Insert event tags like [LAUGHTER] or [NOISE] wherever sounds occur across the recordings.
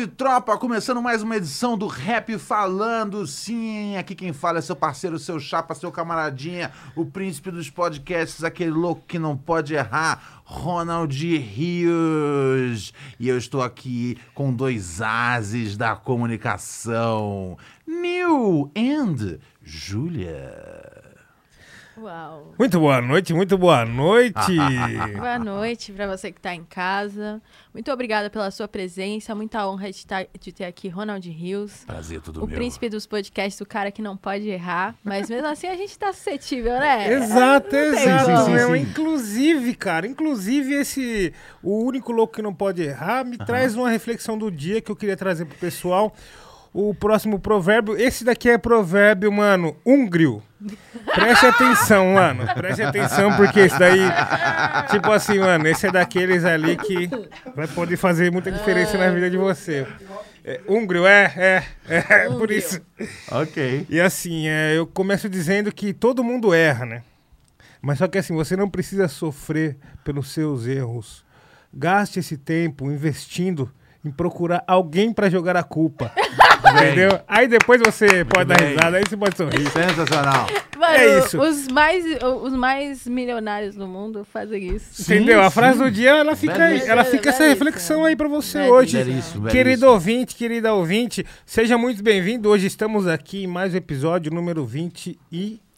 salve, tropa! Começando mais uma edição do Rap Falando. Sim, aqui quem fala é seu parceiro, seu chapa, seu camaradinha, o príncipe dos podcasts, aquele louco que não pode errar, Ronald Rios. E eu estou aqui com dois ases da comunicação, Neil and Julia. Uau. Muito boa noite, muito boa noite. [LAUGHS] Boa noite para você que está em casa. Muito obrigada pela sua presença. Muita honra de, tá, de ter aqui Ronald Rios. Prazer, tudo o meu. príncipe dos podcasts, o cara que não pode errar. Mas mesmo assim a gente tá suscetível, né? [LAUGHS] exato, exato. como. meu. Inclusive, cara, inclusive esse o único louco que não pode errar me traz uma reflexão do dia que eu queria trazer pro pessoal. O próximo provérbio, esse daqui é provérbio, mano, húngrio. Preste atenção, mano. Preste atenção, porque esse daí, tipo assim, mano, esse é daqueles ali que vai poder fazer muita diferença na vida de você. É, húngrio, é, é, é, por Húngrio. isso. Ok. E assim, é, eu começo dizendo que todo mundo erra, né? Mas só que assim, você não precisa sofrer pelos seus erros. Gaste esse tempo investindo em procurar alguém pra jogar a culpa. [LAUGHS] entendeu? Aí depois você pode dar bem. risada, aí você pode sorrir. Sensacional. Mano, É isso. Os mais, os mais milionários do mundo fazem isso. Sim, Entendeu? A sim. frase do dia, ela fica, aí, Belíssimo. ela fica essa Belíssimo. reflexão aí pra você Belíssimo. hoje. Belíssimo, Querido belíssimo. ouvinte, querida ouvinte, seja muito bem-vindo. Hoje estamos aqui em mais um episódio número 21.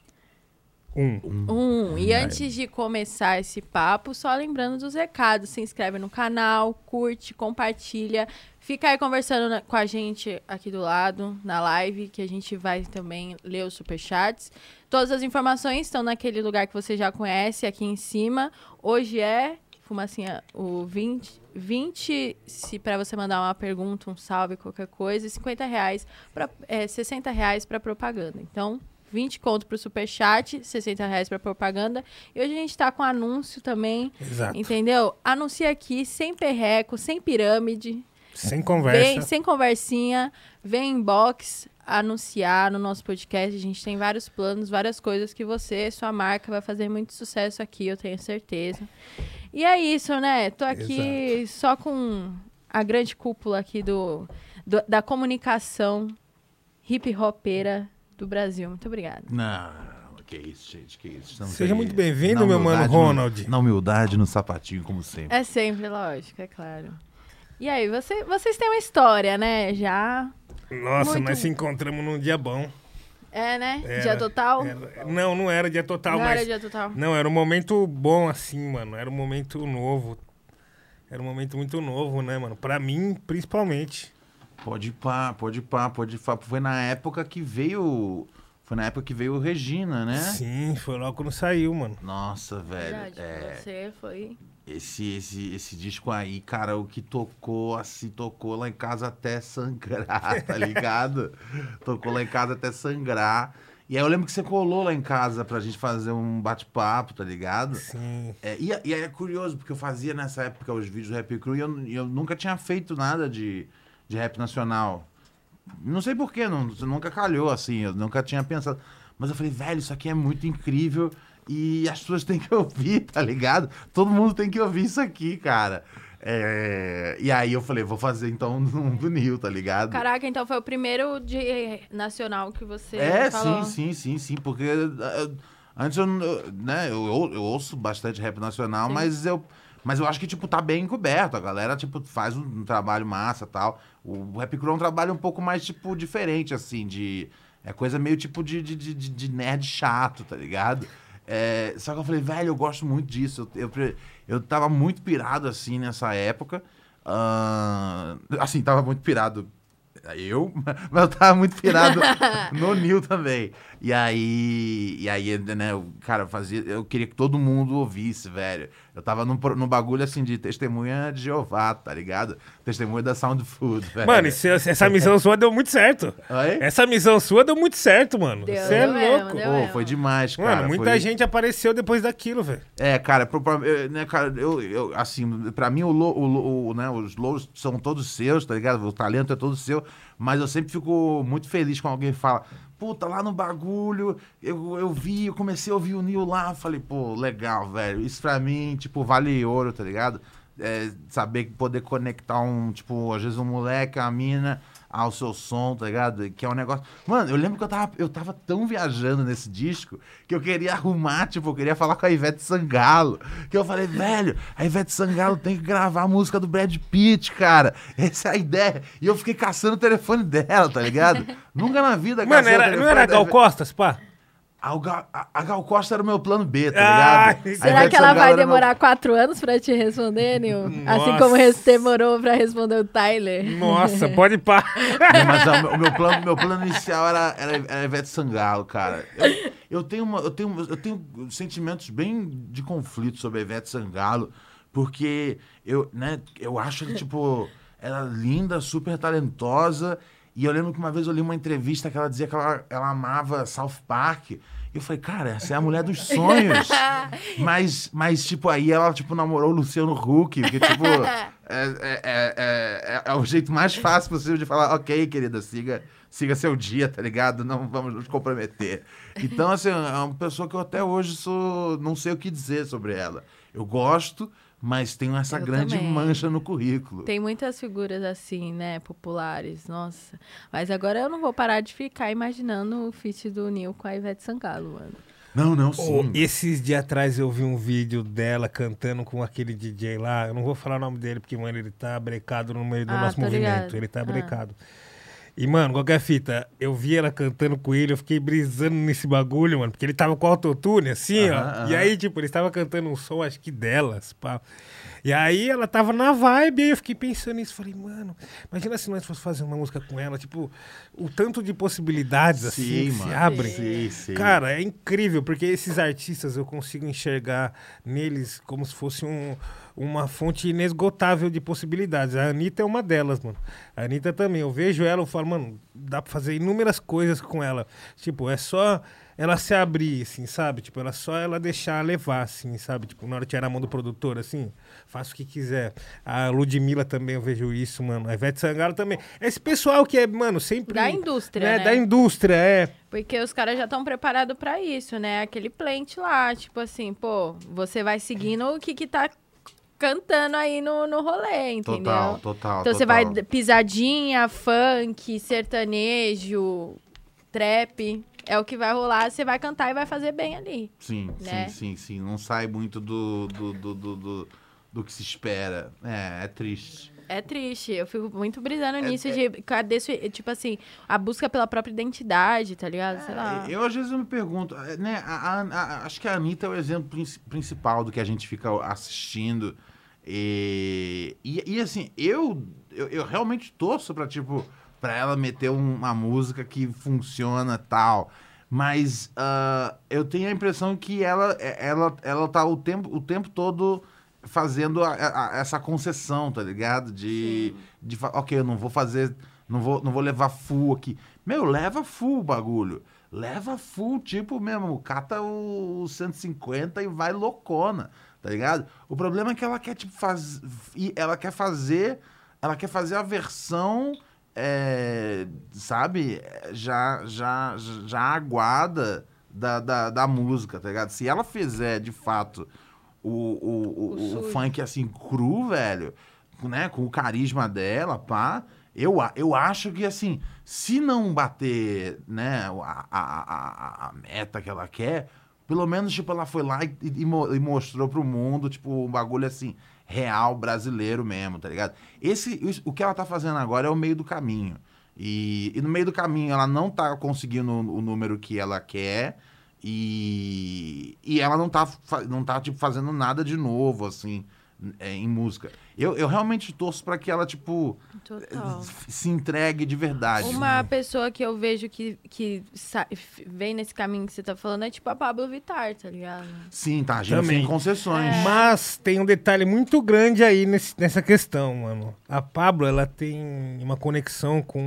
Um, e antes de começar esse papo, só lembrando dos recados, se inscreve no canal, curte, compartilha, fica aí conversando na- com a gente aqui do lado, na live, que a gente vai também ler os superchats. Todas as informações estão naquele lugar que você já conhece, aqui em cima. Hoje é, fumacinha, o 20, 20 se para você mandar uma pergunta, um salve, qualquer coisa, e 50 reais, pra, é, 60 reais para propaganda. Então, 20 conto pro superchat, 60 reais pra propaganda. E hoje a gente tá com anúncio também, Exato. entendeu? Anuncia aqui, sem perreco, sem pirâmide. Sem conversa. Vem, sem conversinha, vem inbox anunciar no nosso podcast. A gente tem vários planos, várias coisas que você, sua marca, vai fazer muito sucesso aqui, eu tenho certeza. E é isso, né? Tô aqui só com a grande cúpula aqui do, do- da comunicação hip hopera do Brasil. Muito obrigada. Não, que isso, gente, que isso. Estamos Seja aí muito bem-vindo, meu mano Ronald. no- na humildade, no sapatinho, como sempre. É sempre, lógico, é claro. E aí, você- vocês têm uma história, né? Já. Nossa, Muito- nós se encontramos num dia bom. É, né? Era- dia total? era- não, não era dia total, Não mas. era dia total. Não, era um momento bom, assim, mano. Era um momento novo. Era um momento muito novo, né, mano? Pra mim, principalmente. Pode ir pá, pode ir pá, pode ir pá. Foi na época que veio. Foi na época que veio o Regina, né? Sim, foi logo quando saiu, mano. Nossa, velho. Verdade, é, você foi. esse, esse, esse disco aí, cara, o que tocou, assim, tocou lá em casa até sangrar, [LAUGHS] tá ligado? tocou lá em casa até sangrar. E aí eu lembro que você colou lá em casa pra gente fazer um bate-papo, tá ligado? Sim. É, e, e aí é curioso, porque eu fazia nessa época os vídeos do Rap Crew e eu, e eu nunca tinha feito nada de, de rap nacional. Não sei porquê, nunca calhou assim, eu nunca tinha pensado. Mas eu falei, velho, isso aqui é muito incrível e as pessoas [LAUGHS] têm que ouvir, tá ligado? Todo mundo tem que ouvir isso aqui, cara. É, e aí eu falei, vou fazer então [LAUGHS] um do Nil, tá ligado? Caraca, então foi o primeiro de nacional que você É, falou. sim, sim, sim, sim, porque eh, antes eu, né, eu, eu- eu ouço bastante rap nacional, Sim. mas eu, mas eu acho que, tipo, tá bem encoberto, a galera, tipo, faz um, trabalho massa e tal, o Rap Crew é um trabalho um pouco mais, tipo, diferente, assim, de, é coisa meio, tipo, de, de, de, de nerd chato, tá ligado? É, só que eu falei, velho, eu gosto muito disso, eu, eu, eu tava muito pirado, assim, nessa época, ah, assim, tava muito pirado eu, [LAUGHS] mas eu tava muito pirado [LAUGHS] no Nil também. E aí, e aí, né, cara fazia, eu queria que todo mundo ouvisse, velho. Eu tava num, num bagulho assim de testemunha de Jeová, tá ligado? Testemunha da Sound Food, velho. Mano, esse- essa missão sua deu muito certo. Oi? Essa missão sua deu muito certo, mano. Deu, Você é mesmo, louco. Pô, foi demais, cara. Mano, muita foi- gente apareceu depois daquilo, velho. É, cara, pro- né, cara, eu, eu, assim, pra mim o, lo- o, o, né, os lows são todos seus, tá ligado? O talento é todo seu, mas eu sempre fico muito feliz quando alguém fala, puta, lá no bagulho, eu, eu vi, eu comecei a ouvir o Nil lá, falei, pô, legal, velho, isso pra mim, tipo, vale ouro, tá ligado? é, saber poder conectar um, tipo, às vezes um moleque, uma mina ao seu som, tá ligado? Que é um negócio. Mano, eu lembro que eu tava, eu tava tão viajando nesse disco que eu queria arrumar, tipo, eu queria falar com a Ivete Sangalo. Que eu falei, velho, a Ivete Sangalo tem que gravar a música do Brad Pitt, cara. Essa é a ideia. E eu fiquei caçando o telefone dela, tá ligado? Nunca na vida Mano, era, não era Gal Costas, pá? A Gal, a- Gal Costa era o meu plano B, tá Ah, ligado? Será que ela vai era meu- demorar quatro anos pra te responder, Nil? Assim como demorou pra responder o Tyler. Nossa, [LAUGHS] pode pá. Mas ó, o meu- o meu plano, meu plano inicial era, era, era Ivete Sangalo, cara. Eu, eu, tenho uma, eu, tenho, eu tenho sentimentos bem de conflito sobre a Ivete Sangalo, porque eu, né, eu acho que, tipo, ela é linda, super talentosa. E eu lembro que uma vez eu li uma entrevista que ela dizia que ela, ela amava South Park. E eu falei, cara, essa é a mulher dos sonhos. [LAUGHS] mas, mas, tipo, aí ela, tipo, namorou o Luciano Huck, porque, tipo, [LAUGHS] é, é, é, é, é o jeito mais fácil possível de falar, ok, querida, siga, siga seu dia, tá ligado? Não vamos nos comprometer. Então, assim, é uma pessoa que eu até hoje sou, não sei o que dizer sobre ela. Eu gosto, mas tenho essa Eu grande também. mancha no currículo. Tem muitas figuras assim, né, populares, nossa. Mas agora eu não vou parar de ficar imaginando o feat do Nil com a Ivete Sangalo, mano. Não, não, sim. esses dias atrás eu vi um vídeo dela cantando com aquele DJ lá. Eu não vou falar o nome dele, porque, mano, ele tá brecado no meio do Ah, nosso movimento. ligado. Ele tá Ah. brecado. E, mano, qualquer fita, eu vi ela cantando com ele, eu fiquei brisando nesse bagulho, mano, porque ele tava com autotune, assim, ó. E aí, tipo, ele estava cantando um som, acho que delas, pá. E aí ela tava na vibe, aí eu fiquei pensando nisso. Falei, mano, imagina se nós fosse fazer uma música com ela, tipo, o tanto de possibilidades, assim, Sim, se mano. abrem. Sim, sim. Cara, é incrível, porque esses artistas eu consigo enxergar neles como se fosse um, uma fonte inesgotável de possibilidades. A Anitta é uma delas, mano. A Anitta também. Eu vejo ela, eu falo, mano, dá pra fazer inúmeras coisas com ela. Tipo, é só ela se abrir, assim, sabe? Tipo, ela só ela deixar levar, assim, sabe? Tipo, na hora de tirar a mão do produtor, assim, faça o que quiser. A Ludmilla também eu vejo isso, mano. A Ivete Sangalo também. Esse pessoal que é, mano, sempre... Da indústria, né? né? Da indústria, é. Porque os caras já estão preparados pra isso, né? Aquele plant lá, tipo assim, pô, você vai seguindo o que que tá cantando aí no, no rolê, entendeu? Total, total. Então você vai pisadinha, funk, sertanejo, trap, é o que vai rolar, você vai cantar e vai fazer bem ali. Sim, né? sim, sim, sim. Não sai muito do, do, do, do, do, do que se espera. É, é triste. É triste, eu fico muito brisando É- nisso de cadê tipo assim, a busca pela própria identidade, tá ligado? Sei lá. É, Eu, às vezes, eu me pergunto, é, né? a- a- a- acho que a Anitta é o exemplo princi- principal do que a gente fica assistindo. E, e, e, assim, eu, eu, eu realmente torço pra, tipo, pra ela meter um- uma música que funciona tal. Mas ah, eu tenho a impressão que ela, ela, ela tá o tempo, o tempo todo fazendo a- a- essa concessão, tá ligado? De, de ok, eu não vou fazer, não vou, não vou levar full aqui. Meu, leva full o bagulho. Leva full, tipo mesmo, cata o 150 e vai loucona, tá ligado? O problema é que ela quer, tipo, faz, e ela quer fazer, ela quer fazer a versão, é, sabe, já, já, já aguada da, da, da música, tá ligado? Se ela fizer, de fato, o, o, o, O o funk assim, cru, velho, né, com o carisma dela, pá, eu, eu acho que, assim, se não bater, né, a, a, a, a meta que ela quer, pelo menos, tipo, ela foi lá e, e e mostrou pro mundo, tipo, um bagulho, assim, real brasileiro mesmo, tá ligado? Esse, o que ela tá fazendo agora é o meio do caminho. E, e no meio do caminho ela não tá conseguindo o, número que ela quer e, e ela não tá, não tá tipo, fazendo nada de novo, assim, é, em música. Eu, eu realmente torço pra que ela, tipo, Total. se entregue de verdade. Uma pessoa que eu vejo que, que vem nesse caminho que você tá falando é tipo a Pablo Vittar, tá ligado? Sim, tá agindo Também. sem concessões. É. Mas tem um detalhe muito grande aí nesse- nessa questão, mano. A Pablo, ela tem uma conexão com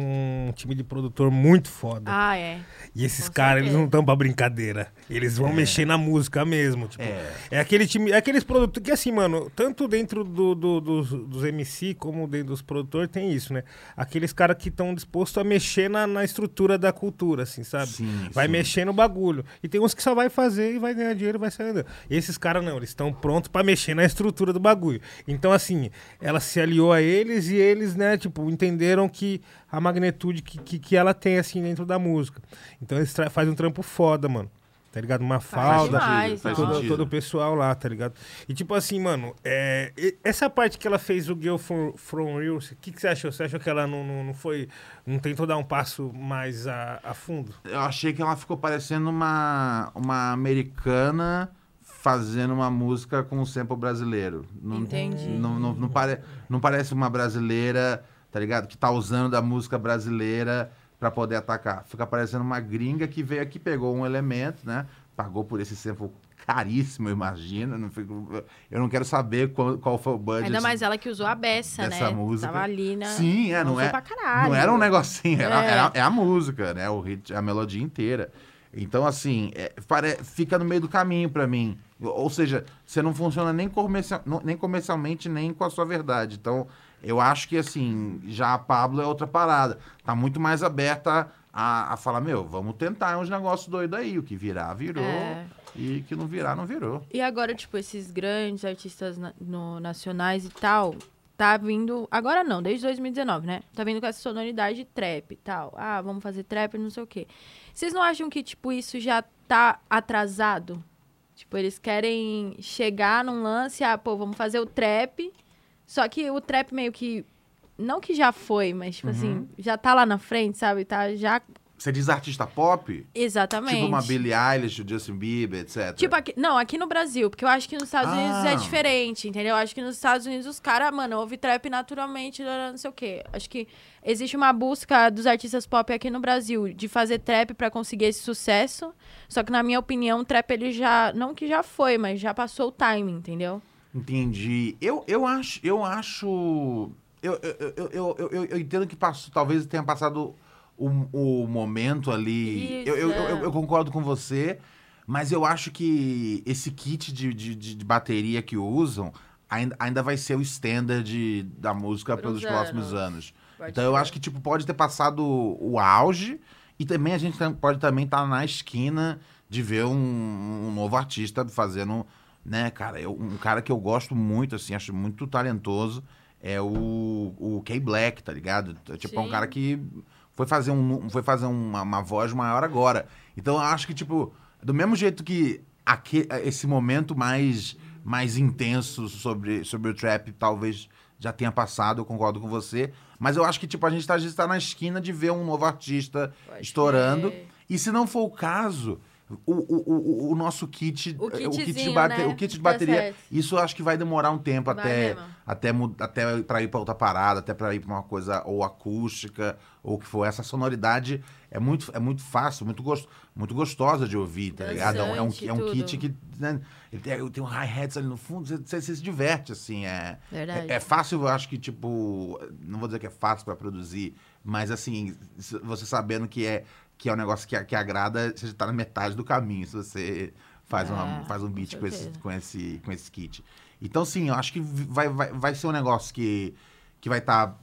um time de produtor muito foda. Ah, é. e esses caras, eles não estão pra brincadeira. Eles vão mexer na música mesmo. Tipo, É. é. aquele time, é aqueles produtores que, assim, mano, tanto dentro do, do, do dos, dos MC, como dentro dos produtores, tem isso, né? Aqueles caras que estão dispostos a mexer na, na estrutura da cultura, assim, sabe? Sim, vai sim. mexer no bagulho. E tem uns que só vai fazer e vai ganhar dinheiro e vai sair andando. E esses caras não, eles estão prontos pra mexer na estrutura do bagulho. Então, assim, ela se aliou a eles e eles, né, tipo, entenderam que a magnitude que, que, que ela tem, assim, dentro da música. Então, eles fazem um trampo foda, mano. Tá ligado? Uma falda, demais, todo, todo o pessoal lá, tá ligado? E tipo assim, mano, é, essa parte que ela fez o Girl from, from Real, o que, que você achou? Você achou que ela não, não, não foi. Não tentou dar um passo mais a, a fundo? Eu achei que ela ficou parecendo uma, uma americana fazendo uma música com um sample brasileiro. Não, Entendi. Não, não, não, pare, não parece uma brasileira, tá ligado? Que tá usando da música brasileira pra poder atacar. Fica parecendo uma gringa que veio aqui, pegou um elemento, né? Pagou por esse sample caríssimo, eu imagino. Não fico- eu não quero saber qual, qual foi o budget. Ainda mais ela que usou a beça, dessa né? música. Tava ali na. Sim, é, não é. Não era um negocinho, era, É. era- é a música, né? O hit, a melodia inteira. Então, assim, é, pare- fica no meio do caminho pra mim. Ou seja, você não funciona nem, comercial, nem comercialmente, nem com a sua verdade. Então, eu acho que, assim, já a Pablo é outra parada. Tá muito mais aberta a, a falar, meu, vamos tentar uns negócios doidos aí. O que virar, virou. É. E o que não virar, não virou. E agora, tipo, esses grandes artistas na- no- nacionais e tal, tá vindo. Agora não, desde 2019, né? Tá vindo com essa sonoridade de trap e tal. Ah, vamos fazer trap, não sei o quê. Vocês não acham que, tipo, isso já tá atrasado? Tipo, eles querem chegar num lance, ah, pô, vamos fazer o trap. Só que o trap meio que. Não que já foi, mas, tipo assim, já tá lá na frente, sabe? Tá já. Você diz artista pop? Exatamente. Tipo uma Billie Eilish, o Justin Bieber, etc. Tipo, aqui, não, aqui no Brasil, porque eu acho que nos Estados Ah. Unidos é diferente, entendeu? Eu acho que nos Estados Unidos os caras, mano, ouvem trap naturalmente, não sei o quê. Acho que existe uma busca dos artistas pop aqui no Brasil de fazer trap pra conseguir esse sucesso. Só que, na minha opinião, o trap ele já. Não que já foi, mas já passou o timing, entendeu? Entendi. Eu, eu acho. Eu acho. Eu, eu, eu, eu, eu, eu- eu entendo que passou, talvez tenha passado o, o momento ali. Isso, Eu, eu, é. eu, eu concordo com você, mas eu acho que esse kit de, de, de- bateria que usam ainda, ainda vai ser o standard da música pelos uns próximos anos. anos. Pode então eu ser. acho que tipo, pode ter passado o auge e também a gente pode também estar na esquina de ver um, um novo artista fazendo, né, cara, eu- um cara que eu gosto muito, assim, acho muito talentoso, é o, o K-Black, tá ligado? Tipo, é um Sim. cara que foi fazer, um, foi fazer uma, uma voz maior agora. Então eu acho que, tipo, do mesmo jeito que aque- esse momento mais, mais intenso sobre, sobre o trap talvez já tenha passado, eu concordo com você. Mas eu acho que, tipo, a gente tá, a gente tá na esquina de ver um novo artista Pode estourando. crer. E se não for o caso, o, o, o, o nosso kit, O o kit de, bate, né? o kit de Tá bateria, isso eu acho que vai demorar um tempo Vai até, mesmo. até, até para ir para outra parada, até para ir para uma coisa ou acústica ou o que for. Essa sonoridade é muito, é muito fácil, muito, gost, muito gostosa de ouvir, tá ligado? É um, é um, é um kit que né, tem, tem um hi-hats ali no fundo, você, você- você se diverte, assim. É, Verdade. é, é fácil, eu acho que, tipo, não vou dizer que é fácil para produzir, mas assim, você sabendo que é, que é um negócio que, que agrada, você já tá na metade do caminho, se você faz, uma, É, faz um com beat com esse, certeza. com, esse, com esse kit. Então, sim, eu acho que vai, vai, vai ser um negócio que, que vai estar.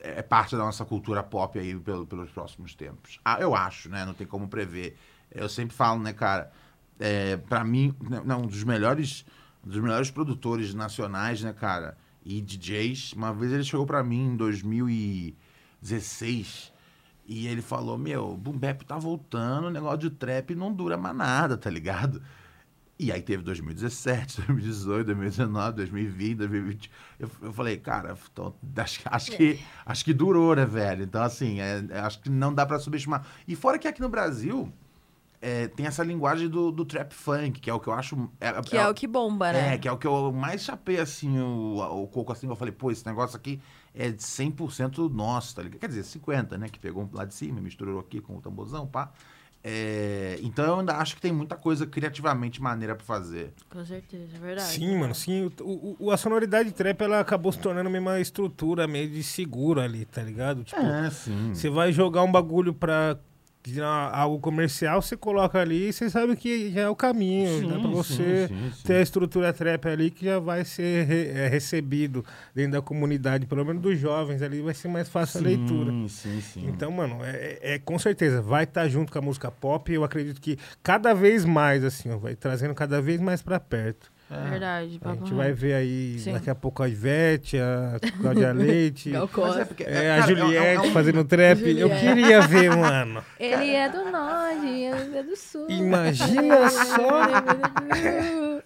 é parte da nossa cultura pop aí pelo, pelos próximos tempos. Ah, eu acho, né? Não tem como prever. Eu sempre falo, né, cara? É, para mim, né, não, um dos melhores, dos melhores produtores nacionais, né, cara? E DJs. Uma vez ele chegou pra mim em 2016 e ele falou: Meu, o Boom Bap tá voltando, o negócio de trap não dura mais nada, tá ligado? E aí teve 2017, 2018, 2019, 2020, 2020. Eu, eu falei, cara, então, acho, acho que, acho que durou, né, velho? Então, assim, é, é, acho que não dá pra subestimar. E fora que aqui no Brasil é, tem essa linguagem do, do trap funk, que é o que eu acho. É, Que é, o que bomba, né? é, que é o que eu mais chapei, assim, o, o coco, assim, eu falei, pô, esse negócio aqui é de 100% nosso, tá ligado? Quer dizer, 50, né, que pegou um lá de cima, misturou aqui com o tamborzão, pá. É, então eu ainda acho que tem muita coisa criativamente maneira pra fazer. Com certeza, é verdade. Sim, mano, sim. O, o- a sonoridade trap, ela acabou se tornando meio uma estrutura meio de seguro ali, tá ligado? Tipo, É, sim. você vai jogar um bagulho pra algo comercial, você coloca ali e você sabe que já é o caminho. dá pra você sim, sim. ter a estrutura trap ali que já vai ser re- é, recebido dentro da comunidade, pelo menos dos jovens ali, vai ser mais fácil a leitura. Sim, sim, sim. Então, mano, é, é- é com certeza, vai estar junto com a música pop. Eu acredito que cada vez mais, assim, ó, vai trazendo cada vez mais pra perto. É. Verdade. A gente vai ver aí Sim. daqui a pouco a Ivete, a Cláudia [LAUGHS] Leite, é porque- é, a cara, é- é- Juliette é um- fazendo trap. Eu Juliette. queria ver, mano. [LAUGHS] Ele é do norte, ele é do sul. Imagina só.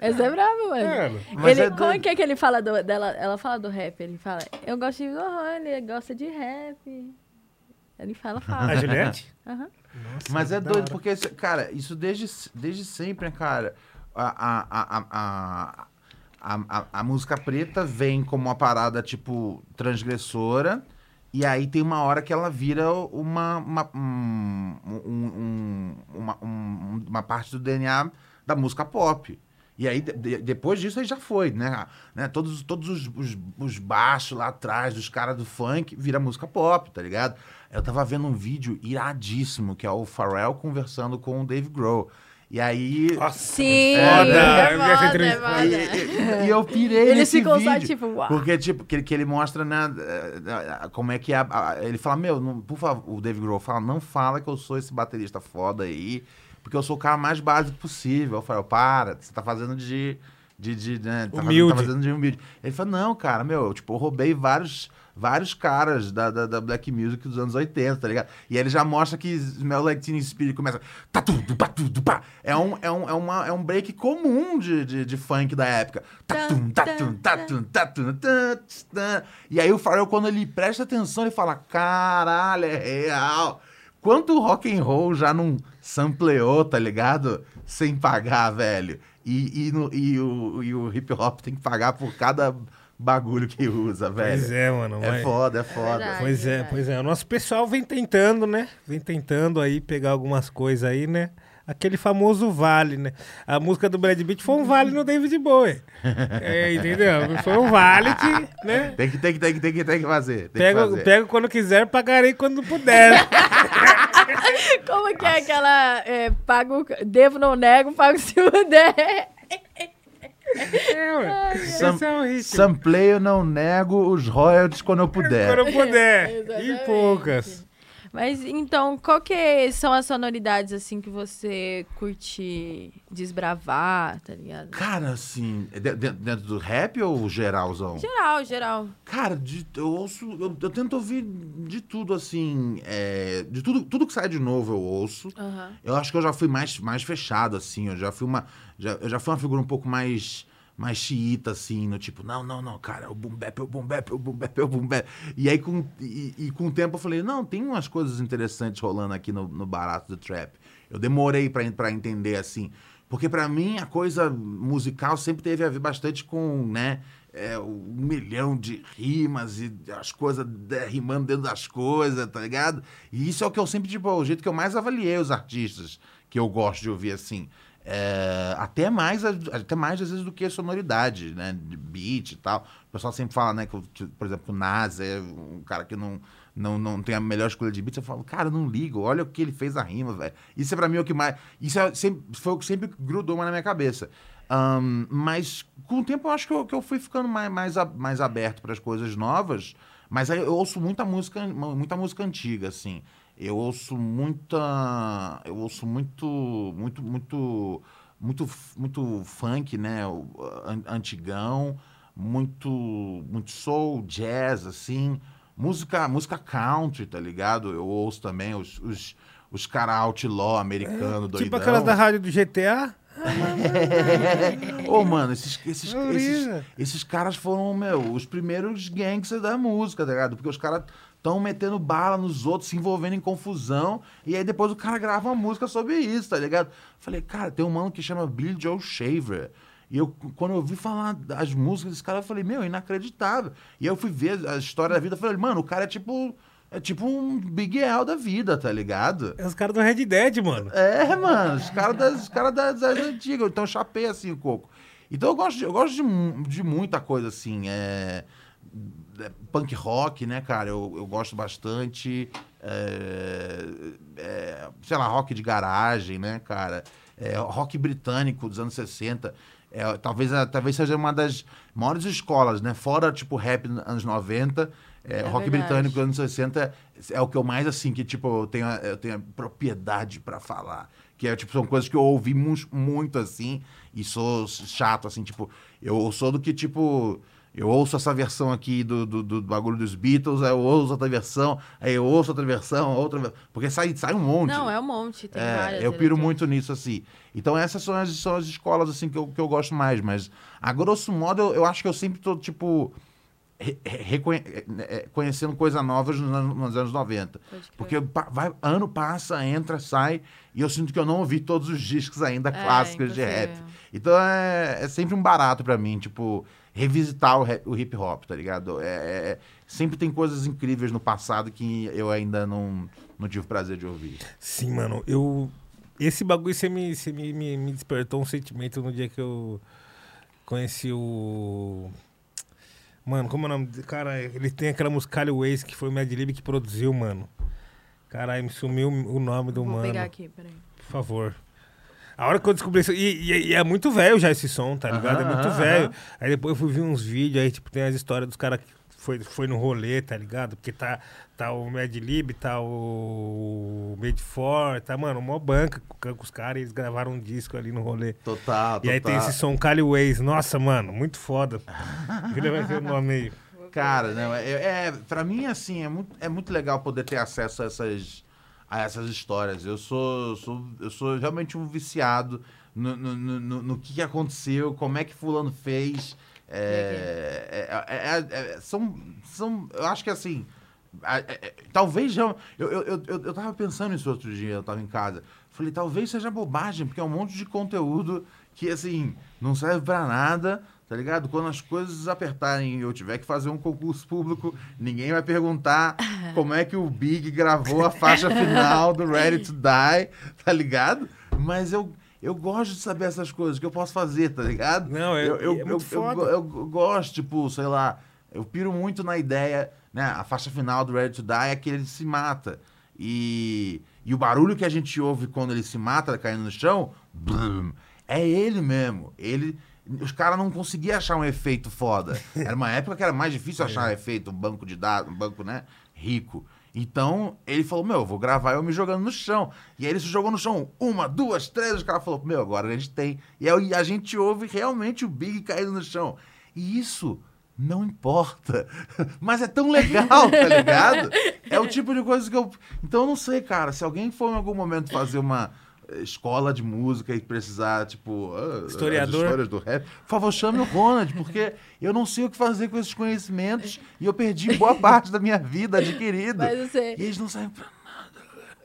Essa é bravo, mano. Mas ele, é como é doido. que é que ele fala do, dela? Ela fala do rap, ele fala, eu gosto de forró, ele gosta de rap. Ele fala, fala. a Juliette? Aham. Mas é doido, porque, cara, isso desde, desde sempre, né, cara? A, a, a, a, música preta vem como uma parada, tipo, transgressora. E aí tem uma hora que ela vira uma, uma, um, um- um- uma, um- uma parte do DNA da música pop. E aí, de- depois disso, aí já foi, né? né? Todos, todos os, os, os baixos lá atrás dos caras do funk vira música pop, tá ligado? Eu tava vendo um vídeo iradíssimo, que é o Pharrell conversando com o Dave Grohl. E aí... Nossa, Sim, Foda, é essa foda, é entrevista. E, e- e eu pirei Eles nesse ficam só tipo, uau. Porque, tipo, que, ele- que ele mostra, né, eh, como é que é. ele fala, meu, não- por favor, o Dave Grohl fala, não fala que eu sou esse baterista foda aí, porque eu sou o cara mais básico possível. Eu falo, para, você tá fazendo de. de, de né, tá fazendo- Humilde. Tá fazendo de humilde. Ele fala, não, cara, meu, eu, tipo, eu roubei vários. Vários caras da, da, da Black Music dos anos 80, tá ligado? E ele já mostra que Smell Like Teen Spirit começa. Tatu, du, patu, du, pá. É um, é um, é uma, é um break comum de, de, de funk da época. Tatum, tatum, tatum, tatum, tum, tum. E aí o Pharrell, quando ele presta atenção, ele fala: caralho, é real. Quanto rock and roll já não sampleou, tá ligado? Sem pagar, velho. E, e, no- e o, e o hip hop tem que pagar por cada bagulho que usa, velho. Pois é, mano. É mas- foda, é foda. verdade. Pois é, verdade. pois é. O nosso pessoal vem tentando, né? Vem tentando aí pegar algumas coisas aí, né? Aquele famoso vale, né? A música do Brad Pitt foi um vale no David Bowie. [LAUGHS] É, entendeu? Foi um vale que, né? Tem que, tem que, tem que, tem que, tem que fazer. Tem que Pego, fazer. pego quando quiser, pagarei quando puder. [LAUGHS] Como que é aquela. É, pago, devo, não nego, pago se puder. [LAUGHS] É, Esse é o ritmo. Samplay eu não nego os royalties quando eu puder. Quando eu puder. Exatamente. e poucas. Mas então, qual que são as sonoridades assim que você curte desbravar, tá ligado? Cara, assim, de- de- dentro do rap ou geralzão? Geral, geral. Cara, de- eu ouço, eu, eu tento ouvir de tudo, assim, é, de tudo, tudo que sai de novo eu ouço. Aham. Eu acho que eu já fui mais, mais fechado, assim, eu já fui uma, já, eu já fui uma figura um pouco mais, mais xiita, assim, no tipo, não, não, não, cara, o é o boom bap, é o boom é o boom bap. E aí, com, e, e com o tempo, eu falei, não, tem umas coisas interessantes rolando aqui no, no barato do trap. Eu demorei pra entender, assim, porque pra mim a coisa musical sempre teve a ver bastante com, né, é, um milhão de rimas e as coisas né, rimando dentro das coisas, tá ligado? E isso é o que eu sempre, tipo, é o jeito que eu mais avaliei os artistas que eu gosto de ouvir, assim. É, até mais, até mais às vezes do que a sonoridade, né? De beat e tal. O pessoal sempre fala, né, que, por exemplo, o Nas é um cara que não, não, não tem a melhor escolha de beats. Eu falo, cara, não ligo, olha o que ele fez a rima, velho. Isso é pra mim o que mais. Isso é sempre, foi o que sempre grudou mais na minha cabeça. Ahn, mas com o tempo eu acho que eu, que eu fui ficando mais, mais, mais aberto para as coisas novas. Mas aí eu ouço muita música, muita música antiga, assim. Eu ouço muita. Eu ouço muito. Muito, muito. Muito, muito funk, né? Antigão, muito, muito soul, jazz, assim. Música, música country, tá ligado? Eu ouço também os, os, os cara outlaw americano, doidão. Tipo aquelas da rádio do GTA. [LAUGHS] Ô, mano, esses, esses, esses, esses caras foram, meu, os primeiros gangsters da música, tá ligado? Porque os caras estão metendo bala nos outros, se envolvendo em confusão, e aí depois o cara grava uma música sobre isso, tá ligado? Falei, cara, tem um mano que chama Billy Joe Shaver. E eu, quando eu ouvi falar das músicas desse cara, eu falei, meu, inacreditável. E aí eu fui ver a história da vida, eu falei, mano, o cara é tipo. É tipo um Big L da vida, tá ligado? É os caras do Red Dead, mano. É, mano, os caras das, os cara das, das antigas, então eu chapei assim o coco. Então eu gosto de, eu gosto de, de muita coisa assim, é, é, punk rock, né, cara, eu, eu gosto bastante, é, é, sei lá, rock de garagem, né, cara? É, rock britânico dos anos 60. É, talvez, talvez seja uma das maiores escolas, né? Fora, tipo, rap nos anos 90. É, rock verdade. britânico dos anos 60 é o que eu mais, assim, que, tipo, eu tenho, eu tenho propriedade pra falar. Que é, tipo, são coisas que eu ouvi mu- muito, assim, e sou chato, assim, tipo, eu sou do que, tipo, eu ouço essa versão aqui do, do, do bagulho dos Beatles, aí eu ouço outra versão, aí eu ouço outra versão, outra versão, porque sai, sai um monte. Não, é um monte, tem É, várias. eu piro muito nisso, assim. Então essas são as, são as escolas, assim, que eu, que eu gosto mais. Mas, a grosso modo, eu, eu acho que eu sempre tô, tipo, re- re- reconhe- é, é, conhecendo coisas novas nos, anos- nos anos 90. Pode crer. Porque vai, ano passa, entra, sai, e eu sinto que eu não ouvi todos os discos ainda É, clássicos de rap. Então é, é sempre um barato pra mim, tipo, revisitar o, o hip hop, tá ligado? É, é- é- sempre tem coisas incríveis no passado que eu ainda não, não tive o prazer de ouvir. Sim, mano, eu. Esse bagulho você me, você me, me, me despertou um sentimento no dia que eu conheci o. Mano, como é o nome? Cara, ele tem aquela música Waze que foi o Mad Lib que produziu, mano. Caralho, me sumiu o nome do Vou mano. pegar aqui, peraí. Por favor. A hora que eu descobri isso. E, e- e é muito velho já esse som, tá ligado? é Aham, muito aham, velho. Aí depois eu fui ver uns vídeos, aí, tipo, tem as histórias dos caras que foi, foi no rolê, tá ligado? Porque tá, tá o Mad Lib, tá o Made For, tá, mano, uma banca com, com os caras, eles gravaram um disco ali no rolê. Total, E aí tem esse som Cali Waze. Nossa, mano, muito foda. [LAUGHS] Ele vai ver o nome aí. Cara, não, é, é, pra mim, assim, é muito, é muito legal poder ter acesso a essas, a essas histórias. Eu sou, sou, eu sou realmente um viciado no, no, no, no- que que aconteceu, como é que fulano fez. É, é, é, é, é, são, são, eu acho que assim, é, é, talvez já, eu, eu, eu, eu tava pensando nisso outro dia, eu tava em casa. Falei, talvez seja bobagem, porque é um monte de conteúdo que, assim, não serve pra nada, tá ligado? Quando as coisas apertarem e eu tiver que fazer um concurso público, ninguém vai perguntar [LAUGHS] como é que o Big gravou a faixa final do Ready to Die, tá ligado? Mas eu, eu gosto de saber essas coisas que eu posso fazer, tá ligado? Não, é- eu, eu, é eu, muito eu, foda. eu- eu gosto, tipo, sei lá, eu piro muito na ideia, né? A faixa final do Ready to Die é que ele se mata. E, e o barulho que a gente ouve quando ele se mata, caindo no chão, blum, é ele mesmo. Ele. Os caras não conseguiam achar um efeito foda. [LAUGHS] Era uma época que era mais difícil achar um efeito, um banco de dados, um banco, né? Rico. Então, ele falou, meu, eu vou gravar eu me jogando no chão. E aí ele se jogou no chão, uma, duas, três, os caras falaram, meu, agora a gente tem. E aí a gente ouve realmente o Big caindo no chão. E isso não importa. [LAUGHS] Mas é tão legal, tá ligado? [LAUGHS] É o tipo de coisa que eu. Então eu não sei, cara. Se alguém for em algum momento fazer uma escola de música e precisar, tipo, ah, Historiador. as histórias do rap, por favor, chame o Ronald, porque [LAUGHS] eu não sei o que fazer com esses conhecimentos e eu perdi boa parte da minha vida adquirida. Mas você, E eles não saem pra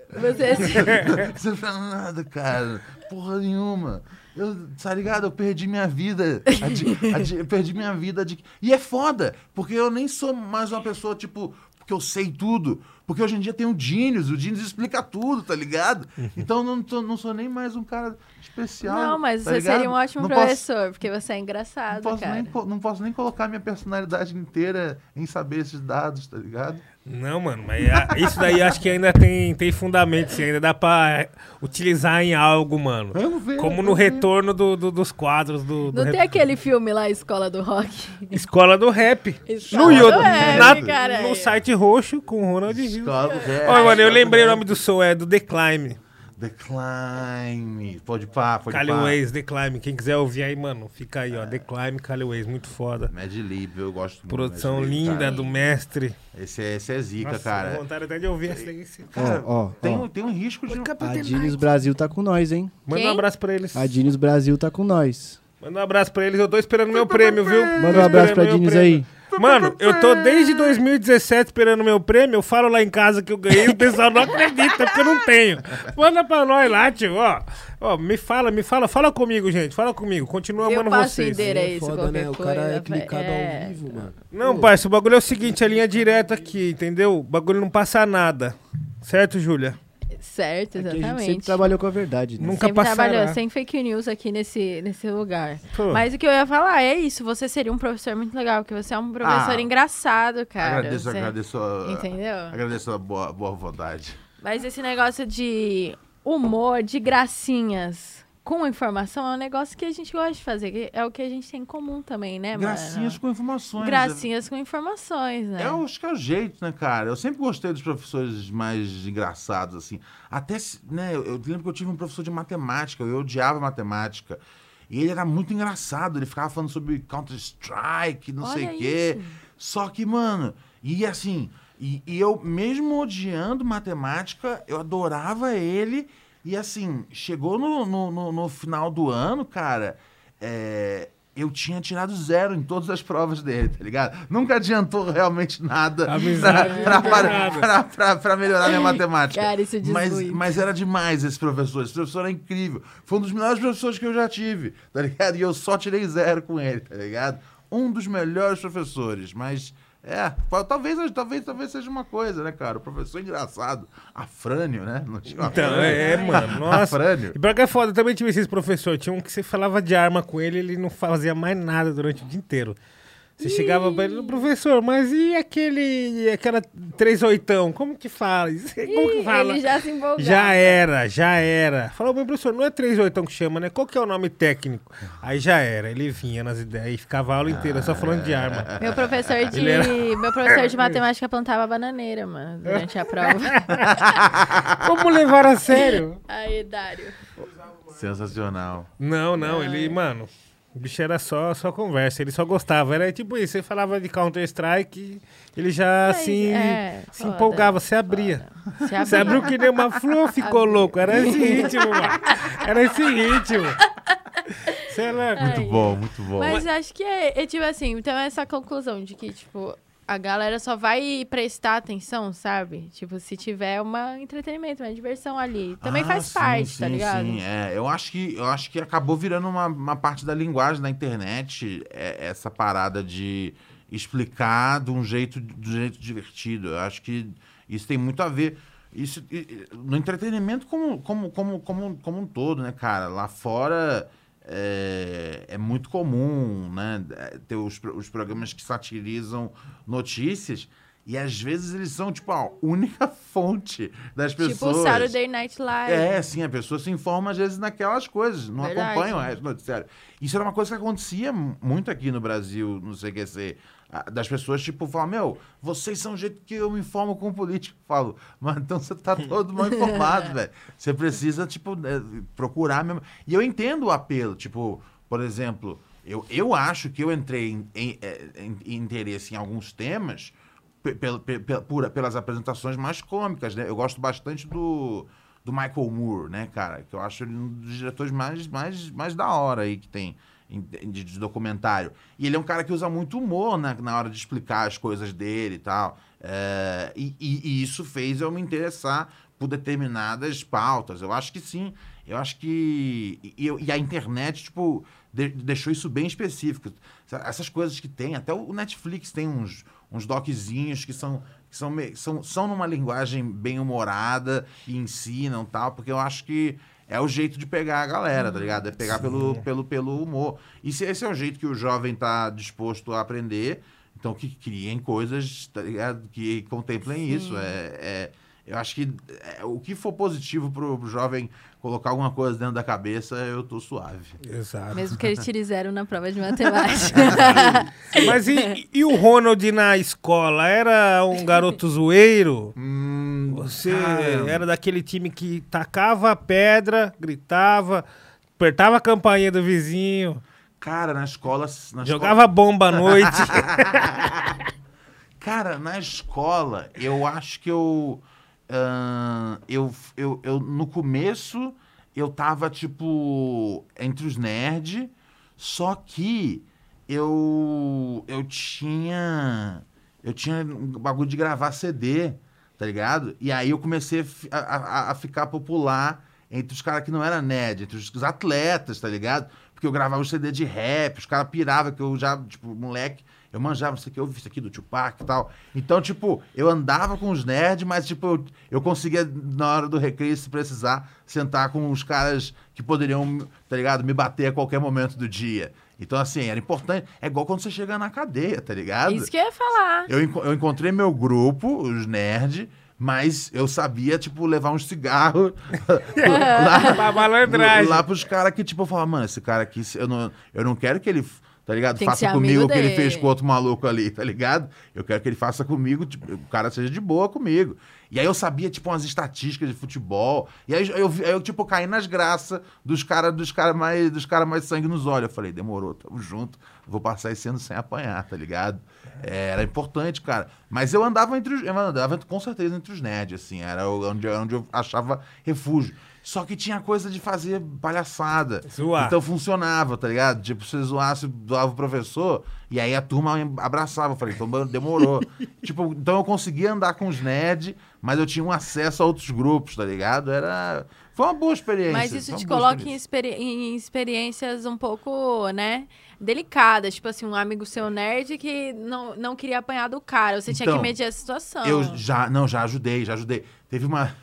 você [LAUGHS] não serve pra nada, cara. Porra nenhuma. Eu, tá ligado? Eu perdi minha vida. adi- adi- eu perdi minha vida. De, e é foda, porque eu nem sou mais uma pessoa, tipo, porque eu sei tudo. Porque hoje em dia tem o Genius, o Genius explica tudo, tá ligado? Então eu não, tô- não sou nem mais um cara especial. Não, mas tá você ligado? seria um ótimo Não posso- professor, porque você é não engraçado, posso, cara. nem, não posso nem colocar minha personalidade inteira em saber esses dados, tá ligado? Não, mano, mas a- isso daí acho que ainda tem, tem fundamento, sim, ainda dá pra utilizar em algo, mano. Vamos ver. Como no retorno do, do- dos quadros do, do Não tem rap- aquele filme lá, Escola do Rock? Escola do Rap. Escola No, do Yoda, Rap, na- no site roxo com o Ronald Hill. Escola do rap, Ó, mano, eu lembrei o nome do som, é do The Climb. The Climb. Pode pá, pode Cali pá. Ways, The Climb. Quem quiser ouvir aí, mano, fica aí, ó. The Climb, Cali Ways, muito foda. Mad Lib, eu gosto muito. Produção Mad Lib, linda cara. do mestre. Esse é, esse é zica, Nossa, cara. dá vontade até de ouvir daí. sim. Cara, Ó, ó, tem, ó. um- tem um risco de. A Diniz Brasil tá com nós, hein? Manda um Quem? abraço pra eles. A Diniz Brasil tá com nós. Manda um abraço pra eles. Eu tô esperando meu prêmio, viu? Manda um abraço pra Diniz prêmio. aí. Mano, eu tô desde 2017 esperando meu prêmio. Eu falo lá em casa que eu ganhei, o pessoal não acredita porque eu não tenho. Manda pra nós lá, tio. Ó, ó, me fala, me fala. Fala comigo, gente. Fala comigo. Continua Eu amando passo vocês. endereço. É foda, né? O cara é coisa, clicado é. ao vivo, mano. Não, parça, o bagulho é o seguinte, a linha direta aqui, entendeu? O bagulho não passa nada. Certo, Júlia? Certo, Aqui a gente sempre exatamente. trabalhou com a verdade, né? Nunca Sempre passará. trabalhou sem fake news aqui nesse, nesse lugar. Pô. Mas o que eu ia falar é isso, você seria um professor muito legal, porque você é um professor Ah, engraçado, cara. agradeço, Você- agradeço. a- Entendeu? Agradeço a boa, boa vontade. Mas esse negócio de humor, de gracinhas com informação é um negócio que a gente gosta de fazer. que É o que a gente tem em comum também, né, Gracinhas mano? com informações. Gracinhas com informações, né? Eu acho que é o jeito, né, cara? Eu sempre gostei dos professores mais engraçados, assim. Até, né, eu, eu lembro que eu tive um professor de matemática, eu odiava matemática. E ele era muito engraçado, ele ficava falando sobre Counter-Strike, não sei Olha o quê. Só que, mano, e assim, e, e eu, mesmo odiando matemática, eu adorava ele. E assim, chegou no, no, no- no final do ano, cara, é, eu tinha tirado zero em todas as provas dele, tá ligado? Nunca adiantou realmente nada pra melhorar minha matemática. Cara, isso diz mas, muito. mas era demais esse professor. Esse professor era incrível. Foi um dos melhores professores que eu já tive, tá ligado? E eu só tirei zero com ele, tá ligado? Um dos melhores professores, mas. É, talvez, talvez, talvez seja uma coisa, né, cara? O professor engraçado. Afrânio, né? Não tinha Então, Afrânio? é, mano. [LAUGHS] Nossa. Afrânio. E pra que é foda, também tive esses professores. Tinha um que você falava de arma com ele, ele não fazia mais nada durante o dia inteiro. Você chegava pra ele, professor, mas e aquele. aquela 38? Como que fala? [LAUGHS] Como que fala? Ele já se empolgou. Já era, já era. Falou, meu professor, não é 38 que chama, né? Qual que é o nome técnico? Aí já era. Ele vinha nas ideias e ficava a aula inteira só falando de arma. Meu professor de, era- meu professor de matemática plantava bananeira, mano, durante a prova. [LAUGHS] Como levar a sério? Aí, Dário. Sensacional. Não, não, ele, mano, o bicho era só, só conversa, ele só gostava. Era tipo isso, você falava de Counter-Strike, ele já Mas, assim é, se foda, empolgava, você abria. Se Você abriu que nem uma flor, [LAUGHS] ficou louco. Era esse ritmo, mano. Era esse ritmo. Você é louco. Muito bom, muito bom. Mas acho que é, é tipo assim, então é essa conclusão de que, tipo, a galera só vai prestar atenção, sabe? Tipo, se tiver uma entretenimento, uma diversão ali. Também Ah, faz sim, parte, tá sim, ligado? Sim, é. Eu acho que, eu acho que acabou virando uma, uma parte da linguagem da internet, é, essa parada de explicar de um jeito, de um jeito divertido. Eu acho que isso tem muito a ver. Isso, no entretenimento como, como, como, como, como um todo, né, cara? Lá fora é, é muito comum, né? Ter os, os programas que satirizam notícias. E às vezes eles são, tipo, a única [LAUGHS] fonte das Tipo pessoas. o Saturday Night Live. É, sim, a pessoa se informa às vezes naquelas coisas, não Verdade. acompanha o resto do noticiário. Isso era uma coisa que acontecia mu- muito aqui no Brasil, no CQC. Ah, Das pessoas, tipo, falar, meu, vocês são o jeito que eu me informo com o político. Falo, mas então você tá todo mal informado, [LAUGHS] velho. Você precisa, tipo, eh, procurar mesmo. E eu entendo o apelo, tipo, por exemplo, eu, eu acho que eu entrei em, em- eh, em- em interesse em alguns temas pe- pel- pelas apresentações mais cômicas, né? Eu gosto bastante do, do Michael Moore, né, cara? Que eu acho ele um dos diretores mais, mais, mais da hora aí que tem em- de, de documentário. E ele é um cara que usa muito humor na, na hora de explicar as coisas dele e tal. É, e, e- e isso fez eu me interessar por determinadas pautas. Eu acho que sim. Eu acho que. E, e a internet, tipo, de- deixou isso bem específico. Essas coisas que tem, até o Netflix tem uns, uns doczinhos que são, que são, são, são numa linguagem bem humorada e ensinam tal, porque eu acho que é o jeito de pegar a galera, tá ligado? É pegar pelo, pelo, pelo humor. E se esse é o jeito que o jovem tá disposto a aprender, então que criem coisas tá ligado? que contemplem isso. É, é- eu acho que é, o que for positivo pro jovem colocar alguma coisa dentro da cabeça, eu tô suave. Exato. Mesmo que ele tire zero na prova de [LAUGHS] matemática. Mas e, e o Ronald na escola? Era um garoto zoeiro? Hum, Você cara, era daquele time que tacava pedra, gritava, apertava a campainha do vizinho, Cara, na escola. Na jogava bomba à noite. escola- [LAUGHS] Cara, na escola, eu acho que eu. Eu, eu, eu. No começo, eu tava, tipo. Entre os nerds. Só que eu. Eu tinha. Eu tinha um bagulho de gravar CD, tá ligado? E aí eu comecei a a, a- ficar popular entre os caras que não eram nerd, entre os, os atletas, tá ligado? Porque eu gravava um CD de rap, os caras piravam, que eu já, tipo, moleque, eu manjava, não sei o que, eu vi isso aqui do Tupac e tal. Então, tipo, eu andava com os nerds, mas, tipo, eu, eu conseguia, na hora do recreio, se precisar, sentar com os caras que poderiam, tá ligado, me bater a qualquer momento do dia. Então, assim, era importante. É igual quando você chega na cadeia, tá ligado? Isso que eu ia falar. Eu, eu encontrei meu grupo, os nerds, Mas eu sabia, tipo, levar uns cigarros [LAUGHS] lá, Pra malandragem. lá pros caras que, tipo, eu falava, mano, esse cara aqui, eu não, eu não quero que ele, tá ligado? Tem faça comigo o que ele fez com outro maluco ali, tá ligado? Eu quero que ele faça comigo, tipo, o cara seja de boa comigo. E aí eu sabia, tipo, umas estatísticas de futebol. E aí eu, aí eu tipo, caí nas graças dos caras dos cara mais, dos cara mais sangue nos olhos. Eu falei, demorou, tamo junto. Vou passar esse ano sem apanhar, tá ligado? É, era importante, cara. Mas eu andava entre os. Eu andava com certeza entre os nerds, assim. Era onde, onde eu achava refúgio. Só que tinha coisa de fazer palhaçada. Zoar. Então funcionava, tá ligado? Tipo, se você zoasse, doava o professor, e aí a turma abraçava. Eu falei, então demorou. [LAUGHS] tipo, então eu conseguia andar com os nerds, mas eu tinha um acesso a outros grupos, tá ligado? Era. Foi uma boa experiência. Mas isso te coloca em, experi- em experiências um pouco, né? Delicadas. Tipo assim, um amigo seu nerd que não, não queria apanhar do cara. Você tinha Então, que medir a situação. Eu já, não, já ajudei, já ajudei. Teve uma.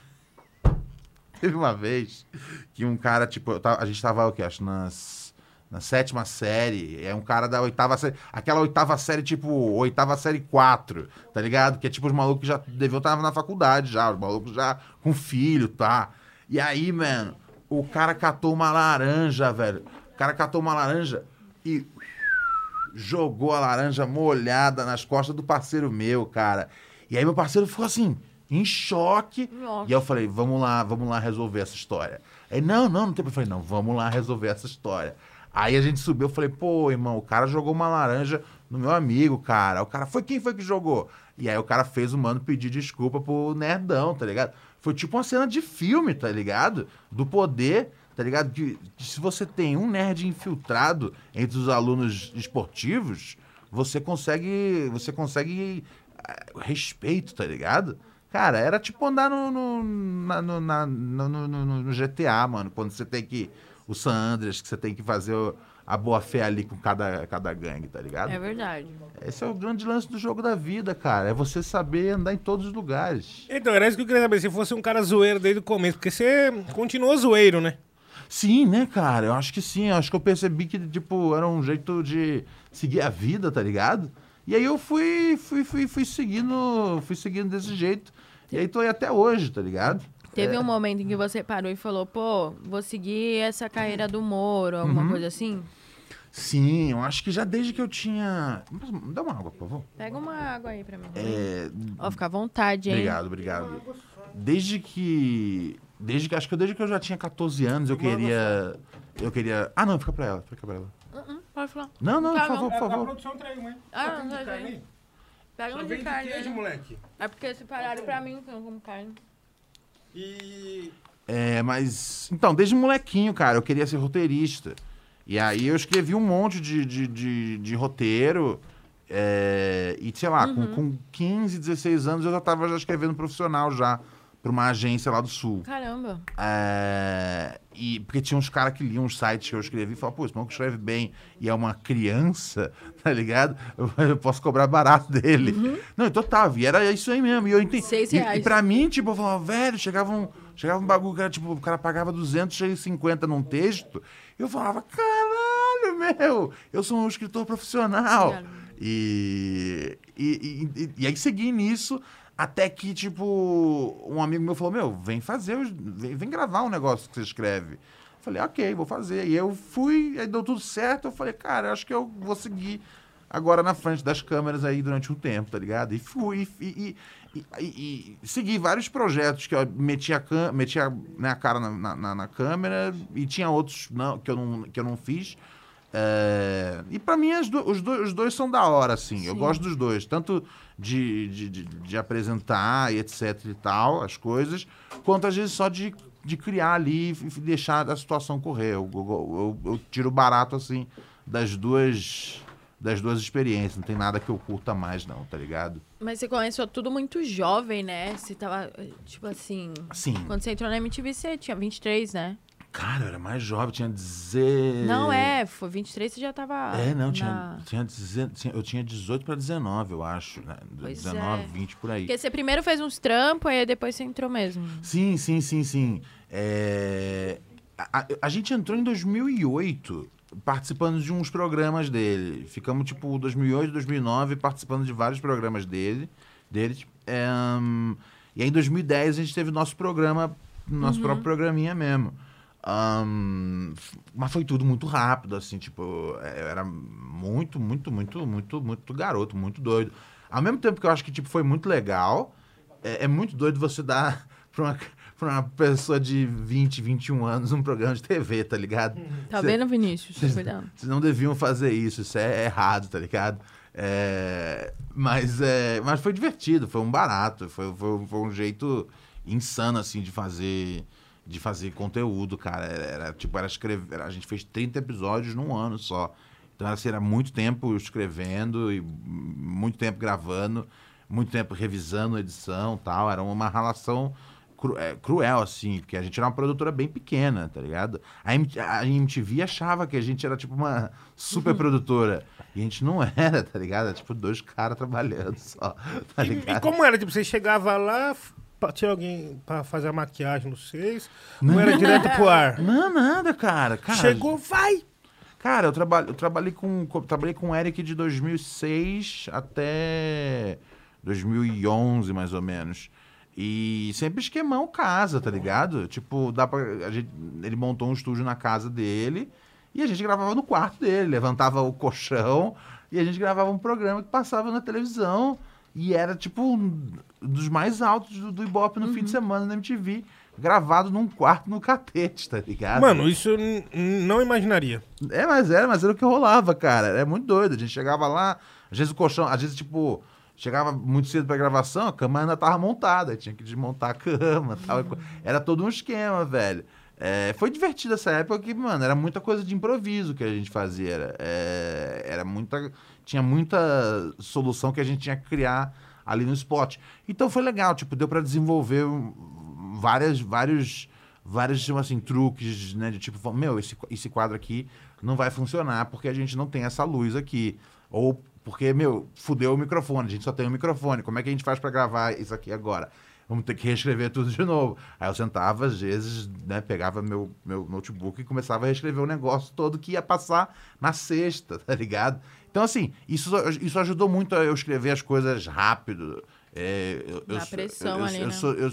Teve uma vez que um cara, tipo, tava- a gente tava, o quê? Acho nas, na sétima série. É um cara da oitava série. Aquela oitava série, tipo, oitava série 4, tá ligado? Que é tipo os malucos que já deviam estar na faculdade já, os malucos já com filho, tá? E aí, mano, o cara catou uma laranja, velho. O cara catou uma laranja e jogou a laranja molhada nas costas do parceiro meu, cara. E aí meu parceiro ficou assim, em choque. Nossa. E eu falei, vamos lá, vamos lá resolver essa história. Aí, não, não, não tem. Eu falei, não, vamos lá resolver essa história. Aí a gente subiu, eu falei, pô, irmão, o cara jogou uma laranja no meu amigo, cara. O cara foi, quem foi que jogou? E aí o cara fez o mano pedir desculpa pro nerdão, tá ligado? Foi tipo uma cena de filme, tá ligado? Do poder, tá ligado? Que, que se você tem um nerd infiltrado entre os alunos esportivos, você consegue, você consegue ah, respeito, tá ligado? Cara, era tipo andar no, no, na- no, na- no- no- no- no GTA, mano. Quando você tem que. O San Andreas, que você tem que fazer o- a boa fé ali com cada, cada gangue, tá ligado? É verdade. Esse é o grande lance do jogo da vida, cara. É você saber andar em todos os lugares. Então, era isso que eu queria saber. Se fosse um cara zoeiro desde o começo, porque você continuou zoeiro, né? Sim, né, cara? Eu acho que sim. Eu acho que eu percebi que, tipo, era um jeito de seguir a vida, tá ligado? E aí eu fui, fui, fui, fui seguindo, fui seguindo desse jeito. E aí tô aí até hoje, tá ligado? Teve um momento em que você parou e falou, pô, vou seguir essa carreira do Moro, alguma Uhum. coisa assim? Sim, eu acho que já desde que eu tinha. Dá uma água, por favor. Pega uma água aí pra mim. É, Ó, fica à vontade, hein? Obrigado, obrigado. Desde que. Desde que. Acho que desde que eu já tinha 14 anos, eu queria. Eu queria. Ah, não, fica pra ela, fica pra ela. Uh-uh, pode falar. Não, não, Tá por favor, bom. por favor. produção traiu, mãe. Ah, não, já vem. Pega um de carne. aí. moleque. É porque separaram pra mim, que eu não como carne. E... É, mas. Então, desde molequinho, cara, eu queria ser roteirista. E aí eu escrevi um monte de, de, de, de roteiro. é, e, sei lá, com, com 15, 16 anos eu já tava já escrevendo profissional já. Pra uma agência lá do sul. Caramba. É, e porque tinha uns caras que liam os sites que eu escrevi e falavam, pô, esse maluco escreve bem e é uma criança, [LAUGHS] tá ligado? Eu, eu posso cobrar barato dele. Não, então tava, e era isso aí mesmo. E eu entendi. Seis E, reais. e pra mim, tipo, eu falava, velho, chegava um, chegava um bagulho que era, tipo, o cara pagava 250 num texto. Eu falava, caralho, meu, eu sou um escritor profissional. Caramba. E, e, e, e aí segui nisso até que, tipo, um amigo meu falou, meu, vem fazer, vem, vem gravar um negócio que você escreve. Eu falei, ok, vou fazer. E eu fui, aí deu tudo certo. Eu falei, cara, acho que eu vou seguir agora na frente das câmeras aí durante um tempo, tá ligado? E fui, e, e, e, e- segui vários projetos que eu metia a, cam- metia, né, a cara na- na- na câmera e tinha outros não, que, eu não, que eu não fiz. É, e pra mim as do- os, do- os dois são da hora, assim. Eu Sim. gosto dos dois. Tanto de, de, de, de apresentar e etc e tal, as coisas, quanto às vezes só de, de criar ali e deixar a situação correr. Eu, eu, eu- eu tiro barato, assim, das duas das duas experiências. Não tem nada que eu curta mais, não, tá ligado? Mas você começou tudo muito jovem, né? Você tava, tipo assim... Sim. Quando você entrou na MTV, você tinha 23, né? Cara, eu era mais jovem, tinha dizer. Não é, foi 23, você já tava... É, não, na- tinha, tinha, tinha- eu tinha 18 pra 19, eu acho. Né? Pois 19, é. 20 por aí. Porque você primeiro fez uns trampos, aí depois você entrou mesmo. Sim, sim, sim, sim. É, A, a- a gente entrou em 2008 participando de uns programas dele. Ficamos, tipo, 2008, 2009 participando de vários programas dele. dele. É, hum, E aí em 2010 a gente teve nosso programa, nosso próprio programinha mesmo. F- mas foi tudo muito rápido, assim, tipo, é, eu era muito, muito, muito, muito, muito garoto, muito doido. Ao mesmo tempo que eu acho que, tipo, foi muito legal, é, é muito doido você dar [LAUGHS] pra uma, pra uma pessoa de 20, 21 anos um programa de TV, tá ligado? Tá Cê- vendo, Vinícius? Cuidando. vocês não deviam fazer isso, isso é errado, tá ligado? É, mas, é, mas foi divertido, foi um barato, foi, foi, foi um jeito insano, assim, de fazer de fazer conteúdo, cara. Era, era, tipo, era escrever. A gente fez 30 episódios num ano só. Então, assim, era muito tempo escrevendo e muito tempo gravando, muito tempo revisando a edição tal. Era uma relação cru- é, cruel, assim, porque a gente era uma produtora bem pequena, tá ligado? A, M- a MTV achava que a gente era, tipo, uma super produtora. E a gente não era, tá ligado? Era, tipo, dois caras trabalhando só, tá E, ligado? e como era? Tipo, você chegava lá, tinha alguém pra fazer a maquiagem nos seis, Não. não era direto pro ar? [LAUGHS] Não, nada, cara. cara Chegou, vai! Cara, eu, traba eu trabalhei com co- trabalhei com o Eric de 2006 até 2011, mais ou menos. E sempre esquemão casa, tá ligado? Tipo, dá pra, a gente, ele montou um estúdio na casa dele e a gente gravava no quarto dele, levantava o colchão e a gente gravava um programa que passava na televisão e era tipo um dos mais altos do, do Ibope no fim de semana na MTV, gravado num quarto no catete, tá ligado? Mano, isso eu não imaginaria. É, mas era, mas era o que rolava, cara. É muito doido. A gente chegava lá, às vezes o colchão, às vezes, tipo, chegava muito cedo pra gravação, a cama ainda tava montada, tinha que desmontar a cama e tal. Era todo um esquema, velho. É, foi divertido essa época que, mano, era muita coisa de improviso que a gente fazia. Era, é, era muita. Tinha muita solução que a gente tinha que criar ali no spot. Então foi legal, tipo, deu pra desenvolver várias, vários, vários, tipo assim, truques, né? De tipo, meu, esse, esse quadro aqui não vai funcionar porque a gente não tem essa luz aqui. Ou porque, meu, fudeu o microfone, a gente só tem um microfone. Como é que a gente faz pra gravar isso aqui agora? Vamos ter que reescrever tudo de novo. Aí eu sentava, às vezes, né, pegava meu, meu notebook e começava a reescrever o negócio todo que ia passar na sexta, [LAUGHS] tá ligado? Então, assim, isso, isso ajudou muito a eu escrever as coisas rápido. É, eu, Na pressão eu- ali, eu né? sou- eu-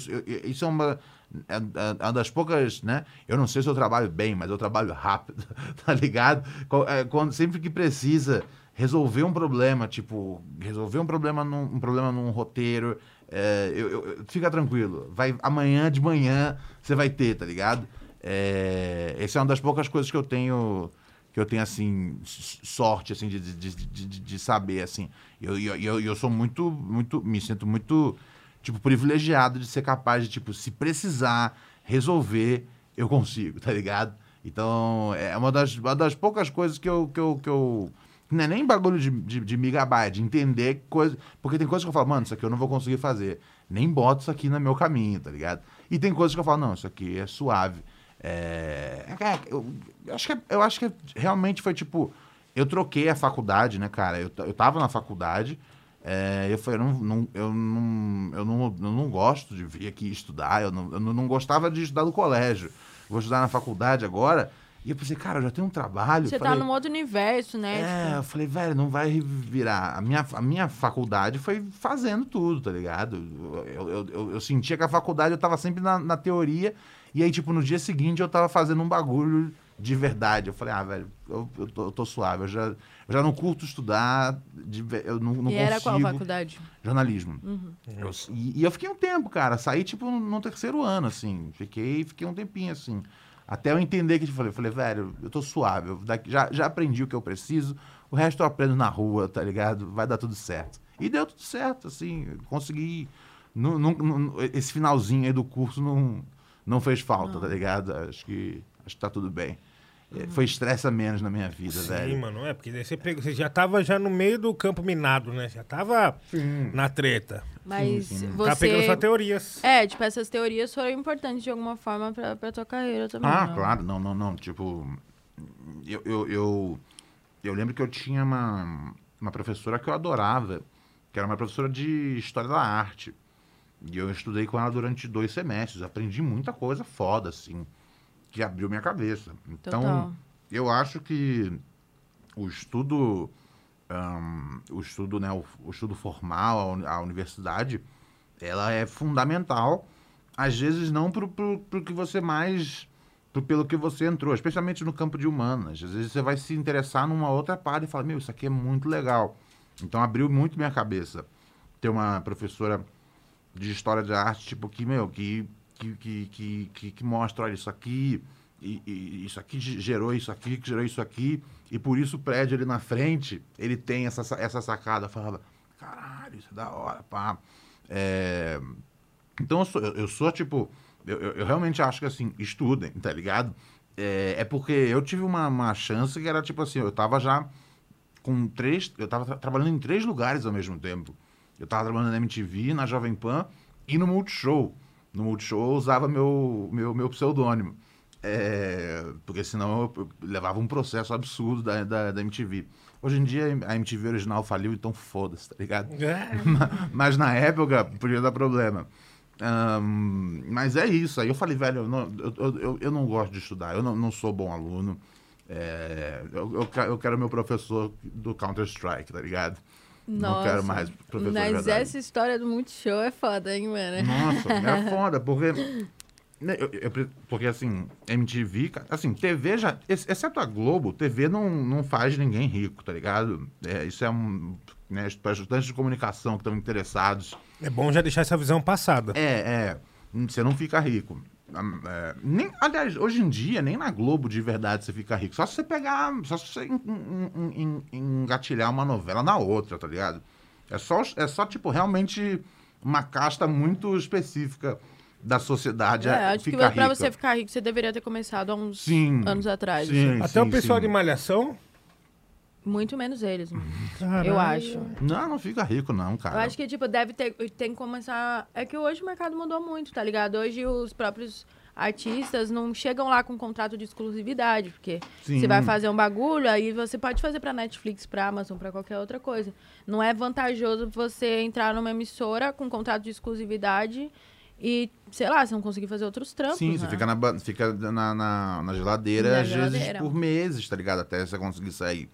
isso é uma, é, é uma das poucas, né? Eu não sei se eu trabalho bem, mas eu trabalho rápido, [LAUGHS] tá ligado? É, Quando, sempre que precisa resolver um problema, tipo, resolver um problema num, um problema num roteiro, é, eu, eu- fica tranquilo. Vai, amanhã de manhã você vai ter, tá ligado? É, essa é uma das poucas coisas que eu tenho que eu tenho assim sorte assim de, de, de, de- saber assim eu, eu, eu, eu sou muito muito me sinto muito tipo privilegiado de ser capaz de tipo se precisar resolver eu consigo [LAUGHS] tá ligado então é uma das, uma das poucas coisas que eu que eu, que eu não é nem bagulho de, de, de megabyte, de entender coisa. Porque tem coisas que eu falo, mano, isso aqui eu não vou conseguir fazer. Nem boto isso aqui no meu caminho, tá ligado? E tem coisas que eu falo, não, isso aqui é suave. É, é, eu, eu acho que, é- eu acho que realmente foi tipo. Eu troquei a faculdade, né, cara? Eu, eu tava na faculdade. é, eu falei, eu não, não- eu, não, eu, não, eu não gosto de vir aqui estudar. Eu não, eu não gostava de estudar no colégio. Vou estudar na faculdade agora. E eu pensei, cara, eu já tenho um trabalho. Você Falei, tá num outro universo, né? é, eu falei, velho, não vai virar. A minha, a minha faculdade foi fazendo tudo, tá ligado? Eu, eu, eu, eu sentia que a faculdade eu tava sempre na, na teoria, e aí, tipo, no dia seguinte eu tava fazendo um bagulho de verdade. Eu falei, ah, velho, eu, eu, tô, eu tô suave, eu já, eu já não curto estudar, de eu não, não e consigo. era qual faculdade? Jornalismo. Eu- e, e eu fiquei um tempo, cara. Saí, tipo, no, no terceiro ano, assim. Fiquei, fiquei um tempinho, assim. Até eu entender que eu falei, eu falei, velho, eu tô suave. eu daqui- já, já aprendi o que eu preciso. O resto eu aprendo na rua, tá ligado? Vai dar tudo certo. E deu tudo certo, assim. Consegui. esse finalzinho aí do curso não, não fez falta, tá ligado? Acho que, acho que tá tudo bem. É, Foi estresse a menos na minha vida, Sim, velho. mano, é, porque daí você, pegou, você já tava já no meio do campo minado, né? Já tava na treta. Mas Tá pegando você... suas teorias. É, tipo, essas teorias foram importantes de alguma forma pra, pra tua carreira também. Ah, não? claro, não, não, não. Tipo, eu, eu, eu, eu lembro que eu tinha uma, uma professora que eu adorava, que era uma professora de História da Arte. E eu estudei com ela durante dois semestres. Aprendi muita coisa foda, assim, que abriu minha cabeça. Então, Total. eu acho que o estudo, ahn, o estudo, né, o, o estudo formal, a a universidade, ela é fundamental, às vezes não pro, pro, pro que você mais. pro- pelo que você entrou, especialmente no campo de humanas. Às vezes você vai se interessar numa outra parte e falar, meu, isso aqui é muito legal. Então abriu muito minha cabeça. Ter uma professora de história de arte, tipo, que, meu, que, que, que, que, que, mostra, olha, isso aqui, e, e isso aqui ge- gerou isso aqui, que gerou isso aqui, e por isso o prédio ali na frente, ele tem essa, sa- essa sacada. Falava, caralho, isso é da hora, pá. É, Então eu sou, eu, eu sou tipo, eu, eu- eu realmente acho que assim, estudem, tá ligado? É, é porque eu tive uma, uma chance que era tipo assim, eu tava já com três, eu tava tra- trabalhando em três lugares ao mesmo tempo. Eu tava trabalhando na MTV, na Jovem Pan e no Multishow. No Multishow eu usava meu, meu, meu pseudônimo. É, porque senão eu, levava um processo absurdo da, da, da MTV. Hoje em dia a MTV original faliu, então foda-se, tá ligado? [LAUGHS] Mas na época podia dar problema. Ahn, mas é isso. Aí eu falei, velho, eu não, eu, eu- eu, não gosto de estudar, eu não, não sou bom aluno. É, eu, eu, eu quero meu professor do Counter-Strike, tá ligado? Não quero mais professor de Mas verdade. essa história do Multishow é foda, hein, mano? Nossa, é [LAUGHS] foda, porque. né, eu- eu porque assim, MTV, assim, TV já. ex- Exceto a Globo, TV não, não faz ninguém rico, tá ligado? É, isso é um. Né, para estudantes de comunicação que estão interessados. É bom já deixar essa visão passada. É, é. Você não fica rico. É, nem, aliás, hoje em dia, nem na Globo de verdade você fica rico. Só se você pegar. Só se você en- en- en- en- engatilhar uma novela na outra, tá ligado? É só, é só tipo, realmente uma casta muito específica da sociedade. É, a acho que pra rica. você ficar rico, você deveria ter começado há uns Sim. anos atrás. Sim, assim. Até o sim, pessoal sim. de Malhação. Muito menos eles. Caralho. eu acho. Não, não fica rico, não, cara. Eu acho que, tipo, deve ter. Tem que começar. É que hoje o mercado mudou muito, tá ligado? Hoje os próprios artistas não chegam lá com contrato de exclusividade, porque Sim. você vai fazer um bagulho, aí você pode fazer pra Netflix, pra Amazon, pra qualquer outra coisa. Não é vantajoso você entrar numa emissora com contrato de exclusividade e, sei lá, você não conseguir fazer outros trampos. Sim, você né? fica, na, fica na, na, na geladeira, Na às vezes geladeira. por meses, tá ligado? Até você conseguir sair.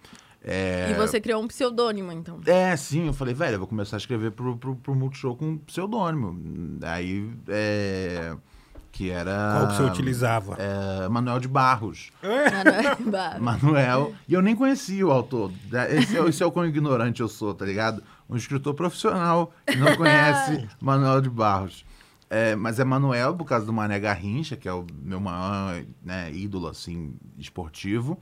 É... E você criou um pseudônimo, então. É, sim, eu falei, velho, eu vou começar a escrever pro, pro, pro Multishow com pseudônimo. Aí, é. Que era. Qual que você utilizava? É, Manuel de Barros. [LAUGHS] Mano, Manuel. E eu nem conhecia o autor. Esse é, esse é o quão ignorante eu sou, tá ligado? Um escritor profissional que não conhece [LAUGHS] Manuel de Barros. É, mas é Manuel por causa do Mané Garrincha, que é o meu maior né, ídolo, assim, esportivo.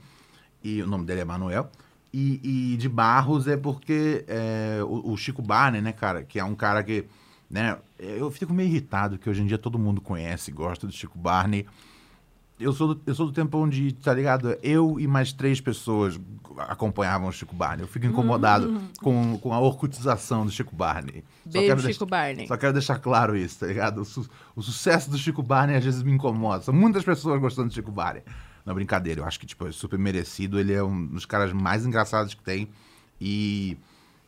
E o nome dele é Manuel. E, e de Barros é porque é, o, o Chico Barney, né, cara? Que é um cara que, né? Eu fico meio irritado que hoje em dia todo mundo conhece, gosta do Chico Barney. Eu sou, do, eu sou do tempo onde, tá ligado? Eu e mais três pessoas acompanhavam o Chico Barney. Eu fico incomodado com, com a orcutização do Chico Barney. Beijo, Chico deixar- Barney. Só quero deixar claro isso, tá ligado? O, su- o sucesso do Chico Barney às vezes me incomoda. São muitas pessoas gostando do Chico Barney. Não, brincadeira. Eu acho que, tipo, é super merecido. Ele é um dos caras mais engraçados que tem. E,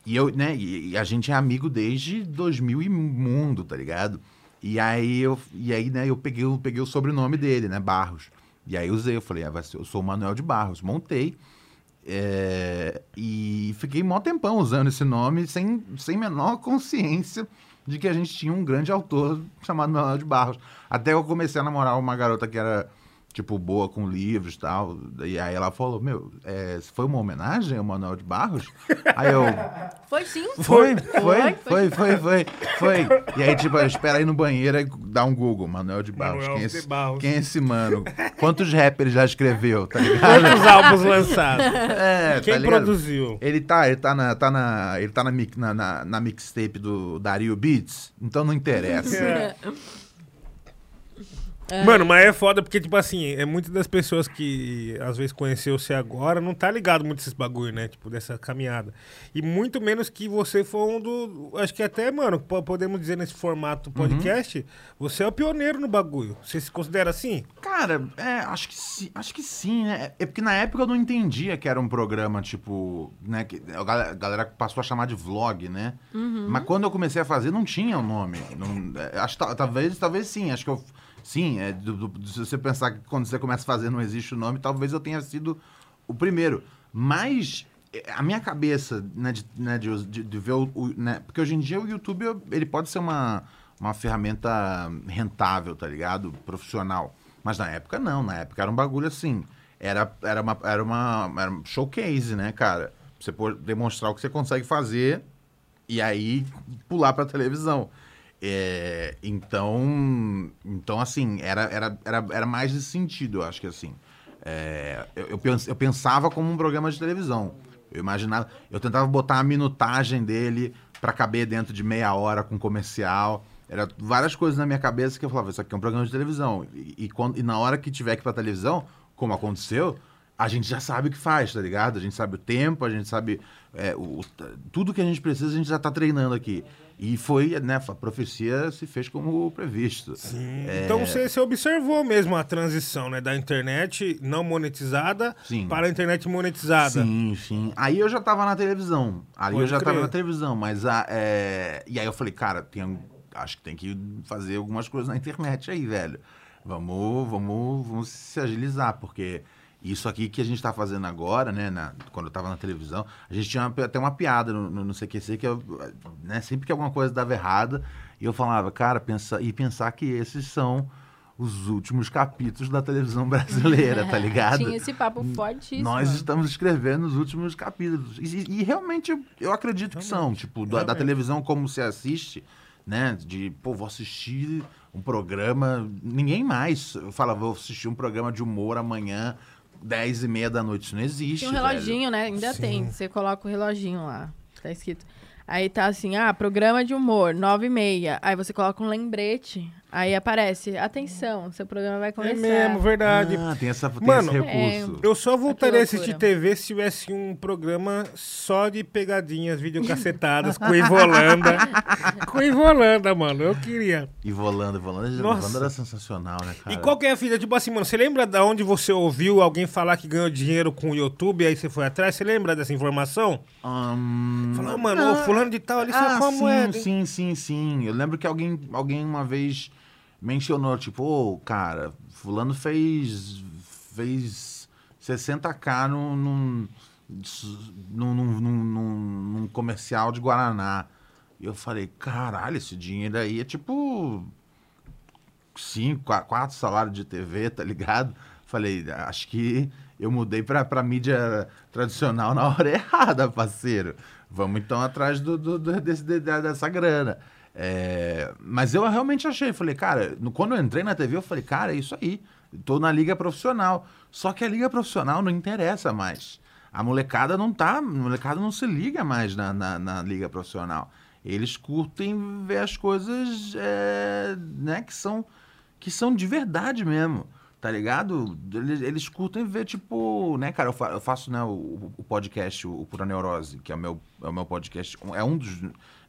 e eu, né, e, e a gente é amigo desde 2000 e mundo, tá ligado? E aí, eu, e aí né, eu peguei, o- peguei o sobrenome dele, né, Barros. E aí usei, eu falei, ah, vai ser- eu sou o Manuel de Barros. Montei. É, e fiquei mó tempão usando esse nome sem, sem menor consciência de que a gente tinha um grande autor chamado Manuel de Barros. Até eu comecei a namorar uma garota que era, tipo, boa com livros e tal. E aí ela falou, meu, é, foi uma homenagem ao Manuel de Barros? Aí eu, [LAUGHS] Foi sim. foi, foi, Foi, foi, foi, foi, foi. E aí, tipo, espera aí no banheiro e dá um Google, Manuel de Barros. Manuel Quem é, de esse, Barros. quem é esse mano? Quantos rappers já escreveu, tá ligado? Quantos álbuns lançados? É, Quem tá produziu? Ele tá, ele tá na, tá na, ele tá na, na, na, na mixtape do Dario Beats, então não interessa. É. Mano, mas é foda porque, tipo assim, é muitas das pessoas que às vezes conheceu você agora não tá ligado muito esses bagulho, né? Tipo, dessa caminhada. E muito menos que você foi um do. Acho que até, mano, po- podemos dizer nesse formato podcast, você é o pioneiro no bagulho. Você se considera assim? Cara, é, acho que sim, acho que sim, né? É porque na época eu não entendia que era um programa, tipo, né? Que a galera, passou a chamar de vlog, né? Mas quando eu comecei a fazer, não tinha o nome. Não- é, acho talvez, talvez sim. Acho que eu. Sim, é, do- do- se você pensar que quando você começa a fazer não existe o nome, talvez eu tenha sido o primeiro. Mas é, a minha cabeça, né, de, né, de, de- de ver o. o- né, porque hoje em dia o YouTube ele pode ser uma, uma ferramenta rentável, tá ligado? Profissional. Mas na época não, na época era um bagulho assim. Era, era, uma, era, uma, era um showcase, né, cara? Você pode demonstrar o que você consegue fazer e aí pular pra televisão. É, então, então, assim, era, era, era, era mais nesse sentido, eu acho que assim. É, eu, eu, pens- eu pensava como um programa de televisão. Eu imaginava, eu tentava botar a minutagem dele pra caber dentro de meia hora com comercial. Era várias coisas na minha cabeça que eu falava, isso aqui é um programa de televisão. E, e quando, e na hora que tiver que ir pra televisão, como aconteceu, a gente já sabe o que faz, tá ligado? A gente sabe o tempo, a gente sabe é, o- tudo que a gente precisa, a gente já tá treinando aqui. E foi, né, a profecia se fez como previsto. É, Então você, você observou mesmo a transição, né? Da internet não monetizada Sim. para a internet monetizada. Sim, sim. Aí eu já tava na televisão. Ali Pode eu já crer. tava na televisão, mas a, é, e aí eu falei, cara, tem, acho que tem que fazer algumas coisas na internet aí, velho. Vamos, vamos, vamos se agilizar, porque isso aqui que a gente tá fazendo agora, né, na- quando eu tava na televisão, a gente tinha uma- até uma piada no, no, no CQC que eu, né, sempre que alguma coisa dava errada, e eu falava, cara, pensa, e pensar que esses são os últimos capítulos da televisão [LAUGHS] brasileira, tá [LAUGHS] ligado? Tinha esse papo fortíssimo. Nós estamos escrevendo os últimos capítulos. E, e realmente eu, acredito que são. Tipo, da, da televisão como se assiste, né? De, pô, vou assistir um programa. Ninguém mais fala, vou assistir um programa de humor amanhã, 10 e meia da noite. Isso não existe. Tinha um velho. reloginho, né? Ainda Sim. tem. Você coloca o reloginho lá. Tá escrito. Aí tá assim, ah, programa de humor, nove e meia. Aí você coloca um lembrete. Aí aparece, atenção, seu programa vai É começar. mesmo, verdade. Ah, tem, essa, tem Mano, esse recurso. Eu só voltaria a assistir loucura. TV se tivesse um programa só de pegadinhas, videocacetadas com Ivolanda. [LAUGHS] com Ivolanda, mano. Eu queria. E Volanda, Volanda, Nossa. Volanda era sensacional, né, cara? E qual que é a fita? Tipo assim, mano, você lembra da onde você ouviu alguém falar que ganhou dinheiro com o YouTube e aí você foi atrás? Você lembra dessa informação? Ahn, Falou, mano, o fulano de tal ali só ah, com a sim? Sim, sim, sim. Eu lembro que alguém, alguém uma vez mencionou, tipo, ô, cara, fulano fez, fez 60k num, num, num, num, num- comercial de Guaraná. E eu falei, caralho, esse dinheiro aí é tipo cinco, qua- quatro salários de TV, tá ligado? Falei, acho que eu mudei pra, pra mídia tradicional na hora [LAUGHS] errada, parceiro. Vamos então atrás do, do- do- desse- dessa grana. É, mas eu realmente achei, falei, cara, quando eu entrei na TV, eu falei, cara, é isso aí. Tô na liga profissional. Só que a liga profissional não interessa mais. A molecada não tá, a molecada não se liga mais na, na, na liga profissional. Eles curtem ver as coisas é, né, que, são, que são de verdade mesmo. Tá ligado? Eles, eles curtem ver, tipo, né, cara, eu, fa- eu faço né, o, o podcast, o, Pura Neurose, que é o meu, é o meu podcast. É um dos.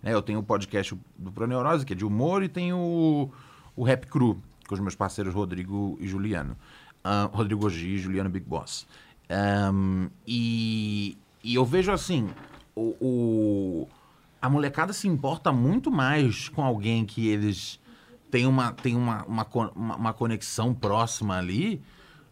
Né, eu tenho o podcast do Pura Neurose, que é de humor, e tenho o, o Rap Cru, com os meus parceiros Rodrigo e Juliano. Ah, Rodrigo Ogi e Juliano Big Boss. Ahn, e, e eu vejo assim, o, o- a molecada se importa muito mais com alguém que eles têm uma, têm uma, uma, uma conexão próxima ali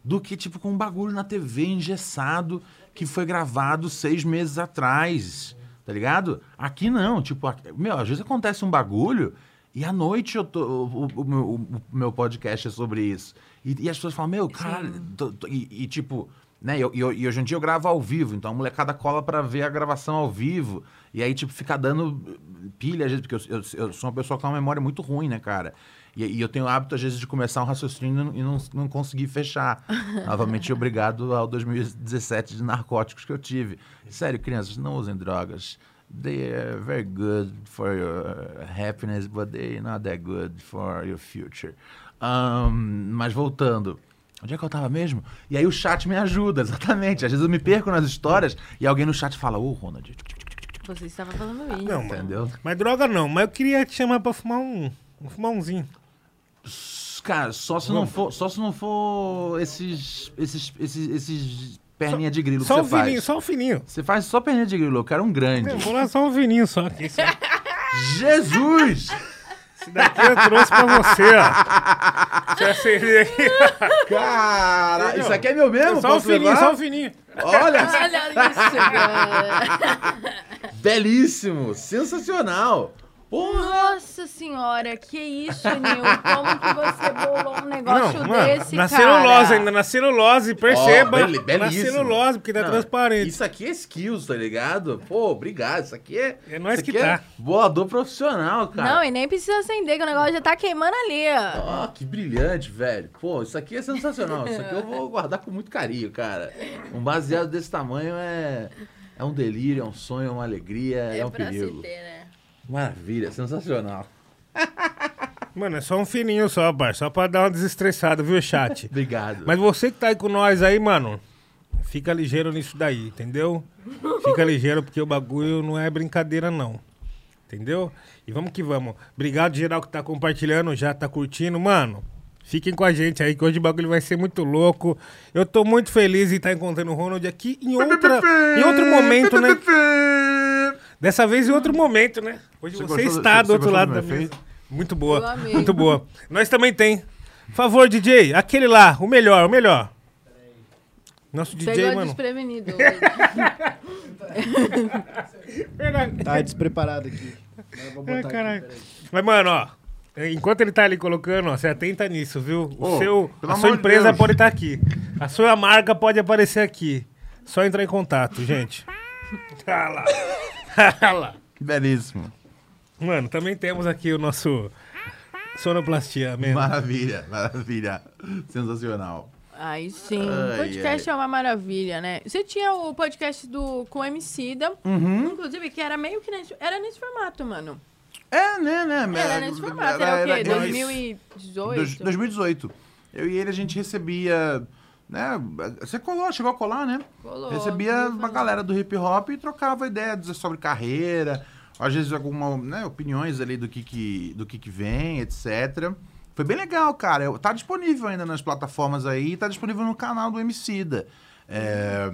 do que, tipo, com um bagulho na TV engessado que foi gravado seis meses atrás, tá ligado? Aqui não, tipo, aqui- meu, às vezes acontece um bagulho e à noite eu tô, o, o- o meu, o meu podcast é sobre isso. E, e as pessoas falam, meu, caralho, tô- tô- e, e, tipo, né, e, e e hoje em dia eu gravo ao vivo, então a molecada cola pra ver a gravação ao vivo. E aí, tipo, fica dando pilha, às vezes, porque eu, eu- eu sou uma pessoa com uma memória muito ruim, né, cara? E, e eu tenho o hábito, às vezes, de começar um raciocínio e não, não conseguir fechar. [LAUGHS] Novamente, obrigado ao 2017 de narcóticos que eu tive. Sério, crianças, não usem drogas. They are very good for your happiness, but they're not that good for your future. Ahn, mas voltando. Onde é que eu tava mesmo? E aí o chat me ajuda, exatamente. Às vezes eu me perco nas histórias e alguém no chat fala, ô, Ronald, Você estava falando isso. Não, entendeu? Mas droga não, mas eu queria te chamar pra fumar um. Vou fumar umzinho. Cara, só se não for, só se não for esses, esses, esses, esses perninha de grilo Só que um você faz. fininho, só um fininho. Você faz só perninha de grilo, eu quero um grande. Eu vou lá só um fininho só. Esse, Jesus! esse daqui eu trouxe pra você, ó. Eu acender aqui. Cara, isso aqui é meu mesmo? Só um fininho, levar? só um fininho. Olha, Olha isso, cara. belíssimo, sensacional. Porra! Nossa senhora, que isso, Nil? Como que você bolou um negócio Não, mano, desse, na cara? celulose ainda, na celulose, perceba. Ó, beli- na belíssimo. celulose, porque tá Não, transparente. Isso aqui é skills, tá ligado? Pô, obrigado. Isso aqui é. É nós isso que aqui tá. É bolador profissional, cara. Não, e nem precisa acender, que o negócio já tá queimando ali, ó. Ó, que brilhante, velho. Pô, isso aqui é sensacional. Isso aqui eu vou guardar com muito carinho, cara. Um baseado desse tamanho é. É um delírio, é um sonho, é uma alegria, é, um pra perigo. se ter, né? Maravilha, sensacional. Mano, é só um fininho só, bar, só pra dar uma desestressada, viu, chat? [LAUGHS] Obrigado. Mas você que tá aí com nós aí, mano, fica ligeiro nisso daí, entendeu? Fica ligeiro porque o bagulho não é brincadeira, não. Entendeu? E vamos que vamos. Obrigado, geral, que tá compartilhando, já tá curtindo. Mano, fiquem com a gente aí, que hoje o bagulho vai ser muito louco. Eu tô muito feliz em estar encontrando o Ronald aqui em, outra, em outro momento, né? Dessa vez em outro momento, né? Hoje Você você, do- está você do outro lado do da mesa. Muito boa. Muito boa. Nós também tem. Favor, DJ, aquele lá, o melhor, o melhor. Nosso DJ, Pegou mano. desprevenido. [LAUGHS] Tá despreparado aqui. Ai, aqui. Mas, mano, ó. Enquanto ele tá ali colocando, ó, você atenta nisso, viu? O Ô, seu, a sua empresa Deus. pode estar aqui. A sua marca pode aparecer aqui. Só entrar em contato, gente. Ah [LAUGHS] lá. Lá. Belíssimo. Mano, também temos aqui o nosso sonoplastia mesmo. Maravilha, maravilha. Sensacional. Aí sim. Ai, podcast ai. é uma maravilha, né? Você tinha o podcast do, com o Emicida, Uhum. inclusive, que era meio que nesse, era nesse formato, mano. É, né, né? Era nesse formato. Era, o quê? 2018? Dois- 2018. Eu e ele a gente recebia. Né, você colou, chegou a colar, né? Colou, recebia uma galera do hip hop e trocava ideia dizer sobre carreira, às vezes alguma, né, opiniões ali do que, que, do que, que vem, etc. Foi bem legal, cara. Eu- Tá disponível ainda nas plataformas aí, tá disponível no canal do Emicida. É,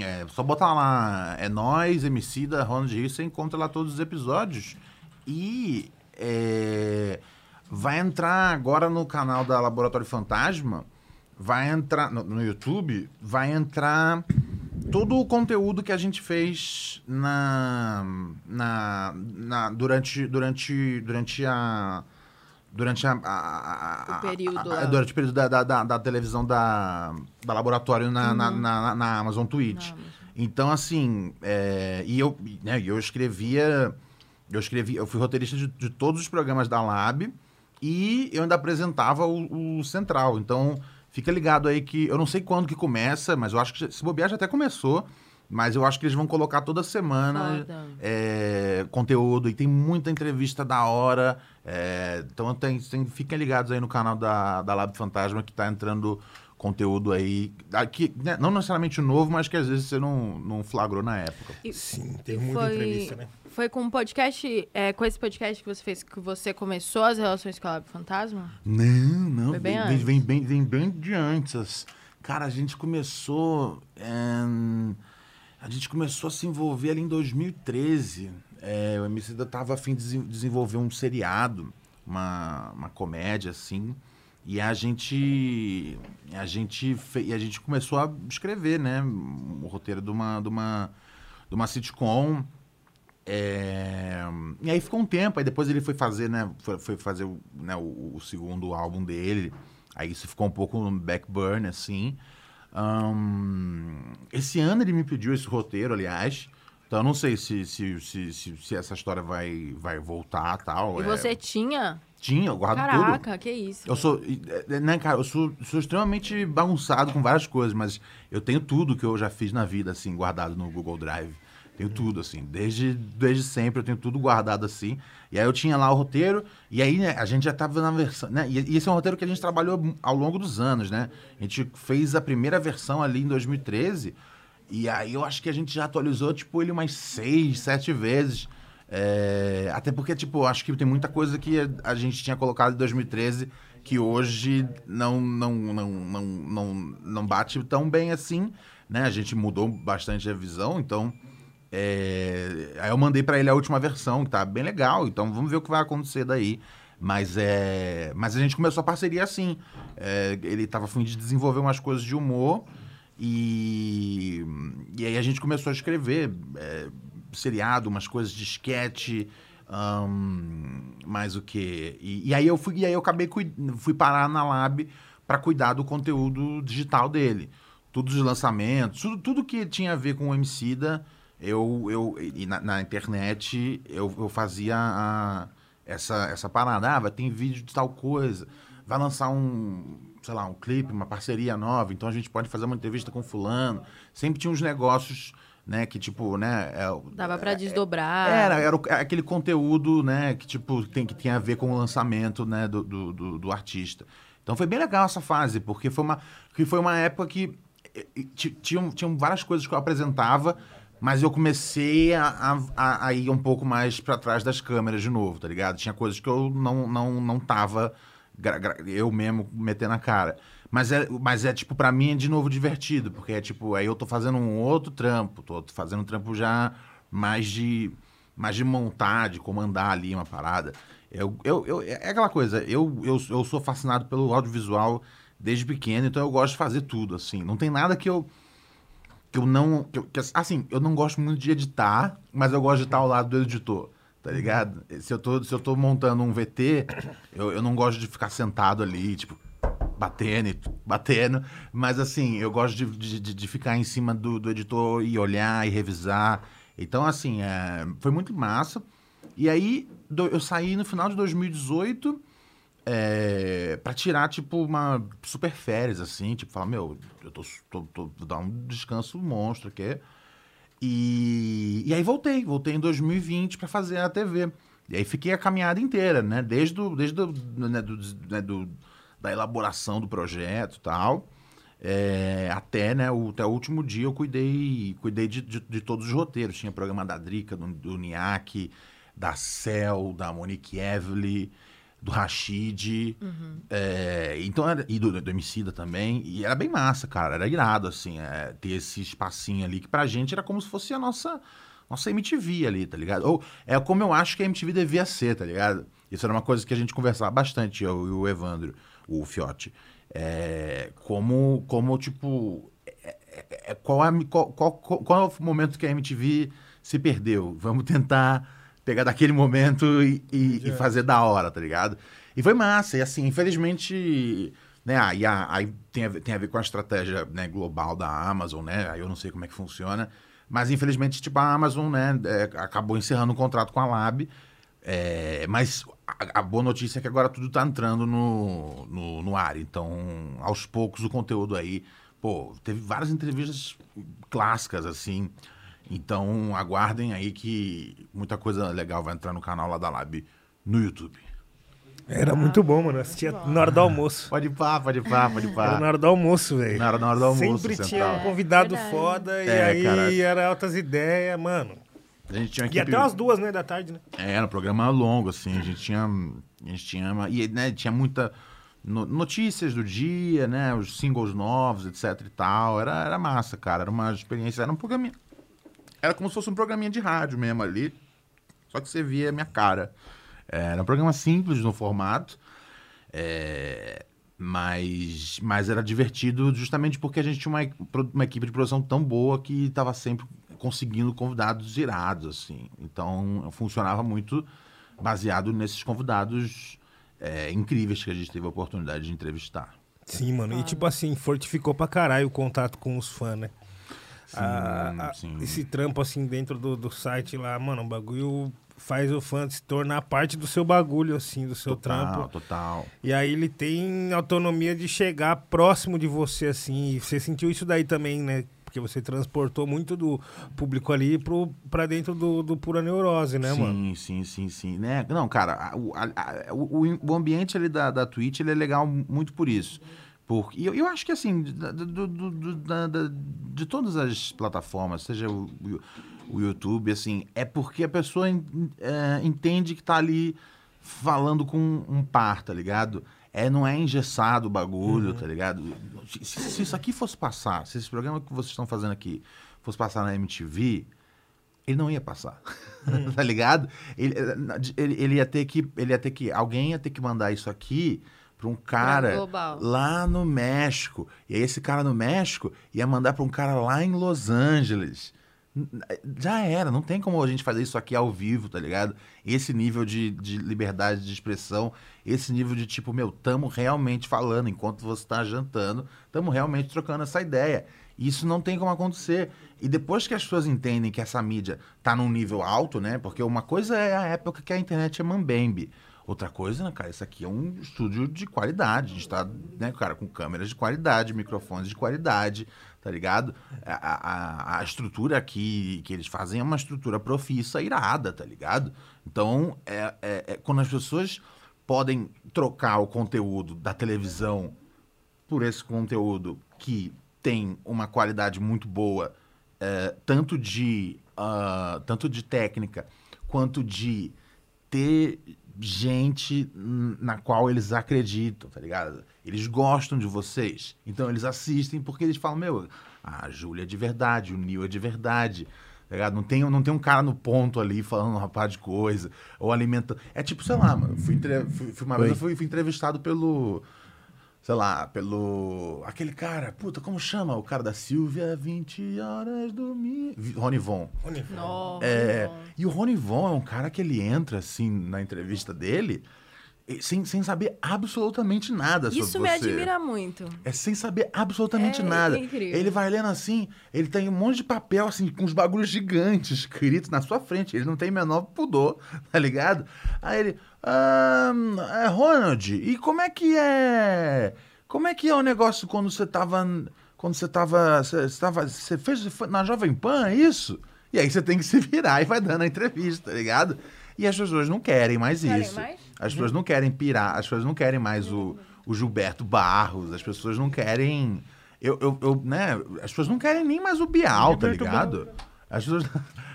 é, só botar lá, é nós, Emicida, Ronald Rio, você encontra lá todos os episódios. E é, vai entrar agora no canal da Laboratório Fantasma, vai entrar no, no YouTube, vai entrar todo o conteúdo que a gente fez na, na, na- durante durante durante a durante a, a- a- O período a- durante o período da, da, da- da televisão da, da laboratório na, na, na, na Amazon Twitch. Uhum. Amazon. Então, assim, é, e eu, né, eu escrevia, eu escrevi, eu fui roteirista de, de todos os programas da Lab e eu ainda apresentava o, o Central. Então, fica ligado aí que eu não sei quando que começa, mas eu acho que se bobear já até começou, mas eu acho que eles vão colocar toda semana é, conteúdo e tem muita entrevista da hora. é, então tem, tem, fiquem ligados aí no canal da, da Lab Fantasma que tá entrando conteúdo aí. Aqui, né, não necessariamente novo, mas que às vezes você não, não flagrou na época. Sim, tem E muita foi- entrevista, né? Foi com um podcast, é, com esse podcast que você fez, que você começou as relações com a Lab Fantasma? Não, não. Foi bem vem, antes. vem, bem, vem bem de antes. Cara, a gente começou. é, a gente começou a se envolver ali em 2013. É, o MC da tava a fim de desen- desenvolver um seriado, uma, uma comédia, assim. E a gente. A gente, fe, e a gente começou a escrever, né? O roteiro de uma, de uma, de uma sitcom. É, E aí ficou um tempo, aí depois ele foi fazer, né? Foi, foi fazer o, né, o, o segundo álbum dele. Aí isso ficou um pouco no backburn, assim. Ahn, esse ano ele me pediu esse roteiro, aliás. Então eu não sei se, se, se, se, se essa história vai, vai voltar tal. E é. você tinha? Tinha, eu guardo tudo. Caraca, que isso. Eu sou, é, né, cara, eu sou, sou extremamente bagunçado com várias coisas, mas eu tenho tudo que eu já fiz na vida, assim, guardado no Google Drive. Tenho tudo, assim, desde, desde sempre eu tenho tudo guardado assim. E aí eu tinha lá o roteiro, e aí né, a gente já tava na versão, né? E, e esse é um roteiro que a gente trabalhou ao longo dos anos, né? A gente fez a primeira versão ali em 2013, e aí eu acho que a gente já atualizou, tipo, ele umas seis, sete vezes. É, até porque, tipo, acho que tem muita coisa que a gente tinha colocado em 2013 que hoje não, não, não, não, não, não bate tão bem assim, né? A gente mudou bastante a visão, então... é, aí eu mandei pra ele a última versão, que tá bem legal, então vamos ver o que vai acontecer daí. Mas, é, mas a gente começou a parceria assim. É, ele tava a fim de desenvolver umas coisas de humor e, e aí a gente começou a escrever é, seriado, umas coisas de sketch. Ahn, mais o que? E, e aí eu fui, e aí eu acabei fui parar na Lab para cuidar do conteúdo digital dele. Todos os lançamentos, tudo, tudo que tinha a ver com o Emicida, eu, eu na, na internet eu, eu fazia a- essa, essa parada. Ah, vai ter vídeo de tal coisa, vai lançar um, sei lá, um clipe, uma parceria nova, então a gente pode fazer uma entrevista com fulano. Sempre tinha uns negócios, né, que tipo, né, é, Dava pra desdobrar. era, era o- aquele conteúdo, né, que tipo tem que tinha a ver com o lançamento, né, do, do, do- do artista. Então foi bem legal essa fase, porque foi uma, que foi uma época que ti- tinham, tinham várias coisas que eu apresentava, mas eu comecei a, a- a- ir um pouco mais para trás das câmeras de novo, tá ligado? Tinha coisas que eu não, não, não tava eu mesmo metendo a cara. Mas é, mas é tipo, pra mim é de novo divertido, porque é tipo, aí eu tô fazendo um outro trampo, tô fazendo um trampo já mais de mais de montar, de comandar ali uma parada. Eu, eu, eu- é aquela coisa, eu, eu, eu sou fascinado pelo audiovisual desde pequeno, então eu gosto de fazer tudo, assim. Não tem nada que eu que eu não. que eu- que, assim, eu não gosto muito de editar, mas eu gosto de estar ao lado do editor. Tá ligado? Se eu tô, se eu tô montando um VT, eu, eu não gosto de ficar sentado ali, tipo, batendo batendo. Mas assim, eu gosto de, de, de- ficar em cima do, do editor e olhar e revisar. Então, assim, é, foi muito massa. E aí, do- eu saí no final de 2018 é, para tirar, tipo, uma super férias, assim. Tipo, falar, meu, eu tô, tô, tô- vou dar um descanso monstro aqui. E, e aí voltei, voltei em 2020 para fazer a TV. E aí fiquei a caminhada inteira, né? Desde, o, desde o, né, do, né, do- da elaboração do projeto e tal, é, até, né, o, até o último dia eu cuidei, cuidei de, de, de todos os roteiros. Tinha programa da Drica, do, do Niak, da Cel, da Monique Evely, do Rashid. é, então era, e do, do Emicida também. E era bem massa, cara. Era irado, assim, é, ter esse espacinho ali, que pra gente era como se fosse a nossa, nossa MTV ali, tá ligado? Ou é como eu acho que a MTV devia ser, tá ligado? Isso era uma coisa que a gente conversava bastante, eu e o Evandro, o Fiote. É, como, como, tipo, é- é- é- qual, a- qual, qual, qual, é o momento que a MTV se perdeu? Vamos tentar pegar daquele momento e, e- e fazer da hora, tá ligado? E foi massa. E assim, infelizmente, né, aí, aí tem, a, ver- tem a ver com a estratégia né, global da Amazon, né? Aí eu não sei como é que funciona. Mas infelizmente, tipo, a Amazon, né, é, acabou encerrando um contrato com a Lab. É, mas a, a boa notícia é que agora tudo tá entrando no, no, no ar. Então, aos poucos, o conteúdo aí. Pô, teve várias entrevistas clássicas, assim. Então, aguardem aí que muita coisa legal vai entrar no canal lá da Lab no YouTube. Era muito bom, mano. Assistia na hora do almoço. Pode ir pá, pode ir pá, pode ir Era pá. na hora do almoço, velho. Na hora, na hora do almoço, Sempre tinha central. um convidado Verdade. foda e É, aí cara. era altas ideias, mano. A gente tinha uma E equipe... até umas duas, né, da tarde, né? É, era um programa longo, assim, a gente tinha. A gente tinha. E né, tinha muita. no- notícias do dia, né? Os singles novos, etc e tal. Era, era massa, cara. Era uma experiência. Era um programinha. Era como se fosse um programinha de rádio mesmo ali. Só que você via a minha cara. É, Era um programa simples no formato. é, mas, mas era divertido justamente porque a gente tinha uma, uma equipe de produção tão boa que estava sempre conseguindo convidados irados, assim. Então, funcionava muito baseado nesses convidados é, incríveis que a gente teve a oportunidade de entrevistar. Sim, mano. E tipo assim, fortificou pra caralho o contato com os fãs, né? Sim, Ah, ah, sim. Esse trampo assim dentro do, do site lá, mano, o bagulho faz o fã se tornar parte do seu bagulho, assim, do seu Total, trampo. total. E aí ele tem autonomia de chegar próximo de você, assim. E você sentiu isso daí também, né? Porque você transportou muito do público ali pro, pra dentro do, do pura neurose, né, sim, mano? sim, sim, sim. Né? Não, cara, o, a- a- o, o ambiente ali da, da Twitch ele é legal muito por isso. Porque, eu, eu acho que, assim, do- do- do- da- da- de todas as plataformas, seja o, o- YouTube, assim, é porque a pessoa é, entende que tá ali falando com um par, tá ligado? É, não é engessado o bagulho, tá ligado? Se, se isso aqui fosse passar, se esse programa que vocês estão fazendo aqui fosse passar na MTV, ele não ia passar. [LAUGHS] tá ligado? Ele, ele, ele ia ter que. Ele ia ter que. Alguém ia ter que mandar isso aqui pra um cara lá no México. E aí esse cara no México ia mandar pra um cara lá em Los Angeles. Já era, não tem como a gente fazer isso aqui ao vivo, tá ligado? Esse nível de, de liberdade de expressão, esse nível de tipo, meu, tamo realmente falando enquanto você tá jantando, tamo realmente trocando essa ideia. Isso não tem como acontecer. E depois que as pessoas entendem que essa mídia tá num nível alto, né? Porque uma coisa é a época que a internet é mambembe. Outra coisa, né, cara, isso aqui é um estúdio de qualidade. A gente tá, né, cara, com câmeras de qualidade, microfones de qualidade, tá ligado? A, a, a estrutura aqui que eles fazem é uma estrutura profissa, irada, tá ligado? Então, é, é, é quando as pessoas podem trocar o conteúdo da televisão por esse conteúdo que tem uma qualidade muito boa, é, tanto, de, uh, tanto de técnica quanto de ter gente na qual eles acreditam, tá ligado? Eles gostam de vocês. Então eles assistem porque eles falam, meu, a Júlia é de verdade, o Nil é de verdade. Tá ligado? Não tem, não tem um cara no ponto ali falando uma par de coisa, ou alimentando. É tipo, sei lá, mano. Fui, entre... fui, fui uma vez eu fui, fui entrevistado pelo sei lá, pelo. Aquele cara, puta, como chama? O cara da Silvia, 20 horas do Rony Von. Rony Von. É, e o Rony Von é um cara que ele entra, assim, na entrevista dele. Sem, sem saber absolutamente nada sobre Isso você. me admira muito. É sem saber absolutamente é, nada. É incrível. Ele vai lendo assim, ele tem um monte de papel, assim, com uns bagulhos gigantes escritos na sua frente. Ele não tem menor pudor, [LAUGHS] tá ligado? Aí ele, ah, Ronald, e como é que é. Como é que é o negócio quando você tava. Quando você tava. Você, tava, você fez na Jovem Pan, é isso? E aí você tem que se virar e vai dando a entrevista, tá ligado? E as pessoas não querem mais querem isso. Mais? As pessoas não querem pirar, as pessoas não querem mais o, o Gilberto Barros, as pessoas não querem. Eu, eu, eu, né? As pessoas não querem nem mais o Bial, tá ligado? As pessoas,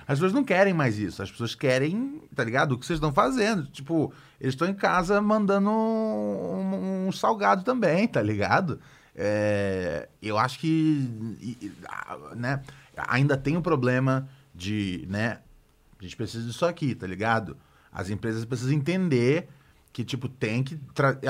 as pessoas não querem mais isso. As pessoas querem, tá ligado? O que vocês estão fazendo. Tipo, eles estão em casa mandando um, um, salgado também, tá ligado? É, eu acho que né, ainda tem o um problema de, né? A gente precisa disso aqui, tá ligado? As empresas precisam entender que, tipo, tem que.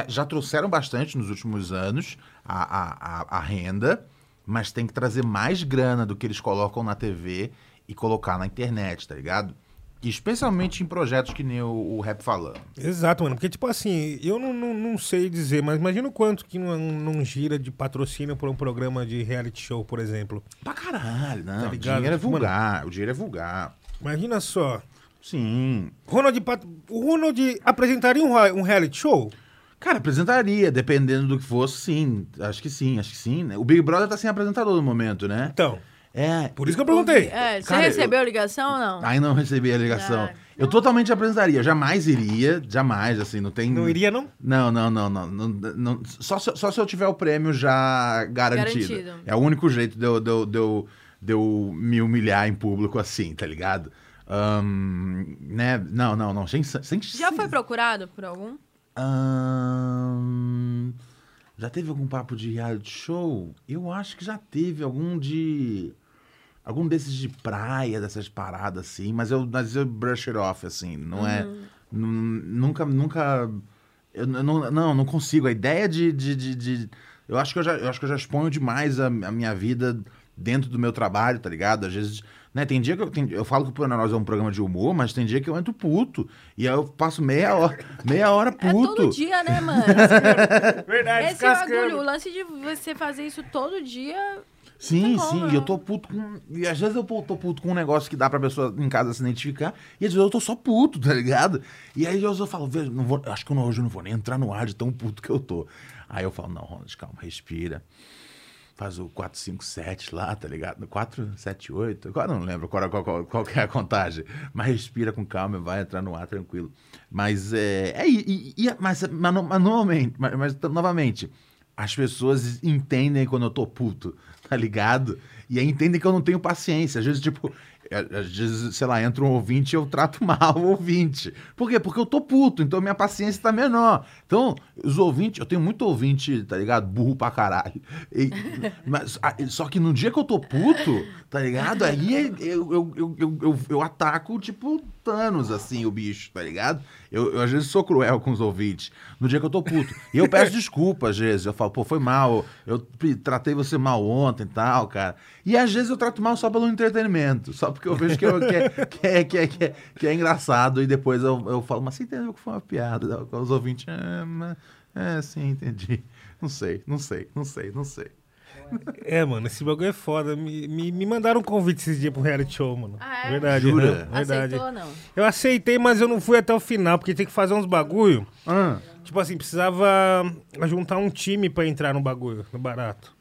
Já trouxeram bastante nos últimos anos a, a, a, renda, mas tem que trazer mais grana do que eles colocam na TV e colocar na internet, tá ligado? Especialmente em projetos que nem o, o rap falando. Exato, mano. Porque, tipo assim, eu não, não, não sei dizer, mas imagina o quanto que não, não gira de patrocínio por um programa de reality show, por exemplo. Pra caralho, não. Tá o dinheiro é vulgar. Mano, o dinheiro é vulgar. Imagina só. Sim. Ronald, o Ronald apresentaria um, um reality show? Cara, apresentaria, dependendo do que fosse, sim. Acho que sim, acho que sim. Né? O Big Brother tá sem apresentador no momento, né? Então. É. Por isso que eu perguntei. É, você Cara, recebeu eu... a ligação ou não? Ainda não recebi a ligação. Ah, eu totalmente apresentaria, jamais iria, jamais, assim, não tem. Não iria, não? Não, não, não, não. não, não só, se, só se eu tiver o prêmio já garantido. garantido. É o único jeito de eu, de, eu, de, eu, de eu me humilhar em público assim, tá ligado? Um, né? Não, não, não. Sem, sem, já foi procurado por algum? Um, já teve algum papo de reality show? Eu acho que já teve algum de. Algum desses de praia, dessas paradas assim, mas eu, mas eu brush it off, assim. Não é, uhum. é. Nunca, nunca. Eu não, não, não consigo. A ideia de, de, de, de. eu, acho que eu, já, eu acho que eu já exponho demais a, a minha vida dentro do meu trabalho, tá ligado? Às vezes né? Tem dia que eu, tem, eu falo que o Pura é um programa de humor, mas tem dia que eu entro puto. E aí eu passo meia hora, meia hora puto. É todo dia, né, mano? [LAUGHS] Verdade, Esse é o orgulho. O lance de você fazer isso todo dia. Sim, sim, e eu tô puto com. E às vezes eu tô puto com um negócio que dá pra pessoa em casa se identificar, e às vezes eu tô só puto, [LAUGHS] tá ligado? E aí eu falo, não vou, acho que hoje eu não vou nem entrar no ar de tão puto que eu tô. Aí eu falo, não, Ronald, calma, respira faz o 457 lá, tá ligado? 478, agora não lembro qual, qual, qual, qual é a contagem, mas respira com calma e vai entrar no ar tranquilo. Mas é. é e, e, mas, mas, mas, novamente, mas, mas, novamente, as pessoas entendem quando eu tô puto, tá ligado? E aí entendem que eu não tenho paciência. Às vezes, tipo, é, às vezes, sei lá, entra um ouvinte e eu trato [LAUGHS] mal o ouvinte. Por quê? Porque eu tô puto, então minha paciência tá menor. Então, os ouvintes, eu tenho muito ouvinte, tá ligado? Burro pra caralho. E, [LAUGHS] mas, só que no dia que eu tô puto, tá ligado? Aí eu, eu, eu, eu, eu, eu ataco, tipo, Thanos, assim, o bicho, tá ligado? Eu, eu, às vezes sou cruel com os ouvintes. No dia que eu tô puto. E eu peço [LAUGHS] desculpa, às vezes. Eu falo, pô, foi mal. Eu tratei você mal ontem e tal, cara. E às vezes eu trato mal só pelo entretenimento. Só porque eu vejo que, eu- que é, que, é, que, é, que, é, que é engraçado e depois eu, eu falo, mas você entendeu que foi uma piada? Os ouvintes, é, mas- é, sim, entendi. Não sei, não sei, não sei, não sei. É, mano, esse bagulho é foda. Me, me, me mandaram um convite esses dias pro reality show, mano. Ah, é? Verdade, Jura? né? Verdade. Aceitou ou não? Eu aceitei, mas eu não fui até o final, porque tem que fazer uns bagulho. Ah, Tipo assim, precisava juntar um time pra entrar no bagulho, no barato.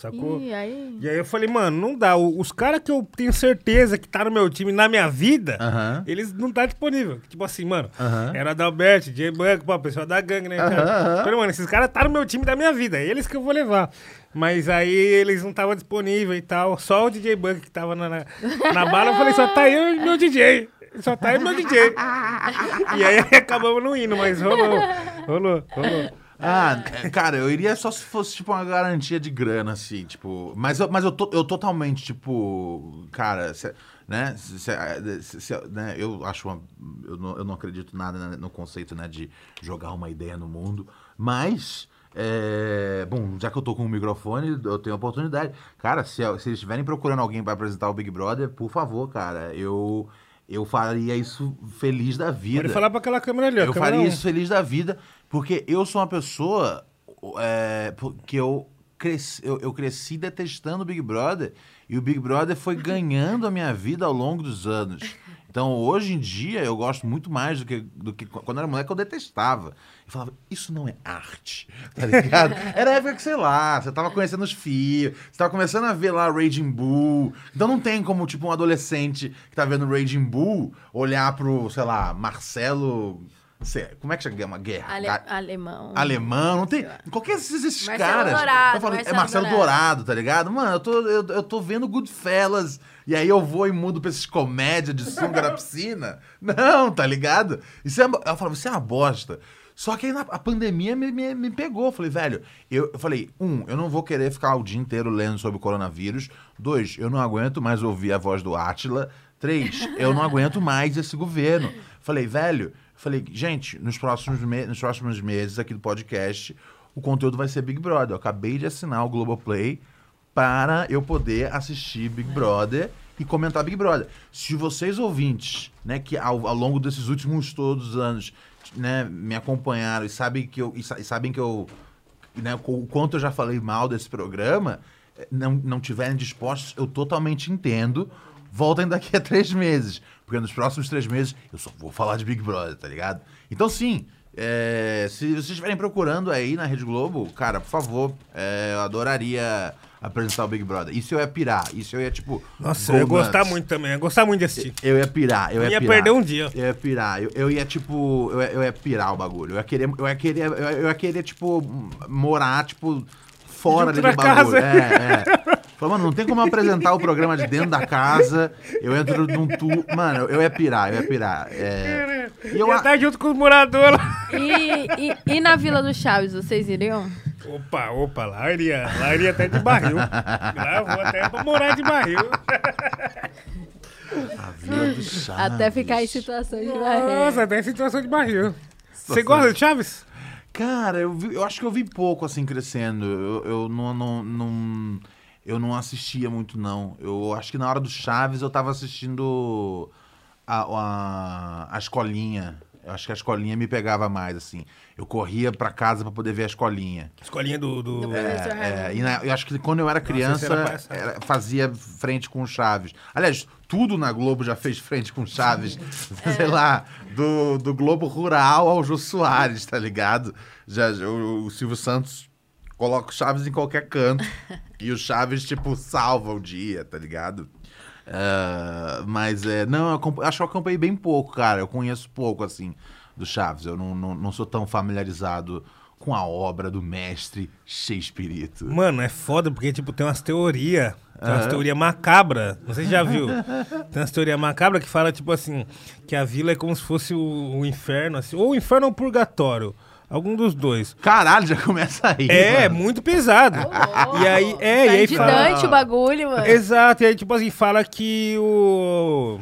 Sacou? E aí? E aí eu falei, mano, não dá. Os caras que eu tenho certeza que tá no meu time, na minha vida, Aham. eles não tá disponível. Tipo assim, mano, Aham. era Adalberto, J Banco, pô, pessoal da gangue, né? cara? Aham, aham. Falei, mano, esses caras tá no meu time da minha vida, é eles que eu vou levar. Mas aí eles não estavam disponíveis e tal. Só o DJ Bunk que tava na, na, na bala, eu falei, só tá eu e meu DJ. Só tá eu e meu DJ. e aí [LAUGHS] acabamos não indo, mas rolou. Rolou, rolou. Ah, é, cara, eu iria só se fosse, tipo, uma garantia de grana, assim, tipo... Mas eu, mas eu, tô, eu totalmente, tipo... Cara, cê- né? cê- cê- cê- né? Eu acho uma... Eu não, eu não acredito nada no conceito, né? De jogar uma ideia no mundo. Mas... é, bom, já que eu tô com o microfone, eu tenho a oportunidade. Cara, se, se eles estiverem procurando alguém pra apresentar o Big Brother, por favor, cara, eu... Eu faria isso feliz da vida. Pode falar pra aquela câmera ali, ó. Eu faria um. isso feliz da vida, porque eu sou uma pessoa é, que eu cresci, eu, eu cresci detestando o Big Brother e o Big Brother foi [LAUGHS] ganhando a minha vida ao longo dos anos. Então, hoje em dia, eu gosto muito mais do que, do que quando eu era moleque, eu detestava. Eu falava, isso não é arte, [LAUGHS] tá ligado? Era a época que, sei lá, você tava conhecendo os fios, você tava começando a ver lá Raging Bull. Então não tem como, tipo, um adolescente que tá vendo Raging Bull olhar pro, sei lá, Marcelo... como é que chama? Guerra? Ale- alemão. Alemão, não tem. Qualquer desses esses Marcelo caras. Dourado, falo, é Marcelo Marcelo Dourado. Dourado, tá ligado? Mano, eu tô, eu, eu tô vendo Goodfellas. E aí eu vou e mudo pra esses comédia de sunga na piscina. [LAUGHS] Não, tá ligado? Isso é, uma- eu falo, isso é uma bosta. Só que aí na- a pandemia me, me, me pegou. Eu falei, velho, eu, eu falei, um, eu não vou querer ficar o dia inteiro lendo sobre o coronavírus. Dois, eu não aguento mais ouvir a voz do Átila. Três, eu não aguento mais esse governo. Falei, velho, falei, gente, nos próximos, me- nos próximos meses aqui do podcast, o conteúdo vai ser Big Brother. Eu acabei de assinar o Globoplay para eu poder assistir Big Brother e comentar Big Brother. Se vocês ouvintes, né, que ao, ao longo desses últimos todos os anos, né, me acompanharam e sabem que eu e sa- sabem que eu né, o quanto eu já falei mal desse programa, eh, não, não tiverem dispostos, eu totalmente entendo. Voltem daqui a três meses. Porque nos próximos três meses eu só vou falar de Big Brother, tá ligado? Então, sim, eh, se vocês estiverem procurando aí na Rede Globo, cara, por favor, eh, eu adoraria apresentar o Big Brother. Isso eu ia pirar. Isso eu ia, tipo. Nossa, eu ia gostar nuts. muito também. Eu ia gostar muito de assistir. Eu ia pirar, eu ia, ia pirar. perder um dia. Eu ia pirar. Eu, eu ia, tipo, eu ia, eu ia pirar o bagulho. Eu ia querer, eu ia querer, eu ia, eu ia querer tipo, morar, tipo, fora Junto ali do da bagulho. casa. É, é. Falei, mano, não tem como apresentar o programa de dentro da casa. Eu entro num tu. Mano, eu ia pirar, eu ia pirar. É... E eu, ia estar junto com os moradores lá. E, e, e na Vila do Chaves, vocês iriam? Opa, opa, lá iria, lá iria até de barril. Lá eu vou até pra morar de barril. A Vila do Chaves. Até ficar em situação de Nossa, barreira. até em situação de barril. Você gosta de Chaves? Cara, eu, vi- eu acho que eu vi pouco assim crescendo. Eu, eu não, não, não- eu não assistia muito, não. Eu acho que na hora do Chaves eu tava assistindo a, a, a escolinha. Eu acho que a escolinha me pegava mais, assim. Eu corria pra casa pra poder ver a escolinha. Escolinha do. do... É, Raimundo. e na- eu acho que quando eu era criança, esse era era- fazia frente com o Chaves. Aliás, tudo na Globo já fez frente com o Chaves. [LAUGHS] Sei lá, do, do Globo Rural ao Jô Soares, tá ligado? Já, o, o Silvio Santos coloca o Chaves em qualquer canto. [LAUGHS] e o Chaves, tipo, salva o dia, tá ligado? Ah, mas é. Não, eu acho que eu acompanhei bem pouco, cara. Eu conheço pouco, assim, do Chaves. Eu não, não, não sou tão familiarizado com a obra do mestre Shakespeare. Mano, é foda porque, tipo, tem umas teorias. Tem umas Aham. teorias macabras. Não sei se já viu. Tem umas teorias macabras que fala, tipo assim, que a vila é como se fosse o, o inferno, assim. Ou o inferno ou o purgatório. Algum dos dois. Caralho, já começa aí. É, mano. muito pesado. E aí, é, e aí de fala. Dante o bagulho, mano. Exato, e aí, tipo assim, fala que o.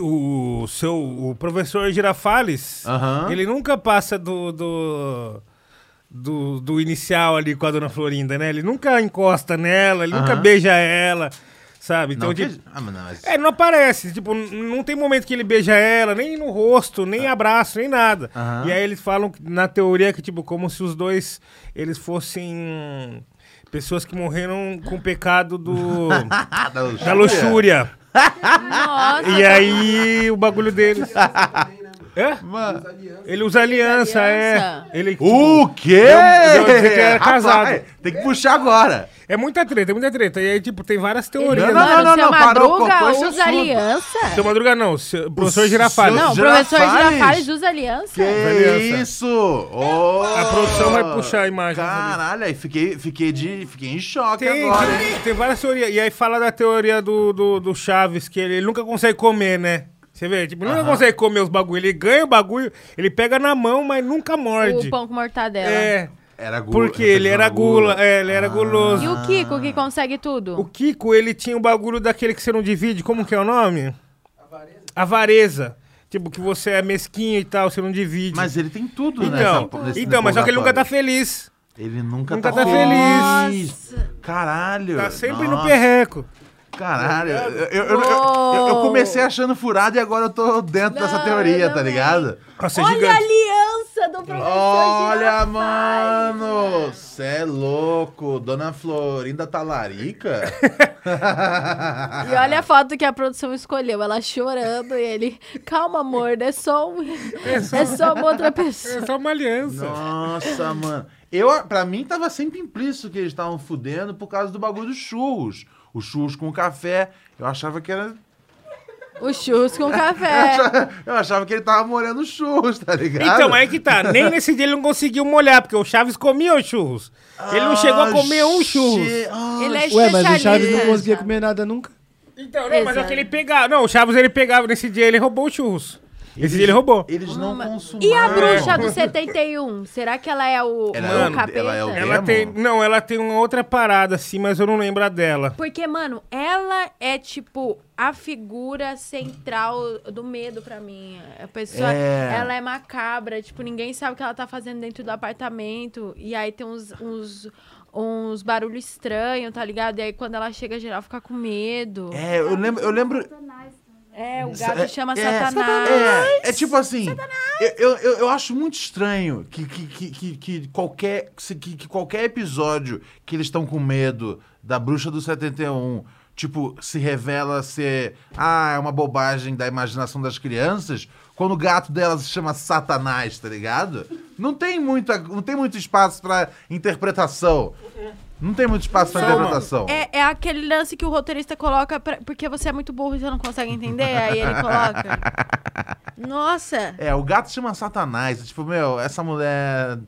O, o seu o professor Girafales, ele nunca passa do, do, do, do inicial ali com a dona Florinda, né? Ele nunca encosta nela, ele nunca Aham. beija ela. sabe? Então, Não, tipo, que- ah, mas não, mas- é, não aparece. Tipo, não tem momento que ele beija ela, nem no rosto, nem abraço, nem nada. Aham. E aí eles falam na teoria que, tipo, como se os dois eles fossem pessoas que morreram com o pecado do. Ah, [LAUGHS] da da luxúria. Nossa, E aí o bagulho deles. [LAUGHS] É? Mano. Ele usa aliança, é. aliança? Ele, tipo, O quê? Deu- deu que era Rapaz, casado. Tem que puxar agora. É muita treta, é muita treta. E aí, tipo, tem várias teorias. Não, não, né? Mano, não, seu não, parou, Madruga esse usa assunto. aliança? Seu Madruga não, seu, professor O Girafales. Não, o professor Girafales? Girafales usa aliança? Que Aliança. isso? Oh. A produção vai puxar a imagem. Caralho, aí fiquei, fiquei, de, fiquei em choque Tem, agora, hein? tem, tem várias teorias. E aí fala da teoria do, do, do Chaves, que ele, ele nunca consegue comer, né? Você vê, tipo, ele nunca consegue comer os bagulho. Ele ganha o bagulho, ele pega na mão, mas nunca morde. O pão com mortadela. É, Era gula. porque ele era gula, é, ele Ah. era guloso. E o Kiko, que consegue tudo? O Kiko, ele tinha o bagulho daquele que você não divide, como que é o nome? Avareza. Avareza. Tipo, que você é mesquinho e tal, você não divide. Mas ele tem tudo, né? então, nessa- nesse- então mas só que ele nunca tá purgatório. feliz. Ele nunca, nunca tá, tá feliz. Nossa. Caralho. Tá sempre Nossa, no perreco. Caralho. Eu, eu, eu- eu- eu comecei achando furado e agora eu tô dentro dessa teoria, tá ligado? Nossa, é Olha a aliança do professor Olha, mano! Cê é louco! Dona Florinda Talarica? [LAUGHS] E olha a foto que a produção escolheu, ela chorando e ele, calma amor, é só um, é só uma outra pessoa. É só uma aliança. Nossa, mano. Eu, pra mim, tava sempre implícito que eles estavam fudendo por causa do bagulho dos churros. Os churros com café. Eu achava que era. O churros com [LAUGHS] Eu café. achava, eu achava que ele tava morando churros, tá ligado? Então, é que tá. Nem nesse dia ele não conseguiu molhar, porque o Chaves comia os churros. Ele não chegou a comer um churros. Ele é Ué, mas o Chaves não conseguia comer nada nunca. Então, não, mas é Exato. que ele pegava. Não, o Chaves ele pegava. Nesse dia ele roubou os churros. Esse dia ele roubou. Eles não Uma- consumaram. E a bruxa do 71? Será que ela é o, Ela o é o- capeta? ela é o- Ela tem. Não, ela tem uma outra parada assim, mas eu não lembro a dela. Porque, mano, ela é tipo a figura central do medo pra mim. A pessoa, É. ela é macabra, tipo, ninguém sabe o que ela tá fazendo dentro do apartamento. E aí tem uns, uns, uns barulhos estranhos, tá ligado? E aí quando ela chega, geral fica com medo. É, eu lembro. Eu lembro É, o gato É, chama é, Satanás. É, é tipo assim, eu, eu, eu acho muito estranho que, que, que, que, que qualquer, que, que qualquer episódio que eles estão com medo da bruxa do 71, tipo, se revela ser, ah, é uma bobagem da imaginação das crianças, quando o gato dela se chama Satanás, tá ligado? Não tem, muita, não tem muito espaço pra interpretação. Não tem muito espaço pra Não, interpretação. É, é aquele lance que o roteirista coloca pra- porque você é muito burro e você não consegue entender, aí ele coloca. [LAUGHS] Nossa! É, o gato chama Satanás. Tipo, meu, essa mulher.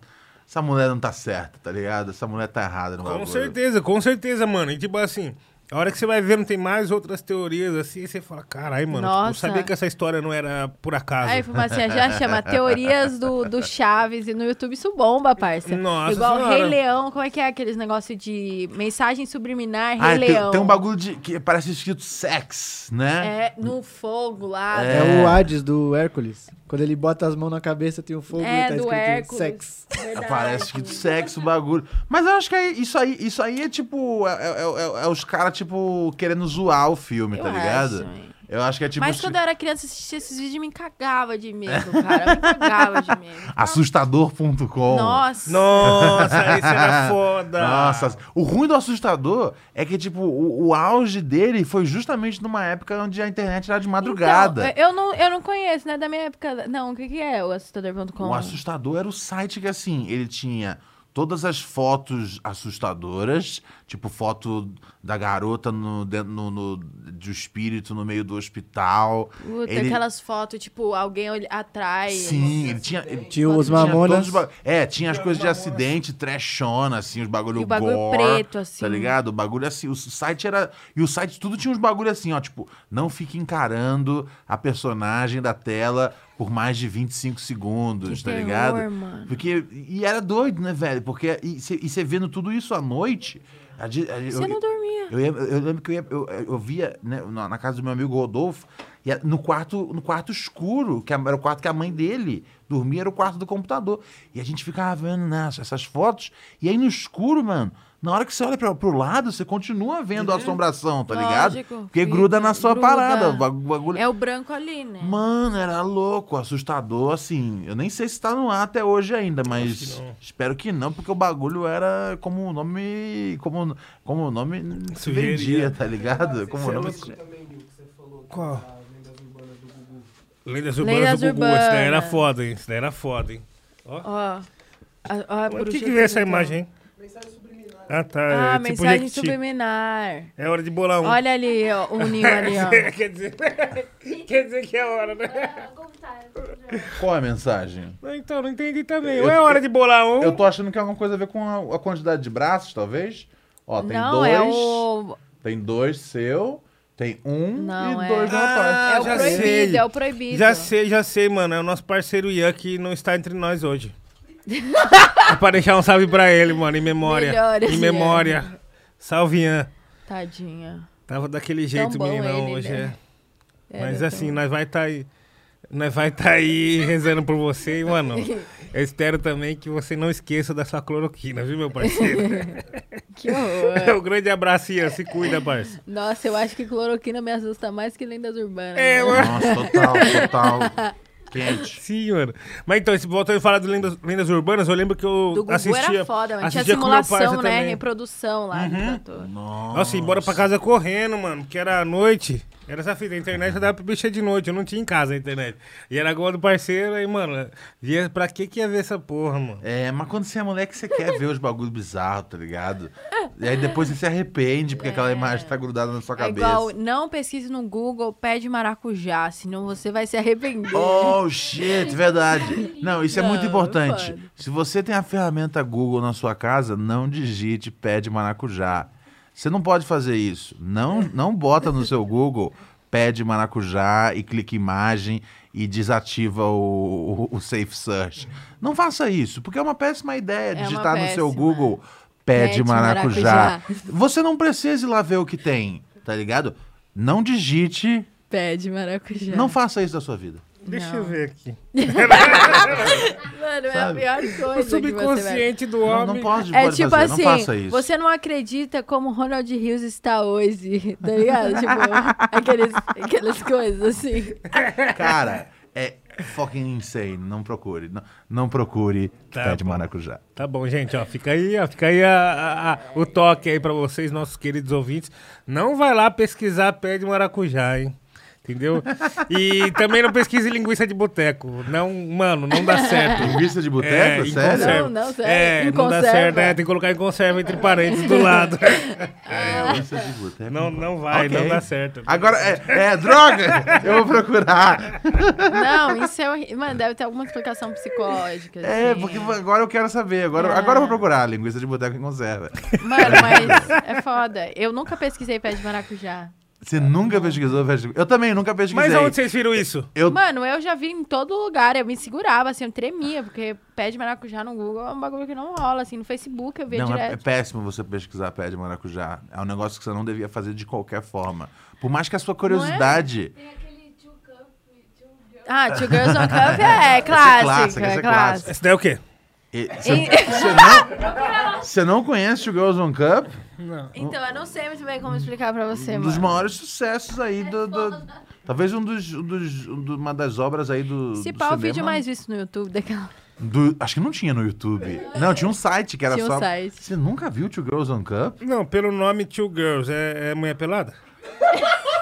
Essa mulher não tá certa, tá ligado? Essa mulher tá errada no Com bagulho. certeza, com certeza, mano. E tipo assim, a hora que você vai vendo tem mais outras teorias assim, você fala, caralho, mano, tipo, eu Nossa. sabia que essa história não era por acaso. A informação já chama Teorias do, do Chaves e no YouTube isso bomba, parça. Nossa Igual Senhora. Rei Leão, como é que é aqueles negócios de mensagem subliminar, Rei Ah, tem, Leão? tem um bagulho de, que parece escrito sex, né? É, no fogo lá. É. É, o Hades do Hércules. Quando ele bota as mãos na cabeça, tem um fogo É, e tá escrito Hércules. sex. Verdade. Parece escrito sexo, o bagulho. Mas eu acho que é- isso, aí, isso aí é tipo. É, é- é- é os caras, tipo, querendo zoar o filme, Eu tá ligado? acho, hein. Eu acho que é tipo. Mas quando eu era criança, assistia esses vídeos me cagava de medo, cara. Me cagava de medo. [LAUGHS] Assustador.com. Nossa. Nossa, isso era foda. Nossa, o ruim do assustador é que, tipo, o, o auge dele foi justamente numa época onde a internet era de madrugada. Então, eu, não, eu não conheço, né? Da minha época. Não, o que, que é o assustador.com? O assustador era o site que, assim, ele tinha todas as fotos assustadoras, tipo foto da garota no, dentro, no, no- do espírito no meio do hospital. Puta, Ele- aquelas fotos, tipo, alguém atrás. Sim, ele tinha. Ele Tinha os tinha mamonas. ba- É, tinha as coisas de acidente, trashona, assim, os bagulho E o bagulho gore, preto, assim. Tá ligado? O bagulho assim, o site era... E o site tudo tinha uns bagulho assim, ó, tipo, não fique encarando a personagem da tela por mais de 25 segundos, Que tá terror, ligado? mano. Porque... E era doido, né, velho? Porque... E você vendo tudo isso à noite... Você não dormia. eu, ia- eu lembro que eu, ia- eu, eu via né, na, na casa do meu amigo Rodolfo, e a- no quarto, no quarto escuro, que era o quarto que a mãe dele dormia, era o quarto do computador. E a gente ficava vendo né, essas fotos, e aí no escuro, mano, Na hora que você olha pra, pro lado, você continua vendo a assombração, tá ligado? Lógico, Porque fica, gruda na sua gruda. parada. Bagulho. É o branco ali, né? Mano, era louco, assustador, assim. Eu nem sei se tá no ar até hoje ainda, mas que espero que não, porque o bagulho era como o nome. Como, como o nome se vendia, tá ligado? Como o é nome se... Qual? Lendas Lendas Urbanas do Gugu. Isso daí era foda, hein? Isso daí era foda, hein? Ó. Ó, que que vê essa imagem, hein? Ah, tá. Ah, é tipo mensagem Jequiti. subliminar. É hora de bolar um. Olha ali, ó, o ninho ali, ó. [LAUGHS] quer, dizer, [LAUGHS] quer dizer que é hora, né? [LAUGHS] Qual é a mensagem? Então, não entendi também. Ou é hora de bolar um? Eu tô achando que é alguma coisa a ver com a, a quantidade de braços, talvez. Ó, tem Não, dois. é o. Tem dois seu, tem um Não, e é- dois do Ah, rapaz. É o já proibido, sei. é o proibido. Já sei, já sei, mano. É o nosso parceiro Ian que não está entre nós hoje. É [LAUGHS] pra deixar um salve pra ele, mano, em memória. Em Ian. memória. Salve, Ian. Tadinha. Tava daquele jeito, meninão, ele, hoje né? é. É, Mas assim, tão- nós vai tá aí. Nós vai tá aí rezando por você, e, mano. [LAUGHS] Eu espero também que você não esqueça da sua cloroquina, viu, meu parceiro? [LAUGHS] Que horror. um grande abraço, Ian. Se cuida, parça. Nossa, eu acho que cloroquina me assusta mais que lendas urbanas. É, né? mano. Nossa, total, total. Quente. [LAUGHS] Sim, mano. Mas então, voltando a falar de lendas, lendas urbanas, eu lembro que eu Do Gugu assistia. era foda, mano. Tinha simulação, né? também. Uhum. Reprodução lá ator. Nossa, ia embora pra casa correndo, mano, porque era à noite. Era essa fita, a internet já dava pra mexer de noite, eu não tinha em casa a internet. E era igual do parceiro, aí, mano, via pra que que ia ver essa porra, mano? É, mas quando você é moleque, você quer ver os bagulhos bizarros, tá ligado? E aí depois você se arrepende porque aquela imagem tá grudada na sua É cabeça. igual, não pesquise no Google pé de maracujá, senão você vai se arrepender. Oh, shit, verdade. Não, isso é Não, muito não importante. pode. Se você tem a ferramenta Google na sua casa, não digite pé de maracujá. Você não pode fazer isso. Não, não bota no seu Google pé de maracujá e clica imagem e desativa o, o- o Safe Search. Não faça isso, porque é uma péssima ideia uma digitar no seu péssima. Google pé, Pé de de maracujá. maracujá. Você não precisa ir lá ver o que tem, tá ligado? Não digite, Pé de maracujá. não faça isso da sua vida. Deixa Não. eu ver aqui. [LAUGHS] Mano, é a Sabe? pior O coisa que você vai... subconsciente do Não, homem. não pode, É pode tipo fazer, assim, não faça isso. você não acredita como Ronald Rios está hoje, tá ligado? tipo, aqueles, aquelas coisas assim. Cara, é fucking insane. Não procure. Não, não procure Tá pé de maracujá. Tá bom, gente, ó, fica aí, ó, fica aí a- a- a- o toque aí pra vocês, nossos queridos ouvintes. Não vai lá pesquisar pé de maracujá, hein? Entendeu? E também não pesquise linguiça de boteco. Não, mano, não dá certo. Linguiça de boteco? É, sério? conserva. Não, não, sério. É, Em não dá conserva. certo, é, tem que colocar em conserva entre parênteses do lado. É, linguiça de boteco. Não, não vai, Ok. não dá certo. Agora, é, é, droga! Eu vou procurar. Não, isso é horrível. Mano, deve ter alguma explicação psicológica. É, assim. porque agora eu quero saber. Agora, Ah. agora eu vou procurar linguiça de boteco em conserva. Mano, mas é foda. Eu nunca pesquisei pé de maracujá. Você nunca pesquisou? pé de- Eu também nunca pesquisei. Mas onde vocês viram isso? Eu, Mano, eu já vi em todo lugar. Eu me segurava, assim, eu tremia, porque pé de maracujá no Google é um bagulho que não rola, assim. No Facebook eu via Não, é, é direto. péssimo você pesquisar pé de maracujá. É um negócio que você não devia fazer de qualquer forma. Por mais que a sua curiosidade. Ah, Two Girls One Cup [LAUGHS] é clássico. clássico, esse é é clássico. Esse daí é o quê? [LAUGHS] Você não, não conhece o Girls One Cup? Não. Então, eu não sei muito bem como explicar pra você, Um dos mano. maiores sucessos aí do. do- talvez um dos, um dos- um do- uma das obras aí do. Se do pá, o vídeo mais visto no YouTube daquela. do- acho que não tinha no YouTube. Não, tinha um site que era Tinha um só. site. Você nunca viu Two Girls One Cup? Não, pelo nome Two Girls, é, é mulher pelada? [LAUGHS]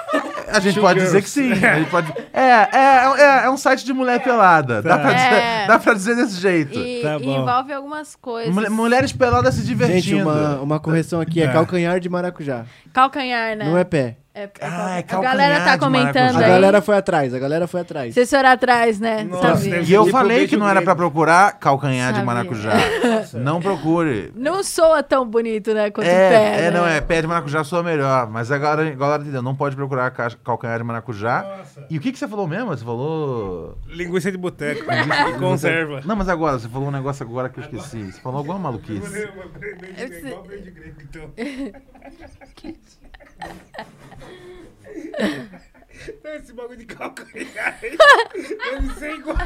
A gente Two pode Girls. dizer que sim. A gente pode... é, é, é, é um site de mulher pelada. Dá, Tá. pra dizer, É. dá pra dizer desse jeito. E, Tá e bom. envolve algumas coisas. Mulher- mulheres peladas se divertindo. Gente, uma, uma correção aqui, é Tá. calcanhar de maracujá. Calcanhar, né? Não é pé. É, é Ah, é cal- a galera tá de comentando maracujá. A aí. galera foi atrás, a galera foi atrás. Vocês foram atrás, né? Nossa, E eu falei que não era pra procurar calcanhar de Sabia. maracujá. Não procure. Não soa tão bonito, né? Quanto É, pé, é, né? não, é, pé de maracujá soa melhor. Mas agora, agora entendeu, não pode procurar ca- calcanhar de maracujá. Nossa. E o que, que você falou mesmo? Você falou. Linguiça de boteco. [LAUGHS] Conserva. Não, mas agora, você falou um negócio agora que eu esqueci. Você falou alguma maluquice. Eu sei. Igual beijo grego, então. [LAUGHS] [LAUGHS] Esse bagulho de calcanhar [LAUGHS] deve ser igual.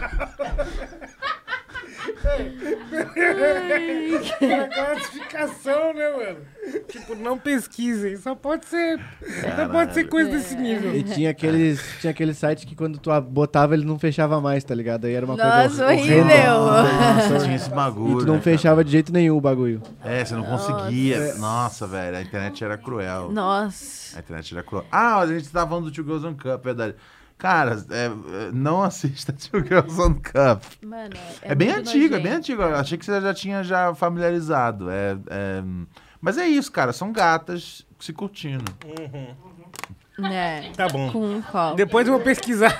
Classificação, né, mano? Tipo, não pesquisem. Só pode ser. Só pode ser coisa desse nível. E tinha aqueles, tinha aquele site que quando tu botava ele não fechava mais, tá ligado? Aí era uma Nossa, coisa horrível. Nossa, tinha esse E bagulho. tu não né, fechava de jeito nenhum o bagulho. cara? É, você não conseguia. Nossa, velho, a internet era cruel. Nossa. A internet era cruel. Ah, a gente tava falando do Two Girls on Cup, verdade. Cara, é, é, não [LAUGHS] assista Two Girls on Cup. Mano, É, bem muito antigo, é bem antigo. Eu achei que você já tinha já familiarizado. É, é, Mas é isso, cara. São gatas se curtindo. É. Tá bom. Com um copo. Depois eu vou pesquisar. [LAUGHS]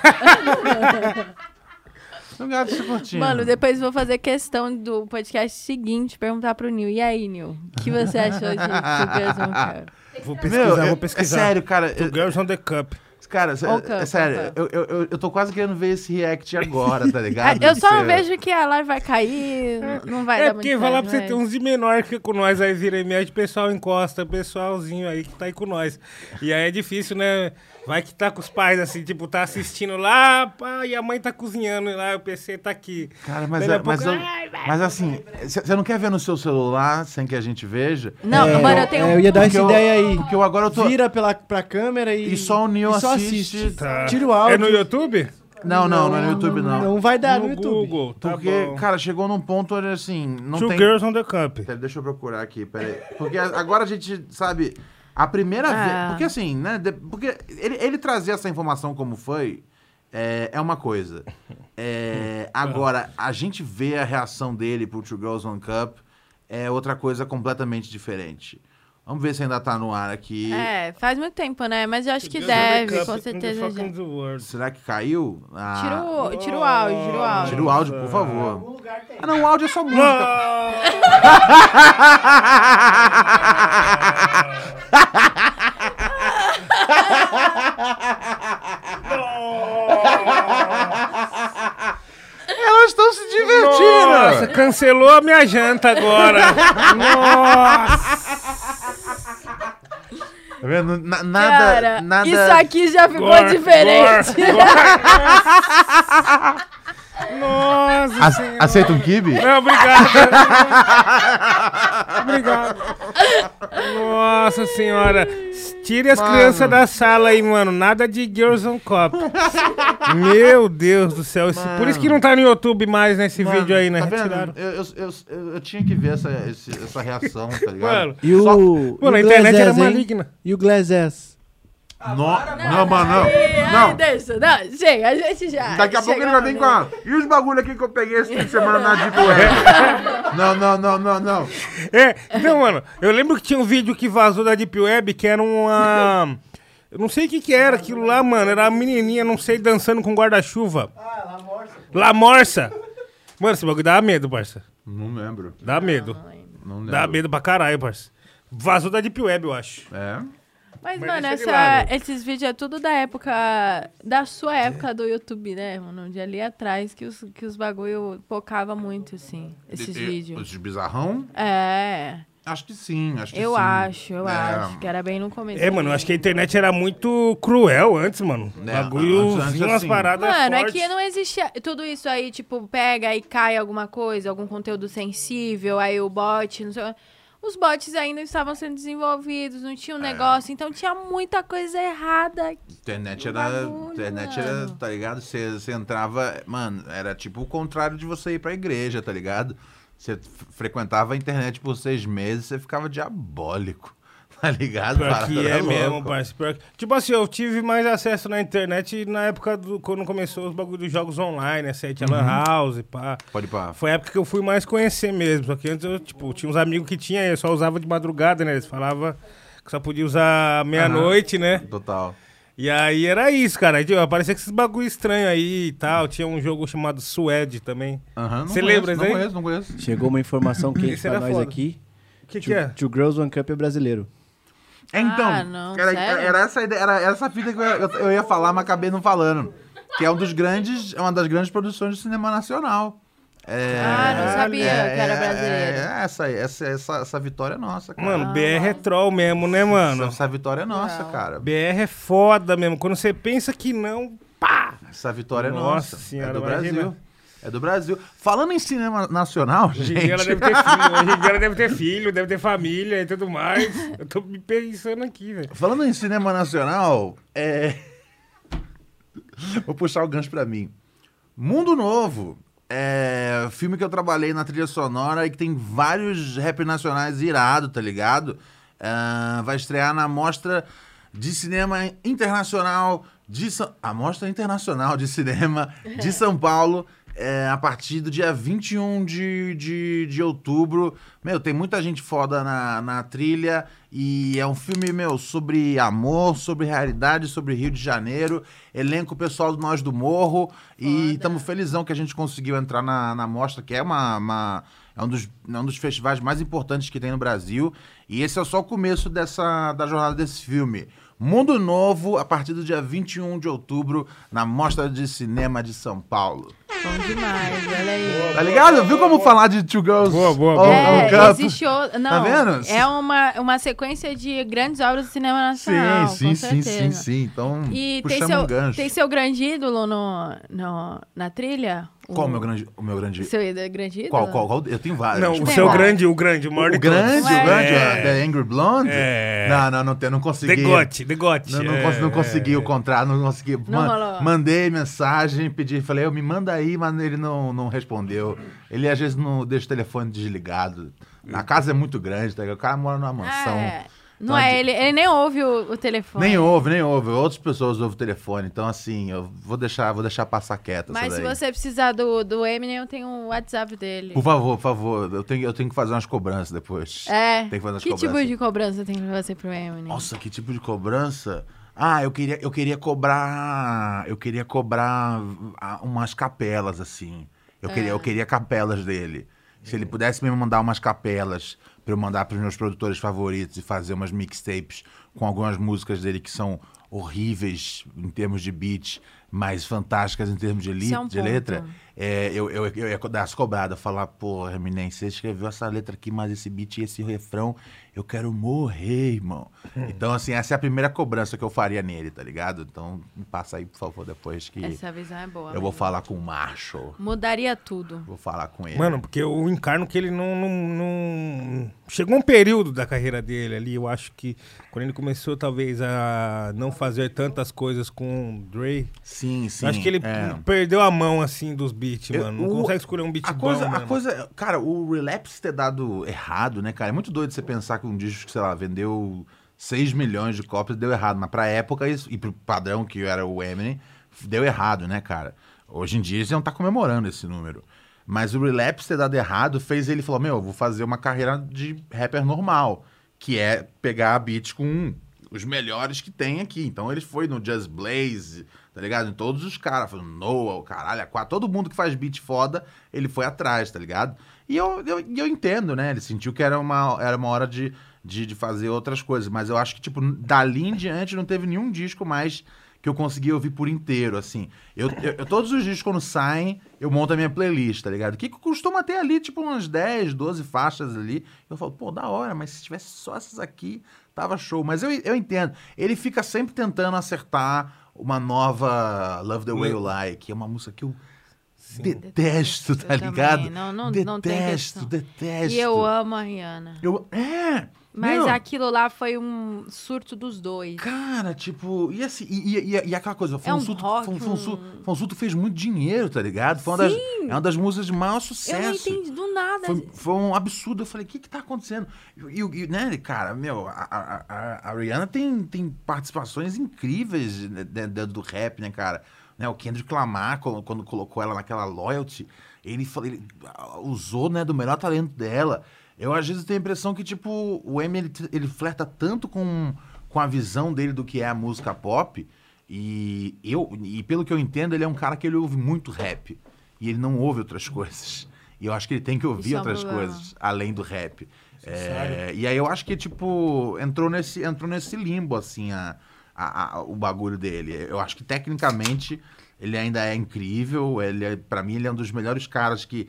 São gatas se curtindo. Mano, depois vou fazer questão do podcast seguinte, perguntar pro Nil. E aí, Nil? O que você achou de Two Girls One [LAUGHS] Cup? Vou Meu, pesquisar, é- vou pesquisar. É sério, cara. Two eu- Girls on the Cup. Cara, é, sério, eu, eu, eu, eu tô quase querendo ver esse react agora, tá [LAUGHS] ligado? Eu só Você- vejo que a live vai cair, não vai É dar muito porque falar pra certo, você ter uns de menor que com nós, aí vira e mexe, o pessoal encosta, o pessoalzinho aí que tá aí com nós. E aí é difícil, né? Vai que tá com os pais, assim, tipo, tá assistindo lá, pá, e a mãe tá cozinhando e lá, o PC tá aqui. Cara, mas, é- mas, pouco, eu- mas assim, você não quer ver no seu celular sem que a gente veja? Não, É, mano, eu tenho... é, eu ia dar Porque essa eu- ideia aí. Porque eu agora eu tô. Vira pela, pra câmera e. E só o Nil e só assiste. Tá. Tira o áudio. É no YouTube? Não, não, não é no YouTube, não. Não vai dar no, no YouTube. Google, tá Porque, bom. cara, chegou num ponto onde assim. Não Two tem. Girls on the Cup. Pera, Deixa eu procurar aqui, peraí. Porque agora a gente, sabe, a primeira Ah. vez. Porque assim, né? de- porque ele, ele trazer essa informação como foi é, é uma coisa. É, [LAUGHS] agora, a gente vê a reação dele pro Two Girls One Cup é outra coisa completamente diferente. Vamos ver se ainda tá no ar aqui. É, faz muito tempo, né? Mas eu acho que deve, com certeza já. Será que caiu? Ah, Tira o, tira o áudio, tira o áudio. Tira o áudio, por favor. Ah, não, o áudio é só música. Elas estão se divertindo. Nossa, cancelou a minha janta agora. [LAUGHS] Nossa. Tá vendo? Na- nada, Cara, nada. isso aqui já ficou Gor- diferente. gor- gor- [LAUGHS] [LAUGHS] Nossa Ace- senhora. aceita um kibe? Não, obrigado. obrigado. Nossa senhora. Tire as Mano. crianças da sala aí, mano. Nada de Girls on Cop. Meu Deus do céu. Esse- por isso que não tá no YouTube mais nesse Mano, vídeo aí, né? Tá vendo? Retiraram. Eu, eu, eu, eu- tinha que ver essa, essa reação, tá ligado? Mano, E o. Só- e Mano, a o internet Glass era maligna. E o Glass Ass? No- não, mano, não. Ai, Não. Anderson, não, chega, a gente já. Daqui a pouco ele vai vir com a. E os bagulho aqui que eu peguei esse fim de semana na Deep Web? Não, não, não, não, não. É, então, mano, eu lembro que tinha um vídeo que vazou da Deep Web que era uma. Eu não sei o que que era aquilo lá, mano. Era uma menininha, não sei, dançando com guarda-chuva. Ah, La Morsa. La Morsa. Mano, esse bagulho dá medo, parça. Não lembro. Dá medo. Não lembro. Dá medo pra caralho, parça. Vazou da Deep Web, eu acho. É. Mas, Mas mano, de essa- lado. esses vídeos é tudo da época. Da sua época do YouTube, né, mano? De ali atrás que os, que os bagulho pocava muito, assim. Esses vídeos. Os bizarrão? É. Acho que sim, acho que Eu sim. acho, eu É. acho. Que era bem no começo. É, mano, eu acho que a internet era muito cruel antes, mano. É, bagulho, antes- vinha umas assim. paradas Mano, é fortes. que não existia. Tudo isso aí, tipo, pega e cai alguma coisa, algum conteúdo sensível, aí o bot, não sei. Os bots ainda estavam sendo desenvolvidos, não É. tinha um negócio, então tinha muita coisa errada. Internet era. bagulho, internet era, mano. tá ligado? Você, você entrava. Mano, era tipo o contrário de você ir pra igreja, tá ligado? Você frequentava a internet por seis meses, você ficava diabólico. Tá ligado? Pior que é louca. mesmo, parceiro. Pior que- Tipo assim, eu tive mais acesso na internet na época do quando começou os bagulhos dos jogos online, né? Sete Uhum. Lan House, pá. Pode ir pra. Foi a época que eu fui mais conhecer mesmo. Só que antes eu, tipo, tinha uns amigos que tinha, eu só usava de madrugada, né? Eles falavam que só podia usar meia-noite, né? Total. E aí era isso, cara. Aí, tipo, aparecia com esses bagulho estranho aí e tal. Tinha um jogo chamado Suede também. Aham, não Você conheço, lembra Não isso aí? conheço, não conheço. Chegou uma informação quente [LAUGHS] pra nós foda. aqui. O que, que é? Two Girls, One Cup é brasileiro. É, Então, Ah, não, era, sério? era essa ideia, era essa fita que eu, eu, eu ia falar, mas acabei não falando. Que é um dos grandes, é uma das grandes produções do cinema nacional. É, Ah, não sabia é, que era é, brasileiro. É, essa, essa, essa, essa vitória é nossa, cara. Mano, BR é troll mesmo, né, mano? Essa, essa vitória é nossa, Não. cara. BR é foda mesmo. Quando você pensa que não, pá! Essa vitória é Nossa nossa. senhora, é do imagina. Brasil. É do Brasil. Falando em cinema nacional, gente. deve ter filho, deve ter filho, deve ter família e tudo mais. Eu tô me pensando aqui, velho. Falando em cinema nacional, é. Vou puxar o gancho pra mim. Mundo Novo. É filme que eu trabalhei na trilha sonora e que tem vários rap nacionais irado, tá ligado? Ah, vai estrear na Mostra de Cinema Internacional de São... A Mostra Internacional de Cinema de São Paulo é, a partir do dia 21 de, de, de outubro. Meu, tem muita gente foda na, na trilha e é um filme, meu, sobre amor, sobre realidade, sobre Rio de Janeiro. Elenco pessoal do Nós do Morro e Foda. estamos felizão que a gente conseguiu entrar na, na mostra, que é uma... uma- é um, dos, é um dos festivais mais importantes que tem no Brasil. E esse é só o começo dessa, da jornada desse filme. Mundo Novo, a partir do dia 21 de outubro, na Mostra de Cinema de São Paulo. Bom demais, olha aí. Tá ligado? Viu como falar de Two Girls? Boa, boa, boa. É, Cup? existe o... Não, Tá vendo? é uma, uma sequência de grandes obras do cinema nacional, Sim, sim, com sim, sim, sim. Então, E tem puxamos seu, um gancho. tem seu grande ídolo no, no, na trilha? Qual o meu grande... O meu grande... Seu ídolo- grande ídolo? Qual, qual, qual? Eu tenho vários. Não, o Tem seu lá. grande, o grande, o maior O de grande, todos. o grande, É. ó, The Angry Blonde? É. Não, não, não, tem- não consegui. Degote, degote. Não, não, é, cons- não consegui é. o contrato, não consegui. Não rolou. mandei mensagem, pedi, falei, eu me manda aí, mas ele não, não respondeu. Ele às vezes não deixa o telefone desligado. A casa é muito grande, tá ligado? O cara mora numa mansão. É, não Então, é, ele, ele nem ouve o, o telefone. Nem ouve, nem ouve. Outras pessoas ouvem o telefone. Então, assim, eu vou deixar, vou deixar passar quieta. Mas se você precisar do, do Eminem, eu tenho o WhatsApp dele. Por favor, por favor. Eu tenho, eu tenho que fazer umas cobranças depois. É. Tem que fazer umas que tipo cobranças. de cobrança tem pra você pro Eminem? Nossa, que tipo de cobrança? Ah, eu queria, eu queria cobrar. Eu queria cobrar umas capelas, assim. Eu, queria, eu queria capelas dele. Se ele pudesse me mandar umas capelas pra eu mandar pros meus produtores favoritos e fazer umas mixtapes com algumas músicas dele que são horríveis em termos de beat, mas fantásticas em termos de, li- é um de letra, é, eu, eu, eu ia dar as cobradas, falar, pô, Eminem, você escreveu essa letra aqui, mas esse beat e esse refrão, eu quero morrer, irmão. [LAUGHS] Então, assim, essa é a primeira cobrança que eu faria nele, tá ligado? Então, me passa aí, por favor, depois que Essa visão é boa. eu vou falar com o Marshall. Mudaria tudo. Vou falar com ele. Mano, porque eu encarno que ele não, não, não- Chegou um período da carreira dele ali, eu acho que quando ele começou talvez a não fazer tantas coisas com o Dre, sim, sim. eu acho que ele é. perdeu a mão assim dos beats, Eu- mano. Não o- consegue escolher um beat a bom, coisa, a coisa, cara, o relapse ter dado errado, né, cara? É muito doido você pensar que um disco, que, sei lá, vendeu 6 milhões de cópias deu errado, mas pra época isso, e pro padrão que era o Eminem, deu errado, né, cara? Hoje em dia eles iam estar comemorando esse número. Mas o relapse ter dado errado fez ele falar: Meu, eu vou fazer uma carreira de rapper normal, que é pegar beats com os melhores que tem aqui. Então ele foi no Just Blaze, tá ligado? Em todos os caras, Noah, caralho, a todo mundo que faz beat foda, ele foi atrás, tá ligado? E eu, eu, eu entendo, né? Ele sentiu que era uma, era uma hora de, de, de fazer outras coisas. Mas eu acho que, tipo, dali em diante não teve nenhum disco mais que eu consegui ouvir por inteiro, assim. Eu- eu- todos os discos, quando saem, eu monto a minha playlist, tá ligado? Que costuma ter ali, tipo, umas 10, 12 faixas ali. Eu falo, pô, da hora, mas se tivesse só essas aqui, tava show. Mas eu, eu entendo. Ele fica sempre tentando acertar uma nova Love the Way You Like, é uma música que eu detesto, tá Eu ligado? também, não- não- detesto, não detesto. E eu amo a Rihanna. Eu, é! Mas aquilo lá foi um surto dos dois. Cara, tipo, e assim, e, e- e- aquela coisa, É um Fonsuto, fez muito dinheiro, tá ligado? Foi uma das, Sim. é uma das músicas de maior Eu não sucesso. entendi do nada. Foi, foi um absurdo. Eu falei, o que que tá acontecendo? E, e- né, cara, meu, a, a, a- a Rihanna tem, tem participações incríveis né, dentro do rap, né, cara? Né, o Kendrick Lamar, quando, quando colocou ela naquela loyalty, ele, ele usou, né, do melhor talento dela. Eu, às vezes, tenho a impressão que, tipo, o Eminem, ele, ele flerta tanto com, com a visão dele do que é a música pop, e eu, e pelo que eu entendo, ele é um cara que ele ouve muito rap, e ele não ouve outras [LAUGHS] coisas. E eu acho que ele tem que ouvir Isso é um outras problema. coisas além do rap. É, e aí eu acho que, tipo, entrou nesse, entrou nesse limbo, assim, a, a- a- o bagulho dele. Eu acho que tecnicamente ele ainda é incrível. Ele é, para mim, ele é um dos melhores caras que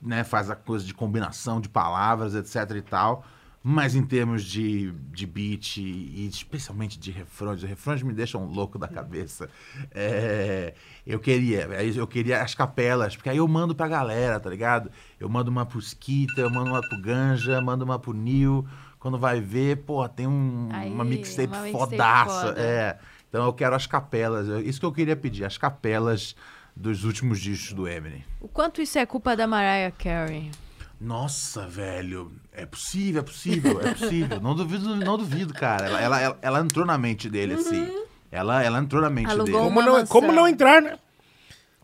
né, faz a coisa de combinação de palavras, etc e tal. Mas em termos de, de beat e especialmente de refrões, os refrões me deixam louco da cabeça. É, eu queria, eu queria as capelas, porque aí eu mando pra galera, tá ligado? Eu mando uma pro Skita, eu mando uma pro Ganja, mando uma pro Nil. Quando vai ver, pô, tem um- Aí, uma mixtape uma mixtape fodaça. foda. É. Então eu quero as capelas. Isso que eu queria pedir, as capelas dos últimos discos do Eminem. O quanto isso é culpa da Mariah Carey? Nossa, velho. É possível, é possível, é possível. não duvido, não duvido, cara. Ela, ela, ela, ela entrou na mente dele, assim. Ela, ela entrou na mente Alugou dele. Como não, como não entrar, né?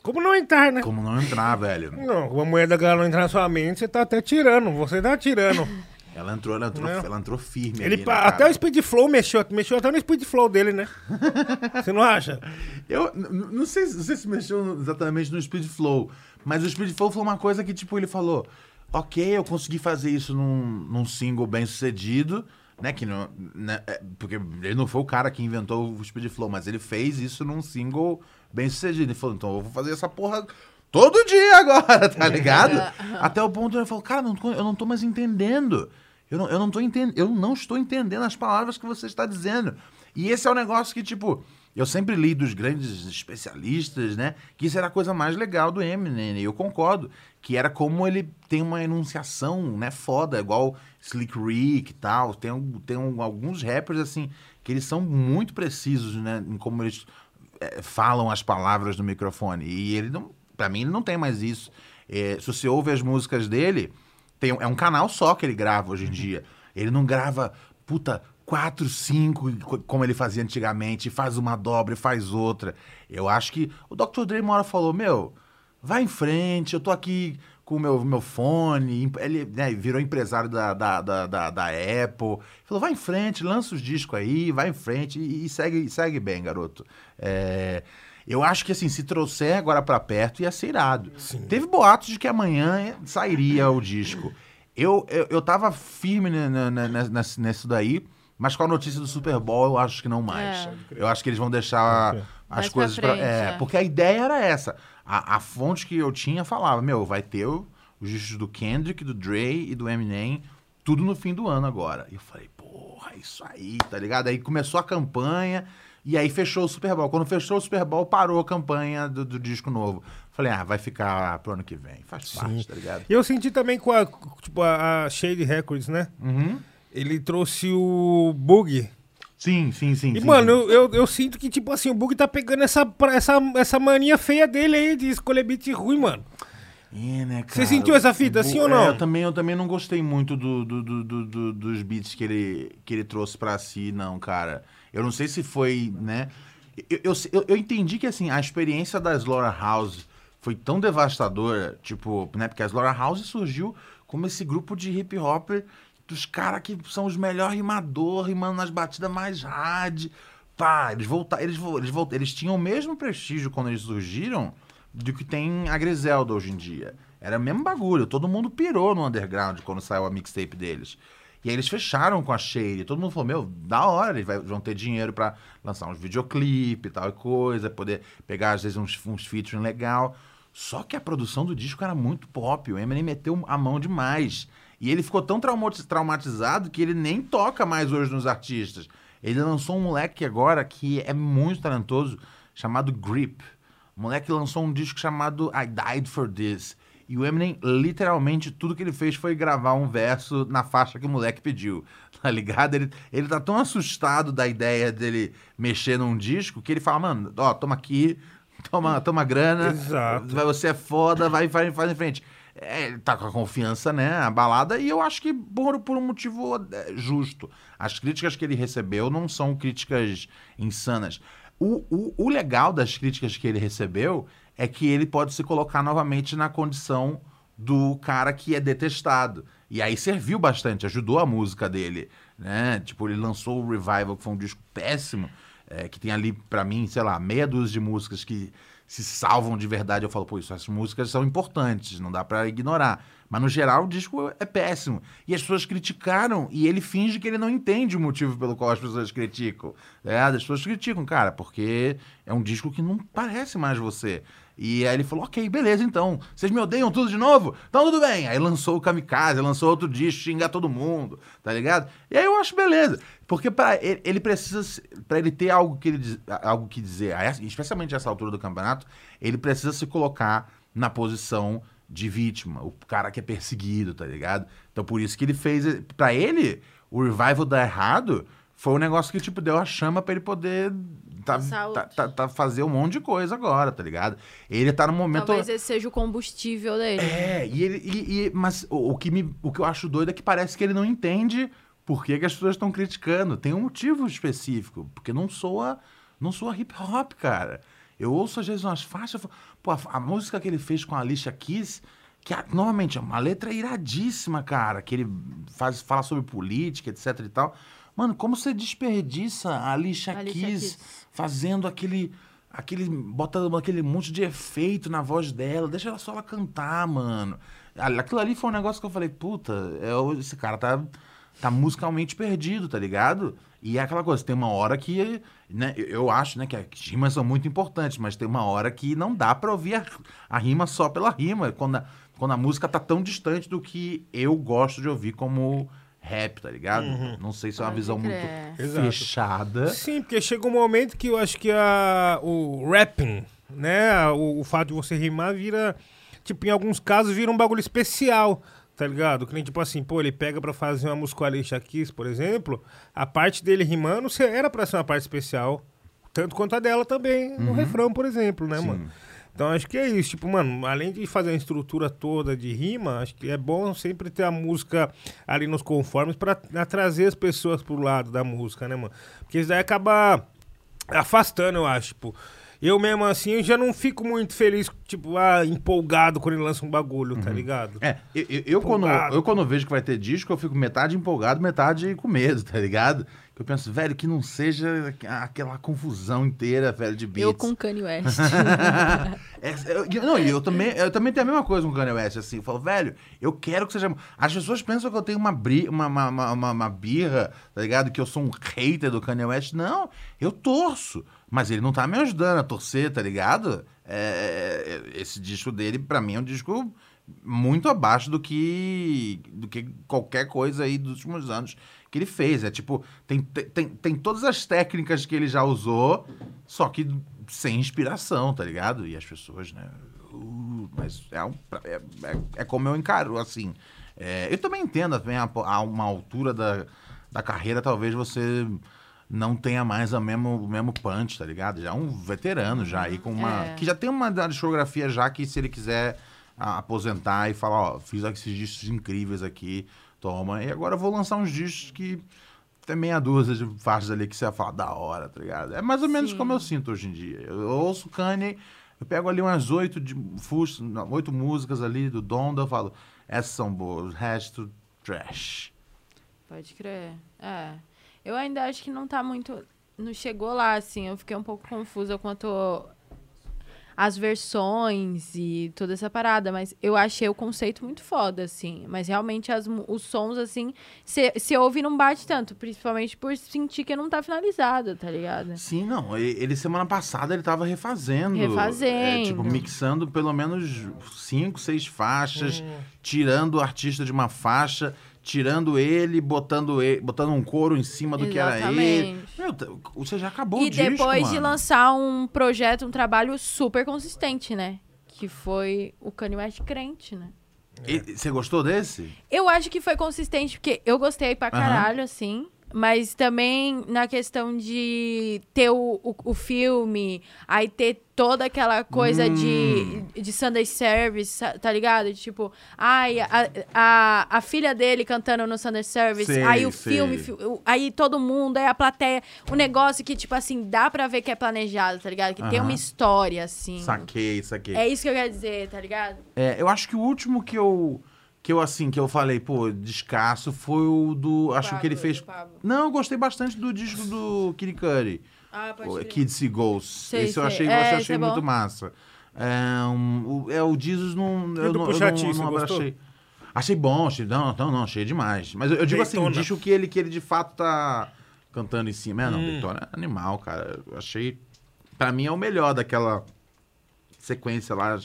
Como não entrar, né? Como não entrar, velho? Não, uma mulher da galera não entrar na sua mente, você tá até tirando. Você tá tirando. [LAUGHS] Ela entrou, ela entrou, Não. ela entrou firme. Ele, ali, né, cara? até o Speed Flow mexeu, mexeu até no Speed Flow dele, né? [LAUGHS] Você não acha? Eu não sei, se- não sei se mexeu exatamente no Speed Flow, mas o Speed Flow foi uma coisa que, tipo, ele falou: ok, eu consegui fazer isso num, num single bem sucedido, né? Que não, né, é, porque ele não foi o cara que inventou o Speed Flow, mas ele fez isso num single bem sucedido. Ele falou: então eu vou fazer essa porra. Todo dia agora, [LAUGHS] tá ligado? Até o ponto que ele falou, cara, não eu não tô mais entendendo. Eu não, eu, não tô entendendo, eu não estou entendendo as palavras que você está dizendo. E esse é o negócio que, tipo, eu sempre li dos grandes especialistas, né? Que isso era a coisa mais legal do Eminem, e eu concordo. Que era como ele tem uma enunciação, né, foda, igual Slick Rick e tal. Tem, um- tem um- alguns rappers, assim, que eles são muito precisos, né? Em como eles é, falam as palavras no microfone. E ele não. Pra mim, ele não tem mais isso. É, se você ouve as músicas dele, tem, é um canal só que ele grava hoje em dia. Ele não grava, puta, quatro, cinco, co- como ele fazia antigamente, faz uma dobra e faz outra. Eu acho que o Dr. Dre uma hora falou, meu, vai em frente, eu tô aqui com o meu, meu fone. Ele né, virou empresário da, da, da, da, da Apple. Falou, vai em frente, lança os discos aí, vai em frente e, e segue, segue bem, garoto. É, eu acho que assim, se trouxer agora pra perto, ia ser irado. Teve boatos de que amanhã sairia o disco. Eu, eu, eu tava firme nesse daí, mas com a notícia do Super Bowl, eu acho que não mais. É. Eu acho que eles vão deixar as Mais pra coisas pra. frente, é, é. porque a ideia era essa. A, a fonte que eu tinha falava: meu, vai ter o- os discos do Kendrick, do Dre e do Eminem, tudo no fim do ano agora. E eu falei: porra, isso aí, tá ligado? Aí começou a campanha. E aí fechou o Super Bowl. Quando fechou o Super Bowl, parou a campanha do, do disco novo. Falei, ah, vai ficar pro ano que vem. Faz parte, tá ligado? E eu senti também com a, tipo, a, a Shade Records, né? Uhum. Ele trouxe o Bug. Sim, sim, sim. E, sim, mano, sim. eu, eu, eu sinto que, tipo assim, o Bug tá pegando essa, essa, essa mania feia dele aí de escolher beat ruim, mano. É, né, Você cara? sentiu essa fita, O- sim ou é, não? eu, também, eu também não gostei muito do, do- do- do- do- dos beats que ele, que ele trouxe pra si, não, cara. Eu não sei se foi, né? Eu, eu, eu- entendi que, assim, a experiência da Slaughter House foi tão devastadora, tipo, né? Porque a Slaughter House surgiu como esse grupo de hip hop dos caras que são os melhores rimadores, rimando nas batidas mais hard. Pá, eles voltaram, eles, eles, voltaram, eles tinham o mesmo prestígio quando eles surgiram do que tem a Griselda hoje em dia. Era o mesmo bagulho, todo mundo pirou no underground quando saiu a mixtape deles. E aí eles fecharam com a Shade, todo mundo falou, meu, da hora, eles vão ter dinheiro pra lançar uns videoclipes e tal e coisa, poder pegar às vezes uns, uns featuring legal. Só que a produção do disco era muito pop, o Eminem meteu a mão demais. E ele ficou tão traumati- traumatizado que ele nem toca mais hoje nos artistas. Ele lançou um moleque agora que é muito talentoso, chamado Grip. O moleque lançou um disco chamado I Died for This. E o Eminem, literalmente, tudo que ele fez foi gravar um verso na faixa que o moleque pediu. [LAUGHS] Tá ligado? Ele, ele tá tão assustado da ideia dele mexer num disco que ele fala, mano, ó, toma aqui, toma, toma grana. Exato. Vai, você é foda, vai, vai, faz em frente. É, ele tá com a confiança, né? Abalada, e eu acho que por, por um motivo é, justo. As críticas que ele recebeu não são críticas insanas. O, o, o legal das críticas que ele recebeu é que ele pode se colocar novamente na condição do cara que é detestado. E aí serviu bastante, ajudou a música dele, né? Tipo, ele lançou o Revival, que foi um disco péssimo, é, que tem ali, pra mim, sei lá, meia dúzia de músicas que se salvam de verdade. Eu falo, pô, isso, essas músicas são importantes, não dá pra ignorar. Mas no geral o disco é péssimo. E as pessoas criticaram e ele finge que ele não entende o motivo pelo qual as pessoas criticam. É, as pessoas criticam, cara, porque é um disco que não parece mais você. E aí ele falou, ok, beleza, então. Vocês me odeiam tudo de novo? Então tudo bem. Aí lançou o Kamikaze, lançou outro disco, xingar todo mundo, tá ligado? E aí eu acho beleza. Porque para ele, ele precisa, para ele ter algo que, ele, algo que dizer, especialmente nessa altura do campeonato, ele precisa se colocar na posição de vítima, o cara que é perseguido, tá ligado? Então por isso que ele fez, Pra ele, o revival dar errado foi um negócio que tipo deu a chama pra ele poder tá, tá, tá, tá fazer um monte de coisa agora, tá ligado? Ele tá no momento Talvez esse seja o combustível dele. é, e ele. e- e- mas o, o que me, o que eu acho doido é que parece que ele não entende por que, que as pessoas estão criticando. Tem um motivo específico. Porque não soa, não soa hip hop, cara. Eu ouço às vezes umas faixas. Pô, a, a música que ele fez com a Alicia Keys, que normalmente é uma letra iradíssima, cara. Que ele faz, fala sobre política, etc e tal. Mano, como você desperdiça a Alicia, Alicia Keys, Keys. Fazendo aquele aquele botando aquele monte de efeito na voz dela, deixa ela só ela cantar, mano. Aquilo ali foi um negócio que eu falei, puta, é, esse cara tá tá musicalmente perdido, tá ligado? E é aquela coisa, tem uma hora que, né, eu- eu acho, né, que as rimas são muito importantes, mas tem uma hora que não dá pra ouvir a, a rima só pela rima, quando a, quando a música tá tão distante do que eu gosto de ouvir como rap, tá ligado? Não sei se é uma Pode visão crer. muito Exato. fechada. Sim, porque chega um momento que eu acho que a, o rapping, né? O, o fato de você rimar vira. Tipo, em alguns casos vira um bagulho especial, tá ligado? Que nem tipo assim, pô, ele pega pra fazer uma música com a Alicia Keys, por exemplo, a parte dele rimando era pra ser uma parte especial. Tanto quanto a dela também, no refrão, por exemplo, né, Sim. mano? Então acho que é isso, tipo, mano, além de fazer a estrutura toda de rima, acho que é bom sempre ter a música ali nos conformes pra pra trazer as pessoas pro lado da música, né, mano? Porque isso daí acaba afastando, eu acho, tipo. Eu mesmo assim, eu já não fico muito feliz, tipo, ah, empolgado quando ele lança um bagulho, tá ligado? É, eu, eu, eu quando, eu quando vejo que vai ter disco, eu fico metade empolgado, metade com medo, [LAUGHS] tá ligado? Eu penso, velho, que não seja aquela confusão inteira, velho, de beats. Eu com Kanye West. [LAUGHS] É, eu- não, e eu também, eu também tenho a mesma coisa com o Kanye West, assim. Eu falo, velho, eu quero que seja. As pessoas pensam que eu tenho uma, bri... uma, uma, uma, uma- birra, tá ligado? Que eu sou um hater do Kanye West. Não, eu torço. Mas ele não tá me ajudando a torcer, tá ligado? É, esse disco dele, pra mim, é um disco muito abaixo do que do que qualquer coisa aí dos últimos anos que ele fez. É tipo, tem, tem, tem todas as técnicas que ele já usou, só que sem inspiração, tá ligado? E as pessoas, né? uh, mas é, um- é, é- é como eu encaro, assim. É, eu também entendo, também, a, a uma altura da, da carreira, talvez você não tenha mais a mesmo, o mesmo punch, tá ligado? Já é um veterano já aí com uma... É. Que já tem uma discografia já que se ele quiser a- aposentar e falar, ó, fiz esses discos incríveis aqui, toma. E agora eu vou lançar uns discos que tem meia dúzia de faixas ali que você vai falar da hora, tá ligado? É mais ou menos Sim. como eu sinto hoje em dia. Eu ouço Kanye, eu pego ali umas oito, de, não, oito músicas ali do Donda, eu falo, essas são boas, o resto, trash. Pode crer. É. Eu ainda acho que não tá muito. Não chegou lá, assim. Eu fiquei um pouco confusa quanto às versões e toda essa parada. Mas eu achei o conceito muito foda, assim. Mas realmente as os sons, assim, se ouve e não bate tanto. Principalmente por sentir que não tá finalizado, tá ligado? Sim, não. Ele, semana passada, ele tava refazendo. Refazendo. é, tipo, mixando pelo menos cinco, seis faixas, tirando o artista de uma faixa, tirando ele, botando, ele, botando um couro em cima do que era ele. Exatamente. Meu, você já acabou E o disco, depois de lançar um projeto, um trabalho super consistente, né? Que foi o Kanye West crente, né? E- Você gostou desse? Eu acho que foi consistente, porque eu gostei pra caralho, assim. Mas também na questão de ter o, o, o filme, aí ter toda aquela coisa Hum. de, de Sunday Service, tá ligado? Tipo, ai, a, a, a filha dele cantando no Sunday Service, Sei, aí o sei. filme, aí todo mundo, aí a plateia. Um negócio que, tipo assim, dá pra ver que é planejado, tá ligado? Que tem Aham. uma história, assim. Saquei, saquei. É isso que eu quero dizer, tá ligado? É, eu acho que o último que eu, que eu, assim, que eu falei, pô, descasso, foi o do... acho que ele Pablo, fez... Pablo. Não, eu gostei bastante do disco do Kid Cudi. Ah, pode. Kids See Ghosts. Sei, esse eu sei. achei, É, eu achei é muito massa. É, um, o, é, o Jesus não. Eu do não, eu não, não gostou? abrachei. Achei bom, achei. Não, não, não, achei demais. Mas eu, eu digo assim, Daytona. o disco que ele, que ele de fato tá cantando em cima. É, não, Hum. É animal, cara. Eu achei. Pra mim é o melhor daquela sequência lá.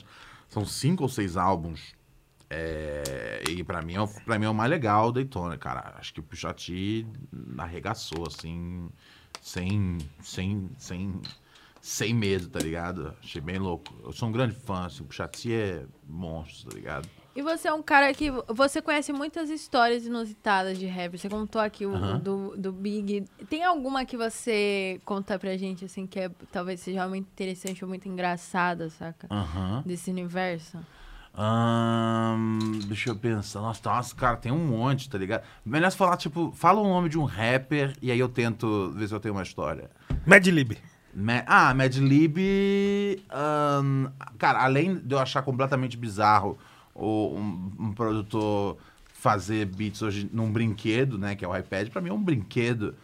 São cinco ou seis álbuns. É, e pra mim, é o, pra mim é o mais legal, o Daytona, cara. Acho que o Pusha T arregaçou, assim, sem, sem, sem, sem medo, tá ligado? Achei bem louco. Eu sou um grande fã, assim, o Pusha T é monstro, tá ligado? E você é um cara que. Você conhece muitas histórias inusitadas de rap. Você contou aqui o Aham. do, do Big. Tem alguma que você conta pra gente, assim, que é, talvez seja muito interessante ou muito engraçada, saca? Aham. Desse universo? Deixa eu pensar. Nossa, nossa, cara, tem um monte, tá ligado? Melhor falar, tipo, fala o nome de um rapper e aí eu tento ver se eu tenho uma história. Mad Lib. Ma- ah, Mad Lib. ahn, cara, além de eu achar completamente bizarro o, um, um produtor fazer beats hoje num brinquedo, né? Que é o iPad, pra mim é um brinquedo.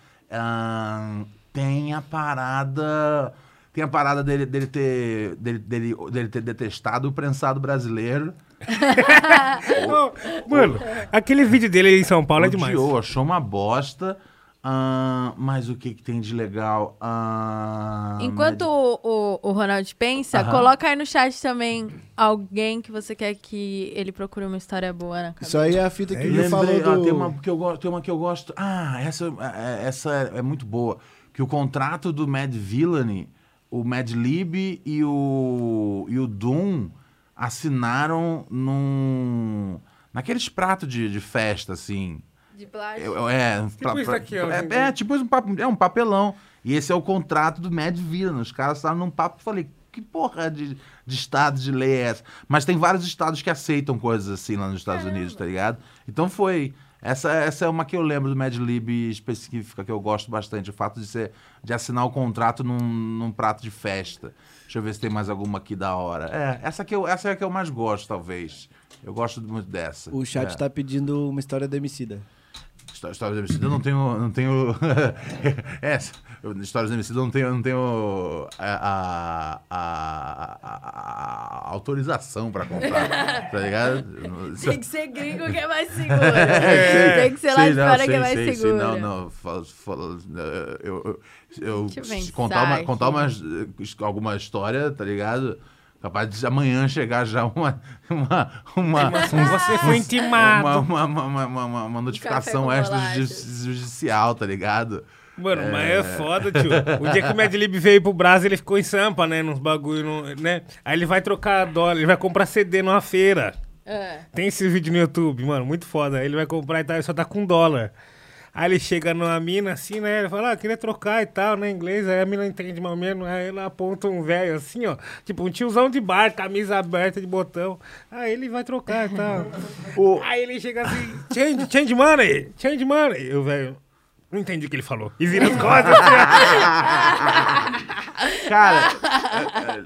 tem a parada. Tem a parada dele, dele, ter, dele, dele, dele ter detestado o prensado brasileiro. [LAUGHS] Mano, aquele vídeo dele em São Paulo é demais. Odiou, achou uma bosta. Ahn, mas o que, que tem de legal? Ahn, Enquanto o, o, o Ronald pensa, Aham. coloca aí no chat também alguém que você quer que ele procure uma história boa na cabeça. Isso aí é a fita que É. Gil falou do... ah, tem, uma que eu gosto, tem uma que eu gosto. Ah, essa, é- essa é muito boa. Que o contrato do Mad Villainy, o Mad Lib e o, e o Doom assinaram num. Naqueles pratos de, de festa, assim. De plástico. Eu- eu- É, Tipo isso aqui, ó, é, gente. é, tipo um papo- é um papelão. E esse é o contrato do Mad Villain. Os caras estavam num papo e falei, que porra de, de estado de lei é essa? Mas tem vários estados que aceitam coisas assim lá nos Estados Unidos, tá ligado? Então foi. Essa, essa é uma que eu lembro do Mad Lib específica, que eu gosto bastante. O fato de, ser, de assinar o contrato num, num prato de festa. Deixa eu ver se tem mais alguma aqui da hora. É, essa, que eu, essa é a que eu mais gosto, talvez. Eu gosto muito dessa. O chat é. tá pedindo uma história do Emicida. Histó- Histórias do Emicida eu não tenho. Não tenho [LAUGHS] é, eu- Histórias do eu não tenho, não tenho a, a, a- a- a autorização pra comprar, [LAUGHS] tá ligado? Tem que ser gringo que é mais seguro. [LAUGHS] É, Tem que ser lá de não, fora que é mais sei, sei, seguro. Não, não. fala- fala- eu, eu, contar, uma, contar uma, alguma história, tá ligado? Capaz de amanhã chegar já uma. Uma. uma Você foi intimado. uma, uma, uma, uma, uma- uma notificação com extrajudi- bolacha. judicial, tá ligado? Mano, mas é foda, tio. O dia que o Mad Lib veio pro Brasil, ele ficou em Sampa, né? Nos bagulho, no- né? Aí ele vai trocar dólar, ele vai comprar CD numa feira. É. Tem esse vídeo no YouTube, mano, muito foda. Ele vai comprar e tal, ele só tá com dólar. Aí ele chega numa mina assim, né? Ele fala, ah, queria trocar e tal, né? Inglês. Aí a mina entende mais ou menos. Aí ela aponta um velho assim, ó. Tipo, um tiozão de bar, camisa aberta de botão. Aí ele vai trocar e tal. [LAUGHS] Aí ele chega assim, change, change money, change money. E o velho, não entendi o que ele falou. E vira as costas. [LAUGHS] Cara,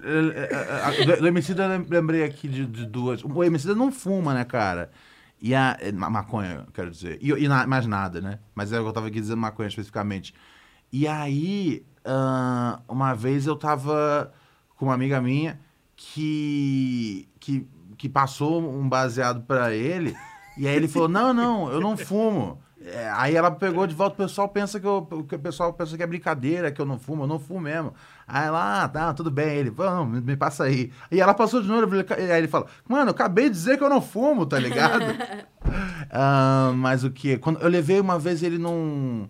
é, é, é, do, Emicida eu lembrei aqui de, de duas. O Emicida não fuma, né, cara? E a. ma- maconha, quero dizer. E, e na- mais nada, né? Mas é o que eu tava aqui dizendo maconha especificamente. E aí, ah, uma vez eu tava com uma amiga minha que. que, que passou um baseado pra ele. E aí ele falou: Não, não, eu não fumo. É, aí ela pegou de volta, o pessoal pensa que eu, que o pessoal pensa que é brincadeira, que eu não fumo, eu não fumo mesmo. Aí ela, ah, tá, tudo bem. Ele, não, me, me passa aí. E ela passou de novo, aí ele fala, mano, eu acabei de dizer que eu não fumo, tá ligado? [LAUGHS] Ah, mas o que? Quando eu levei uma vez ele num,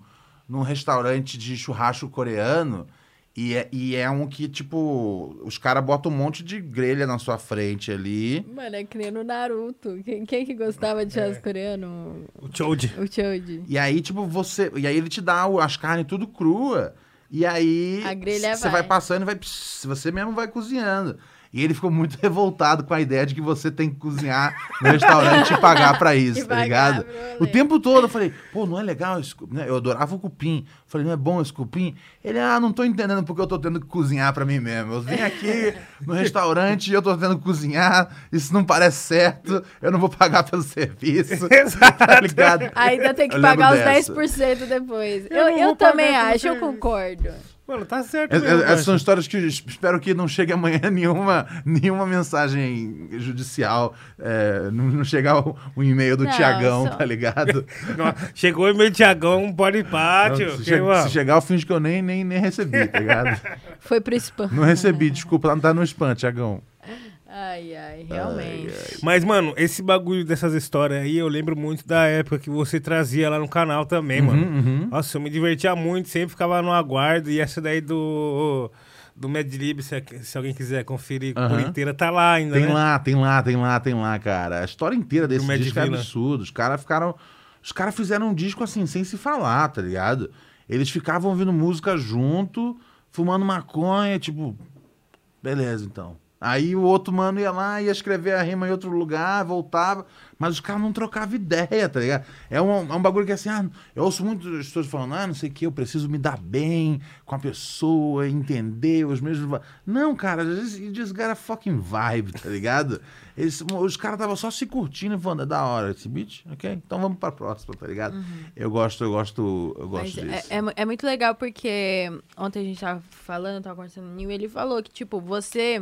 num restaurante de churrasco coreano. E é, e é um que, tipo, os caras botam um monte de grelha na sua frente ali. Mano, é que nem no Naruto. Quem, quem que gostava de churrasco coreano? o Choji. O Choji. E aí, tipo, você. E aí ele te dá o- as carnes tudo crua. E aí. A grelha Você vai. vai passando e vai. Você mesmo vai cozinhando. E ele ficou muito [LAUGHS] revoltado com a ideia de que você tem que cozinhar no restaurante e pagar pra [LAUGHS] isso, E tá ligado? O tempo todo eu falei, pô, não é legal esse né? Eu adorava o cupim. Falei, não é bom esse cupim? Ele, ah, não tô entendendo porque eu tô tendo que cozinhar pra mim mesmo. Eu vim aqui [LAUGHS] no restaurante e eu tô tendo que cozinhar, isso não parece certo, eu não vou pagar pelo serviço. tá ligado? Ainda tem que Eu pagar os dessa. 10% depois. Eu Eu, eu também acho, eu concordo. Mano, tá certo É- mesmo, é- Essas são histórias que espero que não chegue amanhã [LAUGHS] nenhuma, nenhuma mensagem judicial, é, não, não chegar o, o e-mail do Não, Tiagão, só- tá ligado? [LAUGHS] Não, Chegou o meu Tiagão, um pode pátio. se, que, che- mano, se chegar, eu finge que eu nem, nem, nem recebi, tá ligado? [LAUGHS] Foi pro spam. Não recebi, desculpa, lá não tá no spam, Tiagão. Ai, ai, realmente. Mas, mano, esse bagulho dessas histórias aí, eu lembro muito da época que você trazia lá no canal também, mano. Uhum. Nossa, eu me divertia muito, sempre ficava no aguardo. E essa daí do, do Mad Lib, se, se alguém quiser conferir por Aham. inteira, tá lá ainda, Tem né? lá, tem lá, tem lá, tem lá, cara. A história inteira desse Mad disco é absurdo. Os caras ficaram. Os caras fizeram um disco assim, sem se falar, tá ligado? Eles ficavam ouvindo música junto, fumando maconha, tipo. Beleza, então. Aí o outro mano ia lá, ia escrever a rima em outro lugar, voltava, mas os caras não trocavam ideia, tá ligado? É um, é um bagulho que assim, ah, eu ouço muitas pessoas falando, ah, não sei o que, eu preciso me dar bem com a pessoa, entender os mesmos. va-". Não, cara, just, you just got a fucking vibe, tá ligado? Eles, os caras estavam só se curtindo e falando, é da hora esse beat, ok? Então vamos pra próxima, tá ligado? Eu gosto, eu gosto, eu gosto Uhum. Mas disso. é, é, é muito legal porque ontem a gente tava falando, tava conversando com o Nil, e ele falou que, tipo, você.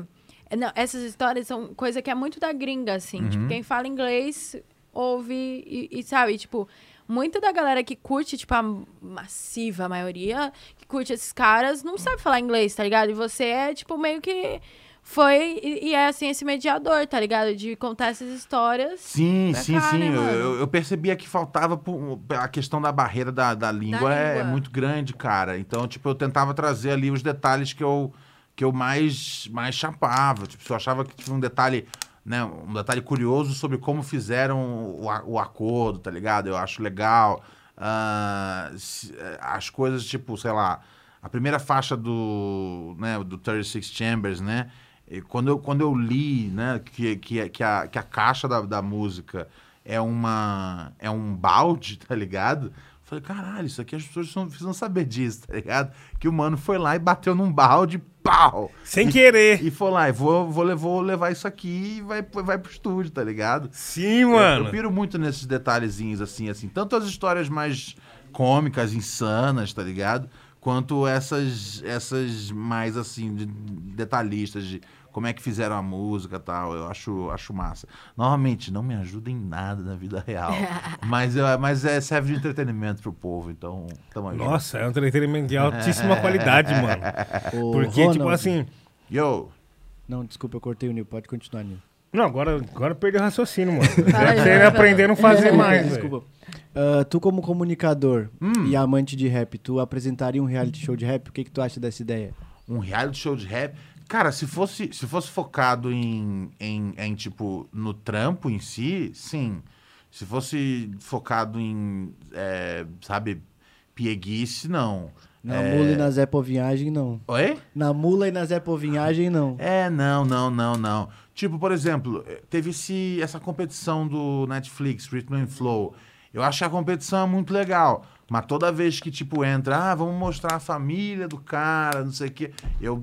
É, Não, essas histórias são coisa que é muito da gringa, assim. Uhum. Tipo, quem fala inglês ouve e, e sabe, tipo, muita da galera que curte, tipo, a massiva maioria que curte esses caras não sabe falar inglês, tá ligado? E você é, tipo, meio que foi e, e é, assim, esse mediador, tá ligado? De contar essas histórias. Sim, sim, cá, sim. né, eu, eu, percebia que faltava por- a questão da barreira da, da língua, é, língua. é muito grande, cara. Então, tipo, eu tentava trazer ali os detalhes que eu, que eu mais, mais chapava. Tipo, eu achava que tinha um detalhe, né, um detalhe curioso sobre como fizeram o, o acordo, tá ligado? Eu acho legal. Ah, se- eh, as coisas, tipo, sei lá, a primeira faixa do, né, do 36 Chambers, né? E quando eu, quando eu li, né, que, que, que, a, que a caixa da, da música é uma é um balde, [LAUGHS] tá ligado? Falei, caralho, isso aqui as pessoas precisam saber disso, tá ligado? Que o mano foi lá e bateu num balde, pau! Sem querer. E foi lá, e vou, vou, vou levar isso aqui e vai, vai pro estúdio, tá ligado? Sim, Eu- mano. Eu, piro muito nesses detalhezinhos, assim, assim. Tanto as histórias mais cômicas, insanas, tá ligado? Quanto essas, essas mais, assim, de- detalhistas de como é que fizeram a música e tal. Eu acho, acho massa. Novamente, não me ajuda em nada na vida real. [LAUGHS] mas, eu- mas é, serve de entretenimento pro povo, então tamo aí. Nossa, é um entretenimento de altíssima [LAUGHS] qualidade, mano. Ô, Porque, tipo Ronald. assim. Yo! Não, desculpa, eu cortei o Nil. Pode continuar, Nil. Não, agora, agora perdeu o raciocínio, mano. Você fala. aprender a não fazer mais. Desculpa. Ah, tu, como comunicador Hum. e amante de rap, tu apresentaria um reality show de rap? O que, que tu acha dessa ideia? um reality show de rap. Cara, se fosse, se fosse focado em, em, em, tipo, no trampo em si, sim. Se fosse focado em, é, sabe, pieguice, não. Na É. mula e na Zé Povinhagem, não. Oi? Na mula e na Zé Povinhagem, não. É, não, não, não, não. Tipo, por exemplo, eh, teve esse, essa competição do Netflix, Rhythm and Flow. Eu acho que a competição é muito legal. Mas toda vez que, tipo, entra, ah, vamos mostrar a família do cara, não sei o quê, eu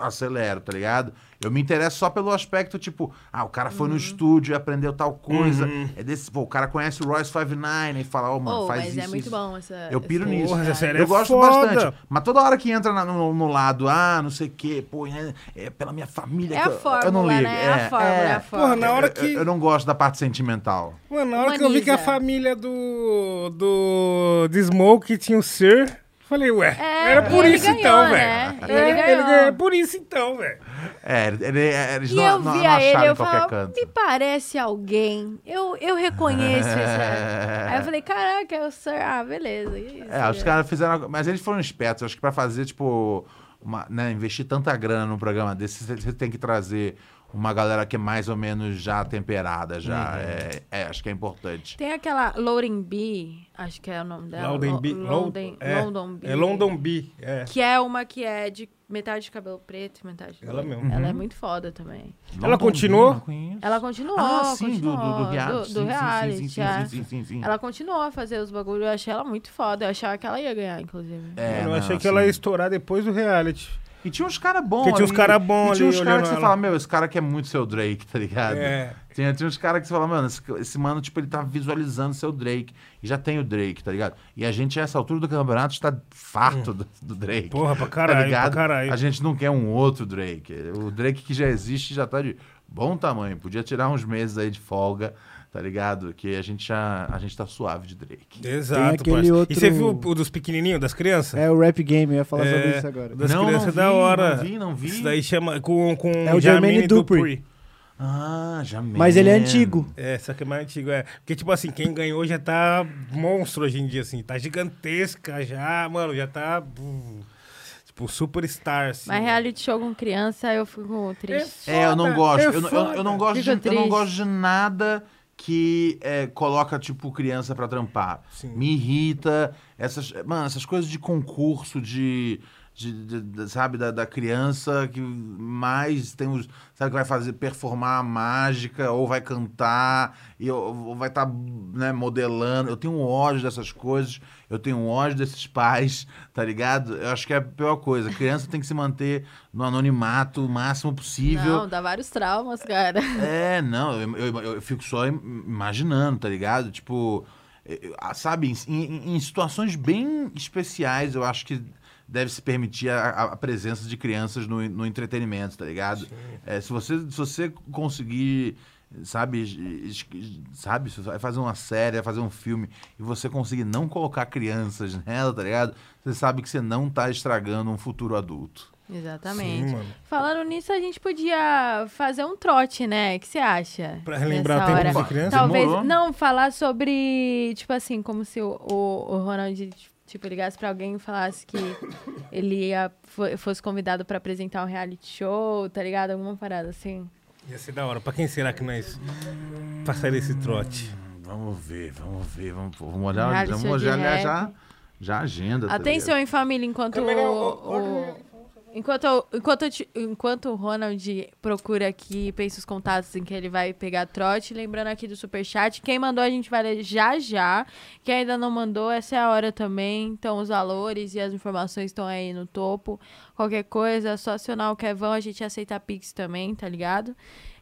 acelero, tá ligado? Eu me interesso só pelo aspecto, tipo, ah, o cara foi Uhum. no estúdio e aprendeu tal coisa. Uhum. É desse, pô, o cara conhece o Royce 59 e fala, ô, mano, Oh, faz mas isso. é muito isso. bom essa. Eu piro esse- nisso. Porra, essa série Eu é gosto foda. bastante. Mas toda hora que entra na- no, no lado, ah, não sei o quê, pô, é, é pela minha família. É a fórmula, eu não ligo. né? É a fórmula, é a fórmula. Porra, na hora Eu- que. Eu, eu não gosto da parte sentimental. Mano, na hora que eu vi que a Humaniza. família do. do. de Smoke tinha o Sir, falei, ué, É, era por isso ganhou, então, né? velho. Ele É, ganhou. ganhou, é por isso então, velho. É, ele- ele- eles E não, eu não, via não ele, eu falava, canto. me parece alguém. Eu, eu reconheço essa. [LAUGHS] Aí eu falei, caraca, é o Sir. Ah, beleza. isso, É, os né? caras fizeram. Mas eles foram espertos. Acho que pra fazer, tipo. Uma, né, investir tanta grana num programa desse, você tem que trazer uma galera que é mais ou menos já temperada, já. É, é, acho que é importante. Tem aquela Loading B, acho que é o nome dela. Loudon Lo- B. London, é, London B. É London B, é. Que é uma que é de metade de cabelo preto e metade de Ela mesmo. Ela é muito foda também. Ela continuou? Ela continuou, Ah, sim, do, continuou. do, do reality. do- sim, do sim, reality, sim, sim, é. sim, sim, sim, sim. Ela continuou a fazer os bagulhos. Eu achei ela muito foda. Eu achava que ela ia ganhar, inclusive. É, eu não, achei que assim, ela ia estourar depois do reality. E tinha uns caras bons Porque tinha uns ali. cara bom E tinha ali uns caras que você olhando fala, ela. meu, esse cara quer muito ser o Drake, tá ligado? É. Tinha, tinha uns caras que você fala, mano, esse, esse mano, tipo, ele tá visualizando ser o Drake. E já tem o Drake, tá ligado? E a gente, a essa altura do campeonato, está farto do, do Drake. Hum. Porra, pra tá caralho, pra ligado? caralho. A gente não quer um outro Drake. O Drake que já existe já tá de bom tamanho. Podia tirar uns meses aí de folga, tá ligado? Que a gente já a gente tá suave de Drake. Exato, aquele parça. outro- E você viu o dos pequenininhos, das crianças? É o rap game, eu ia falar É, sobre isso agora. Das Não, crianças não da vi, hora. não vi, não vi. Isso daí chama com, com É o Jermaine Dupri. Ah, já Mas ele é antigo. É, só que é mais antigo, é. Porque, tipo assim, quem ganhou já tá monstro hoje em dia, assim. Tá gigantesca já, mano, já tá... uh, tipo, superstar, assim. Mas reality show com criança, eu fico triste. É, eu não Foda, gosto. é eu, não- eu, eu não gosto de, eu não gosto de nada que é, coloca, tipo, criança pra trampar. Sim. Me irrita. Essas, mano, essas coisas de concurso, de. De- de- de- sabe, da, da criança que mais tem os. Sabe, que vai fazer performar a mágica, ou vai cantar, e, ou, ou vai estar né, modelando. Eu tenho um ódio dessas coisas, eu tenho um ódio desses pais, [LAUGHS] tá ligado? Eu acho que é a pior coisa. A criança tem que se manter no anonimato o máximo possível. Não, dá vários traumas, cara. [LAUGHS] É, não, eu, eu- eu fico só im- imaginando, tá ligado? Tipo, sabe, em, em- em situações bem especiais, eu acho que deve se permitir a, a- presença de crianças no, no entretenimento, tá ligado? É, se, você, se você conseguir, sabe, sabe, se você vai fazer uma série, vai fazer um filme, e você conseguir não colocar crianças nela, tá ligado? Você sabe que você não tá estragando um futuro adulto. Exatamente. Sim. Falando nisso, a gente podia fazer um trote, né? O que você acha? Pra relembrar hora? de criança? Talvez, Demorou. não, falar sobre, tipo assim, como se o, o, o Ronald, tipo, ligasse pra alguém e falasse que ele ia, fo- fosse convidado pra apresentar um reality show, tá ligado? Alguma parada assim. Ia ser da hora. Pra quem será que nós passaria esse trote? Vamos ver, vamos ver, vamos, vamos olhar, Reality vamos olhar já, já a agenda. tá Atenção, ligado? em família, enquanto Câmera, o, o- o- enquanto, eu- enquanto, eu te- enquanto o Ronald procura aqui, pensa os contatos em que ele vai pegar trote, lembrando aqui do superchat, quem mandou a gente vai ler já já, quem ainda não mandou, essa é a hora também, então os valores e as informações estão aí no topo, qualquer coisa, é só acionar o Kevão, a gente aceita Pix também, tá ligado?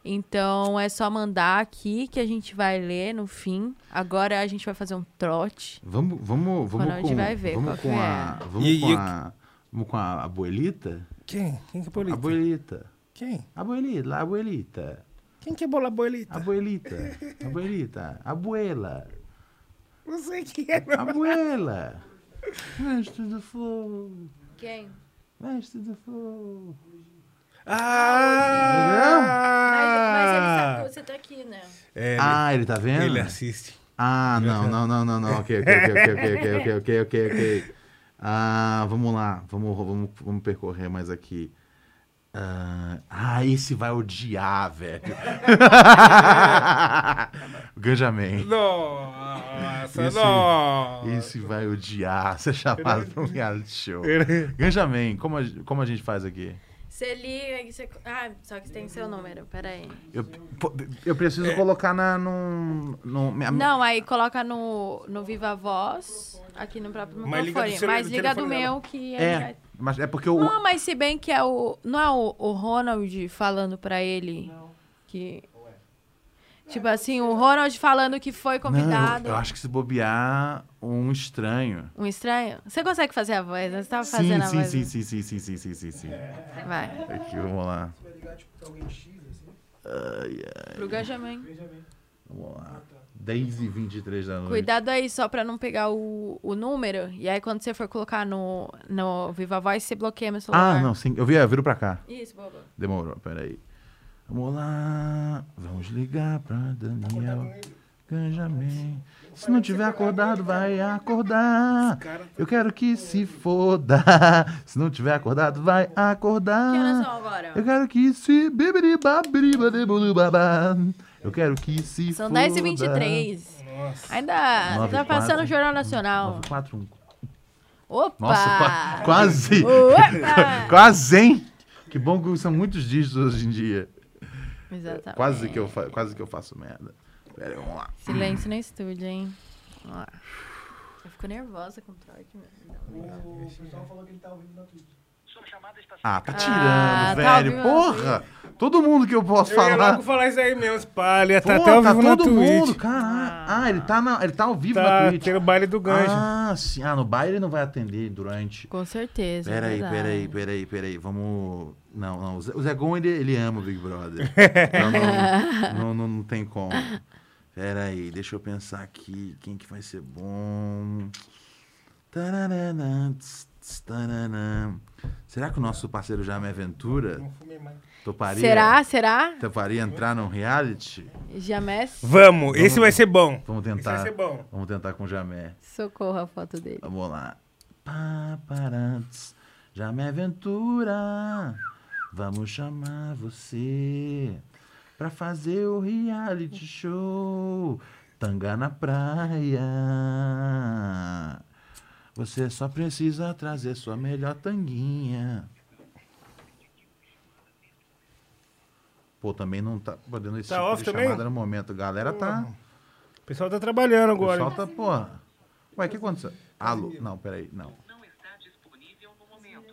Então é só mandar aqui que a gente vai ler no fim. Agora a gente vai fazer um trote. Vamos, vamos, vamos Ronald com, vai ver vamos qual com que a, vamos E- com e- a, vamos com a abuelita? Quem? Quem que é A bolita? abuelita. Quem? Abuelita, a abuelita. Quem que é bola bolita? Abuelita. Abuelita. Abuela. Não sei quem é, não. Abuela. Mestre do fogo. Quem? Mestre do fogo. Ah! Mas, mas ele sabe que você tá aqui, né? É, ele, Ah, ele tá vendo? ele assiste. Ah, não, não, não, não, não. Ok, ok, ok, ok, ok, ok, ok, ok, ok. Ah, vamos lá. Vamos, vamos, vamos percorrer mais aqui. Ah, ah, esse vai odiar, velho. [LAUGHS] Ganjamin. Nossa, Esse- nossa. Esse vai odiar ser chamado pra um reality show. [LAUGHS] Ganjamin, como a, como a gente faz aqui? Você liga e você. Ah, só que tem seu número, peraí. Eu, eu preciso colocar na, num, num, minha- Não, aí coloca no, no Viva Voz, aqui no próprio Mas liga do microfone. celular- Mas liga do dela. meu que É, vai- mas é porque o... Não, mas se bem que é o. Não é o, o Ronald falando pra ele que. Tipo assim, o Ronald falando que foi convidado. Não, eu, eu acho que se bobear um estranho. Um estranho? Você consegue fazer a voz? né? Você tava Sim, fazendo a sim, voz. sim, sim, sim, sim, sim, sim, sim, sim. Vai. Aqui, vamos lá. Pro Ganjamin. Vamos lá. 10 e 23 da noite. Cuidado aí só pra não pegar o, o número. E aí quando você for colocar no, no Viva Voz, você bloqueia meu celular. Ah, não, sim. Eu vi, eu viro pra cá. Isso, boba. Demorou, peraí. Vamos lá. Vamos ligar pra Daniel Ganjamin. Se não tiver acordado, vai acordar. Eu quero que se foda. Se não tiver acordado, vai Que horas acordar. são agora? Eu quero que se. Eu quero que se São foda. 10h23. Nossa. Ainda tá passando o Jornal Nacional. 941. Opa! Nossa, qua- quase. Opa! [LAUGHS] quase, hein? Que bom que são muitos dígitos hoje em dia. Exatamente. Quase que eu, quase que eu faço merda. Pera aí, vamos lá. Silêncio no estúdio, hein? Ó. Eu fico nervosa com o trote, meu. O pessoal falou que ele tá ouvindo na Twitch. Ah, tá tirando, Ah, tá velho. vivo Porra! Todo mundo que eu posso Eu falar. logo falar isso aí mesmo, espalha. Tá Pô, até ao tá vivo na todo Twitch. mundo, caralho. Ah, ele tá, na, ele tá ao vivo na Tá Twitch. tendo baile do gancho. Ah, sim. Ah, no baile ele não vai atender durante. Com certeza. é Peraí, verdade. peraí, peraí, peraí. Vamos. Não, não. O Zé- O Gon, ele, ele ama o Big Brother. [LAUGHS] Então não, não, não, não tem como. Peraí, deixa eu pensar aqui. Quem que vai ser bom? Tararana, tss. Será que o nosso parceiro Jamé Ventura Não fumei mais. Toparia? Será? Será? Toparia entrar num reality? Jamés? Vamos, esse vai ser bom. Vamos Esse vai tentar. ser bom. Vamos tentar com o Jamé. Socorro a foto dele. Vamos lá. Paparantes, Jamé Ventura, vamos chamar você pra fazer o reality show Tanga na Praia. Você só precisa trazer sua melhor tanguinha. Pô, também não tá podendo esse Tá tipo off de também? chamada no momento. Galera tá... O pessoal tá trabalhando O agora. pessoal tá, porra. Ué, o que aconteceu? Alô? Não, peraí, não.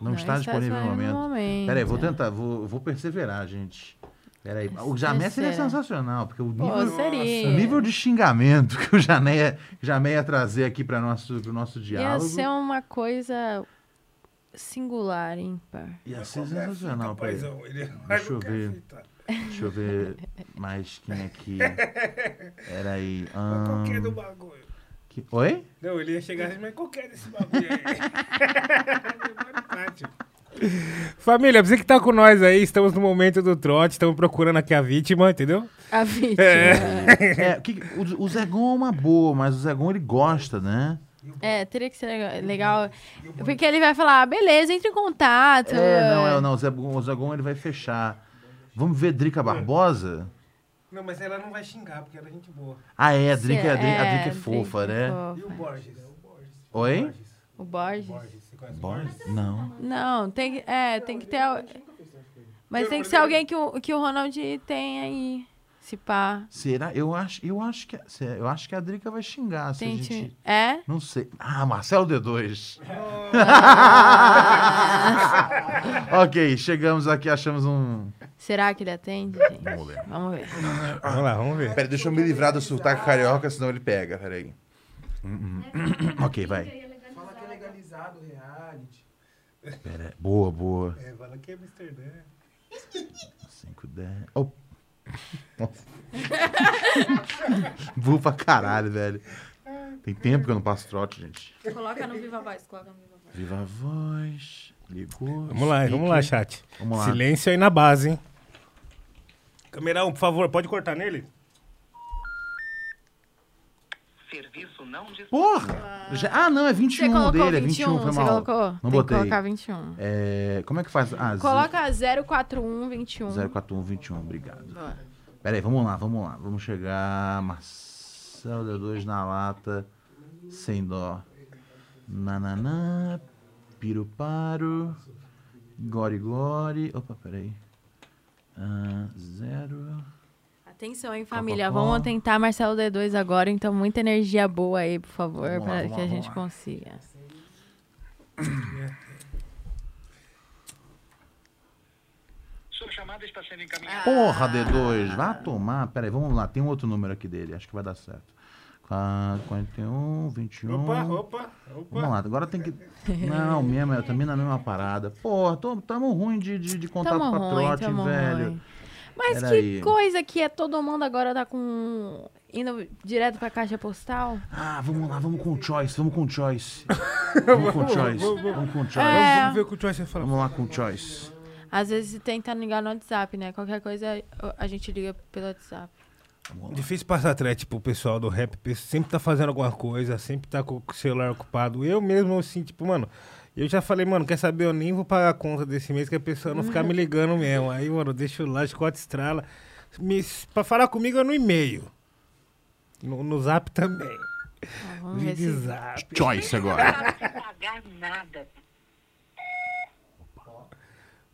Não está disponível no momento. momento. Peraí, vou tentar, vou, vou perseverar, gente. Peraí. O Jamé seria sensacional, porque o Pô, nível, seria. o nível de xingamento [LAUGHS] que o Jamé, Jamé ia trazer aqui para nosso, pro nosso Ia diálogo ser uma coisa singular, ímpar. ia ser sensacional. Peraí. Deixa eu ver. Deixa eu ver mais quem aqui. Peraí. Qualquer ahn, do bagulho. que- Oi? Não, ele ia chegar assim, mas qualquer desse bagulho aí. [LAUGHS] Família, você que tá com nós aí, estamos no momento do trote, estamos procurando aqui a vítima, entendeu? A vítima. É, que, o, o Zegon é uma boa, mas o Zegon ele gosta, né? É, teria que ser legal. Porque ele vai falar, ah, beleza, entre em contato. É, não, é, não, o Zegon, o Zegon ele vai fechar. Vamos ver Drica Barbosa? Não, mas ela não vai xingar, porque ela é gente boa. Ah, é, a Drica, a Drica, a Drica é Drica fofa, né? E o. Borges? O Borges. Oi? O Borges? Borges, você conhece o Borges? Não. Não, tem que. É, tem que ter. Mas tem que ser alguém que o, que o Ronald tem aí. Se pá. Será? Eu acho, eu acho que eu acho que a Drica vai xingar se a gente É? não sei. Ah, Marcelo D2. [LAUGHS] [LAUGHS] ok, chegamos aqui, achamos um. Será que ele atende, gente? Vamos ver. Vamos ver. Vamos lá, vamos ver. Peraí, deixa eu me livrar do sotaque carioca, senão ele pega. Peraí. Hum, hum. ok, vai. Fala que é legalizado o reality. Pera, boa, boa. É, fala que é Amsterdã. 5, 10. Oh. Nossa. [LAUGHS] Vou pra caralho, velho. Tem tempo que eu não passo trote, gente. Coloca no Viva Voz, coloca no Viva Voz. Viva voz. Ligou. Vamos lá, vamos lá, chat. Vamos lá. Silêncio aí na base, hein? Câmera 1, por favor, pode cortar nele? Serviço não disponível. Porra! Já- ah, não, é 21 Você colocou dele, é 21, 21, foi você mal. colocou? Não Tem botei. que colocar 21. É, como é que faz? Ah, Coloca 041 21. 041 21, obrigado. Boa. Pera aí, vamos lá, vamos lá. Vamos chegar. Marcelo D2 na lata. Sem dó. Nananã. Piro-paro. Gori-gori. Opa, peraí. Ah, zero. Atenção, hein, família. Vamos tentar Marcelo D2 agora, então muita energia boa aí, por favor, para que lá, a gente lá. consiga. Sua chamada está sendo encaminhada. Porra, D2. Vá tomar. Pera aí, vamos lá. Tem um outro número aqui dele. Acho que vai dar certo. Qua- 41, 21. Opa, opa, Vamos opa. lá, agora tem que. Não, mesmo, eu também na mesma parada. Porra, tô, tamo ruim de, de, de contato Tamo pra ruim, trote, tamo velho. ruim. Mas Pera que aí. coisa que é todo mundo agora tá com. indo direto pra caixa postal? Ah, vamos lá, vamos com o Choice, vamos com o Choice. [LAUGHS] Vamos com o Choice, vamos com o Choice. É. Vamos ver o que o Choice vai falar. Vamos lá com o Choice. Às vezes tenta ligar no WhatsApp, né? Qualquer coisa a gente liga pelo WhatsApp. Difícil passar atrás, tipo, o pessoal do rap sempre tá fazendo alguma coisa, sempre tá com o celular ocupado. Eu mesmo, assim, tipo, mano, eu já falei, mano, quer saber, eu nem vou pagar a conta desse mês, que a pessoa não ficar me ligando mesmo. Aí, mano, deixa o lá, escote estrala. Me, pra falar comigo é no e-mail. No, no zap também. Ver Vídeo se. zap. Choice agora. Não [LAUGHS] pagar nada.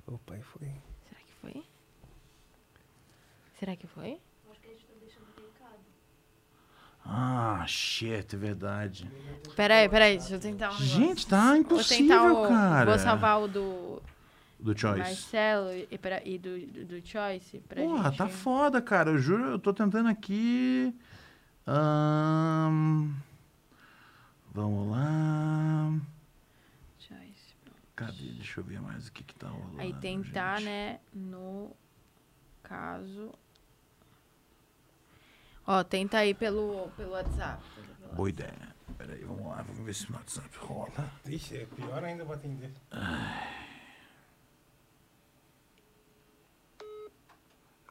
Opa, aí foi. Será que foi? Será que foi? Ah, shit, é verdade. Peraí, peraí, deixa eu tentar um negócio. Gente, tá Vou impossível, tentar o. cara. Vou salvar o do. Do Choice. Marcelo e, pra- e do, do, do Choice pra Porra, gente. tá foda, cara. Eu juro, eu tô tentando aqui. Ahn, Vamos lá. Choice. Cadê? Deixa eu ver mais o que que tá rolando. Aí tentar, gente. né, no caso... Ó, tenta aí pelo, pelo WhatsApp. Boa ideia. Peraí, vamos lá. Vamos ver se no WhatsApp rola. Ixi, é pior ainda pra atender.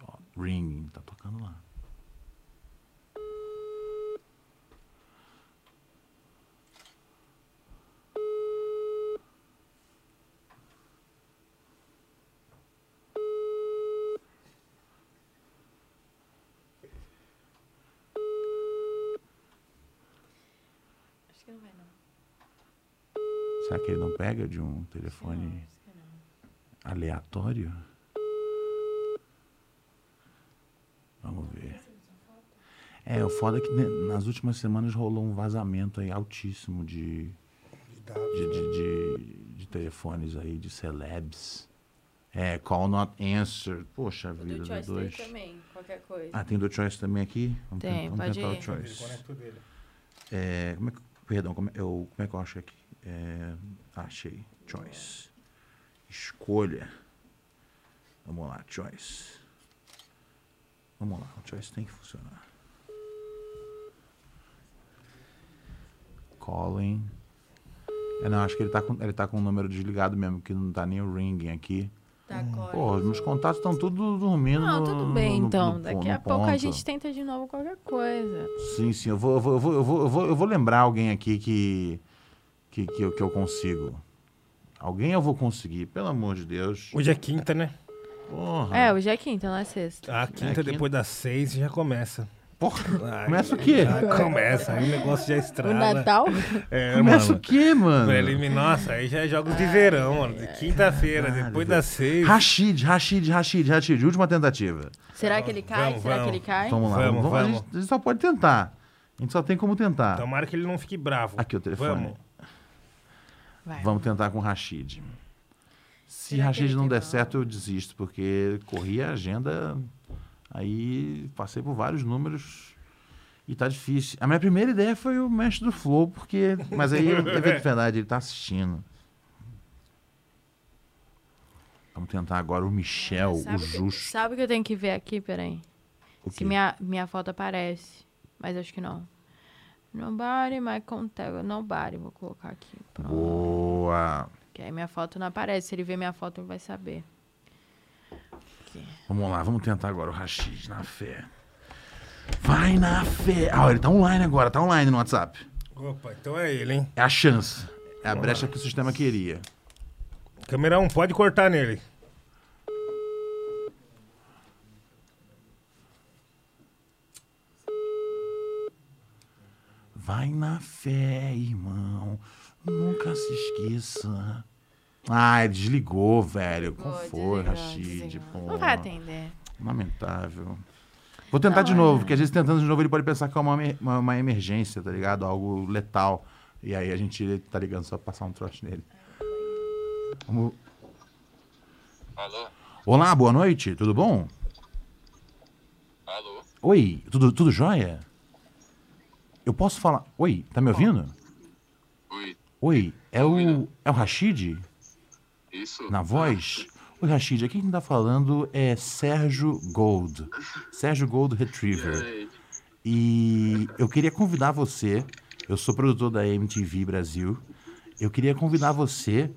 Ó, ring, tá tocando lá. Que ele não pega de um telefone aleatório? Vamos ver. É, o foda é que né, nas últimas semanas rolou um vazamento aí altíssimo de, de, de, de, de telefones aí, de celebs. É, call not answered. Poxa O vida, do do Choice dois. tem também, qualquer coisa. Ah, tem do Choice também aqui? Vamos, Tem, ten- vamos pode tentar ir. o Choice. É, como é que, perdão, como é, eu, como é que eu acho aqui? É, achei. Choice. Escolha. Vamos lá, choice. Vamos lá, o choice tem que funcionar. Calling. É, não, acho que ele tá, com, ele tá com o número desligado mesmo, que não tá nem o ringing aqui. Tá, agora. Pô, meus contatos estão tudo dormindo. Não, tudo bem, no- então. no- Daqui no a pouco a gente tenta de novo qualquer coisa. Sim, sim, eu vou, eu vou, eu vou, eu vou, eu vou, eu vou lembrar alguém aqui que, que, que, eu, que eu consigo. Alguém eu vou conseguir, pelo amor de Deus. Hoje é quinta, né? Porra. É, hoje é quinta, não é sexta. A quinta, quinta. depois das seis, já começa. Porra. [LAUGHS] Ai, Começa o quê? ah, começa, aí o negócio já O estrala. Natal? É, Começa mano. o quê, mano? Preliminar, Nossa, aí já é jogos de verão, mano. De quinta-feira, depois das seis. Rashid, Rashid, Rashid, Rashid. Última tentativa. Será que ele cai? Vamos, Será vamos. que ele cai? Vamos lá. Vamos, A, vamos. gente, a gente só pode tentar. A gente só tem como tentar. Tomara que ele não fique bravo. Aqui o telefone. Vamos. Vai. Vamos tentar com o Rashid. Se Será Rashid não der certo, eu desisto, porque corri a agenda, aí passei por vários números e tá difícil. A minha primeira ideia foi o mestre do Flow, porque. Mas aí [LAUGHS] é de verdade, ele tá assistindo. Vamos tentar agora o Michel, o Sabe, que, Justo. sabe o que eu tenho que ver aqui? Peraí. O Se minha, minha foto aparece. Mas acho que não. Nobody, my contact. Nobody, vou colocar aqui. Pronto. Boa! Que aí minha foto não aparece. Se ele ver minha foto, ele vai saber. Vamos lá, vamos tentar agora o Rashid, na fé. Vai na fé! Ah, ele tá online agora, tá online no WhatsApp. Opa, então é ele, hein? É a chance. É a brecha que o sistema queria. Câmera 1, pode cortar nele. Vai na fé, irmão. Nunca se esqueça. Ah, ele desligou, velho. Como foi, Rashid? Pô, Não vai atender. Lamentável. Vou tentar Não, de é. novo, porque às vezes tentando de novo ele pode pensar que é uma, uma, uma emergência, tá ligado? Algo letal. E aí a gente tá ligando só pra passar um troço nele. Vamos- Alô? Olá, boa noite, tudo bom? Alô? Oi, tudo, tudo jóia? Eu posso falar. Oi, tá me ouvindo? Oi. Oi, é o. É o Rashid? Isso? Na voz? Oi, Rashid, aqui quem tá falando é Sérgio Gold. Sérgio Gold Retriever. E eu queria convidar você. Eu sou produtor da MTV Brasil. Eu queria convidar você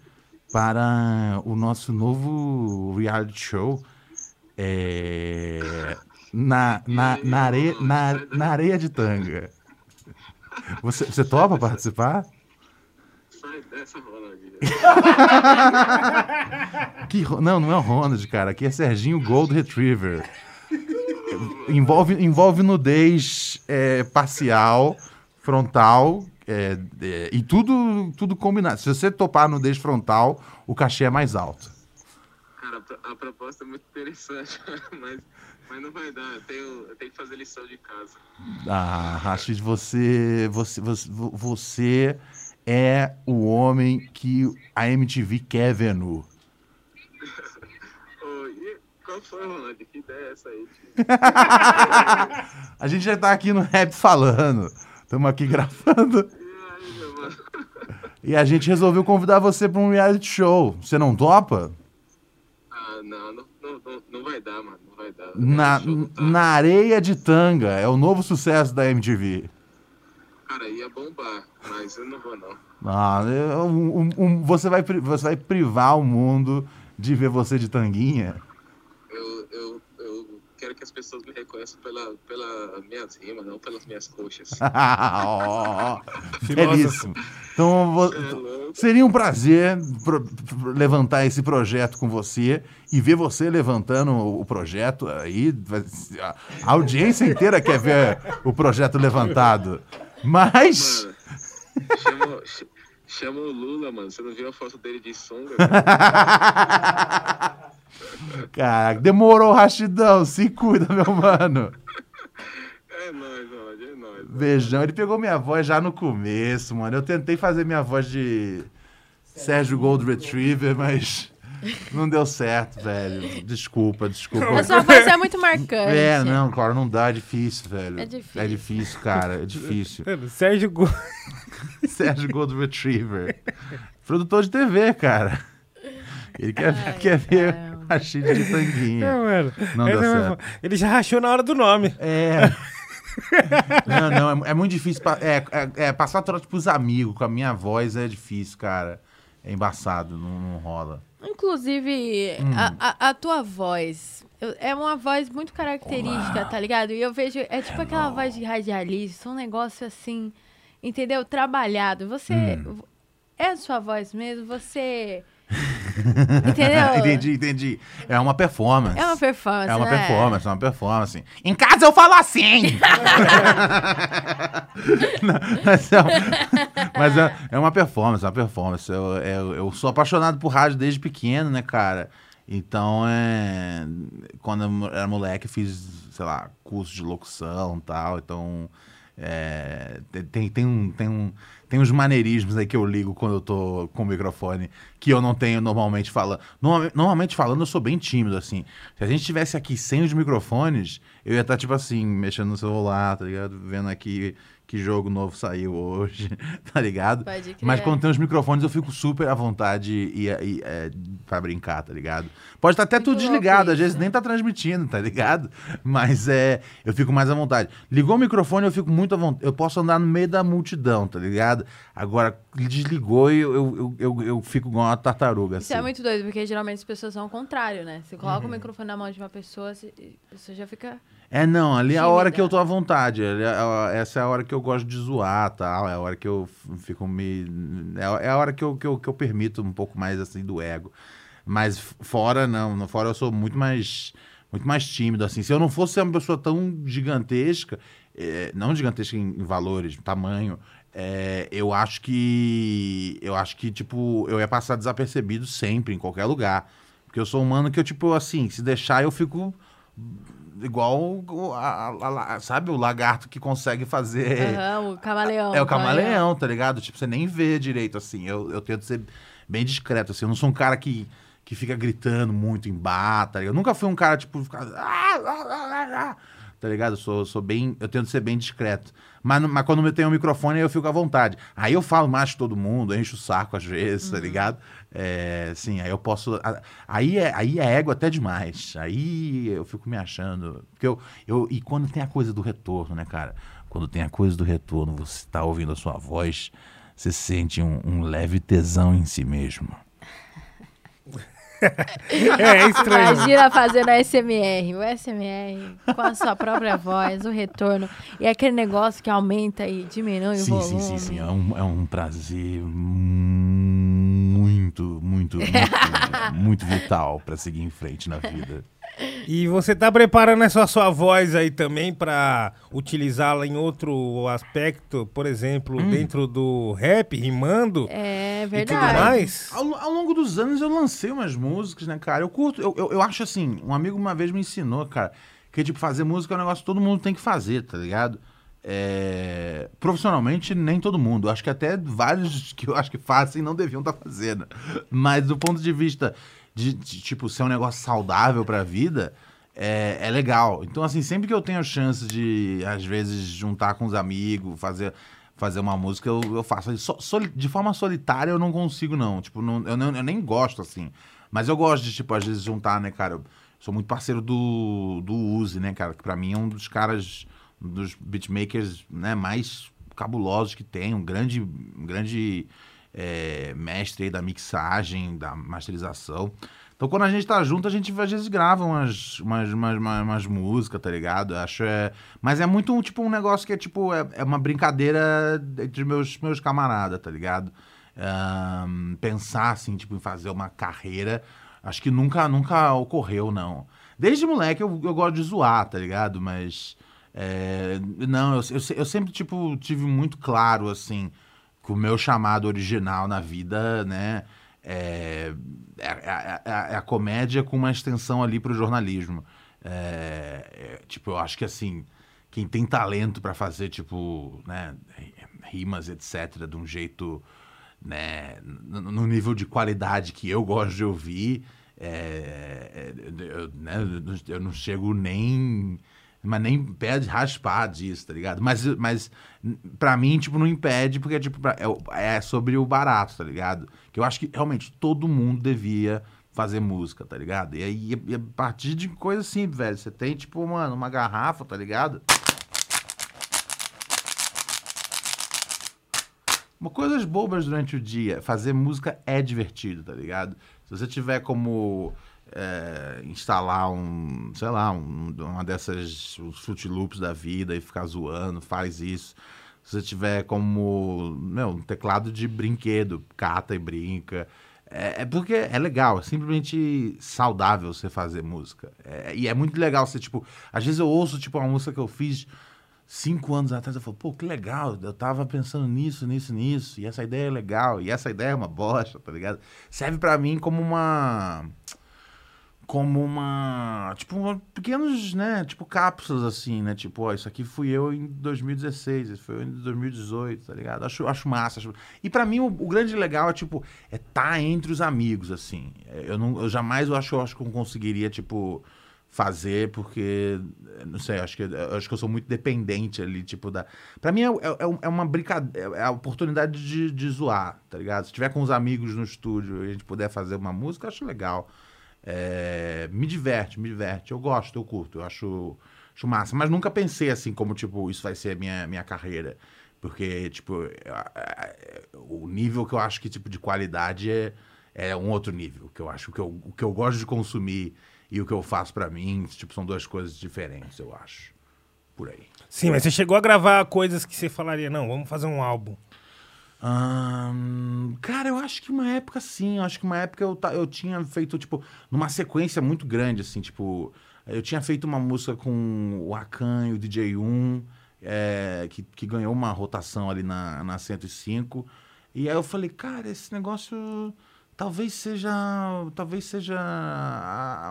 para o nosso novo reality show. é, na, na, na, areia, na, na areia de tanga. Você, você topa participar? sai dessa aqui. [LAUGHS] Que, não, não é o Ronald, cara. Aqui é Serginho Gold Retriever. Envolve, envolve nudez é, parcial, frontal é, é, e tudo, tudo combinado. Se você topar nudez frontal, o cachê é mais alto. Cara, a proposta é muito interessante, [LAUGHS] mas, mas não vai dar. Eu tenho, eu tenho que fazer lição de casa. Ah, Rashid, você, você, você, vo- você é o homem que a MTV quer ver nu. [LAUGHS] Qual foi, Ronald? Que ideia é essa aí? [LAUGHS] A gente já tá aqui no rap falando. Estamos aqui gravando. E a gente resolveu convidar você pra um reality show. Você não topa? Ah, não, não, não, não vai dar, mano. Na, na areia de tanga. É o novo sucesso da MTV. Cara, ia bombar, mas eu não vou, não. Ah, um- um- você, vai, você vai privar o mundo de ver você de tanguinha? Quero que as pessoas me reconheçam pela, pela minhas rimas, não pelas minhas coxas. [LAUGHS] Filósofo. Belíssimo. Então, vo- É seria um prazer pro- levantar esse projeto com você e ver você levantando o projeto aí. A audiência inteira quer ver o projeto levantado. Mas. Mano, chama, chama o Lula, mano. Você não viu a foto dele de sunga? [LAUGHS] Caraca, demorou, Rachidão. Se cuida, meu mano. É nóis, mano. É nóis. Beijão. Ele pegou minha voz já no começo, mano. Eu tentei fazer minha voz de Sérgio Gold Retriever, mas não deu certo, velho. Desculpa, desculpa. A sua voz é muito marcante. É, não, claro, não dá, é difícil, velho. É difícil. É difícil, cara, é difícil. Sérgio Go... [LAUGHS] Sérgio Gold Retriever. Produtor de TV, cara. Ele quer, Ai, quer ver a Chile de É, tanguinha. mano. Não Essa deu é certo. Ele já rachou na hora do nome. É. Não, não, é, é muito difícil. pa- É, é, é, passar trote pros amigos com a minha voz é difícil, cara. É embaçado, não, não rola. Inclusive, Hum. a, a- a tua voz eu- é uma voz muito característica, tá ligado? E eu vejo, é tipo aquela voz de radialista, um negócio assim, entendeu? Trabalhado. Você. Hum. É a sua voz mesmo? Você. [LAUGHS] entendeu? entendi, entendi. É uma performance. É uma performance. É uma né? performance, é uma performance. Em casa eu falo assim! [LAUGHS] Não, mas é, mas é- é uma performance, é uma performance. Eu, eu, eu sou apaixonado por rádio desde pequeno, né, cara? Então, é, quando eu era moleque, fiz, sei lá, curso de locução e tal. Então, é, tem, tem, um, tem, um, tem uns maneirismos aí que eu ligo quando eu tô com o microfone que eu não tenho normalmente falando. Normalmente, falando, eu sou bem tímido, assim. Se a gente tivesse aqui sem os microfones, eu ia estar, tipo assim, mexendo no celular, tá ligado? Vendo aqui que jogo novo saiu hoje, [LAUGHS] tá ligado? Pode crer. Mas quando tem os microfones, eu fico super à vontade e, e, é, pra brincar, tá ligado? Pode estar até Muito tudo desligado, às vezes nem tá transmitindo, tá ligado? Mas é, eu fico mais à vontade. Ligou o microfone, eu fico muito à vontade. Eu posso andar no meio da multidão, tá ligado? Agora, desligou e eu, eu, eu, eu, fico igual uma tartaruga. Isso assim. é muito doido, porque geralmente as pessoas são o contrário, né? Você coloca o microfone na mão de uma pessoa, você- a pessoa já fica. É, não, ali é a hora que eu tô à vontade. é Essa é a hora que eu gosto de zoar, tal. É a hora que eu fico me. É a- é a hora que eu, que, eu, que eu permito um pouco mais assim do ego. Mas fora, não. Fora eu sou muito mais. Muito mais tímido, assim. Se eu não fosse uma pessoa tão gigantesca, é, não gigantesca em, em valores, tamanho, é, eu acho que. Eu acho que, tipo, eu ia passar desapercebido sempre, em qualquer lugar. Porque eu sou um mano que eu, tipo, assim, se deixar, eu fico igual o- a- a- a- sabe o lagarto que consegue fazer Aham, o camaleão. é o camaleão tá ligado? Tipo você nem vê direito assim. Eu, eu tento ser bem discreto assim. Eu não sou um cara que que fica gritando muito em bar tá ligado? eu nunca fui um cara tipo ficar "Ah, ah, ah, ah", tá ligado? Eu sou, sou bem eu tento ser bem discreto. Mas, mas quando eu tenho o microfone eu fico à vontade. Aí eu falo mais que todo mundo encho o saco às vezes tá ligado é, sim aí eu posso aí é aí é ego até demais aí eu fico me achando porque eu, eu e quando tem a coisa do retorno né cara quando tem a coisa do retorno você tá ouvindo a sua voz você sente um, um leve tesão em si mesmo É, [LAUGHS] é estranho. Imagina fazendo a SMR, o SMR com a sua própria voz, o retorno. E aquele negócio que aumenta e diminui o sim, volume. sim, sim, sim. É um, é um prazer muito, muito, muito, muito vital para seguir em frente na vida. E você tá preparando essa sua voz aí também pra utilizá-la em outro aspecto, por exemplo, Hum. dentro do rap, rimando É e tudo verdade. mais? Ao, ao longo dos anos eu lancei umas músicas, né, cara? Eu curto, eu, eu, eu acho assim, um amigo uma vez me ensinou, cara, que tipo, fazer música é um negócio que todo mundo tem que fazer, tá ligado? É, Profissionalmente, nem todo mundo. Acho que até vários [LAUGHS] que eu acho que fazem não deviam estar fazendo. Mas do ponto de vista de, de, tipo, ser um negócio saudável pra vida, é, é legal. Então, assim, sempre que eu tenho chance de, às vezes, juntar com os amigos, fazer, fazer uma música, eu, eu faço. So- de forma solitária, eu não consigo, não. Tipo, não, eu, eu nem gosto, assim. Mas eu gosto de, tipo, às vezes juntar, né, cara? Eu sou muito parceiro do, do Uzi, né, cara? Que pra mim é um dos caras, dos beatmakers, né, mais cabulosos que tem. Um grande, um grande é, mestre da mixagem, da masterização. Então, quando a gente tá junto, a gente às vezes grava umas, umas, umas, umas, músicas, tá ligado? Eu Acho é... Mas é muito um, tipo um negócio que é tipo, é, é uma brincadeira entre meus, meus camaradas, tá ligado? Ahn, pensar assim, tipo, em fazer uma carreira, acho que nunca, nunca ocorreu, não. Desde moleque eu, eu gosto de zoar, tá ligado? Mas. É, não, eu, eu, eu sempre, tipo, tive muito claro, assim, que o meu chamado original na vida, né, é, é, é- é- é a comédia com uma extensão ali pro jornalismo. É, é, tipo, eu acho que, assim, quem tem talento pra fazer, tipo, né, rimas, etc., de um jeito, né, no nível de qualidade que eu gosto de ouvir, é, é, eu, né, eu não chego nem mas nem impede raspar disso, tá ligado? Mas, mas pra mim, tipo, não impede, porque tipo, é, é sobre o barato, tá ligado? Que eu acho que realmente todo mundo devia fazer música, tá ligado? E aí, a partir de coisa assim, velho, você tem, tipo, mano, uma garrafa, tá ligado? Uma coisas bobas durante o dia. Fazer música é divertido, tá ligado? Se você tiver como é, instalar um, sei lá, um- uma dessas os Fruit Loops da vida e ficar zoando, faz isso. Se você tiver como, meu, um teclado de brinquedo, cata e brinca. É, é porque é legal, é simplesmente saudável você fazer música. É- e é muito legal você, tipo, às vezes eu ouço, tipo, uma música que eu fiz cinco anos atrás, eu falo, pô, que legal, eu tava pensando nisso, nisso, nisso, e essa ideia é legal, e essa ideia é uma bosta, tá ligado? Serve pra mim como uma. Como uma. Tipo, uma, pequenos, né? Tipo, cápsulas assim, né? Tipo, ó, isso aqui fui eu em 2016, isso foi eu em 2018, tá ligado? Acho, acho massa. Acho... E pra mim, o, o grande legal é, tipo, é tá entre os amigos, assim. É, Eu, não, eu jamais eu acho, eu acho que eu conseguiria, tipo fazer, porque, não sei, acho que, acho que eu sou muito dependente ali, tipo, da... Pra mim é, é, é uma brincadeira, é a oportunidade de, de zoar, tá ligado? Se tiver com os amigos no estúdio e a gente puder fazer uma música, eu acho legal. É, me diverte, me diverte. Eu gosto, eu curto, eu acho, acho massa. Mas nunca pensei assim, como, tipo, isso vai ser a minha, minha carreira. Porque, tipo, o nível que eu acho que, tipo, de qualidade é, é um outro nível. Que eu acho que eu, o que eu gosto de consumir e o que eu faço pra mim, tipo, são duas coisas diferentes, eu acho. Por aí. Sim, mas você chegou a gravar coisas que você falaria, não, vamos fazer um álbum. Ahn, cara, eu acho que uma época sim. Eu acho que uma época eu, eu tinha feito, tipo, numa sequência muito grande, assim, tipo. Eu tinha feito uma música com o Akan e o DJ1, é, que, que ganhou uma rotação ali na, na 105. E aí eu falei, cara, esse negócio talvez seja. Talvez seja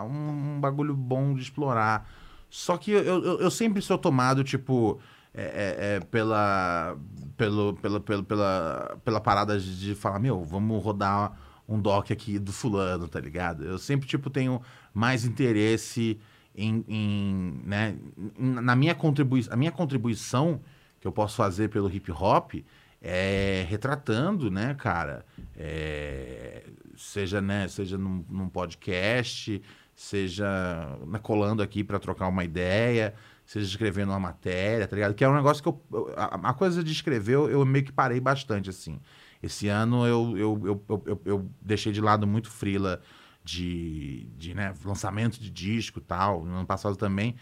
um, um bagulho bom de explorar. Só que eu, eu, eu sempre sou tomado, tipo, é, é, é, pela, pelo, pela, pela, pela, pela parada de, falar, meu, vamos rodar um doc aqui do fulano, tá ligado? Eu sempre, tipo, tenho mais interesse em, em, né, na minha contribuição. A minha contribuição que eu posso fazer pelo hip hop é retratando, né, cara? É, seja, né, seja num, num podcast, seja né, colando aqui para trocar uma ideia, seja escrevendo uma matéria, tá ligado? Que é um negócio que eu. A, a coisa de escrever eu, eu meio que parei bastante, assim. Esse ano eu, eu, eu, eu, eu- deixei de lado muito frila de, de né, lançamento de disco tal, no ano passado também,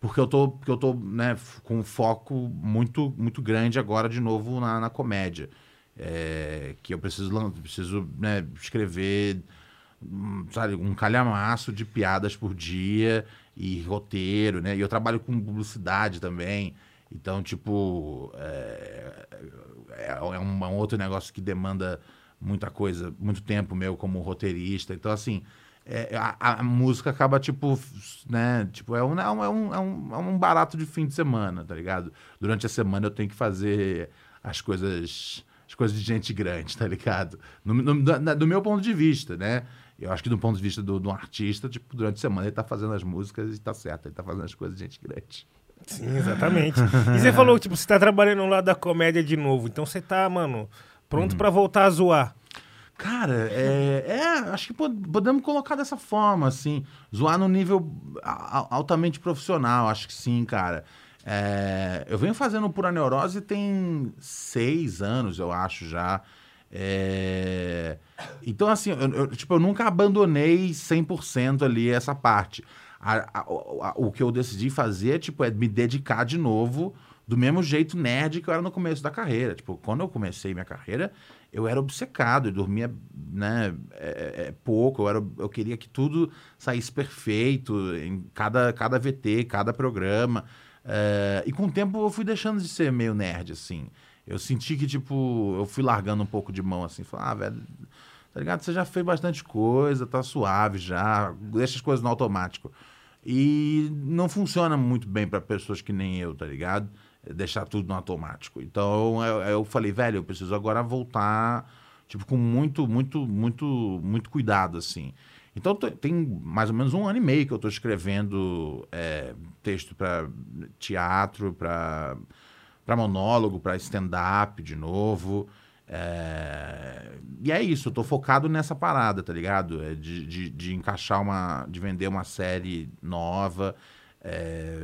porque eu tô, porque eu tô né, com um foco muito, muito grande agora de novo na, na comédia. É, que eu preciso, preciso né, escrever hum, sabe, um calhamaço de piadas por dia e roteiro, né? E eu trabalho com publicidade também. Então, tipo, é, é, é um, é um outro negócio que demanda muita coisa, muito tempo meu como roteirista. Então, assim, é, a, a música acaba, tipo, né? Tipo, é um, é, um, é, um, é um- é um barato de fim de semana, tá ligado? Durante a semana eu tenho que fazer as coisas as coisas de gente grande, [LAUGHS] tá ligado? No, no- da- do meu ponto de vista, né? Eu acho que do ponto de vista do, do artista, tipo, durante a semana ele tá fazendo as músicas e tá certo, ele tá fazendo as coisas de gente grande. Sim, exatamente. e você falou, tipo, você tá trabalhando lá da comédia de novo. Então você tá, mano, pronto pra voltar a zoar. Cara, é, é, acho que pod- podemos colocar dessa forma, assim, zoar no nível altamente profissional, acho que sim, cara. É, eu venho fazendo Pura Neurose tem seis anos, eu acho, já. É, então, assim, eu, eu, tipo, eu nunca abandonei 100% ali essa parte. A- a- a- o que eu decidi fazer, tipo, é me dedicar de novo do mesmo jeito nerd que eu era no começo da carreira. Tipo, quando eu comecei minha carreira, eu era obcecado, eu dormia, né, é, é, pouco, eu, era, eu queria que tudo saísse perfeito em cada, cada VT, cada programa. É, e com o tempo eu fui deixando de ser meio nerd, assim. Eu senti que, tipo, eu fui largando um pouco de mão, assim. Falei, ah, velho, tá ligado? Você já fez bastante coisa, tá suave já, deixa as coisas no automático. E não funciona muito bem para pessoas que nem eu, tá ligado? Deixar tudo no automático. Então eu, eu falei, velho, eu preciso agora voltar, tipo, com muito, muito, muito, muito cuidado, assim. Então tem mais ou menos um ano e meio que eu tô escrevendo é, texto para teatro, para para monólogo, para stand-up de novo. É, E é isso, eu tô focado nessa parada, tá ligado? É de, de, de encaixar uma. de vender uma série nova. é,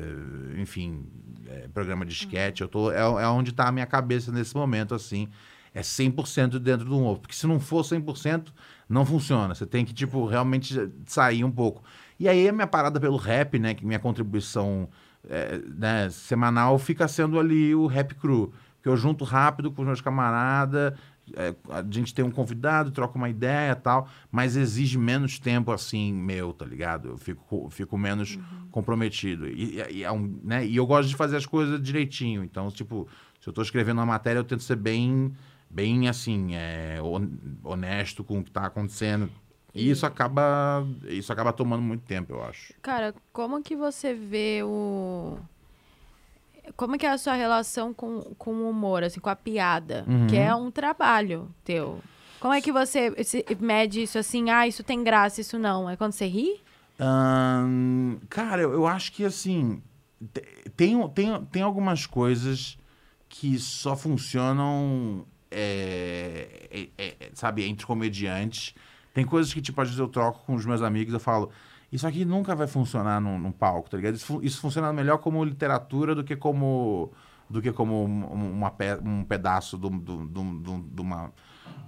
Enfim, é, programa de sketch. Eu tô, é, é onde tá a minha cabeça nesse momento, assim. É 100% dentro do ovo. Porque se não for 100%, não funciona. Você tem que, tipo, realmente sair um pouco. E aí a minha parada pelo rap, né? Que minha contribuição é, né, semanal fica sendo ali o Rap Crew. Que eu junto rápido com os meus camaradas, é, a gente tem um convidado, troca uma ideia e tal, mas exige menos tempo assim, meu, tá ligado? Eu fico, fico menos comprometido. E, e- é um, né, e eu gosto de fazer as coisas direitinho. Então, tipo, se eu tô escrevendo uma matéria, eu tento ser bem, bem assim, é, hon- honesto com o que tá acontecendo. E isso acaba, isso acaba tomando muito tempo, eu acho. Cara, como que você vê o. Como que é a sua relação com, com o humor, assim, com a piada? Uhum. Que é um trabalho teu. Como é que você mede isso assim? Ah, isso tem graça, isso não. É quando você ri? Ahn, cara, eu, eu acho que assim. te- Tem, tem, tem algumas coisas que só funcionam, é, é, é, sabe, entre comediantes. Tem coisas que, tipo, às vezes eu troco com os meus amigos eu falo. Isso aqui nunca vai funcionar num, num palco, tá ligado? Isso, isso funciona melhor como literatura do que como do que como um, uma pe- um pedaço de, uma,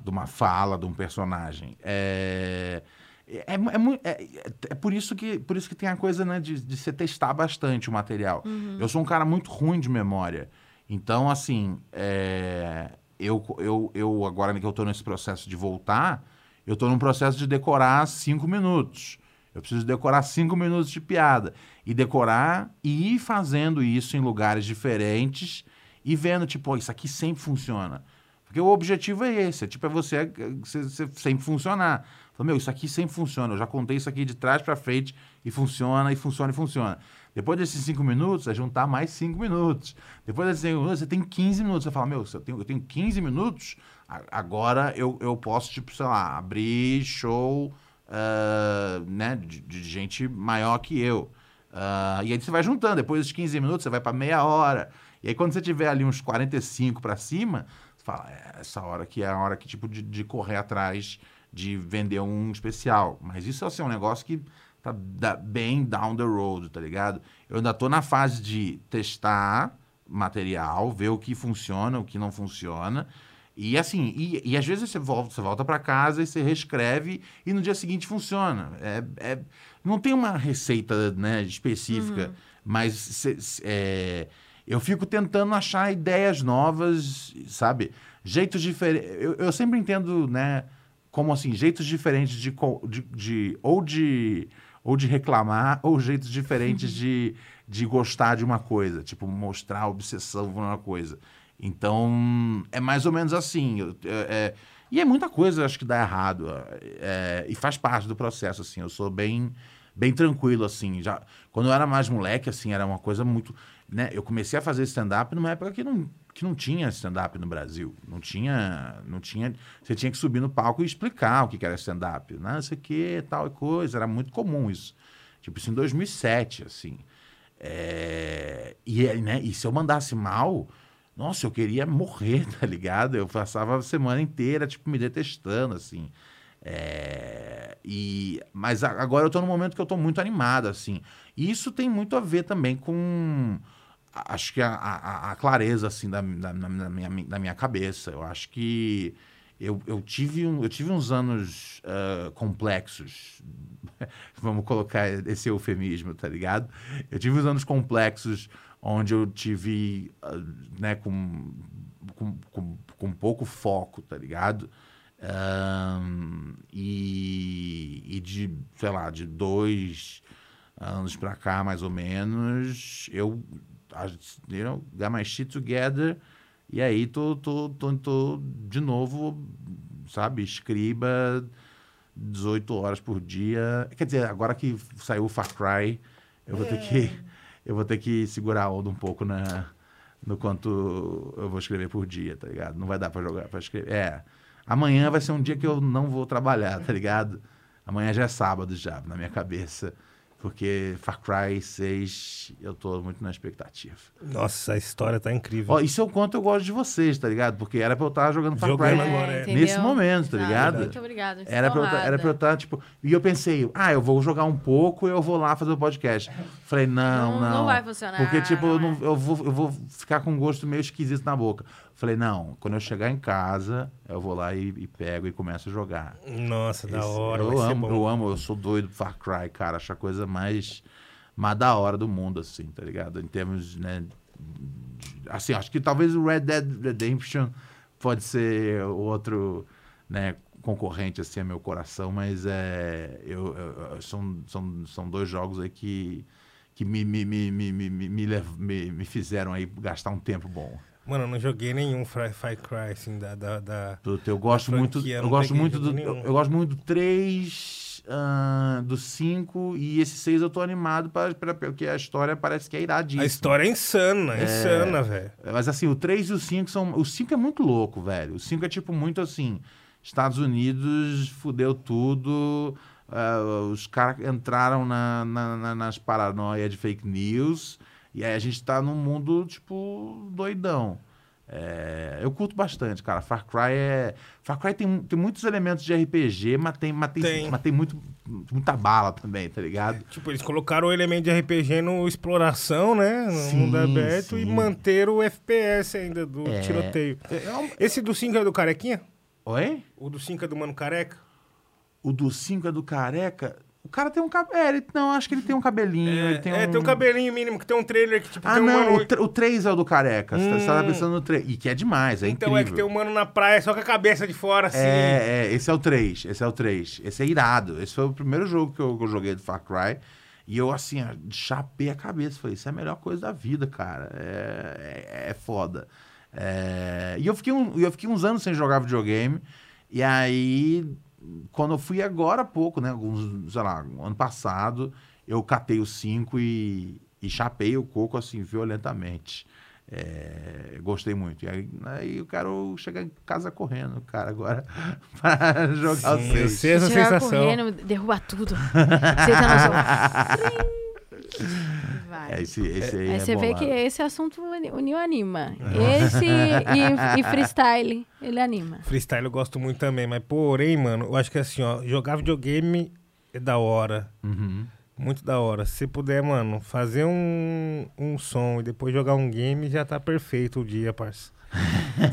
de uma fala, de um personagem. É, é, é, mui- é- é por, isso que, por isso que tem a coisa né, de, de você testar bastante o material. Eu sou um cara muito ruim de memória. Então, assim, é, eu, eu, eu agora que eu estou nesse processo de voltar, eu estou num processo de decorar cinco minutos. Eu preciso decorar cinco minutos de piada. E decorar e ir fazendo isso em lugares diferentes e vendo, tipo, "Ó, isso aqui sempre funciona. Porque o objetivo é esse, é, tipo, é você, você- você sempre funcionar. Fala, meu, isso aqui sempre funciona. Eu já contei isso aqui de trás para frente e funciona, e funciona, e funciona. Depois desses cinco minutos, é juntar mais cinco minutos. Depois desses cinco minutos, você tem 15 minutos. Você fala, meu, eu tenho, eu tenho 15 minutos, agora eu, eu posso, tipo, sei lá, abrir show ah, né, de, de gente maior que eu. Ah, e aí você vai juntando. Depois dos 15 minutos, você vai para meia hora. E aí, quando você tiver ali uns 45 para cima, você fala, é, essa hora aqui é a hora que, tipo, de, de correr atrás de vender um especial. Mas isso, assim, é um negócio que tá bem down the road, tá ligado? Eu ainda tô na fase de testar material, ver o que funciona, o que não funciona. E assim, e, e às vezes você volta, você volta para casa e você reescreve e no dia seguinte funciona. É, é- não tem uma receita né, específica, mas cê- cê- é, eu fico tentando achar ideias novas, sabe? Jeitos diferentes. Eu, eu sempre entendo, né? Como assim, jeitos diferentes de, de, de- ou de ou de reclamar, ou jeitos diferentes de, de gostar de uma coisa, tipo, mostrar obsessão por uma coisa. Então, é mais ou menos assim. é- é- e é muita coisa, acho que dá errado. é, e faz parte do processo, assim. Eu sou bem, bem tranquilo, assim. Já, quando eu era mais moleque, assim, era uma coisa muito... Né? Eu comecei a fazer stand-up numa época que não, que não tinha stand-up no Brasil. Não tinha, não tinha. Você tinha que subir no palco e explicar o que era stand-up. Não sei o que, tal e coisa. Era muito comum isso. Tipo, isso em 2007, assim. É, e, aí, né, e se eu mandasse mal, nossa, eu queria morrer, [LAUGHS] tá ligado? Eu passava a semana inteira, tipo, me detestando, assim. É, e, mas agora eu tô num momento que eu tô muito animado, assim. E isso tem muito a ver também com. Acho que a, a- a clareza, assim, da, da, da minha, da minha cabeça. Eu acho que eu, eu, tive, um, eu tive uns anos ah, complexos. [LAUGHS] Vamos colocar esse eufemismo, tá ligado? Eu tive uns anos complexos onde eu tive, ah, né, com, com, com, com pouco foco, tá ligado? Ahn, e, e de, sei lá, de dois anos pra cá, mais ou menos, eu, you know, got my shit together, e aí tô, tô, tô, tô de novo, sabe, escriba 18 horas por dia. Quer dizer, agora que saiu o Far Cry, eu vou ter que, eu vou ter que segurar a onda um pouco na, no quanto eu vou escrever por dia, tá ligado? Não vai dar pra jogar, pra escrever. É. Amanhã vai ser um dia que eu não vou trabalhar, tá ligado? Amanhã já é sábado já, na minha cabeça. Porque Far Cry 6, eu tô muito na expectativa. Nossa, a história tá incrível. Ó, isso é o quanto eu gosto de vocês, tá ligado? Porque era pra eu estar jogando Far Cry agora, é. entendeu? nesse momento, tá Exato. ligado? Muito obrigada. Era pra, eu, tá- era pra eu estar, tipo. E eu pensei, ah, eu vou jogar um pouco e eu vou lá fazer o podcast. Falei, não, Não- não. não vai funcionar, Porque, tipo, eu, não não- eu vou, eu vou ficar com um gosto meio esquisito na boca. Falei, não, quando eu chegar em casa, eu vou lá e, e pego e começo a jogar. Nossa, da Esse- hora. eu amo, eu amo, eu sou doido pro Far Cry, cara. Acho a coisa mais, mais da hora do mundo, assim, tá ligado? Em termos, né? de- Assim, acho que talvez o Red Dead Redemption pode ser outro, né? Concorrente, assim, a meu coração, mas é. Eu, eu- são, são, são dois jogos aí que, que me, me, me, me, me, me, me- me fizeram aí gastar um tempo bom. Mano, eu não joguei nenhum Far Cry, assim, da... da, da- eu gosto Da muito, eu gosto muito do, nenhum. eu, gosto muito do 3, ah, do 5 e esse 6 eu tô animado para porque a história parece que é iradíssima. A história é insana, insana, velho. Mas assim, o 3 e o 5 são, o 5 é muito louco, velho. O 5 é tipo muito assim, Estados Unidos fudeu tudo, ah, os caras entraram na, na- na- nas paranoia de fake news e aí a gente tá num mundo tipo doidão. É, eu curto bastante, cara. Far Cry é. Far Cry tem, tem muitos elementos de RPG, mas tem, mas tem, Tem. Mas tem muito, muita bala também, tá ligado? Tipo, eles colocaram o elemento de RPG no exploração, né? No Sim, mundo aberto e sim. manteram o FPS ainda do É. tiroteio. É um- Esse do 5 é do Carequinha? Oi? O do 5 é do Mano Careca? O do 5 é do careca. O cara tem um cabelo. É, ele, não, acho que ele tem um cabelinho. ele tem é, um... tem um cabelinho mínimo, que tem um trailer que, tipo, Ah, tem um não, mano... o, 3 é o do careca. Você tá- Você tá Hum. pensando no 3. E que é demais, é Então incrível. é que tem um mano na praia só com a cabeça de fora, assim. É, é, esse é o 3. Esse é o 3. Esse é irado. Esse foi o primeiro jogo que eu, que eu joguei do Far Cry. E eu, assim, chapei a cabeça. Falei, isso é a melhor coisa da vida, cara. É, é, é foda. É, e eu fiquei, um, eu fiquei uns anos sem jogar videogame. E aí, quando eu fui agora há pouco, né? Alguns, sei lá, ano passado, eu catei o 5 e, e chapei o coco, assim, violentamente. É, gostei muito. E aí, aí eu quero chegar em casa correndo, cara, agora, [LAUGHS] para jogar Sim, o eu 6. sei essa Chegar sensação. correndo, derruba tudo. No sofá. [LAUGHS] Vai. É, esse, esse aí, Aí é você vê bolado. que esse assunto o Nil anima. Esse [LAUGHS] e, e freestyle, ele anima. Freestyle eu gosto muito também, mas porém, mano, eu acho que assim, ó, jogar videogame é da hora. Uhum. Muito da hora. Se você puder, mano, fazer um, um som e depois jogar um game, já tá perfeito o dia, parça.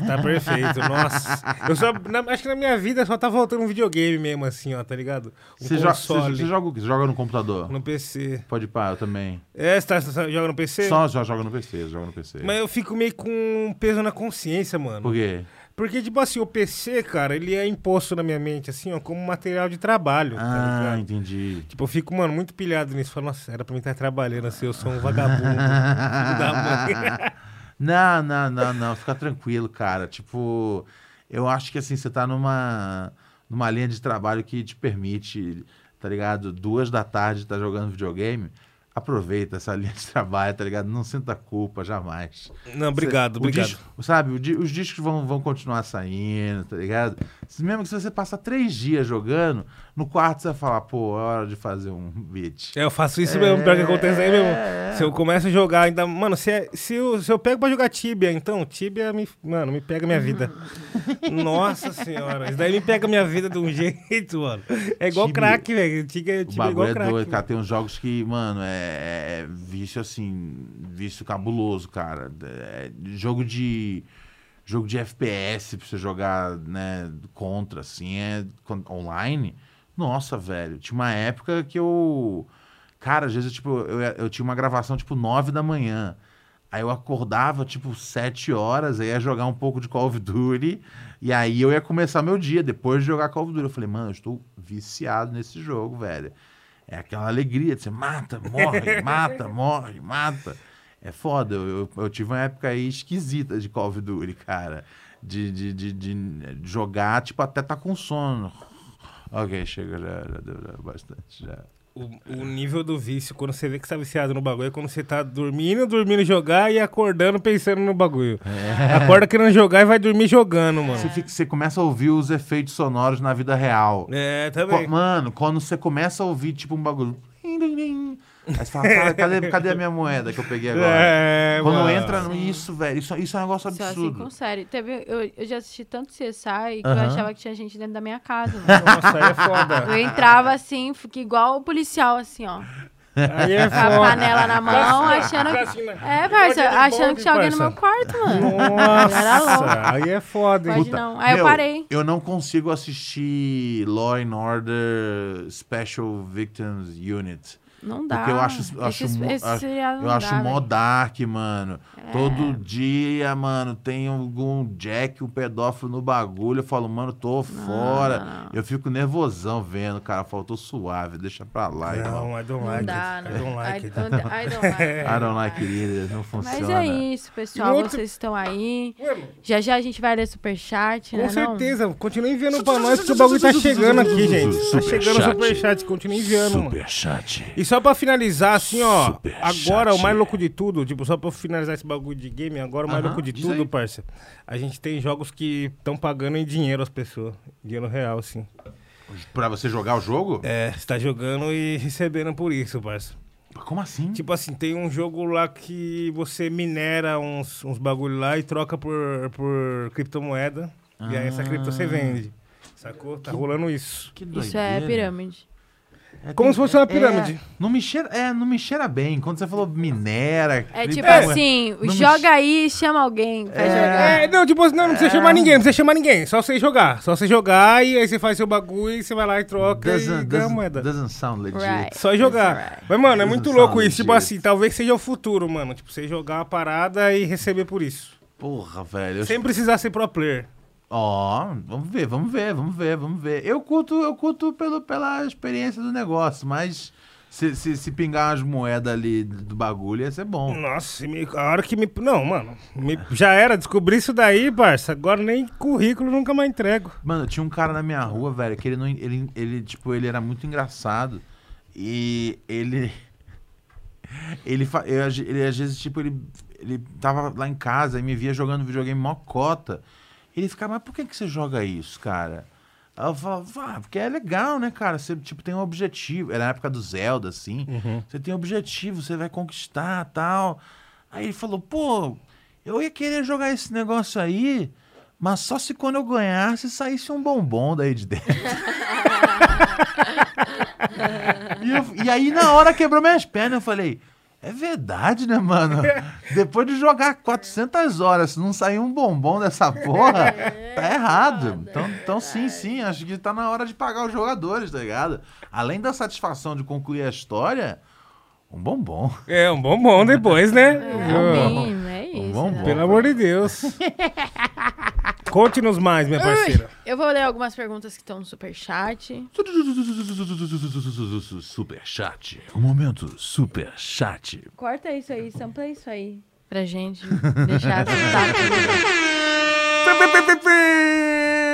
Tá perfeito, nossa. Eu só, na- acho que na minha vida só tá faltando um videogame mesmo, assim, ó, tá ligado? Um Você, joga, você, console joga o? Você joga no computador? no PC. Pode pá, eu também. É, você, tá, você joga no PC? Só, só joga no PC, joga no PC. Mas eu fico meio com um peso na consciência, mano. Por quê? Porque, tipo assim, o PC, cara, ele é imposto na minha mente, assim, ó, como material de trabalho, tá Ah, ligado? entendi. Tipo, eu fico, mano, muito pilhado nisso. Falo, nossa, era pra mim estar trabalhando assim, eu sou um vagabundo. [LAUGHS] da mãe. [LAUGHS] Não, não, não, não. Fica tranquilo, cara. Tipo, eu acho que assim, você tá numa, numa linha de trabalho que te permite, tá ligado? Duas da tarde tá jogando videogame. aproveita essa [LAUGHS] linha de trabalho, tá ligado? Não sinta culpa, jamais. Não, obrigado, Cê- o obrigado. disco- sabe, o os discos vão, vão continuar saindo, tá ligado? Mesmo que se você passa três dias jogando, no quarto você vai falar, pô, é hora de fazer um beat. É, eu faço isso mesmo, pior que acontece aí mesmo. É. Se eu começo a jogar ainda. Mano, se, é- se, eu, se eu pego pra jogar Tibia, então, Tibia me. Mano, me pega minha vida. [LAUGHS] Nossa senhora. Isso daí me pega minha vida de um [LAUGHS] jeito, mano. É igual crack, velho. Tibia, O tibia é igual bagulho é crack. doido, cara. Tem uns jogos que, mano, é, é vício assim, vício cabuloso, cara. É jogo de. Jogo de FPS pra você jogar, né, contra, assim, é online. Nossa, velho. Tinha uma época que eu. Cara, às vezes, tipo, eu, eu tinha uma gravação, tipo, 9 da manhã. Aí eu acordava, tipo, 7 horas, aí ia jogar um pouco de Call of Duty. E aí eu ia começar meu dia, depois de jogar Call of Duty. Eu falei, mano, eu estou viciado nesse jogo, velho. É aquela alegria de você mata, morre, [LAUGHS] mata, morre, mata. É foda. Eu, eu, eu tive uma época aí esquisita de Call of Duty, cara. De, de, de, de jogar, tipo, até tá com sono. Ok, chega, já, já deu já, bastante. Já. O, o nível do vício, quando você vê que você tá viciado no bagulho, é quando você tá dormindo, dormindo jogar e acordando pensando no bagulho. Acorda querendo jogar e vai dormir jogando, mano. Você, fica- você começa a ouvir os efeitos sonoros na vida real. É, também. Mano, quando você começa a ouvir, tipo, um bagulho. Aí você fala, cara, cadê, cadê a minha moeda que eu peguei agora? [LAUGHS] É, Quando mano. entra no. Isso, velho. Isso, isso é um negócio Só assim absurdo. com série. Teve, eu, eu já assisti tanto CSI que Aham. eu achava que tinha gente dentro da minha casa. mano. [LAUGHS] Nossa, aí é foda. Eu entrava assim, fiquei igual o policial, assim, ó. Aí é Com a foda. panela na mão, achando que. Né? É, parça, achando que tinha alguém no meu quarto, mano. Era louco. Nossa, aí é foda, hein? Pode não. Aí eu Meu, parei. Eu não consigo assistir Law and Order Special Victims Unit. Não dá. Porque eu acho, eu acho, Esse- mo- esse acho- eu não acho dá, mó dark, mano. É. Todo dia, mano, tem algum Jack, um pedófilo no bagulho. Eu falo, mano, tô fora. não, não. Eu fico nervosão vendo, cara. Faltou suave, deixa pra lá, irmão. Não, I don't Não like dá, it. não. I don't like I it. don't, I don't like [LAUGHS] it. I don't like it either, não Mas funciona. é isso, pessoal. Outro- Vocês estão aí. Já já a gente vai ler superchat, né? Com não? certeza, continue enviando pra nós que o bagulho tá chegando aqui, gente. Tá chegando o superchat, continue enviando, mano. Superchat. E só pra finalizar, assim, ó, Superchat. agora o mais louco de tudo, tipo, só pra finalizar esse bagulho de game, agora o mais Aham, louco de diz tudo, aí. parça. A gente tem jogos que estão pagando em dinheiro as pessoas. Dinheiro real, assim. Pra você jogar o jogo? É, você tá jogando e [LAUGHS] recebendo por isso, parça. Como assim? Tipo assim, tem um jogo lá que você uns, uns bagulho lá e troca por, por criptomoeda. E aí essa cripto você vende. Sacou? Tá rolando isso. Que. Isso é pirâmide. É, Como tem- se fosse uma é, pirâmide. não, me cheira, é, não me cheira bem. Quando você falou minera... É tipo É. assim, Não me joga aí, chama alguém pra jogar. É, não, tipo assim, não, não precisa chamar ninguém, não precisa chamar ninguém. Só você jogar. Só você jogar e aí você faz seu bagulho e você vai lá e troca e Doesn't, ganha doesn't, moeda. doesn't sound legit. Right. Só jogar. Right. Mas, mano, é Doesn't muito louco isso. Tipo legit. assim, talvez seja o futuro, mano. Tipo, você jogar a parada e receber por isso. Porra, velho. eu- Sem precisar ser pro player. Ó, vamos ver, vamos ver, vamos ver, vamos ver. Eu curto, eu curto pelo, pela experiência do negócio, mas se, se, se pingar umas moedas ali do bagulho, ia ser bom. Nossa, me- a hora que me. Não, mano. me- já era, descobri isso daí, parça. Agora nem currículo nunca mais entrego. Mano, tinha um cara na minha rua, velho, que ele não. Ele, ele, tipo, ele era muito engraçado. E ele. [LAUGHS] Ele, eu, ele às vezes, tipo, ele, ele tava lá em casa e me via jogando videogame mó cota. Ele ficava, mas por que, que você joga isso, cara? Eu falava, ah, porque é legal, né, cara? Você, tipo, tem um objetivo. Era na época do Zelda, assim. Você tem um objetivo, você vai conquistar tal. Aí ele falou, pô, eu ia querer jogar esse negócio aí, mas só se quando eu ganhasse saísse um bombom daí de dentro. [LAUGHS] e, eu- e aí na hora quebrou minhas pernas, eu falei, é verdade, né, mano? [LAUGHS] Depois de jogar 400 horas, se não sair um bombom dessa porra, tá errado. Então, então sim, sim, acho que tá na hora de pagar os jogadores, tá ligado? Além da satisfação de concluir a história, um bombom. É, um bombom depois, né? É o mínimo, [LAUGHS] é isso. Vamos, né? Pelo amor de Deus. [LAUGHS] Conte-nos mais, minha parceira. Eu vou ler algumas perguntas que estão no superchat. Superchat. Um momento, superchat. Corta isso aí, sampla isso aí. Pra gente deixar contatos.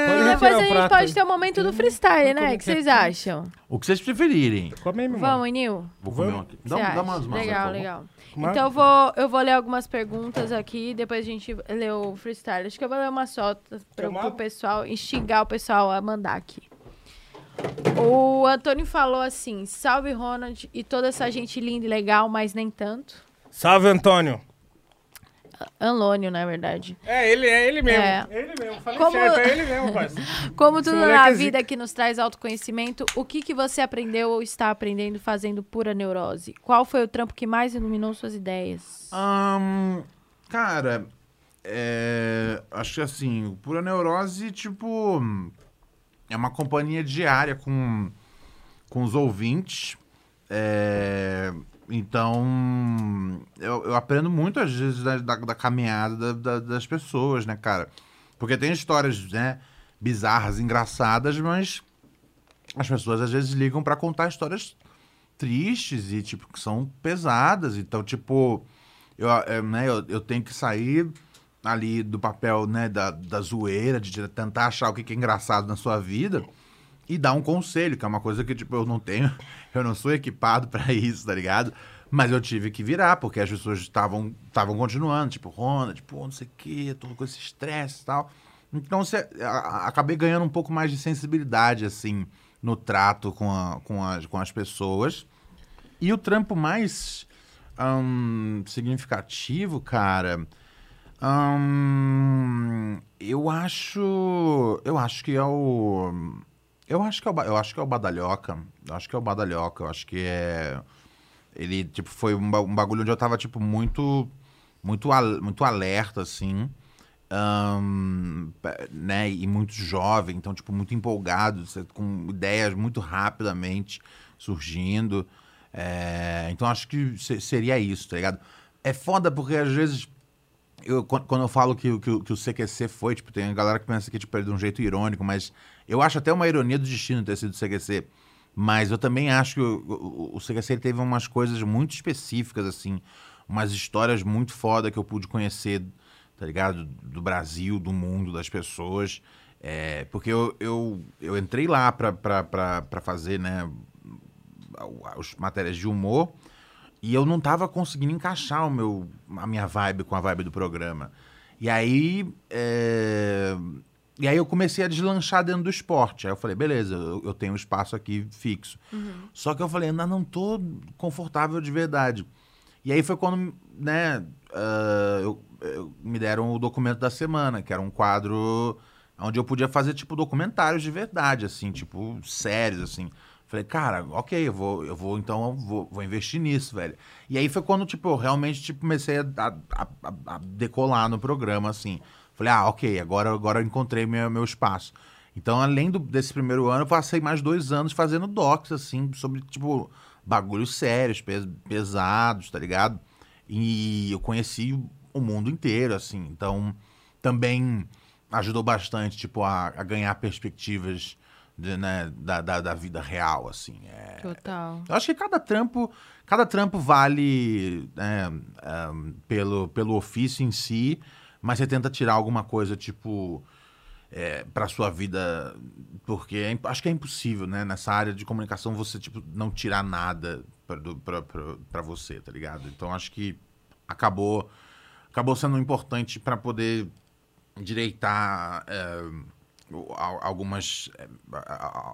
Pode retirar depois a gente pode ter o momento do freestyle, né? O que é? vocês acham? O que vocês preferirem. Come aí, meu Vamos, Nil? Vou comer um aqui. Dá, um- dá acha? umas mãos, Legal, favor. legal. Mas- Então eu vou, eu vou ler algumas perguntas aqui, depois a gente lê o freestyle. Acho que eu vou ler uma só pro água? pessoal, instigar o pessoal a mandar aqui. O Antônio falou assim: salve Ronald e toda essa gente linda e legal, mas nem tanto. Salve, Antônio. Anlônio, na verdade. É, ele é ele mesmo. É. Ele mesmo. Falei Como- certo, é ele mesmo, parceiro. [LAUGHS] Como tudo na vida que nos traz autoconhecimento, o que, que você aprendeu ou está aprendendo fazendo pura neurose? Qual foi o trampo que mais iluminou suas ideias? Ahn, cara, é, acho que assim, o Pura Neurose, tipo, é uma companhia diária com, com os ouvintes. É, então, eu, eu aprendo muito, às vezes, da, da, da caminhada da- da- das pessoas, né, cara? Porque tem histórias, né, bizarras, engraçadas, mas as pessoas às vezes ligam pra contar histórias tristes e, tipo, que são pesadas. Então, tipo, eu, é, né, eu, eu tenho que sair ali do papel, né, da, da zoeira, de tentar achar o que é engraçado na sua vida e dar um conselho, que é uma coisa que, tipo, eu não tenho, [LAUGHS] eu não sou equipado pra isso, tá ligado? Mas eu tive que virar, porque as pessoas estavam continuando, tipo, Ronda, tipo, não sei o quê, todo com esse estresse e tal. Então, a- acabei ganhando um pouco mais de sensibilidade, assim, no trato com, a- com, as, com as pessoas. E o trampo mais ahn, significativo, cara, ahn, eu acho, eu acho que é o, eu acho que é o, eu acho que é o Badalhoca, eu acho que é o Badalhoca, eu acho que é, ele tipo foi um, um bagulho onde eu tava tipo muito, muito, al- muito alerta assim. pe- né, e muito jovem, então, tipo, muito empolgado, com ideias muito rapidamente surgindo. É, então, acho que se- seria isso, tá ligado? É foda porque, às vezes, eu, quan- quando eu falo que, que, que o CQC foi, tipo, tem galera que pensa que tipo, é de um jeito irônico, mas eu acho até uma ironia do destino ter sido o CQC. Mas eu também acho que o, o, o CQC teve umas coisas muito específicas, assim, umas histórias muito foda que eu pude conhecer, tá ligado? Do Brasil, do mundo, das pessoas. É, porque eu, eu, eu entrei lá pra, pra, pra, pra fazer, né, as matérias de humor e eu não tava conseguindo encaixar o meu, a minha vibe com a vibe do programa. E aí, é, e aí eu comecei a deslanchar dentro do esporte. Aí eu falei, beleza, eu, eu tenho um espaço aqui fixo. Só que eu falei, ainda não tô confortável de verdade. E aí foi quando, né, ah, eu- eu- me deram o documento da semana, que era um quadro onde eu podia fazer, tipo, documentários de verdade, assim, tipo, sérios, assim. Falei, cara, ok, eu vou, eu vou então, eu vou, vou investir nisso, velho. E aí foi quando, tipo, eu realmente tipo, comecei a, a- a- a decolar no programa, assim. Falei, ah, ok, agora, agora eu encontrei meu, meu espaço. Então, além do- desse primeiro ano, eu passei mais dois anos fazendo docs, assim, sobre, tipo, bagulhos sérios, pes- pesados, tá ligado? E eu conheci o mundo inteiro, assim. Então, também ajudou bastante, tipo, a, a ganhar perspectivas de, né, da, da, da vida real, assim. É, Total. eu acho que cada trampo, cada trampo vale né, ahn, pelo, pelo ofício em si, mas você tenta tirar alguma coisa, tipo, é, sua vida, porque é acho que é impossível, né? Nessa área de comunicação, você, tipo, não tirar nada pra você, tá ligado? Então, acho que acabou, acabou sendo importante pra poder direitar é, algumas, é,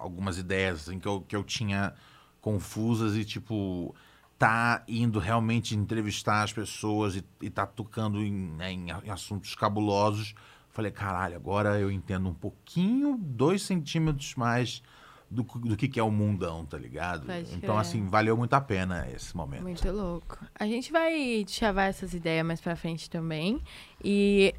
algumas ideias assim, que, eu, que eu tinha confusas e, tipo, tá indo realmente entrevistar as pessoas e, e tá tocando em, né, em assuntos cabulosos. Falei, caralho, agora eu entendo um pouquinho, dois centímetros mais do, do que, que é o mundão, tá ligado? Pode Então, crer. assim, valeu muito a pena esse momento. Muito louco. A gente vai chavar essas ideias mais pra frente também. E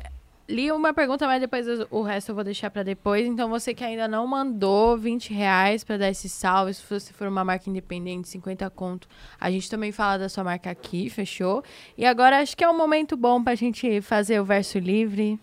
li uma pergunta, mas depois o resto eu vou deixar pra depois. Então, você que ainda não mandou 20 reais pra dar esse salve, se você for uma marca independente, 50 conto, a gente também fala da sua marca aqui, fechou? E agora acho que é um momento bom pra gente fazer o verso livre,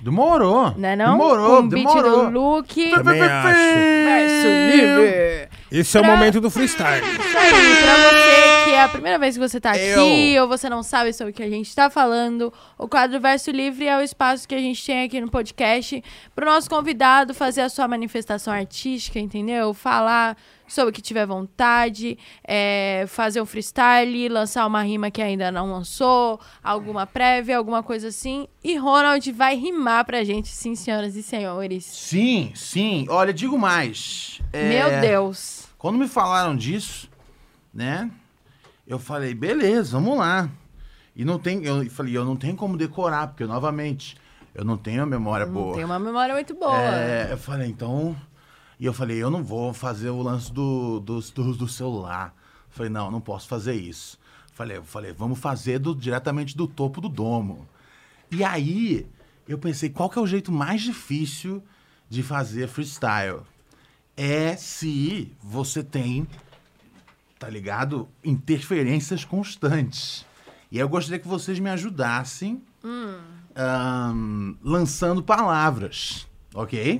Demorou! né não? Demorou, beat demorou. do Luke. Também acho. Verso livre! Esse é o Pra- momento do freestyle. Isso aí, pra você que é primeira vez que você tá Eu. aqui ou você não sabe sobre o que a gente tá falando, o quadro Verso Livre é o espaço que a gente tem aqui no podcast pro nosso convidado fazer a sua manifestação artística, entendeu? Falar sobre o que tiver vontade, é, fazer um freestyle, lançar uma rima que ainda não lançou, alguma prévia, alguma coisa assim. E Ronald vai rimar pra gente, sim, senhoras e senhores. Sim, sim. Olha, digo mais. É, Meu Deus. Quando me falaram disso, né? Eu falei, beleza, vamos lá. E não tem, eu falei, eu não tenho como decorar, porque novamente, eu não tenho a memória boa. Tem uma memória muito boa. É, eu falei, então. E eu falei, eu não vou fazer o lance do, do, do, do celular. Falei, não, não posso fazer isso. Falei, eu falei, vamos fazer do- diretamente do topo do domo. E aí, eu pensei, qual que é o jeito mais difícil de fazer freestyle? É se você tem, tá ligado? Interferências constantes. E aí eu gostaria que vocês me ajudassem ahn, lançando palavras, ok?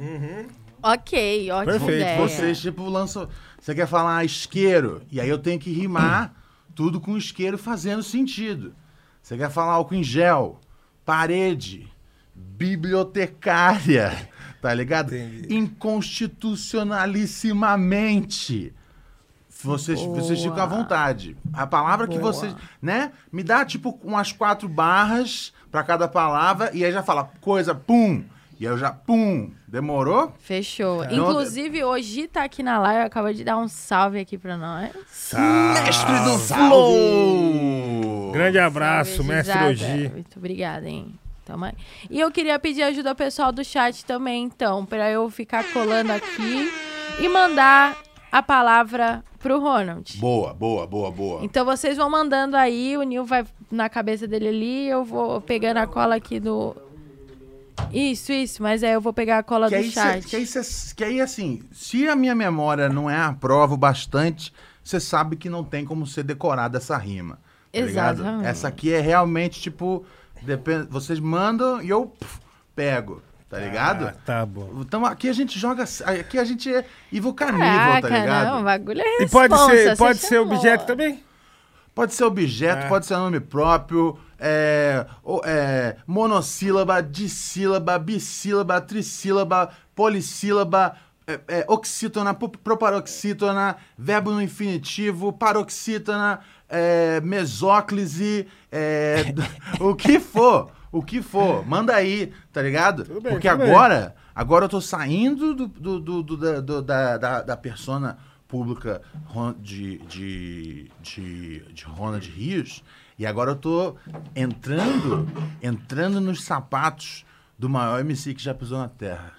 Ok, ótima Perfeito. ideia. Vocês, tipo, lançam. Você quer falar isqueiro, e aí eu tenho que rimar tudo com isqueiro fazendo sentido. Você quer falar álcool em gel, parede, bibliotecária, [LAUGHS] tá ligado? Entendi. Inconstitucionalissimamente. Vocês, vocês ficam à vontade. A palavra que Boa. vocês. Né? Me dá, tipo, umas quatro barras pra cada palavra, e aí já fala coisa, pum. E aí eu já, pum. Demorou? Fechou. Então, Inclusive, hoje tá aqui na live, acaba de dar um salve aqui pra nós. Mestre do Salve. Flow! Grande abraço, Salve, mestre. Ogi. Muito obrigada, hein? Tamo aí. E eu queria pedir ajuda ao pessoal do chat também, então, pra eu ficar colando aqui e mandar a palavra pro Ronald. Boa, boa, boa, boa. Então vocês vão mandando aí, o Nil vai na cabeça dele ali, eu vou pegando a cola aqui do. Isso, isso, mas aí eu vou pegar a cola Que do aí, chat. cê, que, aí cê- que aí, assim, se a minha memória não é a prova o bastante, você sabe que não tem como ser decorada essa rima. Tá ligado? Essa aqui é realmente, tipo, depende, vocês mandam e eu puf, pego, tá ligado? Ah, tá bom. Então aqui a gente joga. Aqui a gente é Ivo Canível, Caraca, tá ligado? não, o bagulho é E pode responsa, ser, você pode ser chamou. objeto também? Pode ser objeto, É. pode ser nome próprio, é, é, monossílaba, dissílaba, bissílaba, trissílaba, polissílaba, é, é, oxítona, proparoxítona, verbo no infinitivo, paroxítona, é, mesóclise, é, [LAUGHS] o que for, o que for, manda aí, tá ligado? Tudo bem, Porque tudo bem. agora, agora eu tô saindo do, do, do- do- da, do- da, da, da persona pública de, de, de, de Ronald Rios e agora eu tô entrando, entrando nos sapatos do maior MC que já pisou na Terra.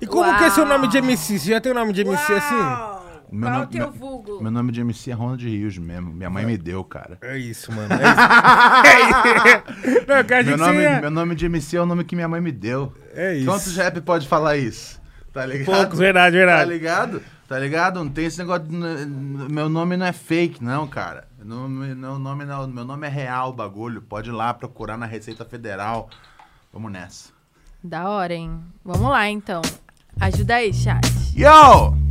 E como que é seu Uau. nime de MC? Você já tem o nome de MC assim? Meu Qual nome- o teu meu- vulgo? Meu nome de MC é Ronald Rios mesmo. Minha mãe me deu, cara. É isso, mano. É isso. É. [LAUGHS] Não, eu achei Meu nome, meu nome de MC é o nome que minha mãe me deu. É isso. Quantos rap pode falar isso? Tá ligado? Poucos, verdade, Tá verdade. ligado? Tá ligado? Não tem esse negócio. De, meu nome não é fake, não, cara. Meu nome, meu, nome não, meu nome é real, o bagulho. Pode ir lá procurar na Receita Federal. Vamos nessa. Da hora, hein? Vamos lá, então. Ajuda aí, chat. Yo!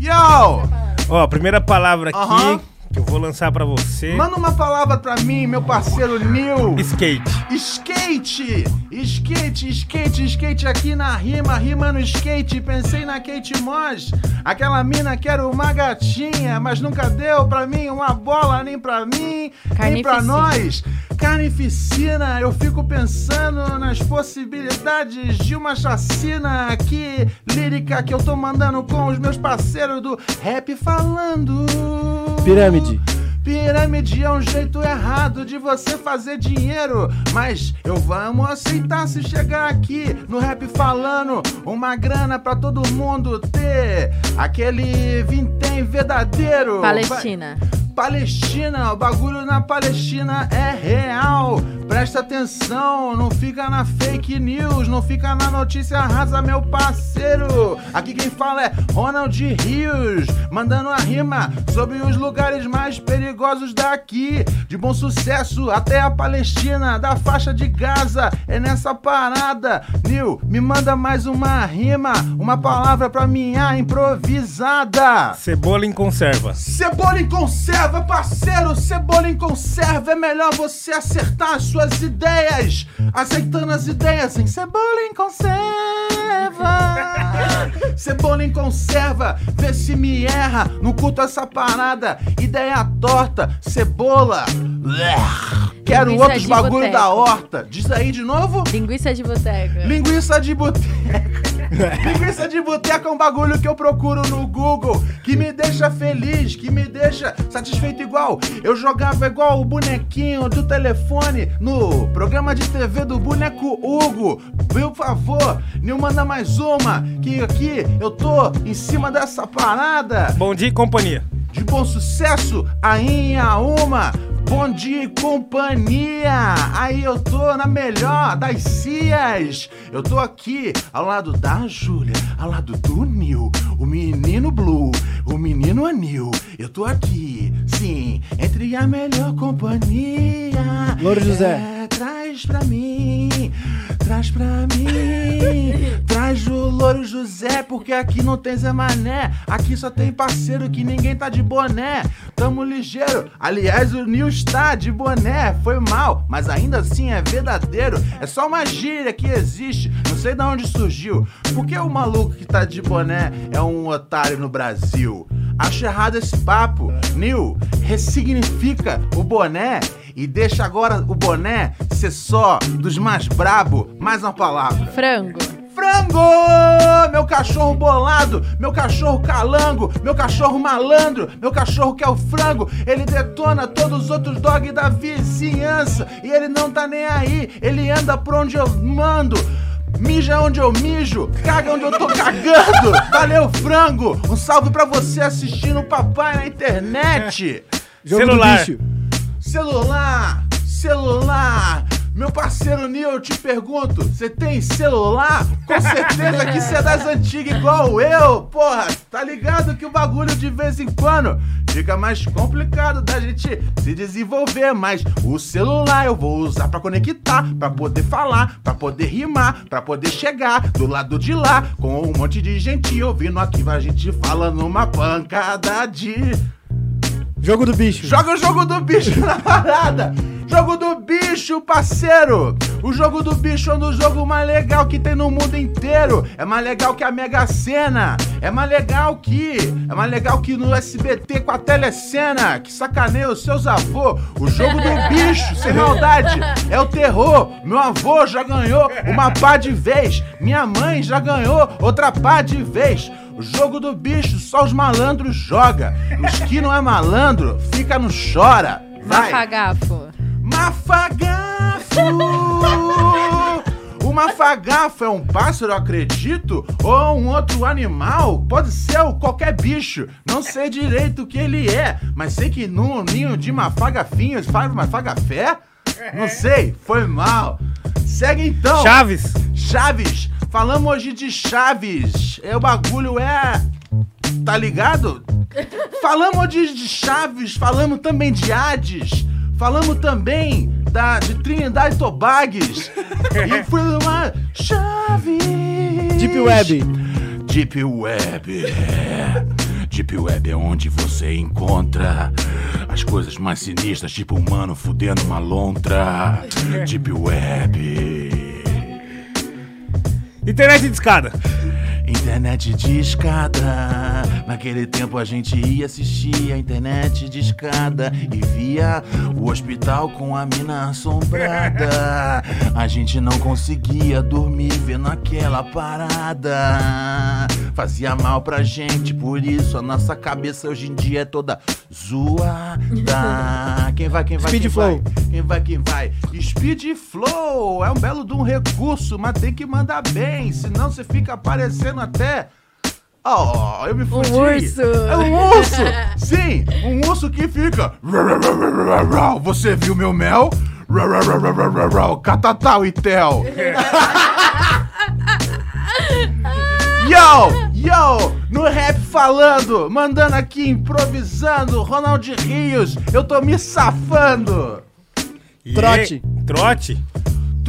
Yo! Ó, a primeira palavra aqui Aham. Que eu vou lançar pra você. Manda uma palavra pra mim, meu parceiro Nil. Skate. Skate! Skate, skate, skate aqui na rima, rima no skate. Pensei na Kate Moss, aquela mina que era uma gatinha, mas nunca deu pra mim uma bola, nem pra mim, nem pra nós. Carnificina, eu fico pensando nas possibilidades de uma chacina aqui, lírica que eu tô mandando com os meus parceiros do rap falando. Pirâmide. Pirâmide é um jeito errado de você fazer dinheiro, mas eu vamos aceitar se chegar aqui no rap falando uma grana pra todo mundo ter aquele vintém verdadeiro. Palestina. Palestina, o bagulho na Palestina é real. Presta atenção, não fica na fake news, não fica na notícia rasa, meu parceiro. Aqui quem fala é Ronald Rios, mandando a rima sobre os lugares mais perigosos daqui. De bom sucesso até a Palestina, da faixa de Gaza, é nessa parada. Nil, me manda mais uma rima, uma palavra pra minha improvisada. Cebola em conserva. Cebola em conserva, parceiro, Cebola em conserva, é melhor você acertar as suas ideias. Acertando as ideias em cebola em conserva. [LAUGHS] Cebola em conserva, vê se me erra. Não curto essa parada. Ideia torta, cebola. Quero Linguiça outros bagulho da horta. Diz aí de novo. Linguiça de boteca. Linguiça de boteco. [LAUGHS] Linguiça de boteco é um bagulho que eu procuro no Google, que me deixa feliz, que me deixa satisfeito igual. Eu jogava igual o bonequinho do telefone no programa de TV do boneco Hugo. Por favor, me manda mais uma, que aqui eu tô em cima dessa parada Bom dia e companhia. de bom sucesso, aí a uma. Bom dia e companhia! Aí eu tô na melhor das cias! Eu tô aqui ao lado da Júlia, ao lado do Nil, o menino Blue, o menino Anil. Eu tô aqui, sim, entre a melhor companhia. Louro José. É, traz pra mim, traz pra mim, [LAUGHS] traz o Louro José, porque aqui não tem Zé Mané, aqui só tem parceiro que ninguém tá de boné. Tamo ligeiro, aliás, o Nil está de boné, foi mal, mas ainda assim é verdadeiro. É só uma gíria que existe, não sei de onde surgiu. Por que o maluco que tá de boné é um otário no Brasil? Acho errado esse papo. Nil, ressignifica o boné e deixa agora o boné ser só dos mais brabo. Mais uma palavra. Frango. Frango! Meu cachorro bolado, meu cachorro calango, meu cachorro malandro, meu cachorro que é o frango. Ele detona todos os outros dogs da vizinhança e ele não tá nem aí. Ele anda por onde eu mando. Mija onde eu mijo, caga onde eu tô cagando. Valeu, frango! Um salve pra você assistindo o papai na internet. Jogo Celular. do bicho. Celular, celular. Meu parceiro Nil, eu te pergunto, você tem celular? Com certeza que você é das antigas igual eu, porra. Tá ligado que o bagulho de vez em quando fica mais complicado da gente se desenvolver, mas o celular eu vou usar pra conectar, pra poder falar, pra poder rimar, pra poder chegar do lado de lá com um monte de gente ouvindo aqui a gente falando uma pancada de Jogo do bicho. Joga o jogo do bicho na parada! Jogo do bicho, parceiro! O jogo do bicho é um dos jogos mais legal que tem no mundo inteiro. É mais legal que a Mega Sena. É mais legal que. É mais legal que no SBT com a telecena. Que sacaneia os seus avô. O jogo do bicho, sem maldade. É o terror. Meu avô já ganhou uma pá de vez. Minha mãe já ganhou outra pá de vez. O jogo do bicho, só os malandros joga. Os que não é malandro, fica no chora. Vai. Mafagafo. Mafagafo! O mafagafo é um pássaro, acredito? Ou um outro animal? Pode ser qualquer bicho. Não sei direito o que ele é, mas sei que num ninho de mafagafinhos faz mafagafé? Não sei, foi mal. Segue então. Chaves. Chaves, falamos hoje de Chaves. É, o bagulho é. Tá ligado? Falamos de, de Chaves, falamos também de Hades, falamos também da, de Trinidade Tobagues. e foi uma Chaves. Deep Web. Deep Web. Deep Web é onde você encontra as coisas mais sinistras, tipo um mano fudendo uma lontra. Deep Web. Internet de escada. Internet de escada. Naquele tempo a gente ia assistir a internet de escada e via o hospital com a mina assombrada. A gente não conseguia dormir vendo aquela parada. Fazia mal pra gente, por isso a nossa cabeça hoje em dia é toda zoada. Quem vai, quem vai? Speed quem Flow. Vai? Quem vai, quem vai? Speed Flow é um belo de um recurso, mas tem que mandar bem, senão você fica aparecendo até. Oh, eu me fudi. urso. É um urso! Sim, um urso que fica. Você viu meu mel? Catatal e tel. Yo, yo, no rap falando, mandando aqui, improvisando, Ronald Rios, eu tô me safando. Trote. Trote.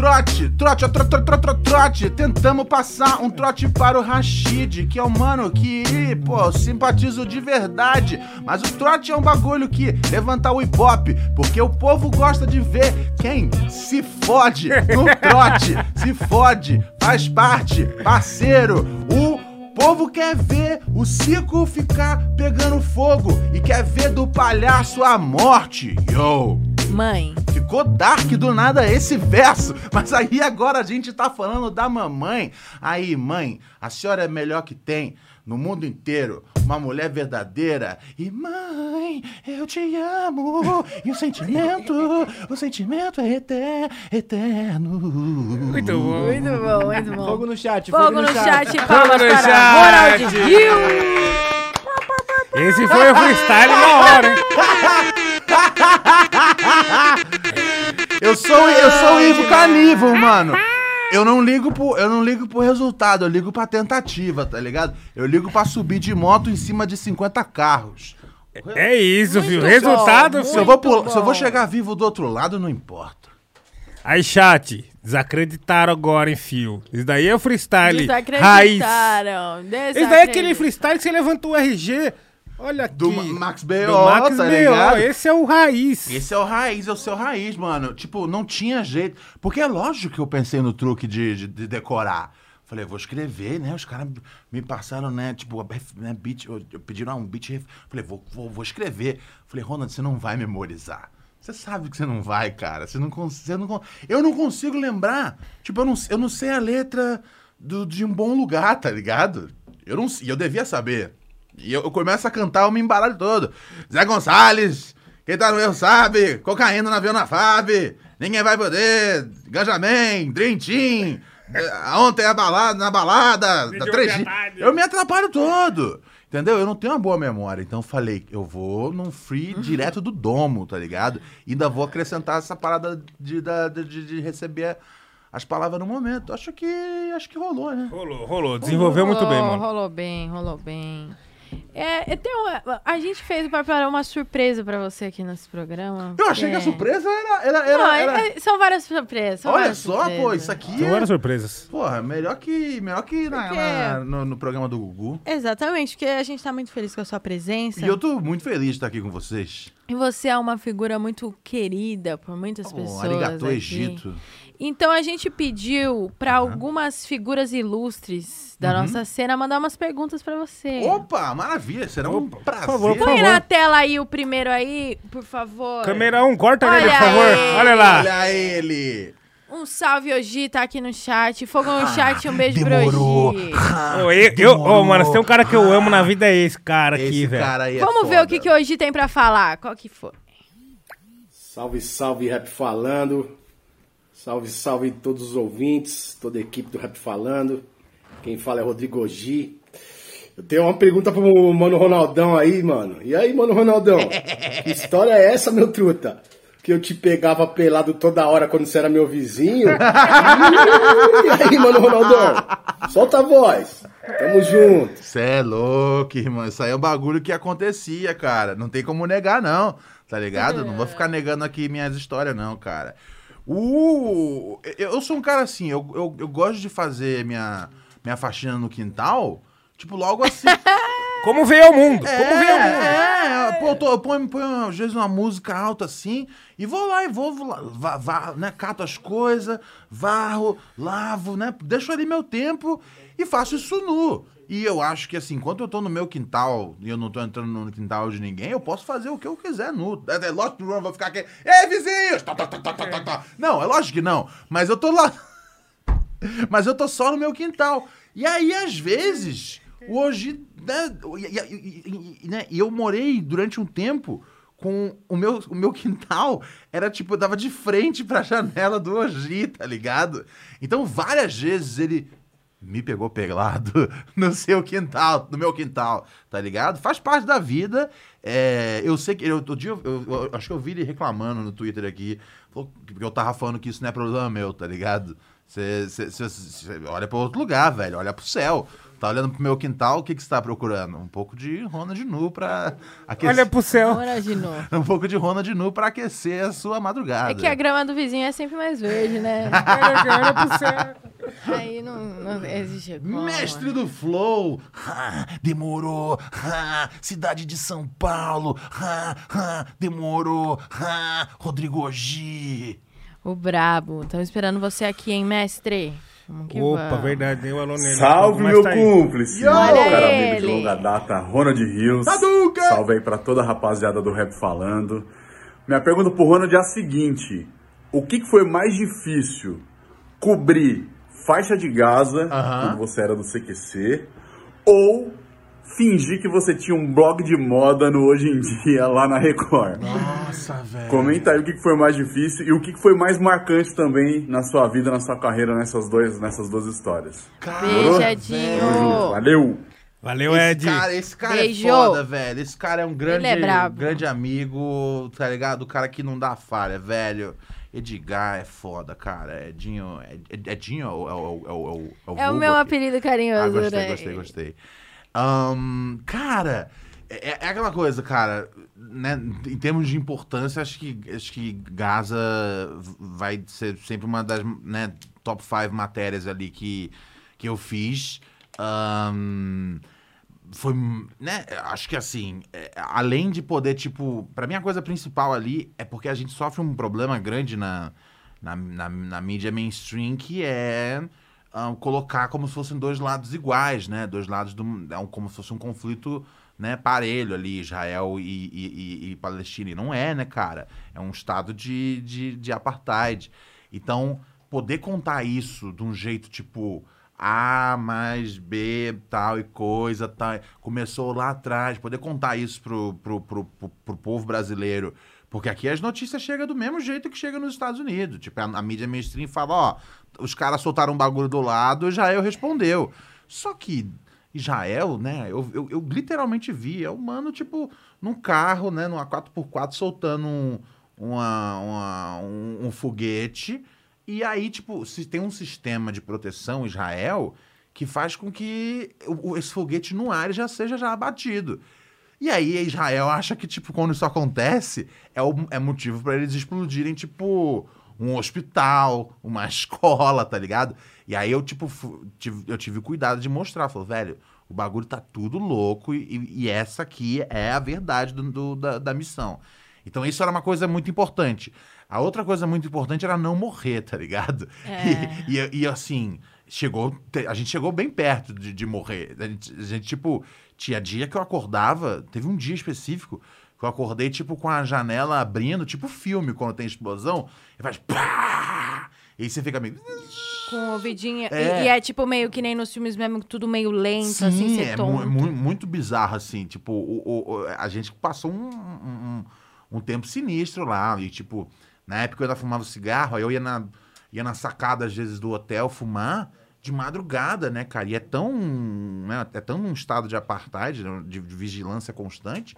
Trote, trote, trote, trote, trote, trote. Tentamos passar um trote para o Rashid, que é um mano que, pô, simpatizo de verdade. Mas o trote é um bagulho que levanta o ibope, porque o povo gosta de ver quem se fode no trote. [LAUGHS] Se fode, faz parte, parceiro. O povo quer ver o circo ficar pegando fogo e quer ver do palhaço a morte. Yo! Mãe. Ficou dark do nada esse verso. Mas aí agora a gente tá falando da mamãe. Aí, mãe, a senhora é melhor que tem no mundo inteiro. Uma mulher verdadeira. E mãe, eu te amo. E o sentimento, o sentimento é eter- eterno. Muito bom. Muito bom, muito bom. Fogo no chat, Fogo no chat, Fogo palmas no para chat. Ronald Gil. Esse foi o freestyle na hora, hein? Eu sou, eu sou o Ivo Canível, mano. Eu não ligo pro, eu não ligo pro resultado, eu ligo pra tentativa, tá ligado? Eu ligo pra subir de moto em cima de 50 carros. É isso, Muito viu? bom, Resultado, Se filho. eu, vou pul- bom. se eu vou chegar vivo do outro lado, não importa. Aí, chat, desacreditaram agora, hein, fio. Isso daí é o freestyle raiz. Desacreditaram. Esse daí é aquele freestyle que você levantou o RG. Olha aqui. Do Ma- Max B.O., Do Max tá B.O.? Esse é o raiz. Esse é o raiz, é o seu raiz, mano. Tipo, não tinha jeito. Porque é lógico que eu pensei no truque de, de- de decorar. Falei, vou escrever, né? Os caras me passaram, né? Tipo, né, beat, pediram um beat. Falei, vou, vou, vou escrever. Falei, Ronald, você não vai memorizar. Você sabe que você não vai, cara. Você não consegue. Não, eu não consigo lembrar. Tipo, eu não, eu não sei a letra do- de um bom lugar, tá ligado? Eu não E eu devia saber. E eu, eu começo a cantar, eu me embaralho todo. Zé Gonçalves, quem tá no erro sabe. Cocaína no avião na FAB. Ninguém vai poder. Ganjamin, Dream Team. eh, Ontem a balada, na balada. Da Deu 3G. metade. Eu me atrapalho todo. Entendeu? Eu não tenho uma boa memória. Então eu falei, eu vou num free direto do domo, tá ligado? E ainda vou acrescentar essa parada de, de, de- de receber as palavras no momento. Acho que. Acho que rolou, né? Rolou, rolou. Desenvolveu muito bem, Rolou, mano. Rolou bem, rolou bem. É, eu tenho uma- a gente fez para uma surpresa pra você aqui nesse programa. Eu achei que a É. surpresa era. era, era, Não, era- é- é- são várias surpresas. são Olha várias só, pô, surpresas. isso aqui São é. várias surpresas. Porra, melhor que, melhor que na- Porque- na- no, no programa do Gugu. Exatamente, porque a gente tá muito feliz com a sua presença. E eu tô muito feliz de estar aqui com vocês. E você é uma figura muito querida por muitas Oh, pessoas. arigato, aqui. Egito. Então a gente pediu pra algumas figuras ilustres da Uhum. nossa cena mandar umas perguntas pra você. Opa, maravilha, será um Opa, por prazer. favor, por Põe favor. na tela aí o primeiro aí, por favor. Câmera 1, corta nele, Olha por favor. aí. Olha lá. Olha ele. Um salve, Ogi, tá aqui no chat. Fogo no chat, um beijo Demorou. pro Ogi. Ah, Ô, eu, demorou. mano, se tem um cara que eu amo na vida é esse cara aqui, Esse velho. cara aí é Vamos ver o que, que o Ogi tem pra falar. Qual que foi? Salve, salve, Rap Falando. Salve, salve todos os ouvintes, toda a equipe do Rap Falando. Quem fala é Rodrigo Ogi. Eu tenho uma pergunta pro Mano Ronaldão aí, mano. E aí, Mano Ronaldão? [LAUGHS] que história é essa, meu truta? Que eu te pegava pelado toda hora quando você era meu vizinho? [LAUGHS] e aí, Mano Ronaldão? Solta a voz. Tamo junto. Cê é louco, irmão. Isso aí é um bagulho que acontecia, cara. Não tem como negar, não. Tá ligado? Não vou ficar negando aqui minhas histórias, não, cara. Uh, eu sou um cara assim, eu, eu, eu gosto de fazer minha, minha faxina no quintal, tipo, logo assim. [LAUGHS] Como veio ao mundo? Como veio ao mundo? É, é, pô, eu, tô, eu ponho, ponho, às vezes uma música alta assim e vou lá e vou, vou lá, vá, vá, né, cato as coisas, varro, lavo, né, deixo ali meu tempo e faço isso nu. E eu acho que assim, enquanto eu tô no meu quintal e eu não tô entrando no quintal de ninguém, eu posso fazer o que eu quiser nu. É, é lógico que eu vou ficar aqui, ei vizinhos! Tá, tá, tá, tá, tá, tá, tá. Não, é lógico que não. Mas eu tô lá. [LAUGHS] Mas eu tô só no meu quintal. E aí, às vezes, hoje, né, e, né, eu morei durante um tempo com o meu, o meu [LAUGHS] quintal, era tipo, eu dava de frente pra janela do Oji, tá ligado? Então, várias vezes ele me pegou pelado [LAUGHS] no seu quintal, no meu quintal, tá ligado? Faz parte da vida. É, eu sei que. Eu, outro dia, eu, eu- eu acho que eu vi ele reclamando no Twitter aqui, porque eu tava falando que isso não é problema meu, tá ligado? Você olha pra outro lugar, velho. Olha pro céu. Tá olhando pro meu quintal, o que, que você tá procurando? Um pouco de Ronald Nu pra aquecer. Olha pro céu. Bora de novo. [LAUGHS] Um pouco de Ronald Nu pra aquecer a sua madrugada. É que a grama do vizinho é sempre mais verde, né? [LAUGHS] Olha, pro céu. Aí não, não existe como. Mestre do Flow! Ah, demorou! Ah, cidade de São Paulo! Ah, demorou! Rodrigo G! O brabo. Estamos esperando você aqui, hein, mestre? Opa, vamos. verdade, dei o alô nele. Salve, meu tá aí. cúmplice! Olha Cara amigo de ele. longa data, Ronald Rios. Salve aí pra toda a rapaziada do Rap Falando. Minha pergunta pro Ronald é a seguinte. O que, que foi mais difícil? Cobrir faixa de Gaza, Aham. quando você era do CQC, ou fingir que você tinha um blog de moda no Hoje em Dia lá na Record? Nossa, velho. Comenta aí o que foi mais difícil e o que foi mais marcante também na sua vida, na sua carreira, nessas, dois, nessas duas histórias. Edinho. Valeu! Valeu, Esse Ed. cara, esse cara Beijo. é foda, velho. Esse cara é um grande, é grande amigo, tá ligado? O cara que não dá falha, velho. Edgar é foda, cara. Edinho. Ed- Edinho é o. É o, é o, é o, É o meu apelido Ah, carinhoso, gostei, né? gostei, gostei. Ahn, cara, é, é aquela coisa, cara, né? Em termos de importância, acho que, acho que Gaza vai ser sempre uma das né, top 5 matérias ali que, que eu fiz. Ahn, foi, né, acho que assim, é, além de poder, tipo, pra mim a coisa principal ali é porque a gente sofre um problema grande na, na, na, na mídia mainstream que é ah, colocar como se fossem dois lados iguais, né, dois lados, do, é um, como se fosse um conflito, né, parelho ali, Israel e, e, e- e Palestina, e não é, né, cara, é um estado de, de, de apartheid, então, poder contar isso de um jeito, tipo, A mais B, tal e coisa, tal. Começou lá atrás, poder contar isso pro, pro, pro, pro, pro povo brasileiro. Porque aqui as notícias chegam do mesmo jeito que chega nos Estados Unidos. Tipo, a, a mídia mainstream fala, ó, os caras soltaram um bagulho do lado, Israel respondeu. Só que Israel, né, eu, eu, eu literalmente vi, é o mano, tipo, num carro, né, numa 4x4, soltando um, uma, uma- um, um foguete. E aí, tipo, se tem um sistema de proteção Israel que faz com que esse foguete no ar já seja já abatido. E aí Israel acha que, tipo, quando isso acontece, é, o- é motivo para eles explodirem, tipo, um hospital, uma [LAUGHS] escola, tá ligado? E aí eu, tipo, tive, eu tive cuidado de mostrar. Falei, velho, o bagulho tá tudo louco e, e essa aqui é a verdade do- do- da, da missão. Então isso era uma coisa muito importante. A outra coisa muito importante era não morrer, tá ligado? É. E, e, e, assim, chegou. A gente chegou bem perto de, de morrer. A gente, a gente, tipo, tinha dia que eu acordava. Teve um dia específico que eu acordei, tipo, com a janela abrindo, tipo filme, quando tem explosão, e faz pá! E aí você fica meio. Com o ouvidinho. e- É. E, é tipo meio que nem nos filmes mesmo, tudo meio lento, assim, Sim, ser é tonto. mu- mu- muito bizarro, assim. Tipo, o- o- a gente passou um, um, um tempo sinistro lá. E, tipo, na época eu ainda fumava cigarro, aí eu ia na, ia na sacada, às vezes, do hotel fumar de madrugada, né, cara? E é tão, né, é tão um estado de apartheid, né, de, de vigilância constante,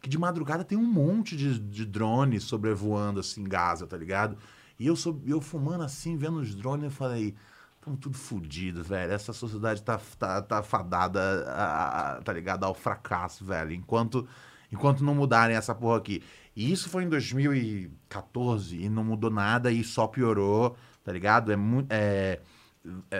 que de madrugada tem um monte de, de drones sobrevoando, assim, Gaza, tá ligado? E eu, sou, eu fumando assim, vendo os drones, eu falei... Estamos tudo fodido, velho. Essa sociedade tá, tá, tá fadada, a- a- tá ligado, ao fracasso, velho. Enquanto, enquanto não mudarem essa porra aqui. E isso foi em 2014 e não mudou nada e só piorou, tá ligado? É muito. é,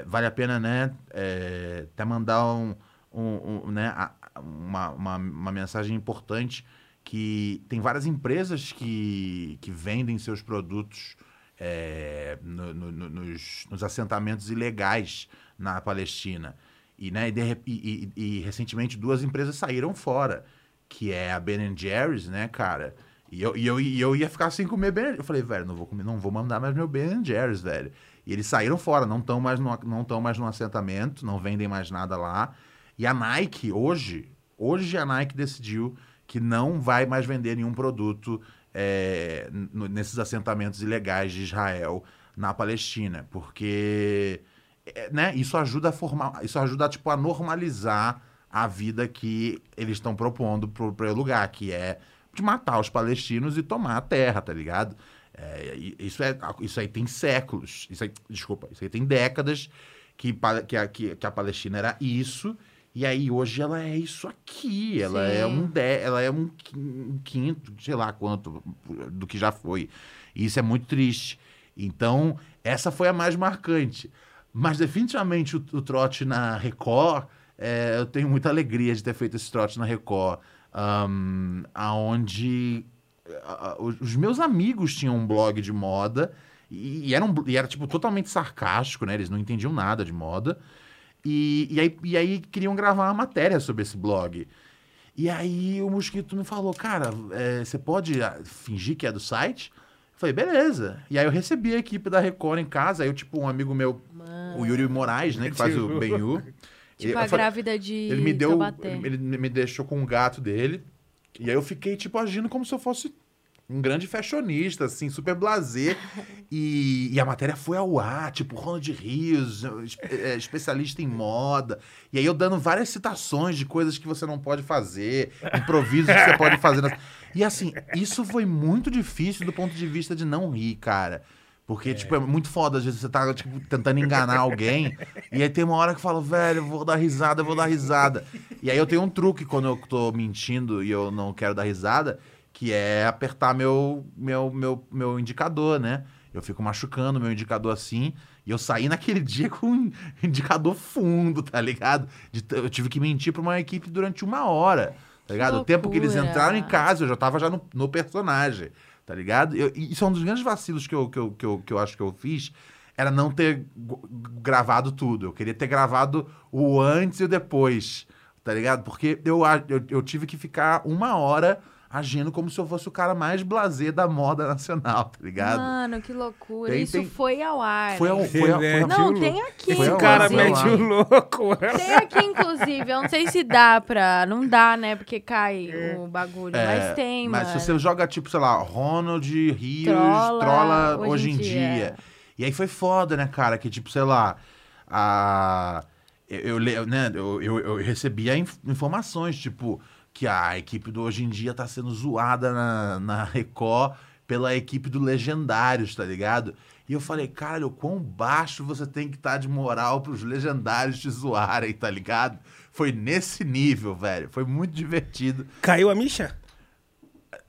vale a pena, né? é, até mandar um, um- um, né, uma, uma, uma mensagem importante que tem várias empresas que, que vendem seus produtos é, no- no- no- nos, nos assentamentos ilegais na Palestina. E, né, e, de e- e- e recentemente duas empresas saíram fora, que é a Ben Jerry's, né, cara? E eu, e, eu, e eu ia ficar sem comer Ben Eu falei, velho, não vou comer, não vou mandar mais meu Ben Jerry's, velho. E eles saíram fora, não estão mais, no, não mais no assentamento, não vendem mais nada lá. E a Nike, hoje, hoje a Nike decidiu que não vai mais vender nenhum produto é, nesses assentamentos ilegais de Israel na Palestina, porque é, né, isso ajuda a formar, isso ajuda tipo a normalizar a vida que eles estão propondo pro, pro lugar, que é de matar os palestinos e tomar a terra, tá ligado? É, isso, é, isso aí tem séculos, isso aí, desculpa, isso aí tem décadas que, que, a, que, a Palestina era isso, e aí hoje ela é isso aqui. Ela Sim. é um de, ela é um, qui- quinto, sei lá quanto, do que já foi. E isso é muito triste. Então, essa foi a mais marcante. Mas definitivamente o, o trote na Record, é, eu tenho muita alegria de ter feito esse trote na Record. Um, aonde os os meus amigos tinham um blog de moda e, e era, um e era tipo totalmente sarcástico, né? Eles não entendiam nada de moda. E, e, aí, e aí queriam gravar uma matéria sobre esse blog. E aí o Mosquito me falou, cara, é, você pode ah, fingir que é do site? Eu falei, beleza. E aí eu recebi a equipe da Record em casa, aí eu, tipo, um amigo meu, o Yuri Moraes, né, que faz o Benhu. Tipo eu a falei- grávida de ele me deu, Taubaté. ele me deixou com o gato dele. E aí eu fiquei, tipo, agindo como se eu fosse um grande fashionista, assim, super blazer. [LAUGHS] E, e a matéria foi ao ar, tipo, Ronald Rios, es- é, especialista em moda. E aí eu dando várias citações de coisas que você não pode fazer, improvisos que você pode fazer. [LAUGHS] E assim, isso foi muito difícil do ponto de vista de não rir, cara. Porque, tipo, é muito foda. Às vezes você tá, tipo, tentando enganar alguém. e aí tem uma hora que fala, velho, eu vou dar risada, eu vou dar risada. E aí eu tenho um truque quando eu tô mentindo e eu não quero dar risada, que é apertar meu, meu, meu, meu indicador, né? Eu fico machucando meu indicador assim. E eu saí naquele [LAUGHS] dia com um indicador fundo, tá ligado? De eu tive que mentir pra uma equipe durante uma hora. Tá ligado? O tempo que eles entraram em casa, eu já tava já no, no personagem, tá ligado? Eu- isso é um dos grandes vacilos que eu, que, eu, que, eu, que eu acho que eu fiz, era não ter gravado tudo. Eu queria ter gravado o antes e o depois, tá ligado? Porque eu, eu, eu tive que ficar uma hora agindo como se eu fosse o cara mais blasé da moda nacional, tá ligado? Mano, que loucura. Tem- Isso tem- foi ao ar. Foi ao, foi ao, foi ao- Não, tem aqui. Foi Esse ao cara mete o louco. Tem aqui, inclusive. Eu não sei se dá pra. Não dá, né? Porque cai o bagulho. É, mas tem, mas mano. se você joga, tipo, sei lá, Ronald Rios, Trola, Trola, hoje hoje em dia. dia. E aí foi foda, né, cara? Que, tipo, sei lá, a... eu, eu, né, eu, eu, eu recebia inf- informações, tipo, que a equipe do Hoje em Dia tá sendo zoada na, na Record pela equipe do Legendários, tá ligado? E eu falei, cara, o quão baixo você tem que estar de moral pros Legendários te zoarem, tá ligado? Foi nesse nível, velho. Foi muito divertido. Caiu a micha?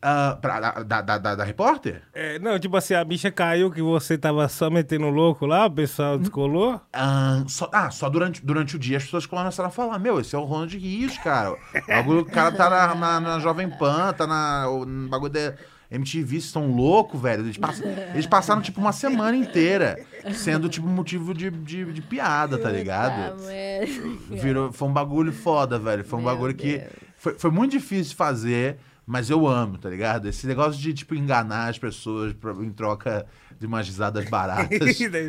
Ah, pra- da, da, da, da- repórter? É, não, tipo assim, a bicha caiu que você tava só metendo louco lá, o pessoal descolou. Ah, só, ah, só durante, durante o dia as pessoas começaram a falar: Meu, esse é o Ronald Rios, cara. O, cara tá na, na, na Jovem Pan, tá na, no bagulho da MTV, vocês estão loucos, velho. Eles, pass- eles passaram, tipo, uma semana inteira sendo, tipo, motivo de, de, de piada, tá ligado? Ah. Virou, foi um bagulho foda, velho. Foi um Meu bagulho que. Deus. Foi, foi muito difícil de fazer, mas eu amo, tá ligado? Esse negócio de, tipo, enganar as pessoas pra- em troca de umas risadas [LAUGHS] baratas.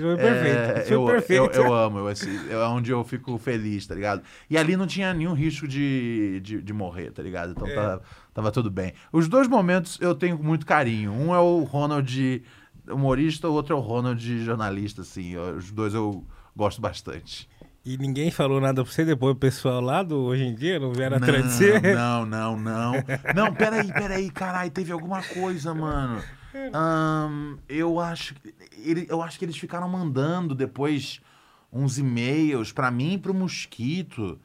Foi perfeito. Foi eu, perfeito. Eu, eu amo, eu, assim, é onde eu fico feliz, tá ligado? E ali não tinha nenhum risco de, de, de morrer, tá ligado? Então tava, tava tudo bem. Os dois momentos eu tenho muito carinho. Um é o Ronald humorista, o outro é o Ronald jornalista, assim. Os dois eu gosto bastante. E ninguém falou nada pra você depois, o pessoal lá do Hoje em Dia, não vieram atrás de você? [LAUGHS] Não, não, não. Não, peraí, peraí, caralho, teve alguma coisa, mano. Ahn, eu acho que ele- eu acho que eles ficaram mandando depois uns e-mails pra mim e pro Mosquito,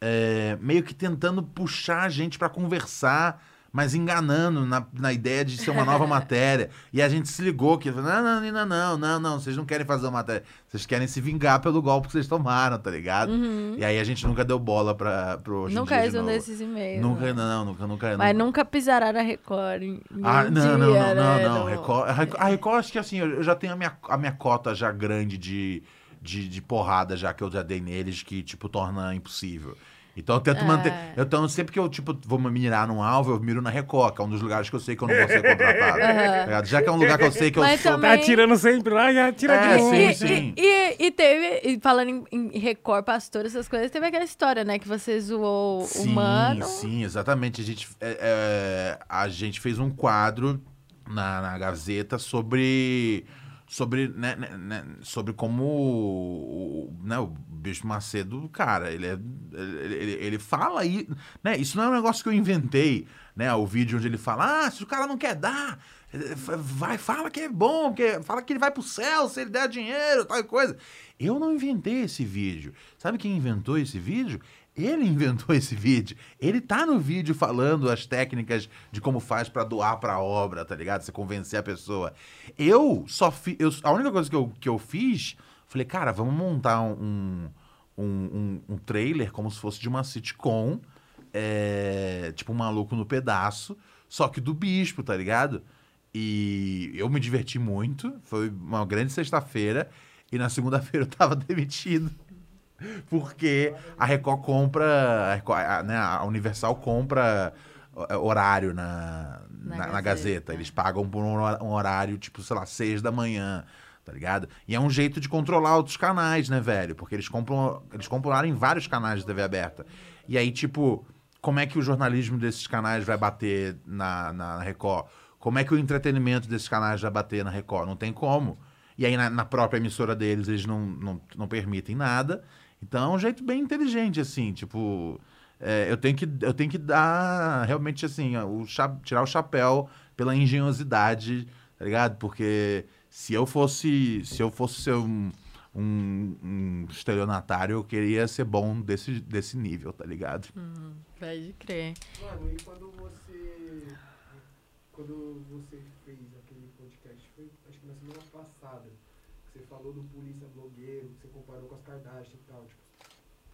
é, meio que tentando puxar a gente pra conversar, mas enganando na, na ideia de ser uma nova [LAUGHS] matéria. E a gente se ligou que, não, não, não, não, não, não, vocês não querem fazer uma matéria, vocês querem se vingar pelo golpe que vocês tomaram, tá ligado? E aí a gente nunca deu bola pra, pro Hoje Uhum. Nunca respondeu esses e-mails. Nunca, né? não, nunca, nunca. Mas nunca pisará na Record. Ah, não, não, dia, não, não, né? não. Record, a Record- a Record, acho que assim, eu eu já tenho a minha, a minha cota já grande de, de, de porrada já que eu já dei neles, que, tipo, torna impossível. Então eu tento É. manter. Então, sempre que eu, tipo, vou me mirar num alvo, eu miro na Record, que é um dos lugares que eu sei que eu não vou ser contratado. [LAUGHS] tá? Já que é um lugar que eu sei que eu Mas sou. também- Tá atirando sempre lá, já atira É, de sim, longe. sim. E, e, e teve, e falando em, em Record, pastor, essas coisas, teve aquela história, né? Que você zoou o Sim, mano. sim, exatamente. A gente, é, é, a gente fez um quadro na, na Gazeta sobre sobre, né, né, né, sobre como o, o- né, o Bispo Macedo, cara, ele, é, ele, ele, fala aí, né, isso não é um negócio que eu inventei, né, o vídeo onde ele fala, ah, se o cara não quer dar, Vai, fala que é bom, que, fala que ele vai pro céu se ele der dinheiro, tal coisa. Eu não inventei esse vídeo. Sabe quem inventou esse vídeo? Ele [LAUGHS] inventou esse vídeo. Ele tá no vídeo falando as técnicas de como faz pra doar pra obra, tá ligado? Você convencer a pessoa. Eu só fiz. A única coisa que eu, que eu fiz, falei, cara, vamos montar um, um, um, um trailer como se fosse de uma sitcom. é, tipo um maluco no pedaço, só que do bispo, tá ligado? E eu me diverti muito. Foi uma grande sexta-feira. E na segunda-feira eu tava [LAUGHS] demitido. Porque a Record compra, a, Record- a- né, a Universal compra é, horário na, na, Na na Gazeta. Gazeta. Eles pagam por um horário, tipo, sei lá, seis da manhã, tá ligado? E é um jeito de controlar outros canais, né, velho? Porque eles compram, eles compram horário em vários canais de TV aberta. E aí, tipo, como é que o jornalismo desses canais vai bater na, na Record? Como é que o entretenimento desses canais vai bater na Record? Não tem como. E aí, na, na própria emissora deles, eles não, não, não permitem nada. Então, é um jeito bem inteligente, assim, tipo... é, eu, tenho que, eu tenho que dar, realmente, assim, o tirar o chapéu pela engenhosidade, tá ligado? Porque se eu fosse, se eu fosse ser um, um, um estelionatário, eu queria ser bom desse, desse nível, tá ligado? Pode crer. Mano, e quando você. Quando você fez aquele podcast, foi acho que na semana passada, que você falou do polícia blogueiro, que você comparou com as Kardashian e tal. Tipo,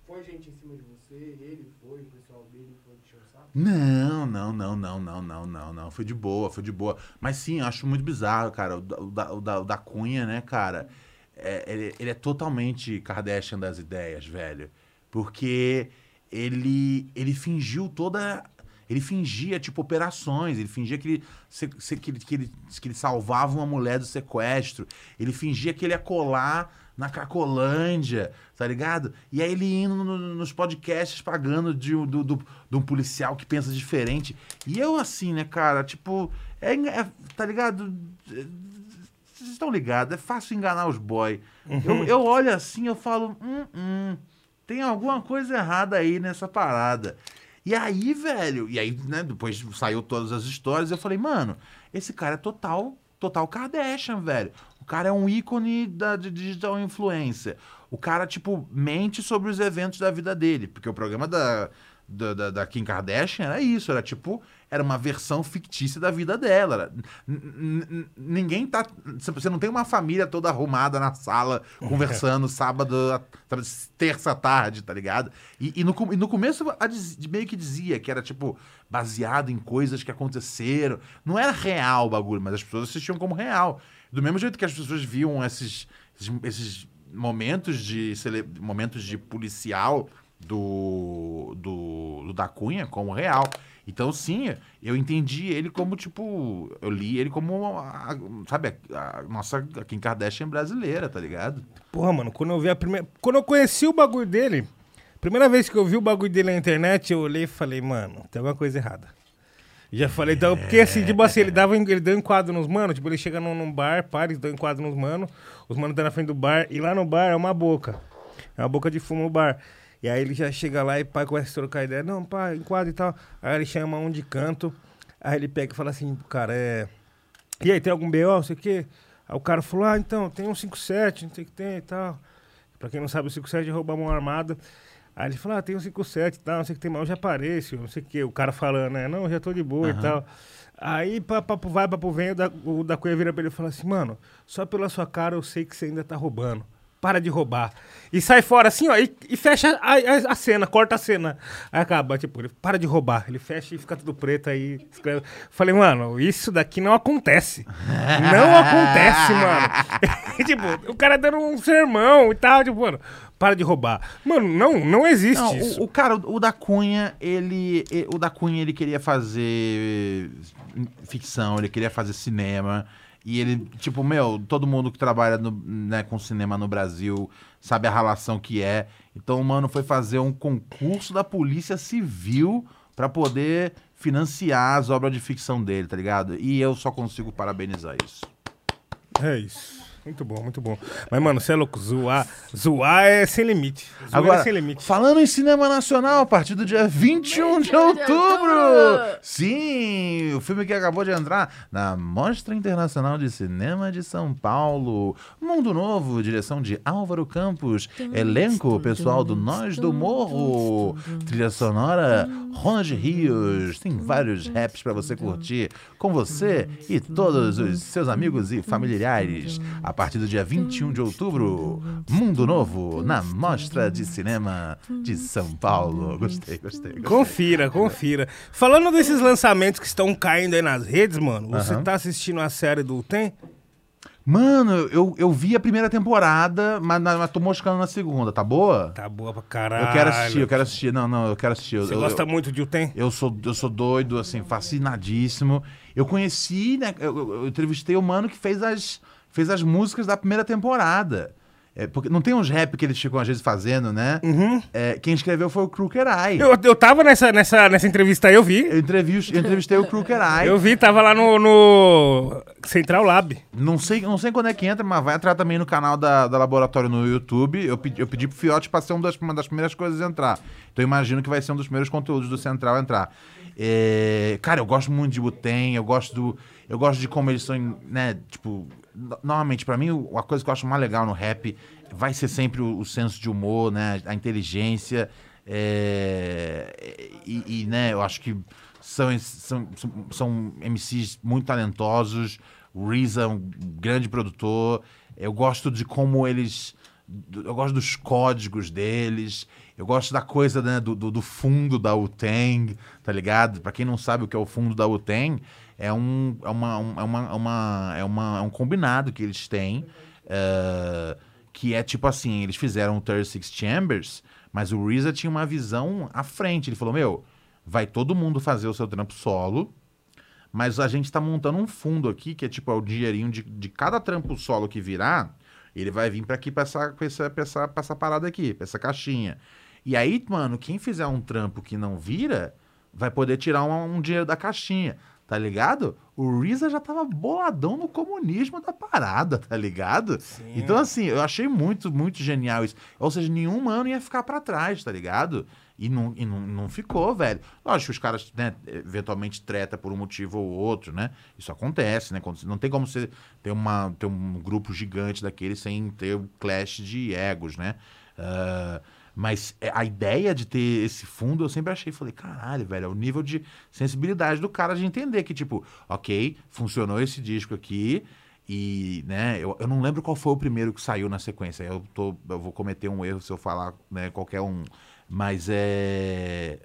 foi gente em cima de você, ele foi, o pessoal dele foi te o saco? Não, não, não, não, não, não, não, não. Foi de boa, foi de boa. Mas sim, acho muito bizarro, cara. O da, o da, o da, o da Cunha, né, cara? É, ele, ele é totalmente Kardashian das ideias, velho. Porque ele, ele fingiu toda. Ele fingia, tipo, operações. Ele fingia que ele, se- se- que, ele, que, ele, que ele salvava uma mulher do sequestro. Ele fingia que ele ia colar na Cracolândia, tá ligado? E aí ele indo no- nos podcasts pagando de, um- do, do- de um policial que pensa diferente. E eu, assim, né, cara, tipo, é, é- tá ligado? Vocês estão ligados, é fácil enganar os boy. Eu, eu olho assim, eu falo, hum, hum, tem alguma coisa errada aí nessa parada. E aí, velho, e aí, né, depois saiu todas as histórias, eu falei, mano, esse cara é total, total Kardashian, velho. O cara é um ícone da de digital influencer. O cara, tipo, mente sobre os eventos da vida dele. Porque o programa da, da, da, da Kim Kardashian era isso, era tipo, era uma versão fictícia da vida dela. Era- ninguém tá. Você não tem uma família toda arrumada na sala, [LAUGHS] conversando sábado, terça tarde, tá ligado? E, e no, e no começo a diz- meio que dizia que era, tipo, baseado em coisas que aconteceram. Não era real o bagulho, mas as pessoas assistiam como real. Do mesmo jeito que as pessoas viam esses, esses, esses momentos de cele- momentos de policial do, do, do da Cunha como real. Então, sim, eu entendi ele como, tipo, eu li ele como, a- sabe, a, a nossa a Kim Kardashian brasileira, tá ligado? Porra, mano, quando eu vi a primeira. Quando eu conheci o bagulho dele, primeira vez que eu vi o bagulho dele na internet, eu olhei e falei, mano, tem alguma coisa errada. Já falei, então, porque assim, tipo assim, ele dava, ele deu enquadro nos manos, tipo, ele chega num, num bar, ele dá enquadro nos manos, os manos estão na frente do bar, e lá no bar é uma boca. É uma boca de fumo no bar. E aí ele já chega lá e pai começa a trocar ideia, não, pá, enquadro e tal. Aí ele chama um de canto, aí ele pega e fala assim, cara, é. E aí, tem algum BO, não sei o quê? Aí o cara falou, ah, então, tem um 57, não sei o que tem e tal. Pra quem não sabe, o 57 é roubar mão armada. Aí ele falou, ah, tem um 57 e tal, não sei o que tem, eu já senhor, não sei o que. O cara falando, né, não, eu já tô de boa e tal. Aí, pa- papo vai, papo vem, o da, o da Cunha vira pra ele e fala assim, mano, só pela sua cara eu sei que você ainda tá roubando. Para de roubar. E sai fora assim, ó, e, e fecha a, a- a cena, corta a cena. Aí acaba, tipo, ele para de roubar. Ele fecha e fica tudo preto aí. Escreve. Falei, mano, isso daqui não acontece. [LAUGHS] Não acontece, mano. [LAUGHS] tipo, o cara dando um sermão e tal, tipo, mano, para de roubar. Mano, não, não existe Não, isso. o, o cara, o da Cunha, ele, e- o da Cunha, ele queria fazer ficção, ele queria fazer cinema. E ele, tipo, meu, todo mundo que trabalha no- né, com cinema no Brasil sabe a relação que é. Então, o mano foi fazer um concurso da Polícia Civil pra poder financiar as obras de ficção dele, tá ligado? E eu só consigo parabenizar isso. É isso. Muito bom, muito bom. Mas, mano, você é louco, zoar, zoar é sem limite. Zoar Agora, é sem limite. falando em cinema nacional, a partir do dia 21 de 21 de outubro. Sim, o filme que acabou de entrar na Mostra Internacional de Cinema de São Paulo. Mundo Novo, direção de Álvaro Campos. Elenco, pessoal do Nós do Morro. Trilha sonora, Ronald Rios. Tem vários raps pra você curtir com você e todos os seus amigos e familiares. A partir do dia 21 de outubro, Mundo Novo, na Mostra de Cinema de São Paulo. Gostei, gostei. gostei. Confira, confira. Falando desses lançamentos que estão caindo aí nas redes, mano, você tá assistindo a série do Tem? Mano, eu, eu vi a primeira temporada, mas, mas tô moscando na segunda, tá boa? Tá boa pra caralho. Eu quero assistir, eu quero assistir. Não, não, eu quero assistir. Você eu, gosta eu, muito de O Tem? eu sou, eu sou doido, assim, fascinadíssimo. Eu conheci, né? Eu, eu- eu entrevistei o mano que fez as, fez as músicas da primeira temporada. É, porque não tem uns rap que eles ficam às vezes fazendo, né? É, quem escreveu foi o Crooker Eye. Eu, eu tava nessa, nessa, nessa entrevista aí, eu vi. Eu entrevistei, eu entrevistei o Crooker Eye. Eu vi, tava lá no, no Central Lab. Não sei, não sei quando é que entra, mas vai entrar também no canal da, da Laboratório no YouTube. Eu pedi, eu pedi pro Fiote pra ser uma das, uma das primeiras coisas a entrar. Então eu imagino que vai ser um dos primeiros conteúdos do Central a entrar. É, cara, eu gosto muito de Buten, eu gosto do. Eu gosto de como eles são, né? Tipo, normalmente, pra mim, a coisa que eu acho mais legal no rap vai ser sempre o, o senso de humor, né? A inteligência. é, e, e, né, eu acho que são, são, são, MCs muito talentosos. O Reza é um grande produtor. Eu gosto de como eles. Eu gosto dos códigos deles. Eu gosto da coisa né, do, do, do fundo da Wu-Tang, tá ligado? Pra quem não sabe o que é o fundo da Wu-Tang, é um, é, uma, um- é, uma, é, uma, é, uma, é um combinado que eles têm. eh, que é tipo assim: eles fizeram o 36 Chambers, mas o Reza tinha uma visão à frente. Ele falou: Meu, vai todo mundo fazer o seu trampo solo. Mas a gente tá montando um fundo aqui, que é tipo é o dinheirinho de, de cada trampo solo que virar, ele vai vir pra aqui, pra essa, pra, essa, pra, essa, pra essa parada aqui, pra essa caixinha. E aí, mano, quem fizer um trampo que não vira, vai poder tirar um, um dinheiro da caixinha, tá ligado? O Reza já tava boladão no comunismo da parada, tá ligado? Então, assim, eu achei muito, muito genial isso. Ou seja, nenhum mano ia ficar pra trás, tá ligado? E não, e não, não ficou, velho. Lógico que os caras, né, eventualmente treta por um motivo ou outro, né? Isso acontece, né? Quando- Não tem como você ter, uma, ter um grupo gigante daquele sem ter o clash de egos, né? Ah, mas é, a ideia de ter esse fundo eu sempre achei, falei, caralho, velho, é o nível de sensibilidade do cara de entender que, tipo, ok, funcionou esse disco aqui, e, né, eu, eu não lembro qual foi o primeiro que saiu na sequência. Eu, tô, eu vou cometer um erro se eu falar né, qualquer um. Mas é.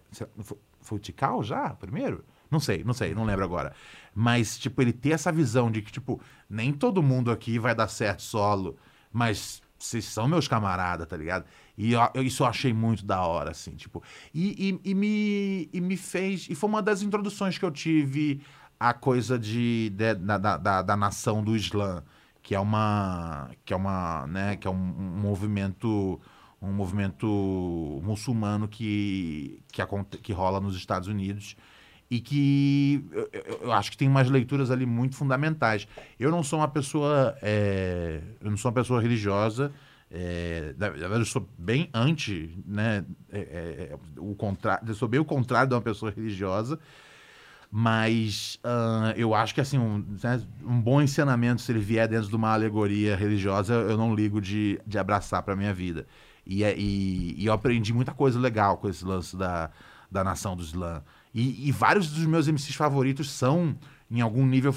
Foi, o Tikal já? Primeiro? Não sei, não sei, não lembro agora. Mas, tipo, ele ter essa visão de que, tipo, nem todo mundo aqui vai dar certo solo, mas vocês são meus camaradas, tá ligado? E eu- isso eu achei muito da hora, assim, tipo. E, e- e me, e me fez. E foi uma das introduções que eu tive à coisa de, de- da, da, da, da nação do Islã, que é uma. que é uma. né, que é um, um movimento. Um movimento muçulmano que, que, que rola nos Estados Unidos e que eu- eu acho que tem umas leituras ali muito fundamentais. Eu não sou uma pessoa, é, eu não sou uma pessoa religiosa. É, eu sou bem anti, né? é, é, é, o contrário, eu sou bem o contrário de uma pessoa religiosa. Mas ah, eu acho que assim, um, né, um bom ensinamento, se ele vier dentro de uma alegoria religiosa, eu não ligo de, de abraçar para minha vida. E, é- e, e eu aprendi muita coisa legal com esse lance da, da nação do Islã. E, e vários dos meus MCs favoritos são, em algum nível,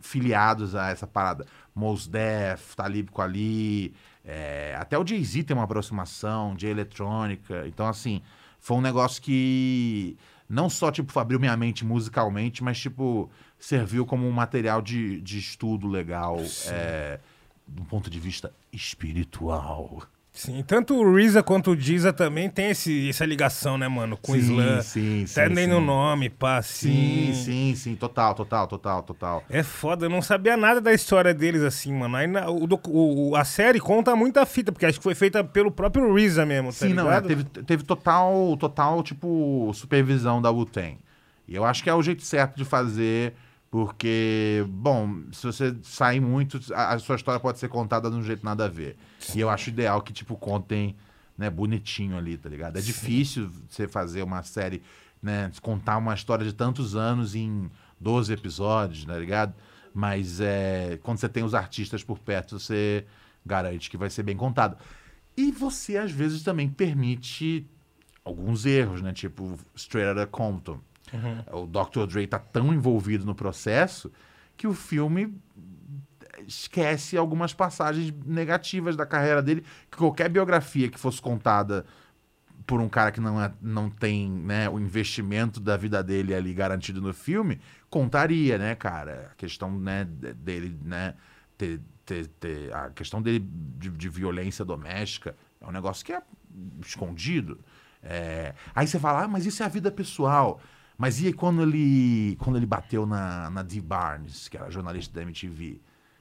filiados a essa parada. Mos Def, Talib Kweli, é, até o Jay-Z tem uma aproximação, de eletrônica. Então, assim, foi um negócio que não só, tipo, abriu minha mente musicalmente, mas, tipo, serviu como um material de, de estudo legal, é, do ponto de vista espiritual. Sim, tanto o Reza quanto o Diza também tem esse, essa ligação, né, mano, com o Sim, Islã. sim, Até sim, nem sim. no nome, pá, Sim, sim. sim, sim, total, total, total, total. É foda, eu não sabia nada da história deles assim, mano. Aí na- o, o- a série conta muita fita, porque acho que foi feita pelo próprio Reza mesmo, tá Sim, não, é, ligado? teve, teve total, total, tipo, supervisão da Wu-Tang. E eu acho que é o jeito certo de fazer, Porque, bom, se você sair muito, a, a sua história pode ser contada de um jeito nada a ver. E eu acho ideal que, tipo, contem, né, bonitinho ali, tá ligado? É difícil você fazer uma série, né, contar uma história de tantos anos em 12 episódios, tá ligado? Mas é, quando você tem os artistas por perto, você garante que vai ser bem contado. E você, às vezes, também permite alguns erros, né? Tipo, Straight Outta Compton. O Dr. Dre tá tão envolvido no processo que o filme esquece algumas passagens negativas da carreira dele, que qualquer biografia que fosse contada por um cara que não, é, não tem né, o investimento da vida dele ali garantido no filme, contaria, né, cara? A questão né, de- dele, né, ter, ter, ter- a questão dele de, de violência doméstica é um negócio que é escondido. É, aí você fala, ah, mas isso é a vida pessoal. Mas e quando ele, quando ele bateu na, na Dee Barnes, que era jornalista da MTV?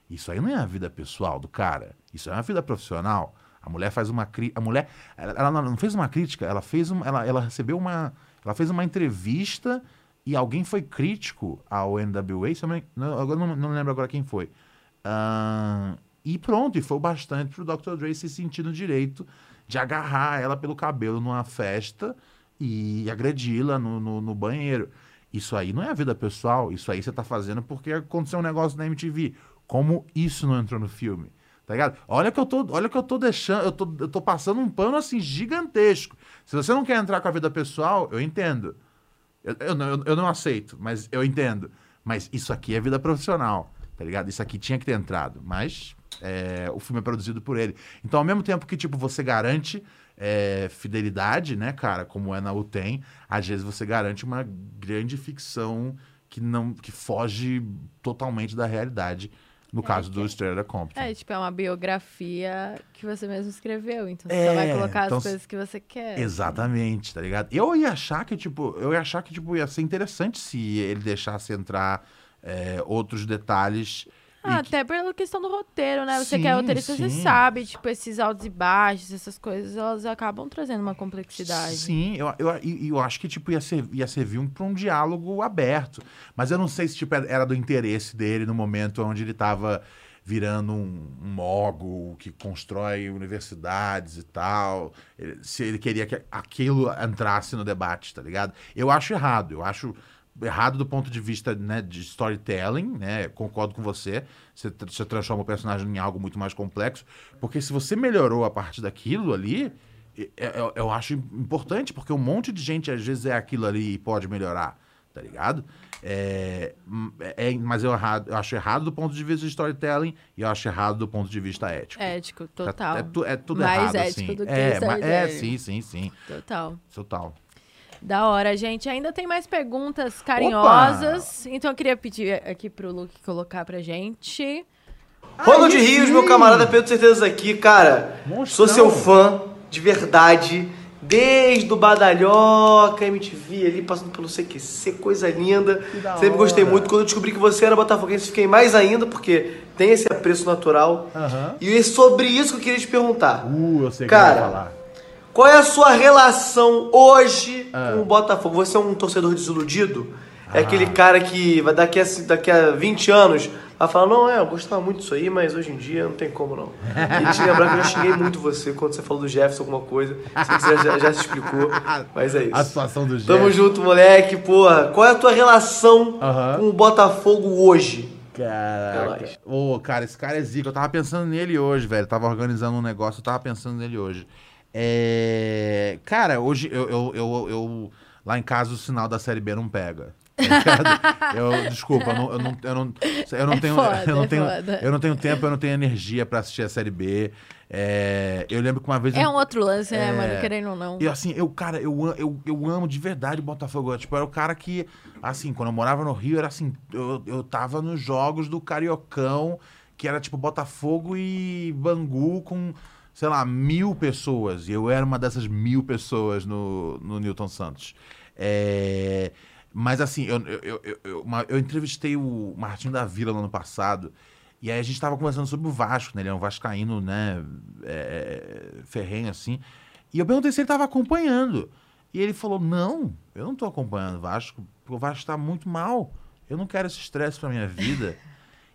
Isso aí não é a vida pessoal do cara. Isso é uma vida profissional. A mulher faz uma crítica. A mulher. Ela, ela não fez uma crítica, ela fez uma. Ela, ela recebeu uma. Ela fez uma entrevista e alguém foi crítico ao NWA. Eu não, não, lembro agora quem foi. Ah, e pronto, e foi o bastante pro Dr. Dre se sentir no direito de agarrar ela pelo cabelo numa festa e agredi-la no, no, no banheiro. Isso aí não é a vida pessoal, isso aí você tá fazendo porque aconteceu um negócio na MTV. Como isso não entrou no filme? Tá ligado? Olha que eu tô, olha que eu tô deixando, eu tô, eu tô passando um pano assim gigantesco. Se você não quer entrar com a vida pessoal, eu entendo. Eu, eu, não- eu, eu não aceito, mas eu entendo. Mas isso aqui é vida profissional, tá ligado? Isso aqui tinha que ter entrado. Mas é, o filme é produzido por ele. Então, ao mesmo tempo que, tipo, você garante é, fidelidade, né, cara, como é na UTEM, às vezes você garante uma grande ficção que não que foge totalmente da realidade. No caso do Straight Outta Compton. É, tipo, é uma biografia que você mesmo escreveu. Então você É, só vai colocar então as coisas que você quer. Exatamente, tá ligado? Eu ia achar que, tipo, eu ia achar que, tipo, ia ser interessante se ele deixasse entrar é, outros detalhes. Ah, que- até pela questão do roteiro, né? Você Sim, que é roteirista, você sim. sabe, tipo, esses altos e baixos, essas coisas, elas acabam trazendo uma complexidade. Sim, eu, eu, eu acho que tipo, ia, ser, ia servir um, para um diálogo aberto. Mas eu não sei se tipo, era do interesse dele no momento onde ele estava virando um, um mogul que constrói universidades e tal. Ele- se ele queria que aquilo entrasse no debate, tá ligado? Eu acho errado. Eu acho errado do ponto de vista né, de storytelling, né? Concordo com você. Você, você transforma o personagem em algo muito mais complexo. Porque se você melhorou a partir daquilo ali, e- é- eu, eu acho importante, porque um monte de gente às vezes é aquilo ali e pode melhorar, tá ligado? É, hum, é- mas eu, errado, eu acho errado do ponto de vista de storytelling e eu acho errado do ponto de vista ético. Ético, Tá- total. É, tu- é tudo Mais errado, ético assim. do que é, é, sim, sim, sim. Total. Total. Da hora, gente. Ainda tem mais perguntas carinhosas. Então eu queria pedir aqui pro Luke colocar pra gente. Ronald Rios, meu camarada Pedro Certezas aqui, cara. Sou seu fã, de verdade. Desde o Badalhoca, MTV ali, passando pelo CQC, coisa linda. da Sempre gostei muito. Quando eu descobri que você era botafoguense, fiquei mais ainda, porque tem esse apreço natural. E é sobre isso que eu queria te perguntar. Uh, eu sei o que Cara, eu vou falar. Qual é a sua relação hoje Ah. com o Botafogo? Você é um torcedor desiludido? É Ah. aquele cara que vai daqui a, daqui a 20 anos vai falar, não, é, eu gostava muito disso aí, mas hoje em dia não tem como não. E te lembrar que eu já xinguei muito você quando você falou do Jefferson alguma coisa. Se você já, já se explicou, mas é isso. A situação do Tamo Jefferson. junto, moleque, porra. Qual é a tua relação Aham. com o Botafogo hoje? Caraca. Relaxa. Ô, cara, esse cara é zica. Eu tava pensando nele hoje, velho. Eu tava organizando um negócio, eu tava pensando nele hoje. É... Cara, hoje eu, eu, eu, eu- Lá em casa o sinal da série B não pega. tá [LAUGHS] eu, desculpa, eu não, eu não, eu não, eu não É tenho. foda, eu, não é tenho foda. eu não tenho tempo, eu não tenho energia pra assistir a série B. É, eu lembro que uma vez. É eu- um outro lance, né, É. mano? Querendo ou não. E assim, eu, cara, eu, eu, eu amo de verdade o Botafogo. Tipo, era o cara que, assim, quando eu morava no Rio, era assim, eu, eu tava nos jogos do Cariocão, que era tipo Botafogo e Bangu com, sei lá, mil pessoas. E eu era uma dessas mil pessoas no, no Newton Santos. É, mas assim, eu, eu, eu, eu, uma- eu entrevistei o Martinho da Vila no ano passado. E aí a gente tava conversando sobre o Vasco, né? Ele é um vascaíno, né? É, ferrenho, assim. E eu perguntei se ele tava acompanhando. E ele falou, não, eu não tô acompanhando o Vasco, porque o Vasco tá muito mal. eu não quero esse estresse pra minha vida. [LAUGHS]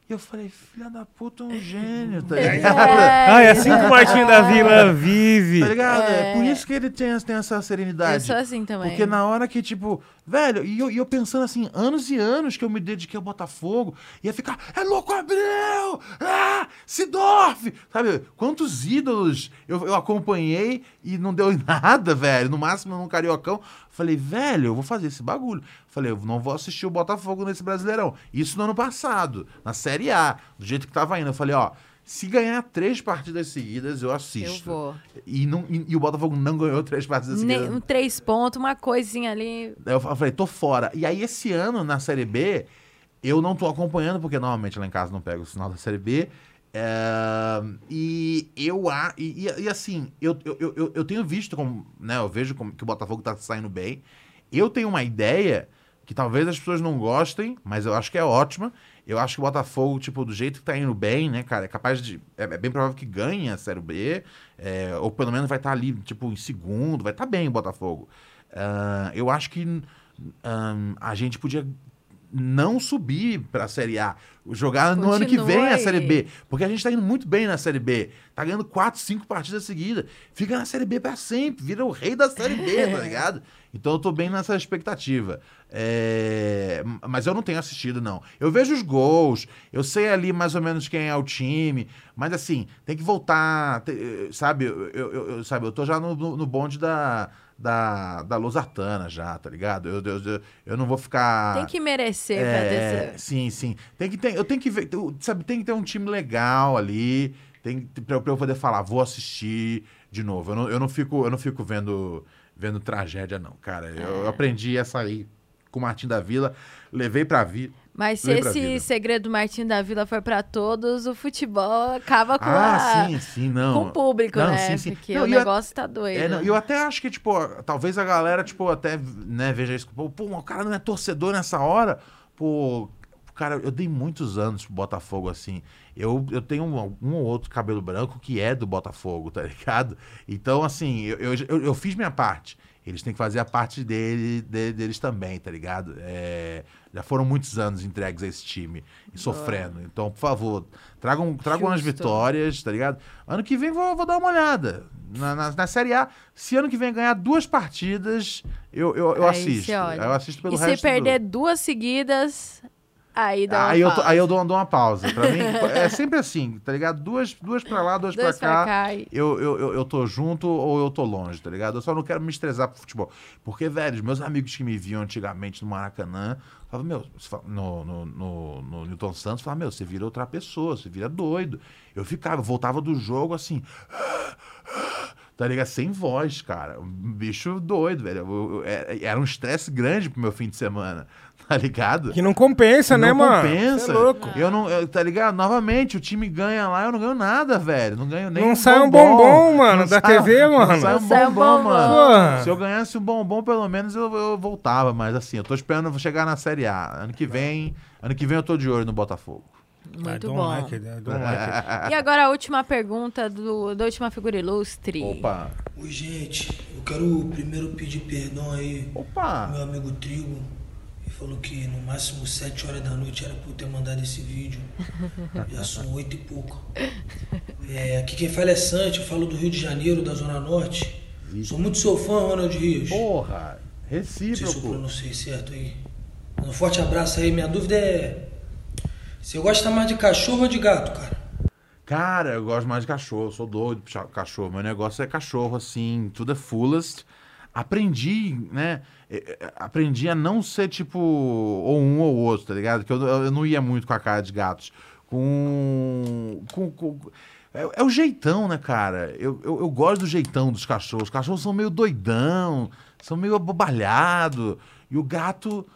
E eu falei, filha da puta, é um gênio, tá É, ligado? Ah, é assim que o Martinho da Vila vive. Tá ligado? É. É. por isso que ele tem, tem essa Eu serenidade. sou assim também. Porque na hora que, tipo, velho, e eu, e eu pensando assim, anos e anos que eu me dediquei ao Botafogo, ia ficar, é louco Abreu! Ah! Sidorf! Sabe, quantos ídolos eu, eu acompanhei e não deu em [LAUGHS] nada, velho. No máximo num cariocão. Falei, velho, eu vou fazer esse bagulho. Falei, eu não vou assistir o Botafogo nesse Brasileirão. Isso no ano passado, na Série A, do jeito que tava indo. Eu falei, ó. Se ganhar três partidas seguidas, eu Eu assisto. vou. E, não, e, e o Botafogo não ganhou três partidas Nem, seguidas. um três pontos, uma coisinha ali. Eu falei, tô fora. E aí, esse ano, na Série B, eu não tô acompanhando, porque normalmente lá em casa não pego o sinal da Série B. É, e eu a- e, e- e assim, eu, eu, eu, eu tenho visto como, né? Eu vejo como que o Botafogo tá saindo bem. Eu tenho uma ideia que talvez as pessoas não gostem, mas eu acho que é ótima. Eu acho que o Botafogo, tipo, do jeito que tá indo bem, né, cara, é capaz de. É, é bem provável que ganhe a Série B. é, ou pelo menos vai estar ali, tipo, em segundo, vai estar bem o Botafogo. Ah, eu acho que ahn, a gente podia não subir para a Série A, jogar no ano que vem a. Série B, porque a gente tá indo muito bem na Série B, tá ganhando quatro, cinco partidas seguidas, fica na Série B para sempre, vira o rei da Série B, tá [LAUGHS] ligado? Então eu tô bem nessa expectativa. É, Mas eu não tenho assistido, não. Eu vejo os gols, eu sei ali mais ou menos quem é o time, mas assim, tem que voltar, te- sabe? Eu, eu, eu- sabe, eu tô já no no bonde da, da, da Losartana já, tá ligado? Eu, eu, eu, eu não vou ficar... Tem que merecer pra É, descer. sim, sim. Tem que ter, eu tenho que ver, sabe, tem que ter um time legal ali, tem pra, eu- pra eu poder falar, vou assistir de novo. Eu não, eu não fico, eu não fico vendo, vendo tragédia não, cara. Eu, eu aprendi a sair com o Martim da Vila, levei pra vida. Mas se a esse segredo do Martinho da Vila for pra todos, o futebol acaba com, Ah, a- sim, sim, não. com o público, Não, né? sim, sim. Porque Não, o negócio tá doido. É, não, eu até acho que, tipo, talvez a galera, tipo, até, né, veja isso. Pô, pô, o cara não é torcedor nessa hora. Pô, cara, eu dei muitos anos pro Botafogo, assim. Eu, eu tenho um, um ou outro cabelo branco que é do Botafogo, tá ligado? Então, assim, eu, eu, eu- eu fiz minha parte. Eles têm que fazer a parte dele, de- deles também, tá ligado? É, já foram muitos anos entregues a esse time e sofrendo. Então, por favor, tragam, tragam as Justo. vitórias, tá ligado? Ano que vem vou, vou dar uma olhada. Na, na, na Série A, se ano que vem ganhar duas partidas, eu, eu, eu Aí assisto. Eu assisto pelo e se resto do- perder duas seguidas, aí dá aí eu, pausa. aí eu dou, dou uma pausa. Pra mim, [LAUGHS] é sempre assim, tá ligado? Duas, duas pra lá, duas, Dois pra pra cá. cá e- Eu, eu, eu, eu tô junto ou eu tô longe, tá ligado? Eu só não quero me estressar pro futebol. Porque, velho, os meus amigos que me viam antigamente no Maracanã, falavam, meu, no, no, no, no Newton Santos, falavam, meu, você vira outra pessoa, você vira doido. Eu ficava, eu voltava do jogo assim. Tá ligado? Sem voz, cara. Um bicho doido, velho. Eu- eu- é- era um estresse grande pro meu fim de semana. Tá ligado? Que não compensa, né, não mano? compensa. É louco. Eu não, eu- tá ligado? Novamente, o time ganha lá, eu não ganho nada, velho. Não ganho nem Não sai um bombom, mano, da TV, mano. Não sai um Não sai um bombom, bombom. mano. Porra. Se eu ganhasse um bombom, pelo menos eu, eu voltava, mas assim, eu tô esperando chegar na Série A. Ano que vem, ano que vem eu tô de olho no Botafogo. I Muito don't bom. like it, I don't like it. E agora a última pergunta do, da última figura ilustre. Opa. Oi, gente. Eu quero primeiro pedir perdão aí Opa. meu amigo Trigo. Falou que no máximo 7 horas da noite era pra eu ter mandado esse vídeo. [LAUGHS] Já são 8 e pouco. É, aqui quem fala é Sante, eu falo do Rio de Janeiro, da Zona Norte. Sou muito seu fã, Ronald Rios. Porra. Não sei se eu Recíproco. pronunciei certo aí. Um forte abraço aí. Minha dúvida é. Você gosta mais de cachorro ou de gato, cara? Cara, eu gosto mais de cachorro, sou doido por cha- cachorro. Meu negócio é cachorro, assim, tudo é fullest. Aprendi, né? eh, eh, Aprendi a não ser tipo ou um ou outro, tá ligado? Que eu, eu não ia muito com a cara de gatos. Com. com, com- é, é o jeitão, né, cara? Eu, eu, eu gosto do jeitão dos cachorros. Os cachorros são meio doidão, são meio abobalhado. E o gato.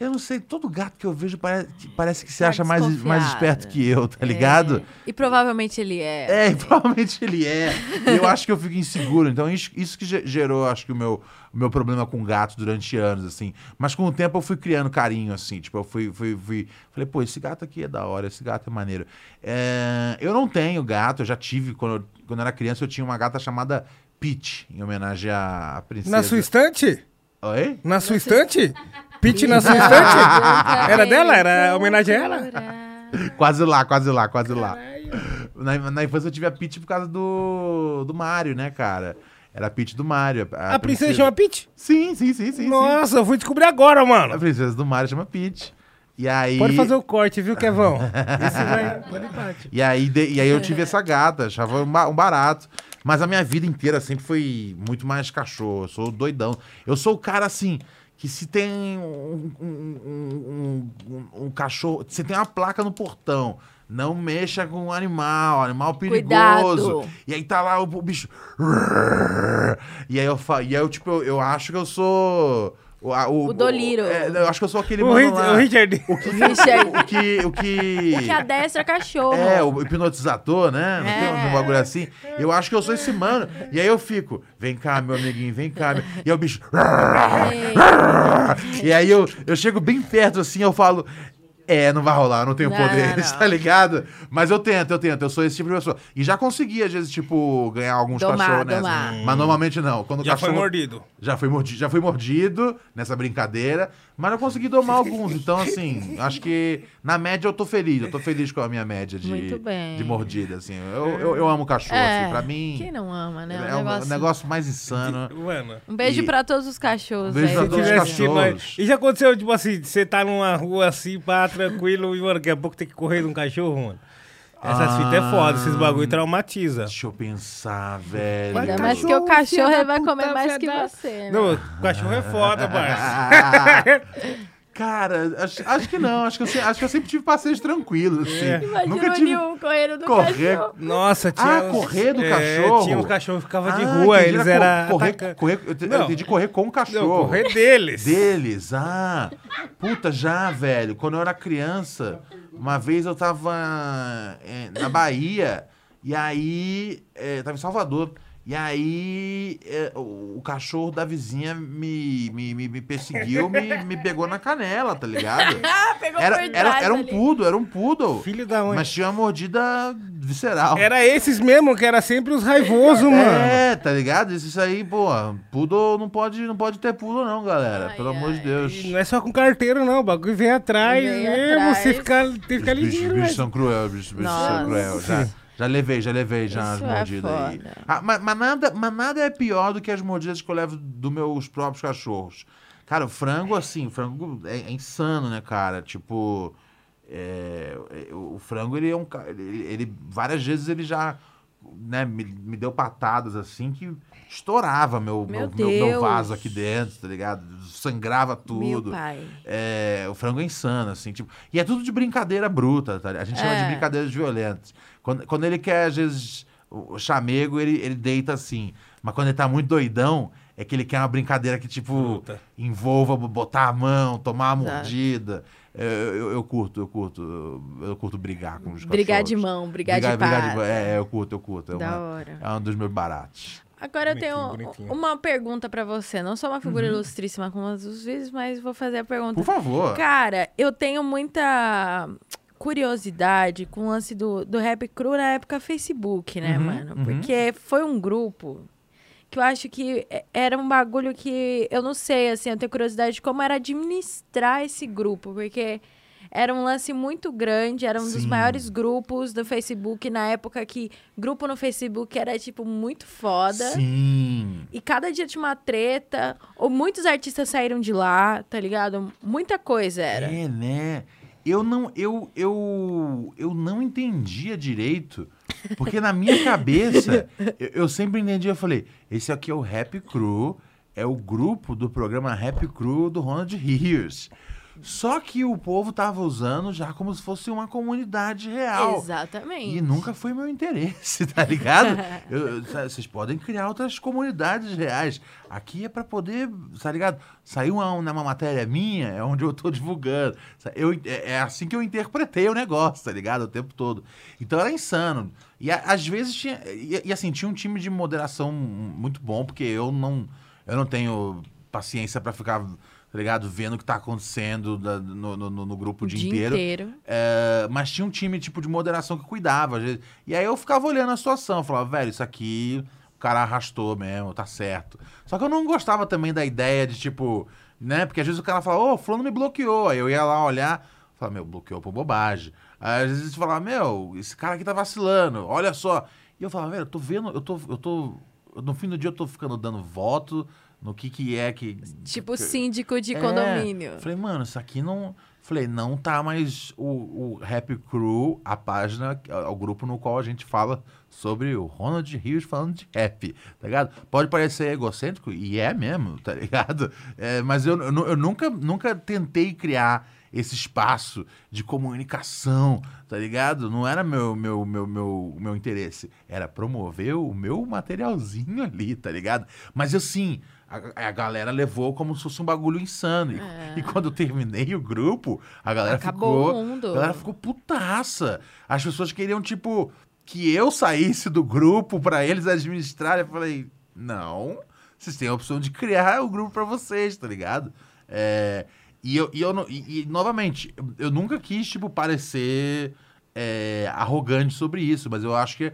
Eu não sei, todo gato que eu vejo parece, parece que se Tá acha mais, mais esperto que eu, tá ligado? É, E provavelmente ele é. É, [LAUGHS] provavelmente ele é. E eu acho que eu fico inseguro. Então, isso, isso que ge- gerou, acho que, o meu, o meu problema com gato durante anos, assim. Mas com o tempo eu fui criando carinho, assim. Tipo, eu fui. fui, fui falei, pô, esse gato aqui é da hora, esse gato é maneiro. É, eu não tenho gato, eu já tive, quando eu, quando eu era criança, eu tinha uma gata chamada Peach, em homenagem à princesa. Na sua estante? Oi? Na sua estante? [LAUGHS] Pete na sua estante? Era dela? Era homenagem a ela? [LAUGHS] Quase lá, quase lá, quase lá. Na, na infância eu tive a Peach por causa do, do Mario, né, cara? Era a Peach do Mario. A princesa chama Pete? Sim, sim, sim, sim. sim. Nossa, eu fui descobrir agora, A mano. princesa do Mario chama Peach. E aí... Pode fazer o corte, viu, Kevão? [LAUGHS] Esse vai... E aí, de- e aí eu tive essa gata, achava um barato. Mas a minha vida inteira sempre foi muito mais cachorro. Eu sou doidão. Eu sou o cara assim. Que se tem um, um- um- um- cachorro. Se tem uma placa no portão, não mexa com o animal, animal perigoso. Cuidado. E aí tá lá o, o bicho. E aí eu, fa- e aí eu tipo, eu, eu acho que eu sou. O, a- o, O Doliro. é, eu acho que eu sou aquele O, mano Rich- lá. o Richard. O que, Richard. o que, o que, Que adestra cachorro. é, o hipnotizador, né? Não tem um É. bagulho assim. Eu acho que eu sou esse mano. E aí eu fico, vem cá, meu amiguinho, vem cá. meu-" E aí o bicho. E aí eu, eu chego bem perto assim, eu falo. É, não vai rolar, eu não tenho Não, poderes, não. [LAUGHS] tá ligado? Mas eu tento, eu tento, eu sou esse tipo de pessoa. E já consegui, às vezes, tipo, ganhar alguns Domar, cachorros nessa. domar. Mas normalmente não. Quando o Já foi cachorro... mordido. Já fui mordido, já fui mordido nessa brincadeira, mas eu consegui domar [LAUGHS] alguns. Então, assim, acho que na média eu tô feliz. Eu tô feliz com a minha média de, de mordida, assim. Eu, eu, eu amo cachorro, É, assim. Pra mim, Quem não ama, né? é o negócio... mais insano. Mano. Um beijo E- pra todos os cachorros. Beijo aí, pra Se todos os cachorros. E já aconteceu, tipo assim, você tá numa rua assim, pá, tranquilo, e, mano, daqui a pouco tem que correr de um cachorro, mano. Essas fitas é foda, esses bagulho traumatiza. Deixa eu pensar, velho. Ainda mais que o Cachorro, vai comer mais que da- você, né? Não, o cachorro é foda, [LAUGHS] parça. Cara, acho, acho que não. Acho que, eu, acho que eu sempre tive passeios tranquilos, assim. É. Imagina Nunca o tive... Nil correndo do correr- cachorro. Nossa, tinha. Ah, uns- correr do é, cachorro? Tinha um cachorro que ficava de Ah, rua, entendi, eles era eram. co- correr, ataca- correr, eu, te- eu Não. entendi correr com o Não, cachorro. correr deles. Deles, ah. Puta, já, velho. Quando eu era criança, uma vez eu tava é, na Bahia, e aí. É, tava em Salvador. E aí é, o, cachorro da vizinha me, me, me, me perseguiu, me, me pegou na canela, tá ligado? [LAUGHS] Ah, pegou Era, por era, trás era um ali. poodle, era um poodle. Filho da mãe. Mas tinha uma mordida visceral. Era esses mesmo, que era sempre os raivosos, mano. É, tá ligado? Isso aí, pô, poodle não pode, não pode ter poodle não, galera. Ai, pelo amor de ai. Deus. E não é só com carteiro, não. O bagulho vem atrás Vem mesmo. atrás. Você fica, tem que ficar Os bichos, ligeiro, bichos velho. são cruéis, bichos, bichos são cruéis. Já, levei, já levei já Isso as é mordidas aí. foda. Ah, mas, mas nada, mas nada é pior do que as mordidas que eu levo dos meus próprios cachorros. Cara, o frango, assim, o frango é, é insano, né, cara? Tipo, é, é, o frango, ele é um... Ele, ele- várias vezes ele já né, me, me deu patadas, assim, que estourava meu, Meu meu, meu, vaso aqui dentro, tá ligado? Sangrava Meu tudo. pai. É, o frango é insano, assim, tipo. E é tudo de brincadeira bruta, tá? A gente chama de É. brincadeiras violentas. Quando, quando ele quer, às vezes, o chamego, ele, ele deita assim. Mas quando ele tá muito doidão, é que ele quer uma brincadeira que, tipo, Bruta. envolva botar a mão, tomar a mordida. É, Eu, eu, eu curto, eu curto. Eu, eu curto brigar com os Brigar de mão, brigar, Brigar, de brigar pata. de É, eu curto, eu curto. É, Da uma- hora. é um dos meus baratos. Agora eu Bonitinho, tenho bonitinho. uma pergunta pra você. Não sou uma figura ilustríssima como as dos vídeos, mas vou fazer a pergunta. Por favor. Cara, eu tenho muita curiosidade com o lance do, do Rap Cru na época Facebook, né, Uhum, mano? uhum. Porque foi um grupo que eu acho que era um bagulho que eu não sei, assim, eu tenho curiosidade de como era administrar esse grupo, porque era um lance muito grande, era um dos Sim. maiores grupos do Facebook na época que grupo no Facebook era tipo muito foda. Sim. E cada dia tinha uma treta, ou muitos artistas saíram de lá, tá ligado? Muita coisa era. É, né? Eu não, eu, eu, eu não entendia direito, porque na minha cabeça, [LAUGHS] eu, eu sempre entendia, eu falei, esse aqui é o Rap Crew, é o grupo do programa Rap Crew do Ronald Rios. Só que o povo tava usando já como se fosse uma comunidade real. Exatamente. E nunca foi meu interesse, [LAUGHS] tá ligado? Eu- Vocês podem criar outras comunidades reais. Aqui é pra poder, tá ligado? Saiu uma, uma matéria minha, é onde eu tô divulgando. Eu, é, é assim que eu interpretei o negócio, tá ligado? O tempo todo. Então era insano. E a- às vezes tinha. E, e, assim, tinha um time de moderação muito bom, porque eu não, eu não tenho paciência pra ficar. Tá ligado? Vendo o que tá acontecendo da- no, no- no- grupo o dia, inteiro. É, mas tinha um time tipo de moderação que cuidava. E aí eu ficava olhando a situação, falava, velho, isso aqui o cara arrastou mesmo, tá certo. Só que eu não gostava também da ideia de, tipo, né? Porque às vezes o cara fala, ô, fulano me bloqueou. Aí eu ia lá olhar, falar, meu, bloqueou por bobagem. Aí às vezes falava, meu, esse cara aqui tá vacilando, olha só. E eu falava, velho, eu tô vendo, eu tô, eu tô. No fim do dia eu tô ficando dando voto no que que é que. Tipo síndico de É. condomínio. Falei, mano, isso aqui não. Falei, não tá mais o, o Rap Crew, a página, o grupo no qual a gente fala sobre o Ronald Rios falando de rap, tá ligado? Pode parecer egocêntrico, e é mesmo, tá ligado? É, mas eu, eu, eu nunca, nunca tentei criar esse espaço de comunicação, tá ligado? Não era meu, meu, meu, meu, meu interesse. Era promover o meu materialzinho ali, tá ligado? Mas assim, a, a galera levou como se fosse um bagulho insano. E, É. e quando eu terminei o grupo, a galera Acabou ficou. o mundo. A galera ficou putaça. As pessoas queriam, tipo, que eu saísse do grupo pra eles administrarem. Eu falei, não. Vocês têm a opção de criar o grupo pra vocês, tá ligado? É, e, eu, e, eu, e, e, novamente, eu, eu nunca quis, tipo, parecer é, arrogante sobre isso, mas eu acho que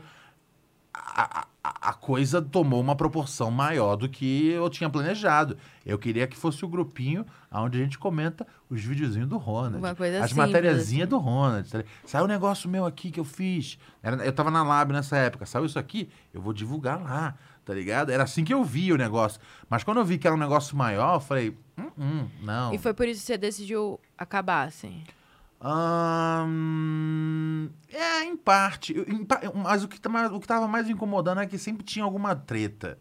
a, a- a coisa tomou uma proporção maior do que eu tinha planejado. Eu queria que fosse o grupinho onde a gente comenta os videozinhos do Ronald. Uma coisa As simples, matériazinhas do Ronald. tá? Saiu um negócio meu aqui que eu fiz. Era- eu tava na Lab nessa época. Saiu isso aqui, eu vou divulgar lá, tá ligado? Era assim que eu vi o negócio. Mas quando eu vi que era um negócio maior, eu falei, hum, hum, não. E foi por isso que você decidiu acabar, assim. Ahn, é, em parte. Em Mas o que, tá o que tava mais incomodando é que sempre tinha alguma treta,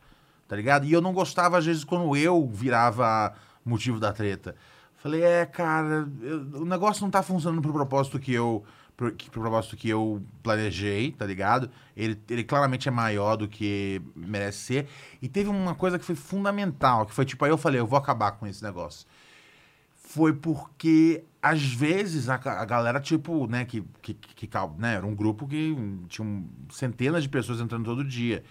tá ligado? E eu não gostava, às vezes, quando eu virava motivo da treta. Falei, é, cara, eu- o negócio não tá funcionando pro propósito que eu. Pro, que- pro propósito que eu planejei, tá ligado? Ele, ele claramente é maior do que merece ser. E teve uma coisa que foi fundamental, que foi tipo, aí eu falei, eu vou acabar com esse negócio foi porque às vezes a, a galera, tipo, né, que, que, que, né, era um grupo que tinha centenas de pessoas entrando todo dia.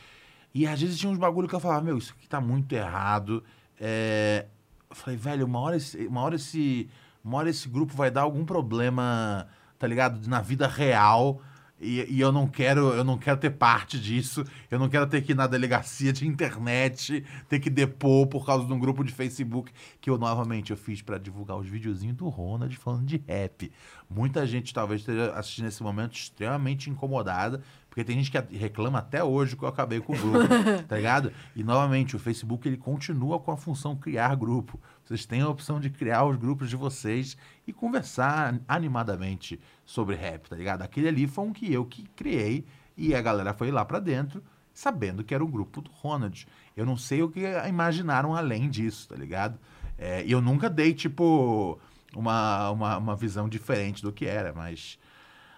E às vezes tinha uns bagulho que eu falava, meu, isso aqui tá muito errado. É, Eu falei, velho, uma hora, esse, uma, hora esse, uma hora esse grupo vai dar algum problema, tá ligado? Na vida real. E, e eu não quero, eu não quero ter parte disso. Eu não quero ter que ir na delegacia de internet, ter que depor por causa de um grupo de Facebook que eu novamente eu fiz pra divulgar os videozinhos do Ronald falando de rap. Muita gente talvez esteja assistindo nesse momento extremamente incomodada, porque tem gente que reclama até hoje que eu acabei com o grupo, [LAUGHS] tá ligado? E novamente, o Facebook ele continua com a função criar grupo. Vocês têm a opção de criar os grupos de vocês e conversar animadamente sobre rap, tá ligado? Aquele ali foi um que eu que criei e a galera foi lá pra dentro sabendo que era um grupo do Ronald. Eu não sei o que imaginaram além disso, tá ligado? É, eu nunca dei, tipo, uma, uma, uma visão diferente do que era, mas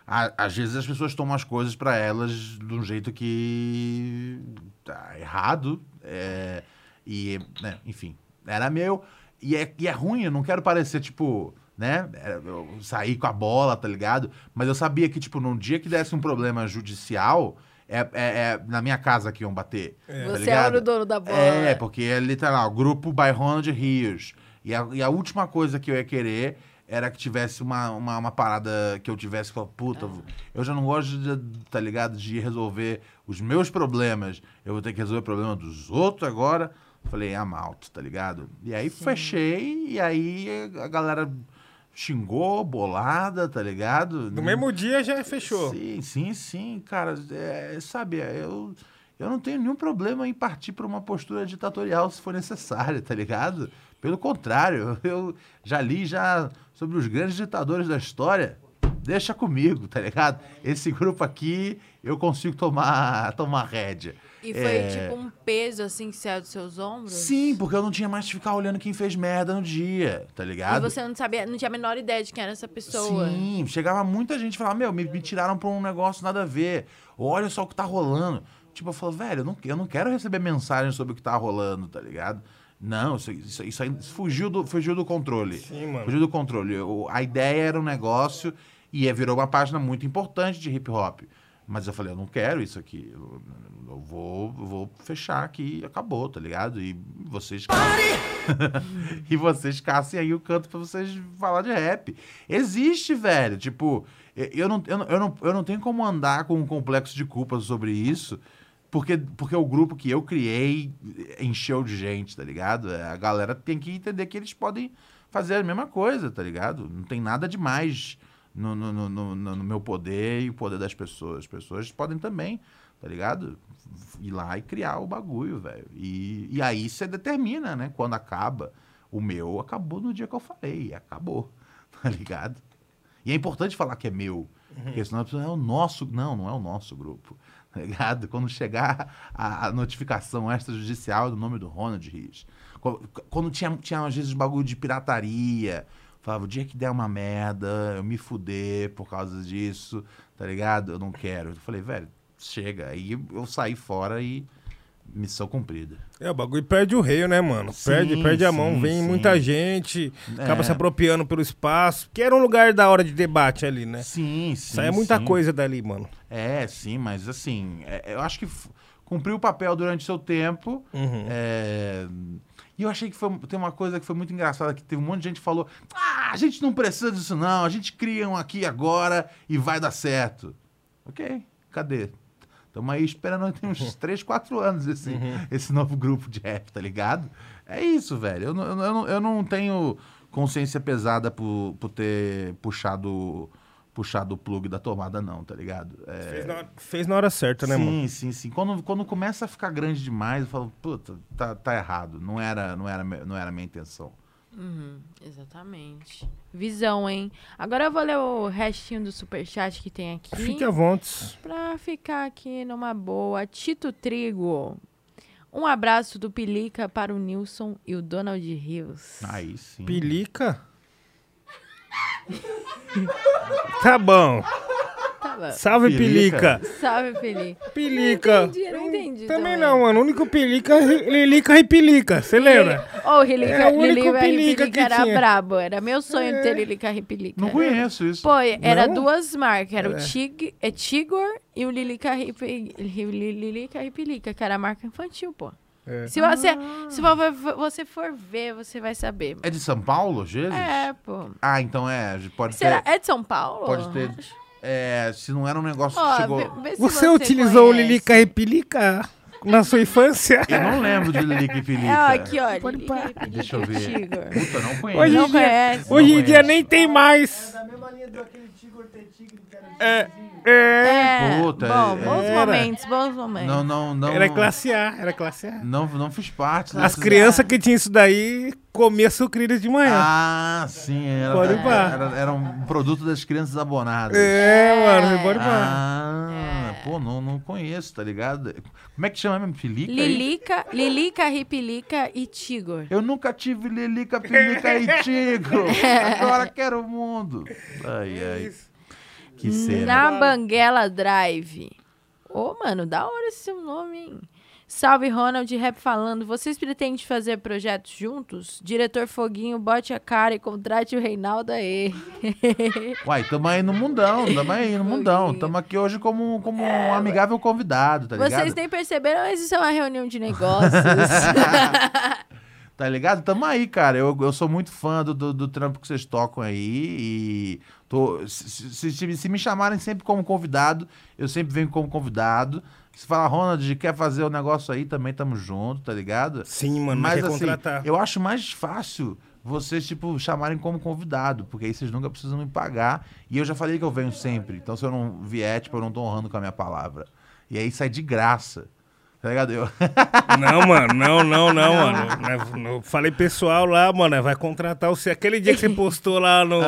às vezes as pessoas tomam as coisas pra elas de um jeito que tá errado. é, e, né, enfim, era meu. E é, e é ruim, eu não quero parecer, tipo, né? é, Eu sair com a bola, tá ligado? Mas eu sabia que, tipo, num dia que desse um problema judicial, é, é- é na minha casa que iam bater. tá Você é o dono da bola. É, porque é literal, grupo by Ronald Rios. E a, e a última coisa que eu ia querer era que tivesse uma, uma, uma parada que eu tivesse falado, puta, eu já não gosto de, tá ligado, de resolver os meus problemas. Eu vou ter que resolver o problema dos outros agora. Falei, ah, malto, tá ligado? E aí fechei, e aí a galera xingou, bolada, tá ligado? No mesmo dia já fechou. Sim, sim, sim, cara. É, sabe, eu, eu não tenho nenhum problema em partir para uma postura ditatorial se for necessário, tá ligado? Pelo contrário, [LAUGHS] eu já li já sobre os grandes ditadores da história. Deixa comigo, tá ligado? Esse grupo aqui eu consigo tomar, tomar rédea. E foi É, tipo um peso assim que saiu dos seus ombros? Sim, porque eu não tinha mais que ficar olhando quem fez merda no dia, tá E ligado? você não sabia, não tinha a menor ideia de quem era essa pessoa. Sim, chegava muita gente e falava, meu, me, me tiraram pra um negócio nada a ver. Olha só o que tá rolando. Tipo, eu falo, velho, eu não, eu não quero receber mensagem sobre o que tá rolando, tá ligado? Não, isso, isso, isso aí fugiu do, fugiu do controle. Sim, mano. Fugiu do controle. O- a ideia era um negócio e é- virou uma página muito importante de hip hop. Mas eu falei, eu não quero isso aqui. Eu, eu vou, vou fechar aqui acabou, tá ligado? E vocês. [LAUGHS] e vocês caçem aí o canto pra vocês falar de rap. Existe, velho. Tipo, eu não, eu, não, eu, não, eu não tenho como andar com um complexo de culpa sobre isso, Porque, porque o grupo que eu criei encheu de gente, tá ligado? É, A galera tem que entender que eles podem fazer a mesma coisa, tá ligado? Não tem nada demais no, no, no, no, no meu poder e o poder das pessoas. As pessoas podem também, tá ligado? Ir lá e criar o bagulho, velho. E, e aí você determina, né? Quando acaba. O meu acabou no dia que eu falei. Acabou, [LAUGHS] tá ligado? E é importante falar que é meu. Porque senão pessoa é o nosso. Não, não é o nosso grupo. [LAUGHS] Tá ligado? Quando chegar a, a notificação extrajudicial do nome do Ronald Rios. Qu- Quando tinha, tinha às vezes bagulho de pirataria. Falava, o dia que der uma merda, eu me fuder por causa disso, tá ligado? Eu não quero. Eu falei, velho, chega. Aí eu saí fora e missão cumprida. É, o bagulho perde o rei, né, mano? Perde, Sim, perde a mão. sim, Vem sim. muita gente, acaba É. se apropriando pelo espaço. Que era um lugar da hora de debate ali, né? Sim, sim. Sai muita sim. coisa dali, mano. É, sim, mas assim, é, eu acho que cumpriu o papel durante seu tempo. Uhum. é, E eu achei que foi, tem uma coisa que foi muito engraçada, que teve um monte de gente que falou, ah, a gente não precisa disso não, a gente cria um aqui agora e vai dar certo. Ok, cadê? Estamos aí esperando tem uns [LAUGHS] 3, 4 anos esse, esse novo grupo de rap, tá ligado? É isso, velho. Eu, não- eu, não- eu não tenho consciência pesada por, por ter puxado, puxado o plug da tomada, não, tá ligado? É, Fez na hora, fez na hora certa, né, sim, mano? sim, sim. Quando, quando começa a ficar grande demais, eu falo, puta, tá, tá errado. Não era, não, era, não era a minha intenção. Uhum, exatamente. Visão, hein? Agora eu vou ler o restinho do superchat que tem aqui. Fique à vontade. Pra ficar aqui numa boa. Tito Trigo. Um abraço do Pilica para o Nilson e o Donald Rios. Aí sim. Pilica? [LAUGHS] tá bom. Tá. Salve, Pilica. Pilica. Salve, Pilica. Pilica. Não entendi, eu não entendi. Também não, mano. O único Pilica é Lilica e Pilica. Você lembra? Ô, o Lilica, É o único Lilica, Pilica Pilica que era tinha. É. brabo. Era meu sonho ter Lilica e Pilica. Não conheço isso. Pô, era Não? duas marcas. Era É. o Tig, é Tigor e o Lilica Li- Lilica Ripilica, que era a marca infantil, pô. É. Se você, se vo- você for ver, você vai saber. É de São Paulo, Jesus? É, pô. Ah, então é. Pode Será? ter. É de São Paulo? Pode ter. É, se não era um negócio Ó, que chegou. vê- vê se Você utilizou o conhece. Lilica e Pilica na sua infância? Eu não lembro de Lilica e Pilica. É, ó, aqui, ó. Pode Lilica Deixa eu ver. Tigor. Puta, não conheço. Hoje Não em dia, conhece? hoje Não em dia nem tem mais. Da mesma linha do aquele Tigre ter Tigre, É, é. É, Puta, bom, é- bons era. momentos, bons momentos. Não, não, não. Era classe A, era classe A. Não, não fiz parte. As crianças que tinham isso daí comiam sucrilhos de manhã. Ah, sim. Era, Pode era, era, era um produto das crianças abonadas. É, mano, você pode falar. Ah, pô, não, não conheço, tá ligado? Como é que chama mesmo? Filica? Lilica, Lilica, Ripilica e Tigor. Eu nunca tive Lilica, Pilica e [LAUGHS] Tigo. Agora quero o mundo. Ai, ai. Que cena. Na Banguela Drive. Ô, mano, da hora esse seu nome, hein? Salve, Ronald, rap falando. Vocês pretendem fazer projetos juntos? Diretor Foguinho, bote a cara e contrate o Reinaldo aí. [LAUGHS] Uai, tamo aí no mundão, tamo aí no mundão. Tamo aqui hoje como, como um amigável convidado, tá ligado? Vocês nem perceberam, mas isso é uma reunião de negócios. [LAUGHS] [LAUGHS] Tá ligado? Tamo aí, cara. Eu, eu sou muito fã do, do, do trampo que vocês tocam aí. E tô, se, se, se- se me chamarem sempre como convidado, eu sempre venho como convidado. Se falar, Ronald, quer fazer o negócio aí, também tamo junto, tá ligado? Sim, mano, Mas quer assim, contratar. eu acho mais fácil vocês, tipo, chamarem como convidado, porque aí vocês nunca precisam me pagar. E eu já falei que eu venho sempre. Então, se eu não vier, tipo, eu não tô honrando com a minha palavra. E aí sai de graça. Tá ligado? Eu... Não, mano, não, não, não, mano. Né, Eu falei pessoal lá, mano, vai contratar você. Aquele dia que você postou lá no,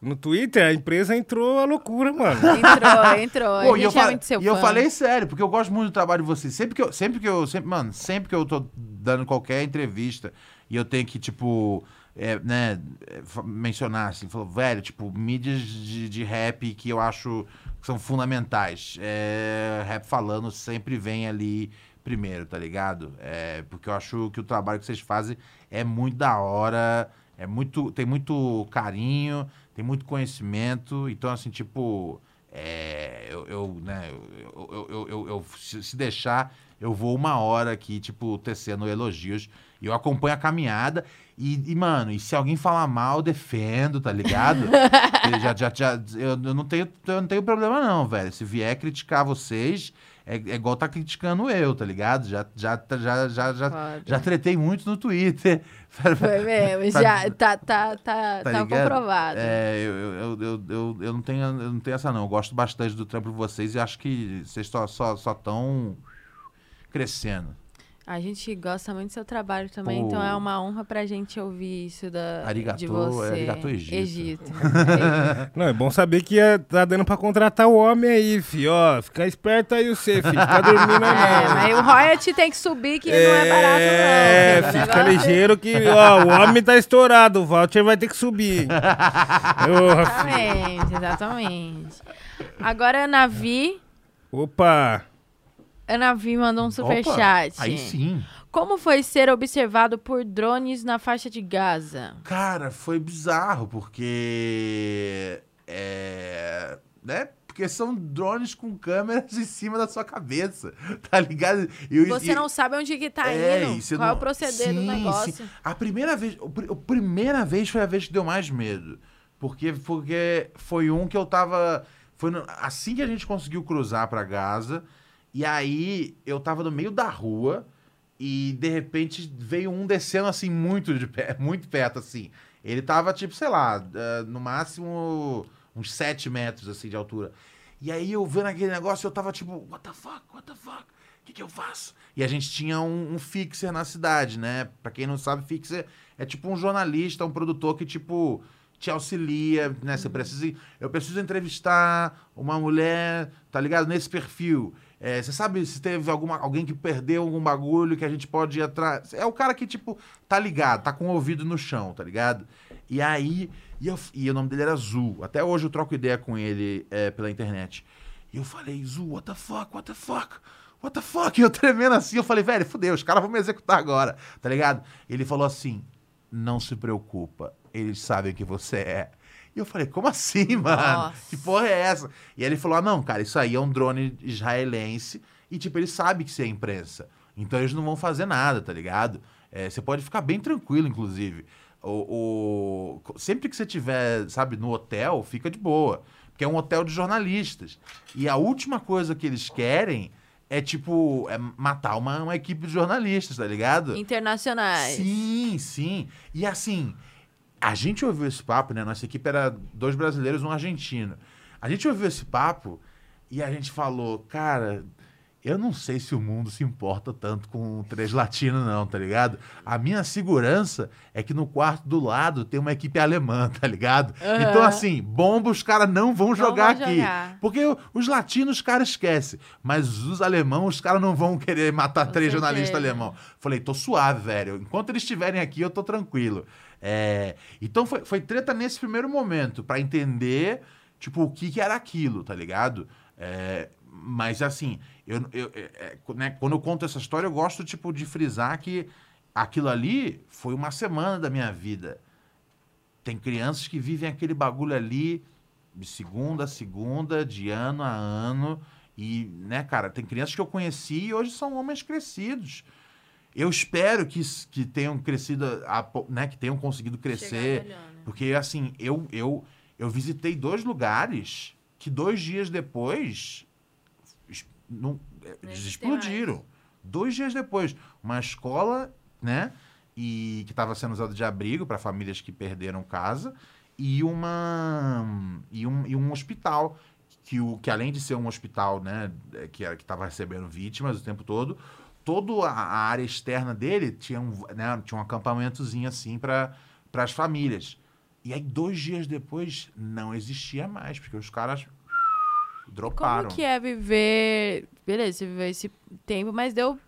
no Twitter, a empresa entrou a loucura, mano. entrou, entrou. Pô, a e gente eu, é muito seu e eu fã. falei sério, porque eu gosto muito do trabalho de vocês. Sempre que eu, sempre que eu, sempre, mano, sempre que eu tô dando qualquer entrevista e eu tenho que, tipo, é, né, é, mencionar, assim, falou, velho, tipo, mídias de, de rap que eu acho que são fundamentais. É, rap falando sempre vem ali primeiro, tá ligado? É, porque eu acho que o trabalho que vocês fazem é muito da hora, é muito, tem muito carinho, tem muito conhecimento, então, assim, tipo, é, eu, eu, né, eu, eu, eu, eu- se deixar, eu vou uma hora aqui, tipo, tecendo elogios. E eu acompanho a caminhada. E, e, mano, e se alguém falar mal, eu defendo, tá ligado? [LAUGHS] Eu já, já, já, eu, eu não tenho, eu não tenho problema, não, velho. Se vier criticar vocês, é, é igual tá criticando eu, tá ligado? Já, já, já, já, já, já tretei muito no Twitter. [LAUGHS] Foi mesmo, já tá, tá, tá, tá, ligado? comprovado. É, eu, eu, eu, eu, eu, não tenho, eu não tenho essa não. Eu gosto bastante do trampo de vocês e acho que vocês só estão só, tão crescendo. A gente gosta muito do seu trabalho também, Pô. então é uma honra pra gente ouvir isso da, Arigatô, de você. [LAUGHS] é arigatô Egito. Egito. Não, é bom saber que é- tá dando pra contratar o homem aí, fi. Ó, fica esperto aí você, fi. Fica dormindo não. [LAUGHS] É, mas o royalty tem que subir, que não é barato, não. É, filho. O fi, fica negócio- ligeiro que, ó, o homem tá estourado, o voucher vai ter que subir. [LAUGHS] Exatamente, exatamente. Agora Navi, Opa! A Navi mandou um Opa, superchat. Aí sim. Como foi ser observado por drones na faixa de Gaza? Cara, foi bizarro, porque. É. Né? Porque são drones com câmeras [LAUGHS] em cima da sua cabeça, [LAUGHS] tá ligado? E Você e- não sabe onde que tá É, indo, qual é não- o proceder do Sim, negócio. sim. A primeira vez, a primeira vez foi a vez que deu mais medo. Porque, porque foi um que eu tava. Foi no- assim que a gente conseguiu cruzar pra Gaza. E aí eu tava no meio da rua e de repente veio um descendo assim muito de pé, [LAUGHS] muito perto assim. Ele tava tipo, sei lá, eh, no máximo uns 7 metros assim de altura. E aí eu vendo aquele negócio, eu tava tipo, what the fuck, what the fuck? O que, que eu faço? E a gente tinha um, um fixer na cidade, né? Pra quem não sabe, fixer é tipo um jornalista, um produtor que, tipo, te auxilia, né? Você precisa. Eu preciso entrevistar uma mulher, tá ligado? Nesse perfil. É, você sabe se teve alguma, alguém que perdeu algum bagulho que a gente pode ir atrás. É o cara que, tipo, tá ligado, tá com o ouvido no chão, tá ligado? E aí. E, eu- e o nome dele era Zu. Até hoje eu troco ideia com ele é, pela internet. E eu falei, Zu, what the fuck, what the fuck? What the fuck? [LAUGHS] E eu tremendo assim, eu falei, velho, fudeu, os caras vão me executar agora, tá ligado? Ele falou assim, não se preocupa, eles sabem que você é. E eu falei, como assim, [LAUGHS] mano? Nossa. Que porra é essa? E ele falou, ah, não, cara, isso aí é um drone israelense e, tipo, ele sabe que você é imprensa. Então eles não vão fazer nada, tá ligado? É, você pode ficar bem tranquilo, inclusive. O, o- sempre que você tiver, sabe, no hotel, fica de boa. Porque é um hotel de jornalistas. E a última coisa que eles querem é, tipo, é matar uma, uma equipe de jornalistas, tá ligado? Internacionais. Sim, sim. E assim, a gente ouviu esse papo, né? Nossa equipe era dois brasileiros e um argentino. A gente ouviu esse papo e a gente falou, cara, eu não sei se o mundo se importa tanto com três latinos, não, tá ligado? A minha segurança é que no quarto do lado tem uma equipe alemã, [LAUGHS] tá ligado? Aham. Então, assim, bomba os caras não vão jogar aqui. jogar. Porque os latinos os caras esquecem. Mas os alemãos, os caras não vão querer matar Com três jornalistas alemão. Falei, tô suave, velho. Enquanto eles estiverem aqui, eu tô tranquilo. É, Então foi, foi treta nesse primeiro momento, pra entender, tipo, o que, que era aquilo, tá ligado? É, Mas assim, eu, eu- é, é, né, quando eu conto essa história, eu gosto, tipo, de frisar que aquilo ali foi uma semana da minha vida. Tem crianças que vivem aquele bagulho ali de segunda a segunda, de ano a ano. E, né, cara, tem crianças que eu conheci e hoje são homens crescidos. Eu espero que, que tenham crescido, a né, que tenham conseguido crescer. Melhor, né? Porque, assim, eu, eu, eu visitei dois lugares que dois dias depois não, Não eles explodiram. Dois dias depois. Uma escola, né? E que estava sendo usada de abrigo para famílias que perderam casa. E uma e um, e um hospital que, o, que além de ser um hospital né, eh, que era que estava recebendo vítimas o tempo todo, toda a, área externa dele tinha um, né, tinha um acampamentozinho assim para as famílias. E aí, dois dias depois, não existia mais, porque os caras droparam. Como que é viver... Beleza, você viveu esse tempo, mas deu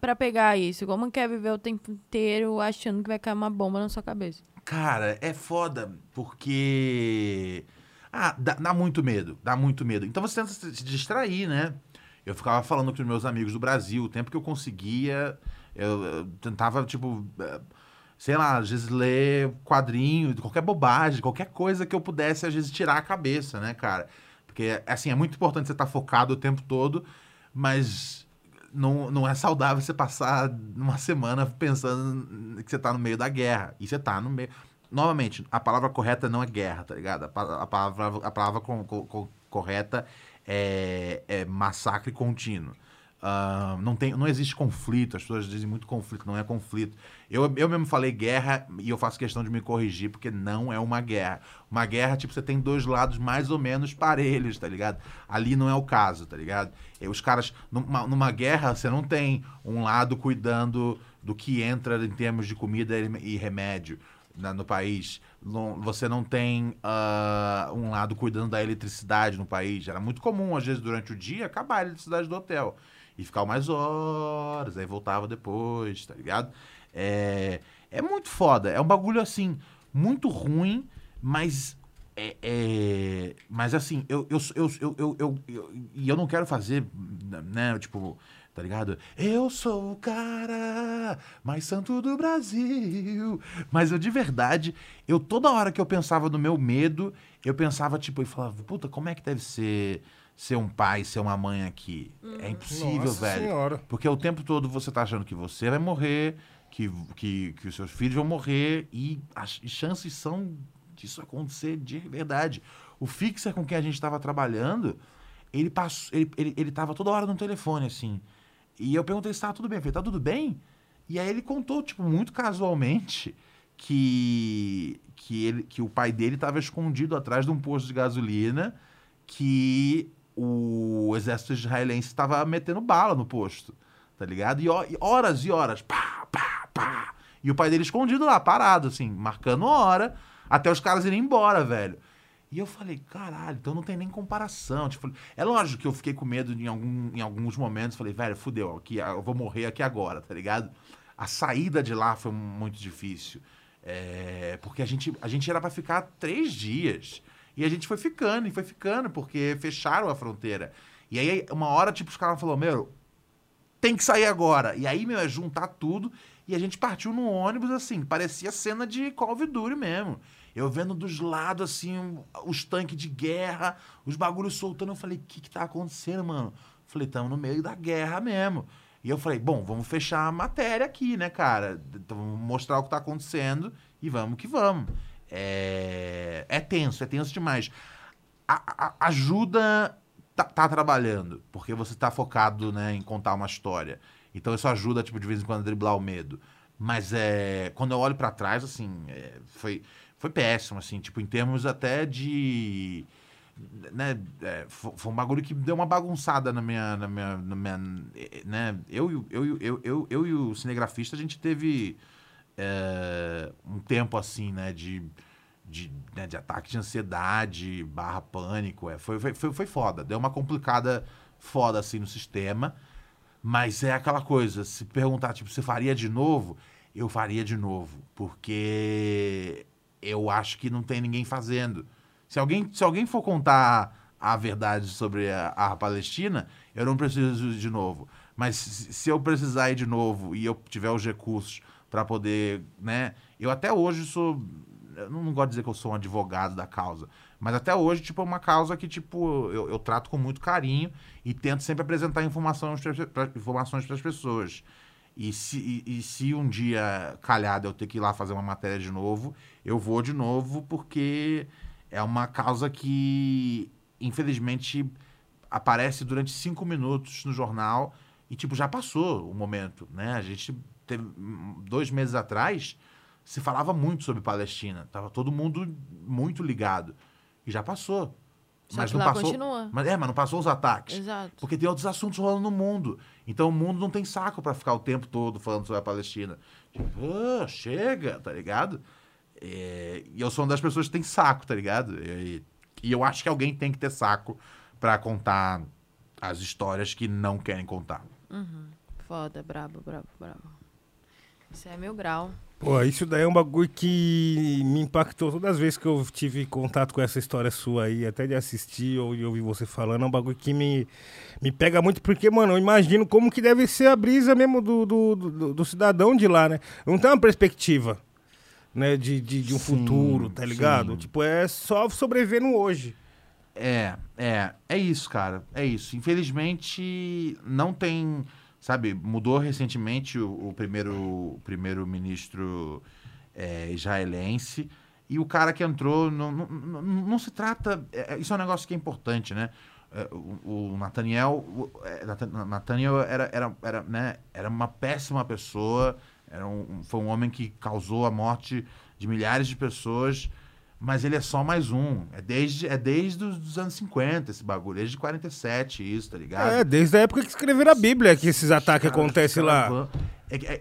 pra pegar isso. Como que é viver o tempo inteiro achando que vai cair uma bomba na sua cabeça? Cara, é foda, porque. Ah, dá, dá muito medo, dá muito medo. Então você tenta se distrair, né? Eu ficava falando com os meus amigos do Brasil, o tempo que eu conseguia, eu, eu tentava, tipo, eh, sei lá, às vezes ler quadrinho, qualquer bobagem, qualquer coisa que eu pudesse, às vezes, tirar a cabeça, né, cara? Porque, assim, é muito importante você estar focado o tempo todo, mas não, não é saudável você passar uma semana pensando que você tá no meio da guerra. E você tá no meio. Novamente, a palavra correta não é guerra, tá ligado? A, pa- a palavra, a palavra co- co- co- correta é, é massacre contínuo. Ah, não, tem, não existe conflito, as pessoas dizem muito conflito, não é conflito. Eu, eu mesmo falei guerra e eu faço questão de me corrigir, porque não é uma guerra. Uma guerra, tipo, você tem dois lados mais ou menos parelhos, tá ligado? Ali não é o caso, tá ligado? E os caras, numa, numa guerra, você não tem um lado cuidando do que entra em termos de comida e remédio na- no país. Você não tem ah, um lado cuidando da eletricidade no país. Era muito comum, às vezes, durante o dia, acabar a eletricidade do hotel. E ficar mais horas, aí voltava depois, tá ligado? É, é muito foda. É um bagulho, assim, muito ruim, mas... É, é- mas assim, eu, eu, eu, eu, eu, eu, eu- E eu não quero fazer, né, tipo, tá ligado? Eu sou o cara mais santo do Brasil. Mas eu, de verdade, eu toda hora que eu pensava no meu medo, eu pensava, tipo, e falava, puta, como é que deve ser ser um pai, ser uma mãe aqui? É impossível, Nossa velho. Senhora. Porque o tempo todo você tá achando que você vai morrer, que, que, que os seus filhos vão morrer, e as chances são disso acontecer de verdade. O fixer com quem a gente estava trabalhando, ele passou, ele, ele, ele tava toda hora no telefone, assim. E eu perguntei se estava tudo bem. Eu falei, tá tudo bem? E aí ele contou, tipo, muito casualmente, que, que, ele, que o pai dele estava escondido atrás de um posto de gasolina, que o exército israelense estava metendo bala no posto, tá ligado? E, e horas e horas, pá, pá, pá. E o pai dele escondido lá, parado, assim, marcando hora, até os caras irem embora, velho. E eu falei, caralho, então não tem nem comparação. Tipo, é lógico que eu fiquei com medo em, algum, em alguns momentos. Falei, velho, fudeu, aqui, eu vou morrer aqui agora, tá ligado? A saída de lá foi muito difícil. É, porque a gente, a gente era pra ficar três dias. E a gente foi ficando, e foi ficando, porque fecharam a fronteira. E aí, uma hora, tipo, os caras falaram, meu, tem que sair agora. E aí, meu, é juntar tudo. E a gente partiu no ônibus, assim, parecia cena de Call of Duty mesmo. Eu vendo dos lados, assim, os tanques de guerra, os bagulhos soltando. Eu falei, o que que tá acontecendo, mano? Falei, estamos no meio da guerra mesmo. E eu falei, bom, vamos fechar a matéria aqui, né, cara? Então, vamos mostrar o que tá acontecendo e vamos que vamos. É, é tenso, é tenso demais. A, a- ajuda tá, tá trabalhando, porque você tá focado né, em contar uma história. Então isso ajuda, tipo, de vez em quando, a driblar o medo. Mas é, quando eu olho pra trás, assim, é, foi, foi péssimo, assim, tipo, em termos até de. Né, é, fo- foi, um bagulho que deu uma bagunçada na minha. Na minha, na minha né, eu, eu, e o- eu, eu, eu e o cinegrafista, a gente teve é, um tempo assim, né, de, de, né, de ataque de ansiedade, barra pânico. É, foi, foi, foi foda. Deu uma complicada foda assim no sistema. Mas é aquela coisa, se perguntar, tipo, você faria de novo? Eu faria de novo. Porque eu acho que não tem ninguém fazendo. Se alguém, se alguém for contar a verdade sobre a, a Palestina, eu não preciso de novo. Mas se, eu precisar ir de novo e eu tiver os recursos para poder, né? Eu até hoje sou. Eu não, gosto de dizer que eu sou um advogado da causa. Mas até hoje, tipo, é uma causa que, tipo, eu, eu trato com muito carinho e tento sempre apresentar informações para as pessoas. E se, e, e se um dia calhar de eu ter que ir lá fazer uma matéria de novo, eu vou de novo, porque é uma causa que, infelizmente, aparece durante cinco minutos no jornal e, tipo, já passou o momento, né? A gente teve, dois meses atrás, se falava muito sobre Palestina. Tava todo mundo muito ligado. E já passou. Só que lá continua. Mas, é, mas não passou os ataques. Exato. Porque tem outros assuntos rolando no mundo. Então o mundo não tem saco pra ficar o tempo todo falando sobre a Palestina. Tipo, "Ah, chega, tá ligado? É, e eu sou uma das pessoas que tem saco, tá ligado? E, e eu acho que alguém tem que ter saco pra contar as histórias que não querem contar. Uhum. Foda, brabo, brabo, brabo. Isso é meu grau. Pô, isso daí é um bagulho que me impactou todas as vezes que eu tive contato com essa história sua aí, até de assistir ou de ouvir você falando, é um bagulho que me, me pega muito, porque, mano, eu imagino como que deve ser a brisa mesmo do, do, do, do cidadão de lá, né? Não tem uma perspectiva, né, de, de, de um Sim, futuro, tá ligado? sim. Tipo, é só sobreviver no hoje. É, é, é isso, cara. É isso. Infelizmente, não tem. Sabe, mudou recentemente o, o primeiro, o primeiro ministro é, israelense. E o cara que entrou, não, não, não, não se trata. é, isso é um negócio que é importante, né? é, o, o Nathaniel, o, é, Nathan- Nathaniel era, era, era, né, era uma péssima pessoa, era um, foi um homem que causou a morte de milhares de pessoas, mas ele é só mais um. É desde, é desde os dos anos 50 esse bagulho, desde 47 isso, tá ligado? É, desde a época que escreveram a Bíblia que esses ataques Cara, acontecem lá. é é,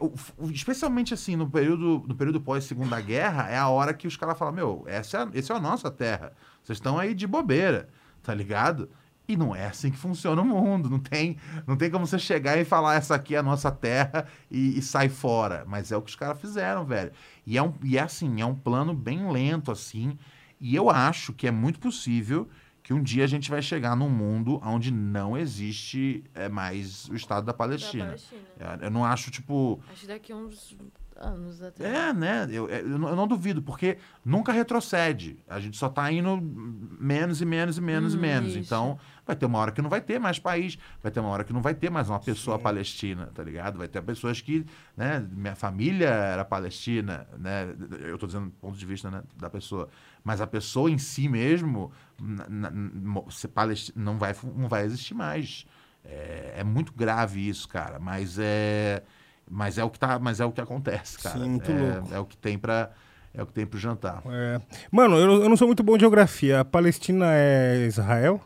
especialmente assim, no período, no período pós-segunda guerra, é a hora que os caras falam, meu, essa é, a- essa é a nossa terra. Vocês estão aí de bobeira, tá ligado? E não é assim que funciona o mundo. Não tem, não tem como você chegar e falar essa aqui é a nossa terra e, e sai fora. Mas é o que os caras fizeram, velho. E é, um, e é assim, é um plano bem lento, assim. E eu acho que é muito possível que um dia a gente vai chegar num mundo onde não existe é, mais o Estado da Palestina. Palestina. Eu- Eu não acho, tipo. Acho que daqui uns anos até. É, né? Eu, eu, não- eu não duvido, porque nunca retrocede. A gente só tá indo menos e menos e menos e Hum, menos. isso. Então, vai ter uma hora que não vai ter mais país, vai ter uma hora que não vai ter mais uma pessoa palestina, tá ligado? Vai ter pessoas que, né? Minha família era palestina, né? Eu tô dizendo do ponto de vista né, da pessoa. Mas a pessoa em si mesmo, na- não vai, não vai existir mais. É, é muito grave isso, cara. Mas é, mas é o que tá, mas é o que acontece, cara. Sim, muito é, louco. é o que tem para é o que tem pro jantar. É. Mano, eu, não- eu não sou muito bom de geografia. A Palestina é Israel?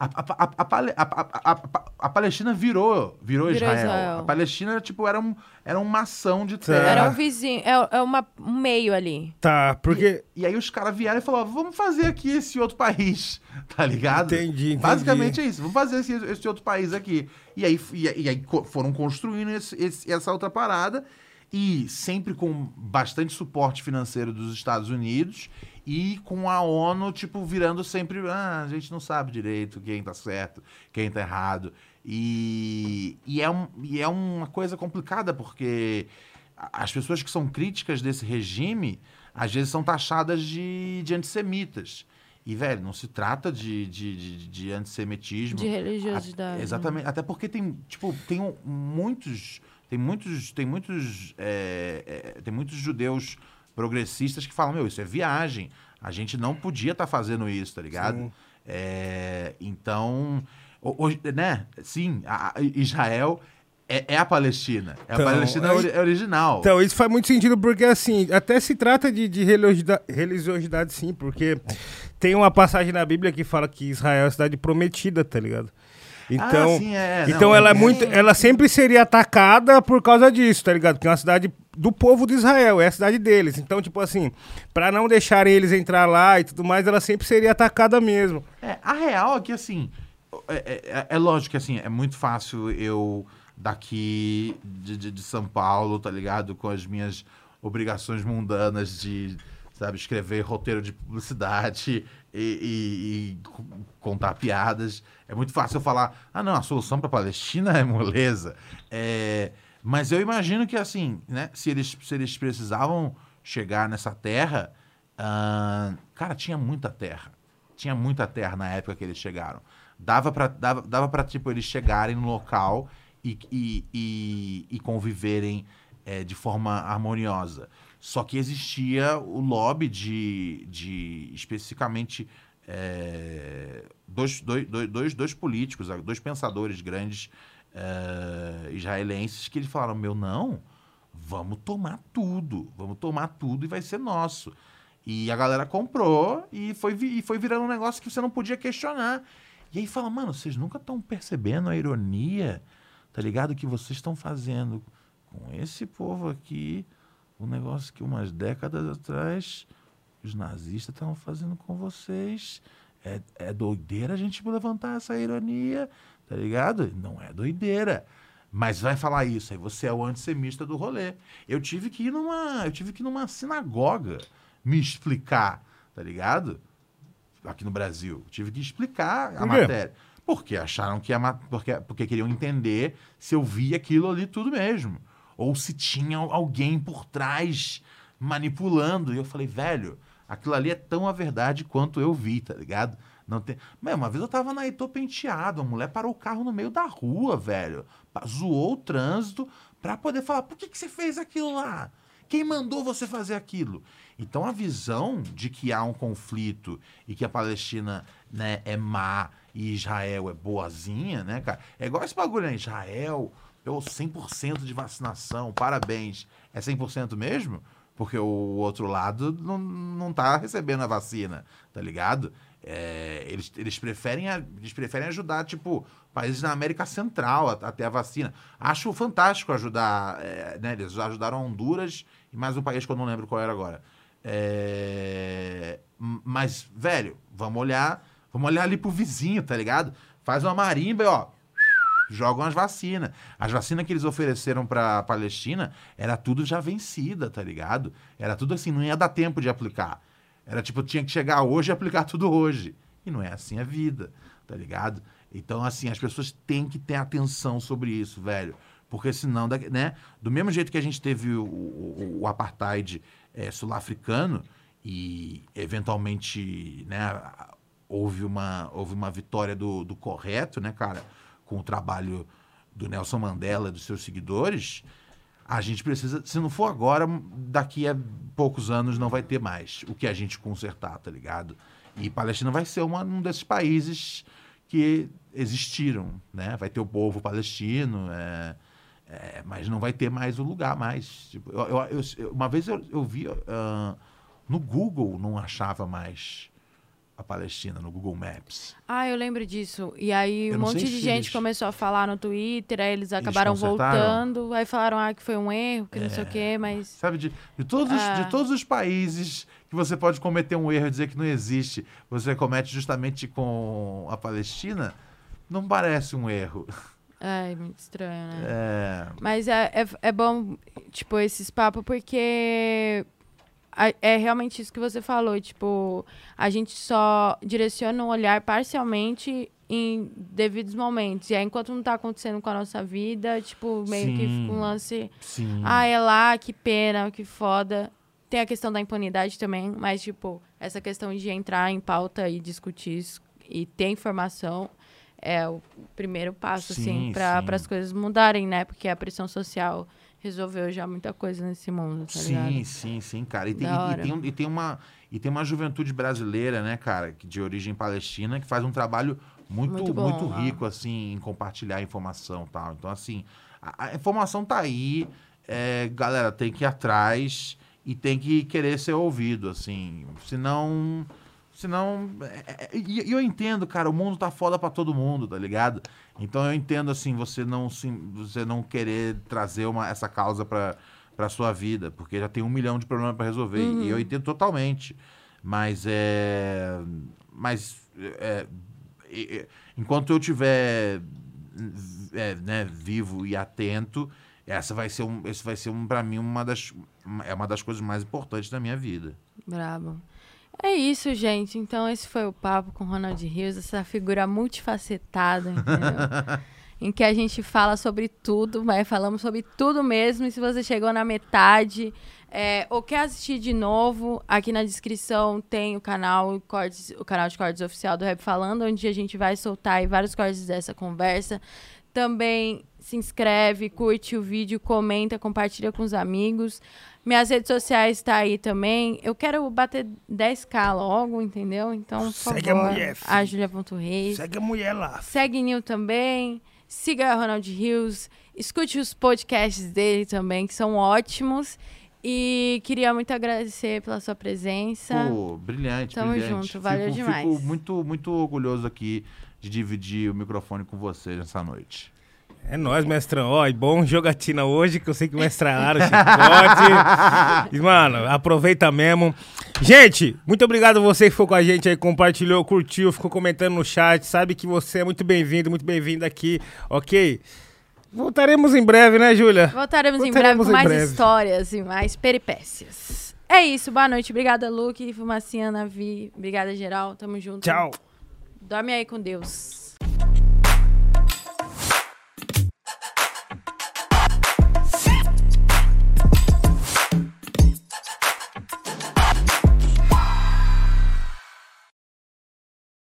A, a, a, a, Pale- a, a, a- a Palestina virou, virou, Virou Israel. Israel. A Palestina tipo era um era uma ação de Tá. terra. Era um vizinho, é, é uma, um meio ali. Tá, porque. E aí os caras vieram e falaram, vamos fazer aqui esse outro país, [LAUGHS] tá ligado? Entendi, entendi. Basicamente é isso, vamos fazer esse, esse outro país aqui. E aí, e, aí- e foram construindo esse- esse- essa outra parada, e sempre com bastante suporte financeiro dos Estados Unidos, e com a ONU, tipo, virando sempre, ah, a gente não sabe direito quem tá certo, quem tá errado. E, e, é, um, e é uma coisa complicada, porque as pessoas que são críticas desse regime, às vezes são taxadas de, de antissemitas. E, velho, não se trata de, de, de, de antissemitismo. De religiosidade, A- né? exatamente. Até porque tem, tipo, tem muitos. Tem muitos. Tem muitos. é, é, tem muitos judeus progressistas que falam, meu, isso é viagem. A gente não podia estar fazendo isso, tá ligado? É, então, ho- hoje, né? Sim, a- a- Israel é, é a Palestina. É Então, a Palestina ori- é original. Então, isso faz muito sentido, porque assim, até se trata de, de religiosidade, religiosidade, sim, porque tem uma passagem na Bíblia que fala que Israel é a cidade prometida, tá ligado? Então, sim, é, então não, ela é é- muito, ela sempre seria atacada por causa disso, tá ligado? Porque é uma cidade do povo de Israel, é a cidade deles. Então, tipo assim, pra não deixarem eles entrar lá e tudo mais, ela sempre seria atacada mesmo. É, a real é que, assim, é, é- é lógico que, assim, é muito fácil eu, daqui de, de, de São Paulo, tá ligado? Com as minhas obrigações mundanas de, sabe, escrever roteiro de publicidade e, e- e co- contar piadas. É muito fácil eu falar, ah, não, a solução pra Palestina é moleza. É, mas eu imagino que, assim, né, se eles, se eles precisavam chegar nessa terra, ah, cara, tinha muita terra tinha muita terra na época que eles chegaram. Dava pra, dava, dava tipo, eles chegarem no local e, e, e, e conviverem é, de forma harmoniosa. Só que existia o lobby de, de especificamente, é, dois, dois, dois, dois, políticos, dois pensadores grandes é, israelenses que eles falaram, meu, não, vamos tomar tudo, vamos tomar tudo e vai ser nosso. E a galera comprou e foi, e foi virando um negócio que você não podia questionar. E aí fala, mano, vocês nunca estão percebendo a ironia, tá ligado? Que vocês estão fazendo com esse povo aqui, um negócio que umas décadas atrás os nazistas estavam fazendo com vocês. É, é doideira a gente levantar essa ironia, tá ligado? Não é doideira. Mas vai falar isso, aí você é o antissemita do rolê. Eu tive que ir numa, eu tive que ir numa sinagoga me explicar, tá ligado? Aqui no Brasil. Tive que explicar a matéria. Porque acharam que a porque, porque queriam entender se eu via aquilo ali tudo mesmo. Ou se tinha alguém por trás manipulando. E eu falei, velho, aquilo ali é tão a verdade quanto eu vi, tá ligado? Não tem... Mas uma vez eu tava na Heitor Penteado, a mulher parou o carro no meio da rua, velho. Zoou o trânsito pra poder falar, por que, que você fez aquilo lá? Quem mandou você fazer aquilo? Então a visão de que há um conflito e que a Palestina né, é má e Israel é boazinha, né, cara? É igual esse bagulho, né? Israel, pelo 100% de vacinação, parabéns. É 100% mesmo? Porque o outro lado não, não tá recebendo a vacina, tá ligado? É, eles, eles, preferem, eles preferem ajudar, tipo, países na América Central a, a vacina. Acho fantástico ajudar, é, né? Eles ajudaram Honduras e mais um país que eu não lembro qual era agora. É, mas, velho, vamos olhar, vamos olhar ali pro vizinho, tá ligado? Faz uma marimba e, ó, jogam as vacinas. As vacinas que eles ofereceram pra Palestina era tudo já vencida, tá ligado? Era tudo assim, não ia dar tempo de aplicar. Era tipo, tinha que chegar hoje e aplicar tudo hoje. E não é assim a vida, tá ligado? Então, assim, as pessoas têm que ter atenção sobre isso, velho. Porque senão, né? Do mesmo jeito que a gente teve o, o- o apartheid eh, sul-africano e, eventualmente, né, houve uma, houve uma vitória do, do correto, né, cara? Com o trabalho do Nelson Mandela dos seus seguidores, a gente precisa, se não for agora, daqui a poucos anos não vai ter mais o que a gente consertar, tá ligado? E Palestina vai ser uma- um desses países que existiram, né? Vai ter o povo palestino, é, é, mas não vai ter mais o lugar mais. Tipo, eu- eu- eu- uma vez eu, vi ah, no Google, não achava mais a Palestina, no Google Maps. Ah, eu lembro disso. E aí Eu um monte de gente eles- começou a falar no Twitter, aí eles acabaram consertaram? voltando, aí falaram ah, que foi um erro, que não sei o quê, mas. Sabe, de, de, todos os, Ah. de todos os países que você pode cometer um erro e dizer que não existe, você comete justamente com a Palestina, não parece um erro. Ai, muito estranho, né? É, Mas é, é, é bom, tipo, esses papos, porque é realmente isso que você falou, tipo, a gente só direciona o olhar parcialmente em devidos momentos. E aí, enquanto não tá acontecendo com a nossa vida, tipo, meio que Sim. fica um lance. sim. Ah, é lá, que pena, que foda. Tem a questão da impunidade também, mas, tipo, essa questão de entrar em pauta e discutir isso e ter informação é o primeiro passo, Sim, assim, para as coisas mudarem, né? Porque a pressão social resolveu já muita coisa nesse mundo, tá ligado? Sim, sim, sim, cara. E tem, e- e, tem, e tem uma, e tem uma juventude brasileira, né, cara, de origem palestina, que faz um trabalho muito, Muito muito, bom, ah. rico, assim, em compartilhar informação e tal. Então, assim, a, a informação tá aí, é, galera, tem que ir atrás e tem que querer ser ouvido, assim. Senão. Senão. é- é- E e eu entendo, cara, o mundo tá foda pra todo mundo, tá ligado? Então eu entendo, assim, você não, se, você não querer trazer uma, essa causa pra, pra sua vida, porque já tem um milhão de problemas pra resolver. Uhum. E eu entendo totalmente. Mas é. Mas. é, e- enquanto eu tiver é, né, vivo e atento, essa vai ser um, esse vai ser um, para mim uma das é uma das coisas mais importantes da minha vida. Brabo. É isso, gente. Então, esse foi o papo com o Ronald Rios, essa figura multifacetada, entendeu? [LAUGHS] em que a gente fala sobre tudo, mas falamos sobre tudo mesmo. E se você chegou na metade é, ou quer assistir de novo, aqui na descrição tem o canal, cortes, o canal de cortes oficial do Rap Falando, onde a gente vai soltar vários cortes dessa conversa. Também se inscreve, curte o vídeo, comenta, compartilha com os amigos. Minhas redes sociais tá aí também. Eu quero bater 10k logo, entendeu? Então, por Segue a favor, mulher, filho. a Julia.reis. Segue a mulher lá. Segue Nil também. Siga Ronald Rios. Escute os podcasts dele também, que são ótimos. E queria muito agradecer pela sua presença. Pô, brilhante, Tamo brilhante. junto, valeu fico, demais. Fico muito, muito orgulhoso aqui de dividir o microfone com você nessa noite. É nóis, mestrão. Ó, e bom jogatina hoje, que eu sei que chicote. [LAUGHS] E, mano, aproveita mesmo. Gente, muito obrigado a você que ficou com a gente aí, compartilhou, curtiu, ficou comentando no chat. Sabe que você é muito bem-vindo, muito bem-vindo aqui, ok? Voltaremos em breve, né, Júlia? Voltaremos, em breve Voltaremos com em mais breve. histórias e mais peripécias. É isso, boa noite. Obrigada, Luke, Fumacinha, Navi. Obrigada, geral. Tamo junto. Tchau. Dorme aí com Deus.